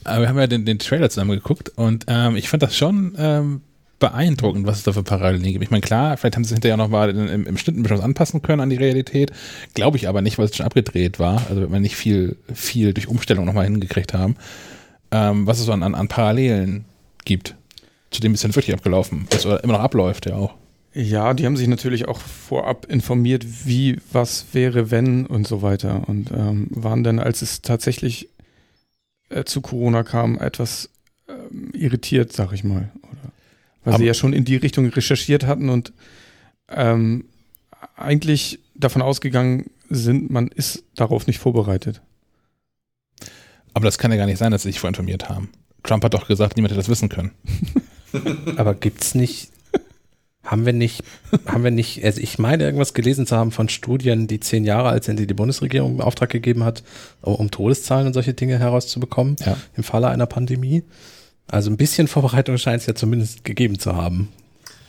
[SPEAKER 1] Aber wir haben ja den, den Trailer zusammen geguckt und ähm, ich fand das schon ähm, beeindruckend, was es da für Parallelen gibt. Ich meine, klar, vielleicht haben sie hinterher noch mal im, im Schnitt ein bisschen was anpassen können an die Realität. Glaube ich aber nicht, weil es schon abgedreht war. Also, wenn wir nicht viel, viel durch Umstellung nochmal hingekriegt haben. Ähm, was es so an, an, an Parallelen gibt. Zu dem ist dann wirklich abgelaufen. Was immer noch abläuft, ja auch.
[SPEAKER 4] Ja, die haben sich natürlich auch vorab informiert, wie was wäre, wenn und so weiter. Und ähm, waren dann, als es tatsächlich äh, zu Corona kam, etwas ähm, irritiert, sag ich mal. Weil sie ja schon in die Richtung recherchiert hatten und ähm, eigentlich davon ausgegangen sind, man ist darauf nicht vorbereitet.
[SPEAKER 1] Aber das kann ja gar nicht sein, dass sie sich vorinformiert haben. Trump hat doch gesagt, niemand hätte das wissen können.
[SPEAKER 2] Aber gibt es nicht Haben wir nicht, haben wir nicht, also ich meine irgendwas gelesen zu haben von Studien, die zehn Jahre alt sind, die die Bundesregierung in Auftrag gegeben hat, um Todeszahlen und solche Dinge herauszubekommen ja. im Falle einer Pandemie. Also ein bisschen Vorbereitung scheint es ja zumindest gegeben zu haben.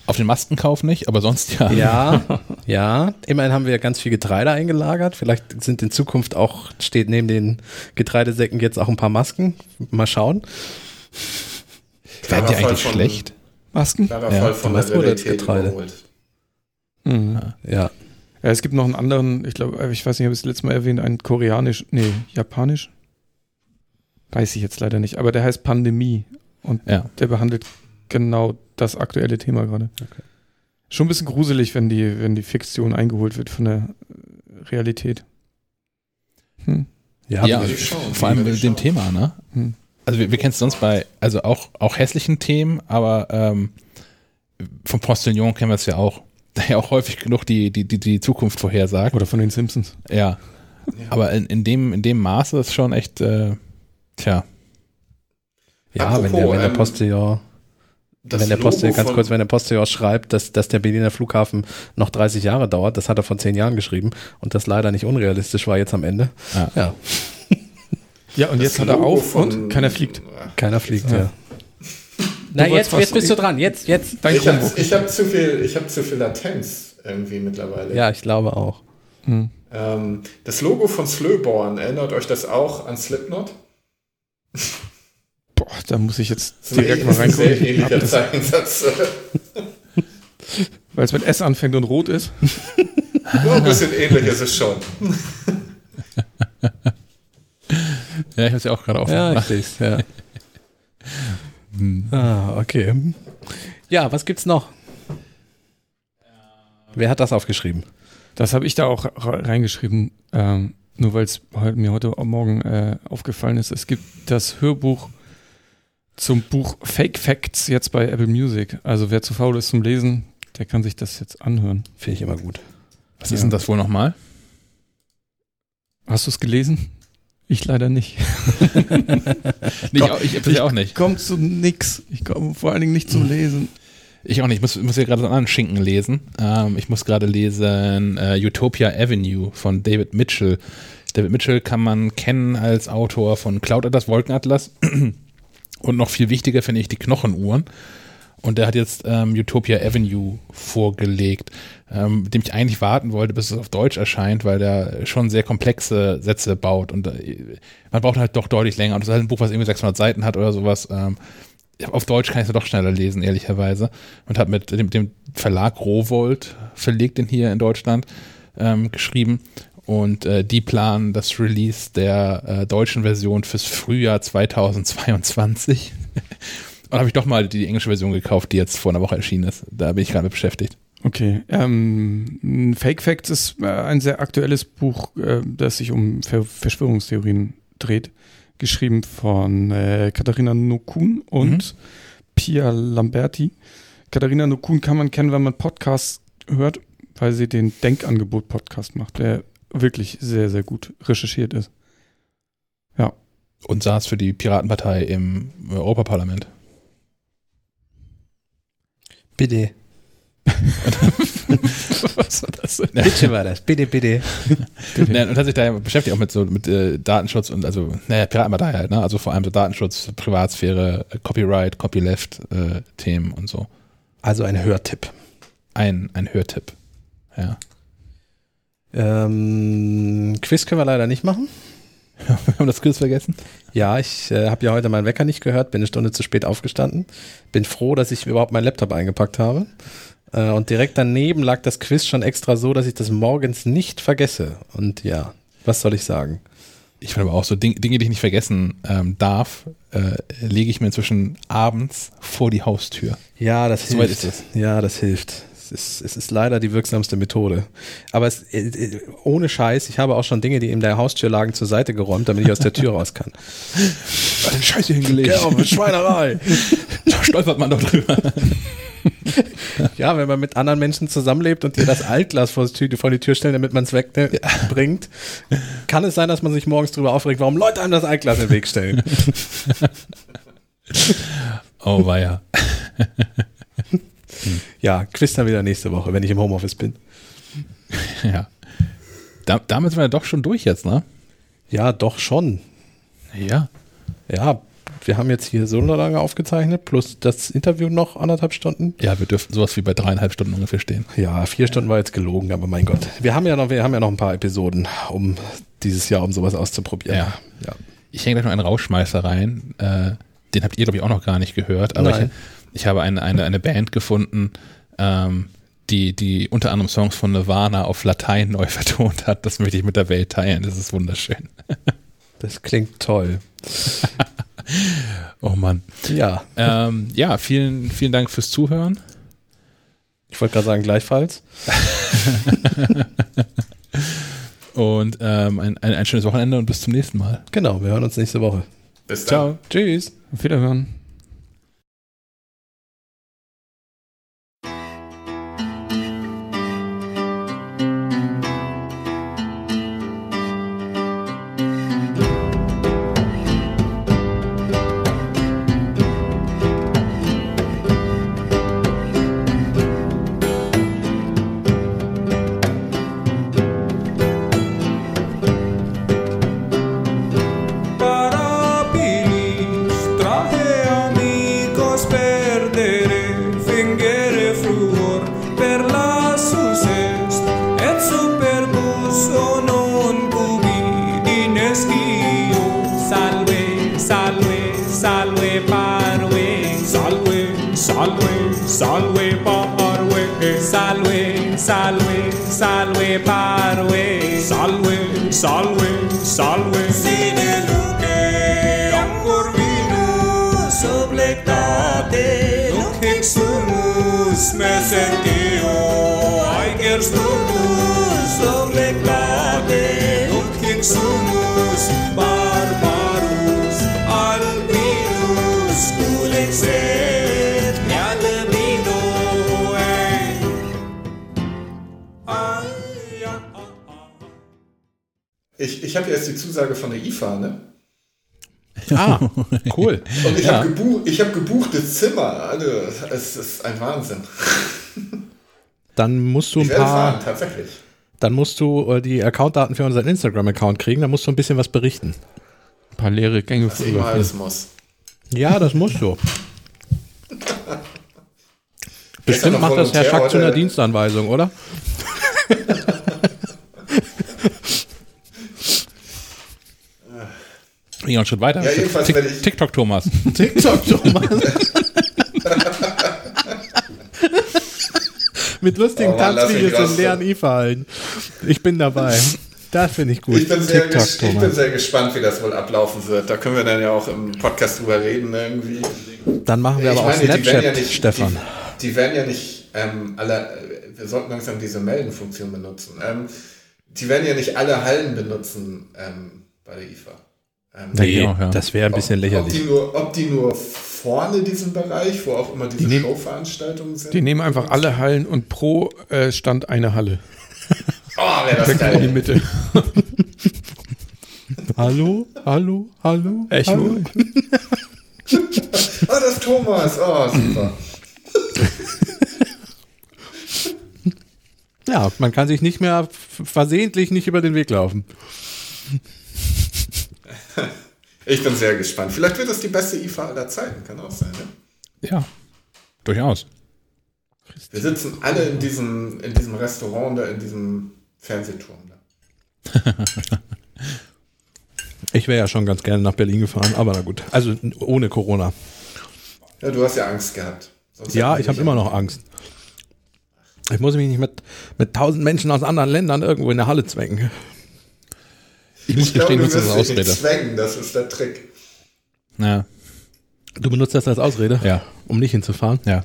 [SPEAKER 1] Auf den Maskenkauf nicht, aber sonst ja.
[SPEAKER 2] Ja, ja. Immerhin haben wir ja ganz viel Getreide eingelagert. Vielleicht sind in Zukunft auch, steht neben den Getreidesäcken jetzt auch ein paar Masken. Mal schauen.
[SPEAKER 1] Werden die eigentlich schlecht?
[SPEAKER 4] Masken?
[SPEAKER 3] Ja, Fall von der Realität Getreide.
[SPEAKER 4] Mhm. Ja. ja. Es gibt noch einen anderen, ich glaube, ich weiß nicht, habe ich das letzte Mal erwähnt, einen koreanisch, nee, japanisch? Weiß ich jetzt leider nicht, aber der heißt Pandemie und ja. der behandelt genau das aktuelle Thema gerade. Okay. Schon ein bisschen gruselig, wenn die, wenn die Fiktion eingeholt wird von der Realität.
[SPEAKER 1] Hm. Ja, ja vor allem mit dem Thema, ne? Hm. Also wir, wir kennen es sonst bei, also auch, auch hässlichen Themen, aber ähm, vom Postillon kennen wir es ja auch, der ja auch häufig genug die, die, die, die Zukunft vorhersagt.
[SPEAKER 4] Oder von den Simpsons.
[SPEAKER 1] Ja. ja. Aber in, in, dem, in dem Maße ist schon echt, äh, tja.
[SPEAKER 2] Ja, Apropos, wenn der, wenn der ähm, Postillon das wenn der Postillon, ganz kurz, wenn der Postillon schreibt, dass, dass der Berliner Flughafen noch 30 Jahre dauert, das hat er vor 10 Jahren geschrieben und das leider nicht unrealistisch war jetzt am Ende.
[SPEAKER 1] Ja.
[SPEAKER 2] Ja,
[SPEAKER 4] ja und das jetzt hat er auf und keiner fliegt.
[SPEAKER 2] Keiner fliegt, ja. ja. Na, jetzt, jetzt bist du dran. Jetzt, jetzt.
[SPEAKER 3] Dein ich habe hab zu, viel, hab zu viel Latenz irgendwie mittlerweile.
[SPEAKER 2] Ja, ich glaube auch.
[SPEAKER 3] Hm. Ähm, das Logo von Slowborn, erinnert euch das auch an Slipknot?
[SPEAKER 4] Boah, da muss ich jetzt direkt mal reingucken. Sehr ähnlicher Zeichensatz. Weil es mit S anfängt und rot ist.
[SPEAKER 3] Nur ein bisschen ähnlich ist es schon.
[SPEAKER 1] ja, ich habe es ja auch gerade
[SPEAKER 2] aufgemacht. Ja, ich sehe es, ja. Hm. ah, okay. Ja, was gibt's noch? Wer hat das aufgeschrieben?
[SPEAKER 4] Das habe ich da auch reingeschrieben, ähm, nur weil es mir heute Morgen äh, aufgefallen ist. Es gibt das Hörbuch zum Buch Fake Facts jetzt bei Apple Music. Also wer zu faul ist zum Lesen, der kann sich das jetzt anhören.
[SPEAKER 2] Finde ich immer gut.
[SPEAKER 1] Was ja. ist denn das wohl nochmal?
[SPEAKER 4] Hast du es gelesen? Ich leider nicht.
[SPEAKER 1] nicht auch, ich ich auch nicht.
[SPEAKER 4] Kommt zu nix. Ich komme vor allen Dingen nicht zum Lesen.
[SPEAKER 1] Ich auch nicht. Ich muss, muss hier gerade so einen anderen Schinken lesen. Ähm, ich muss gerade lesen äh, Utopia Avenue von David Mitchell. David Mitchell kann man kennen als Autor von Cloud Atlas, Wolkenatlas. Und noch viel wichtiger finde ich die Knochenuhren. Und der hat jetzt ähm, Utopia Avenue vorgelegt, ähm, mit dem ich eigentlich warten wollte, bis es auf Deutsch erscheint, weil der schon sehr komplexe Sätze baut. Und äh, man braucht halt doch deutlich länger. Und das ist halt ein Buch, was irgendwie 600 Seiten hat oder sowas. Ähm, auf Deutsch kann ich es doch schneller lesen, ehrlicherweise. Und habe mit dem, dem Verlag Rowold verlegt den hier in Deutschland ähm, geschrieben. Und äh, die planen das Release der äh, deutschen Version fürs Frühjahr 2022. Und habe ich doch mal die englische Version gekauft, die jetzt vor einer Woche erschienen ist. Da bin ich gerade beschäftigt.
[SPEAKER 4] Okay. Ähm, Fake Facts ist äh, ein sehr aktuelles Buch, äh, das sich um Ver Verschwörungstheorien dreht. Geschrieben von äh, Katharina Nokun und mhm. Pia Lamberti. Katharina Nokun kann man kennen, wenn man Podcasts hört, weil sie den Denkangebot-Podcast macht, der wirklich sehr, sehr gut recherchiert ist. Ja.
[SPEAKER 1] Und saß für die Piratenpartei im Europaparlament.
[SPEAKER 2] Bitte.
[SPEAKER 1] Was war das denn?
[SPEAKER 2] Bitte war das. Bitte, bitte.
[SPEAKER 1] bitte. Ja, und hat sich da beschäftigt auch mit so mit äh, Datenschutz und also, naja, Piratenpartei halt, ne? Also vor allem so Datenschutz, Privatsphäre, Copyright, Copyleft äh, Themen und so.
[SPEAKER 2] Also ein Hörtipp.
[SPEAKER 1] Ein, ein Hörtipp. Ja.
[SPEAKER 2] Ähm, Quiz können wir leider nicht machen.
[SPEAKER 1] wir haben das Quiz vergessen.
[SPEAKER 2] Ja, ich äh, habe ja heute meinen Wecker nicht gehört, bin eine Stunde zu spät aufgestanden. Bin froh, dass ich überhaupt meinen Laptop eingepackt habe. Äh, und direkt daneben lag das Quiz schon extra so, dass ich das morgens nicht vergesse. Und ja, was soll ich sagen?
[SPEAKER 1] Ich finde aber auch so Dinge, die ich nicht vergessen ähm, darf, äh, lege ich mir inzwischen abends vor die Haustür.
[SPEAKER 2] Ja, das so hilft. Ja, das hilft ist, es ist leider die wirksamste Methode. Aber es, äh, äh, ohne Scheiß, ich habe auch schon Dinge, die in der Haustür lagen, zur Seite geräumt, damit ich aus der Tür raus kann.
[SPEAKER 1] Was eine Scheiße hingelegt. Genau,
[SPEAKER 2] Schweinerei.
[SPEAKER 1] da stolpert man doch drüber.
[SPEAKER 2] ja, wenn man mit anderen Menschen zusammenlebt und dir das Altglas vor die Tür, vor die Tür stellen, damit man es wegbringt, ja. kann es sein, dass man sich morgens darüber aufregt, warum Leute einem das Altglas in den Weg stellen.
[SPEAKER 1] oh, weia.
[SPEAKER 2] Hm. Ja, Quiz dann wieder nächste Woche, wenn ich im Homeoffice bin.
[SPEAKER 1] Ja. Da, damit sind wir doch schon durch jetzt, ne?
[SPEAKER 2] Ja, doch schon.
[SPEAKER 1] Ja.
[SPEAKER 2] Ja, wir haben jetzt hier so lange aufgezeichnet, plus das Interview noch anderthalb Stunden.
[SPEAKER 1] Ja, wir dürften sowas wie bei dreieinhalb Stunden ungefähr stehen.
[SPEAKER 2] Ja, vier Stunden war jetzt gelogen, aber mein Gott. Wir haben ja noch, wir haben ja noch ein paar Episoden, um dieses Jahr, um sowas auszuprobieren.
[SPEAKER 1] Ja. ja. Ich hänge gleich noch einen Rauschmeißer rein. Äh, den habt ihr, glaube ich, auch noch gar nicht gehört. Aber ich, ich, habe eine, eine, eine Band gefunden, ähm, die, die unter anderem Songs von Nirvana auf Latein neu vertont hat. Das möchte ich mit der Welt teilen. Das ist wunderschön.
[SPEAKER 2] Das klingt toll.
[SPEAKER 1] oh Mann.
[SPEAKER 2] Ja.
[SPEAKER 1] Ähm, ja, vielen, vielen Dank fürs Zuhören.
[SPEAKER 2] Ich wollte gerade sagen, gleichfalls.
[SPEAKER 1] und ähm, ein, ein, ein schönes Wochenende und bis zum nächsten Mal.
[SPEAKER 2] Genau, wir hören uns nächste Woche.
[SPEAKER 3] Bis dann. Ciao.
[SPEAKER 2] Tschüss.
[SPEAKER 7] Auf Wiederhören. salve, parve, salve, salve, salve. Sine luce angur vino sublectate, lucic sumus me aiger stumus sublectate, lucic
[SPEAKER 3] ich habe jetzt die Zusage von der IFA, ne?
[SPEAKER 2] Ah, cool.
[SPEAKER 3] Und ich ja. habe gebuch, hab gebuchtes Zimmer. Also, es ist ein Wahnsinn.
[SPEAKER 2] Dann musst du ein
[SPEAKER 3] ich
[SPEAKER 2] paar.
[SPEAKER 3] Fahren, tatsächlich.
[SPEAKER 2] Dann musst du äh, die Accountdaten für unseren Instagram-Account kriegen. Dann musst du ein bisschen was berichten.
[SPEAKER 7] Ein paar leere Gänge
[SPEAKER 3] was immer alles muss.
[SPEAKER 2] Ja, das musst du. Bestimmt macht das Herr Schack zu einer Dienstanweisung, oder?
[SPEAKER 1] Ja, einen Schritt weiter.
[SPEAKER 3] Ja, jedenfalls
[SPEAKER 1] Tick, TikTok Thomas.
[SPEAKER 2] TikTok Thomas. Mit lustigen oh, Tanzvideos in leeren IFA-Hallen. Ich bin dabei. Das finde ich gut.
[SPEAKER 3] Ich bin, sehr ich bin sehr gespannt, wie das wohl ablaufen wird. Da können wir dann ja auch im Podcast drüber reden irgendwie.
[SPEAKER 2] Dann machen wir aber auch Snapchat, ja nicht, Stefan.
[SPEAKER 3] Die, die, werden ja nicht ähm, alle, wir sollten langsam diese Meldenfunktion benutzen. Ähm, die werden ja nicht alle Hallen benutzen ähm, bei der IFA.
[SPEAKER 2] Ähm, nee, auch, ja. das wäre ein bisschen
[SPEAKER 3] ob,
[SPEAKER 2] lächerlich.
[SPEAKER 3] Ob die, nur, ob die nur vorne diesen Bereich, wo auch immer diese die Showveranstaltungen sind?
[SPEAKER 7] Die nehmen einfach alle Hallen und pro äh, Stand eine Halle.
[SPEAKER 3] Oh, wäre das geil.
[SPEAKER 7] in die Mitte.
[SPEAKER 2] hallo, hallo, hallo.
[SPEAKER 7] Echo. Hallo.
[SPEAKER 3] oh, das ist Thomas. Oh, super.
[SPEAKER 2] ja, man kann sich nicht mehr versehentlich nicht über den Weg laufen.
[SPEAKER 3] Ich bin sehr gespannt. Vielleicht wird das die beste IFA aller Zeiten, kann auch sein, ne?
[SPEAKER 1] Ja, durchaus.
[SPEAKER 3] Wir sitzen alle in diesem, in diesem Restaurant da, in diesem Fernsehturm da.
[SPEAKER 2] ich wäre ja schon ganz gerne nach Berlin gefahren, aber na gut. Also ohne Corona.
[SPEAKER 3] Ja, du hast ja Angst gehabt.
[SPEAKER 2] Sonst ja, ich habe immer noch Angst. Ich muss mich nicht mit, mit tausend Menschen aus anderen Ländern irgendwo in der Halle zwängen.
[SPEAKER 3] Ich muss ich gestehen, du das als Ausrede. Zwängen, das ist der Trick.
[SPEAKER 1] Ja.
[SPEAKER 2] Du benutzt das als Ausrede?
[SPEAKER 1] Ja.
[SPEAKER 2] Um nicht hinzufahren?
[SPEAKER 1] Ja.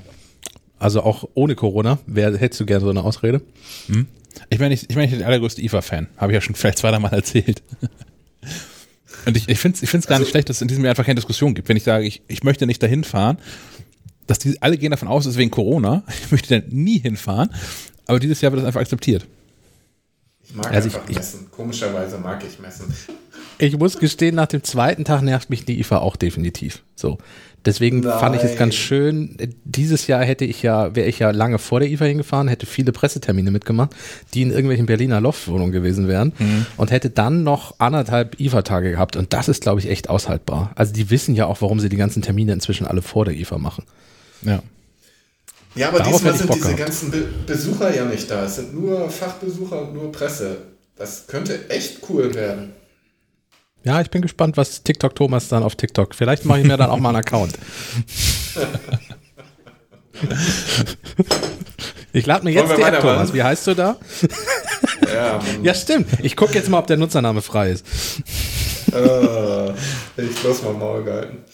[SPEAKER 2] Also auch ohne Corona. Wer hättest du gerne so eine Ausrede?
[SPEAKER 1] Hm? Ich meine, ich, ich, mein, ich bin der allergrößte IFA-Fan. Habe ich ja schon vielleicht zwei, Mal erzählt. Und ich, ich finde es ich find's gar also, nicht schlecht, dass es in diesem Jahr einfach keine Diskussion gibt. Wenn ich sage, ich, ich möchte nicht dahin fahren, dass die alle gehen davon aus, es ist wegen Corona. Ich möchte da nie hinfahren. Aber dieses Jahr wird das einfach akzeptiert.
[SPEAKER 3] Ich mag also einfach ich, Messen. Komischerweise mag ich Messen.
[SPEAKER 2] ich muss gestehen, nach dem zweiten Tag nervt mich die IFA auch definitiv. So. Deswegen Nein. fand ich es ganz schön. Dieses Jahr hätte ich ja, wäre ich ja lange vor der IFA hingefahren, hätte viele Pressetermine mitgemacht, die in irgendwelchen Berliner Loftwohnungen gewesen wären mhm. und hätte dann noch anderthalb IFA-Tage gehabt. Und das ist, glaube ich, echt aushaltbar. Also die wissen ja auch, warum sie die ganzen Termine inzwischen alle vor der IFA machen.
[SPEAKER 3] Ja. Ja, aber Darauf diesmal sind diese gehabt. ganzen Be Besucher ja nicht da. Es sind nur Fachbesucher und nur Presse. Das könnte echt cool werden.
[SPEAKER 2] Ja, ich bin gespannt, was TikTok Thomas dann auf TikTok. Vielleicht mache ich mir dann auch mal einen Account. ich lade mir jetzt die App, Thomas. Wie heißt du da? Ja, ja stimmt. Ich gucke jetzt mal, ob der Nutzername frei ist.
[SPEAKER 3] äh, ich muss mal Maul gehalten.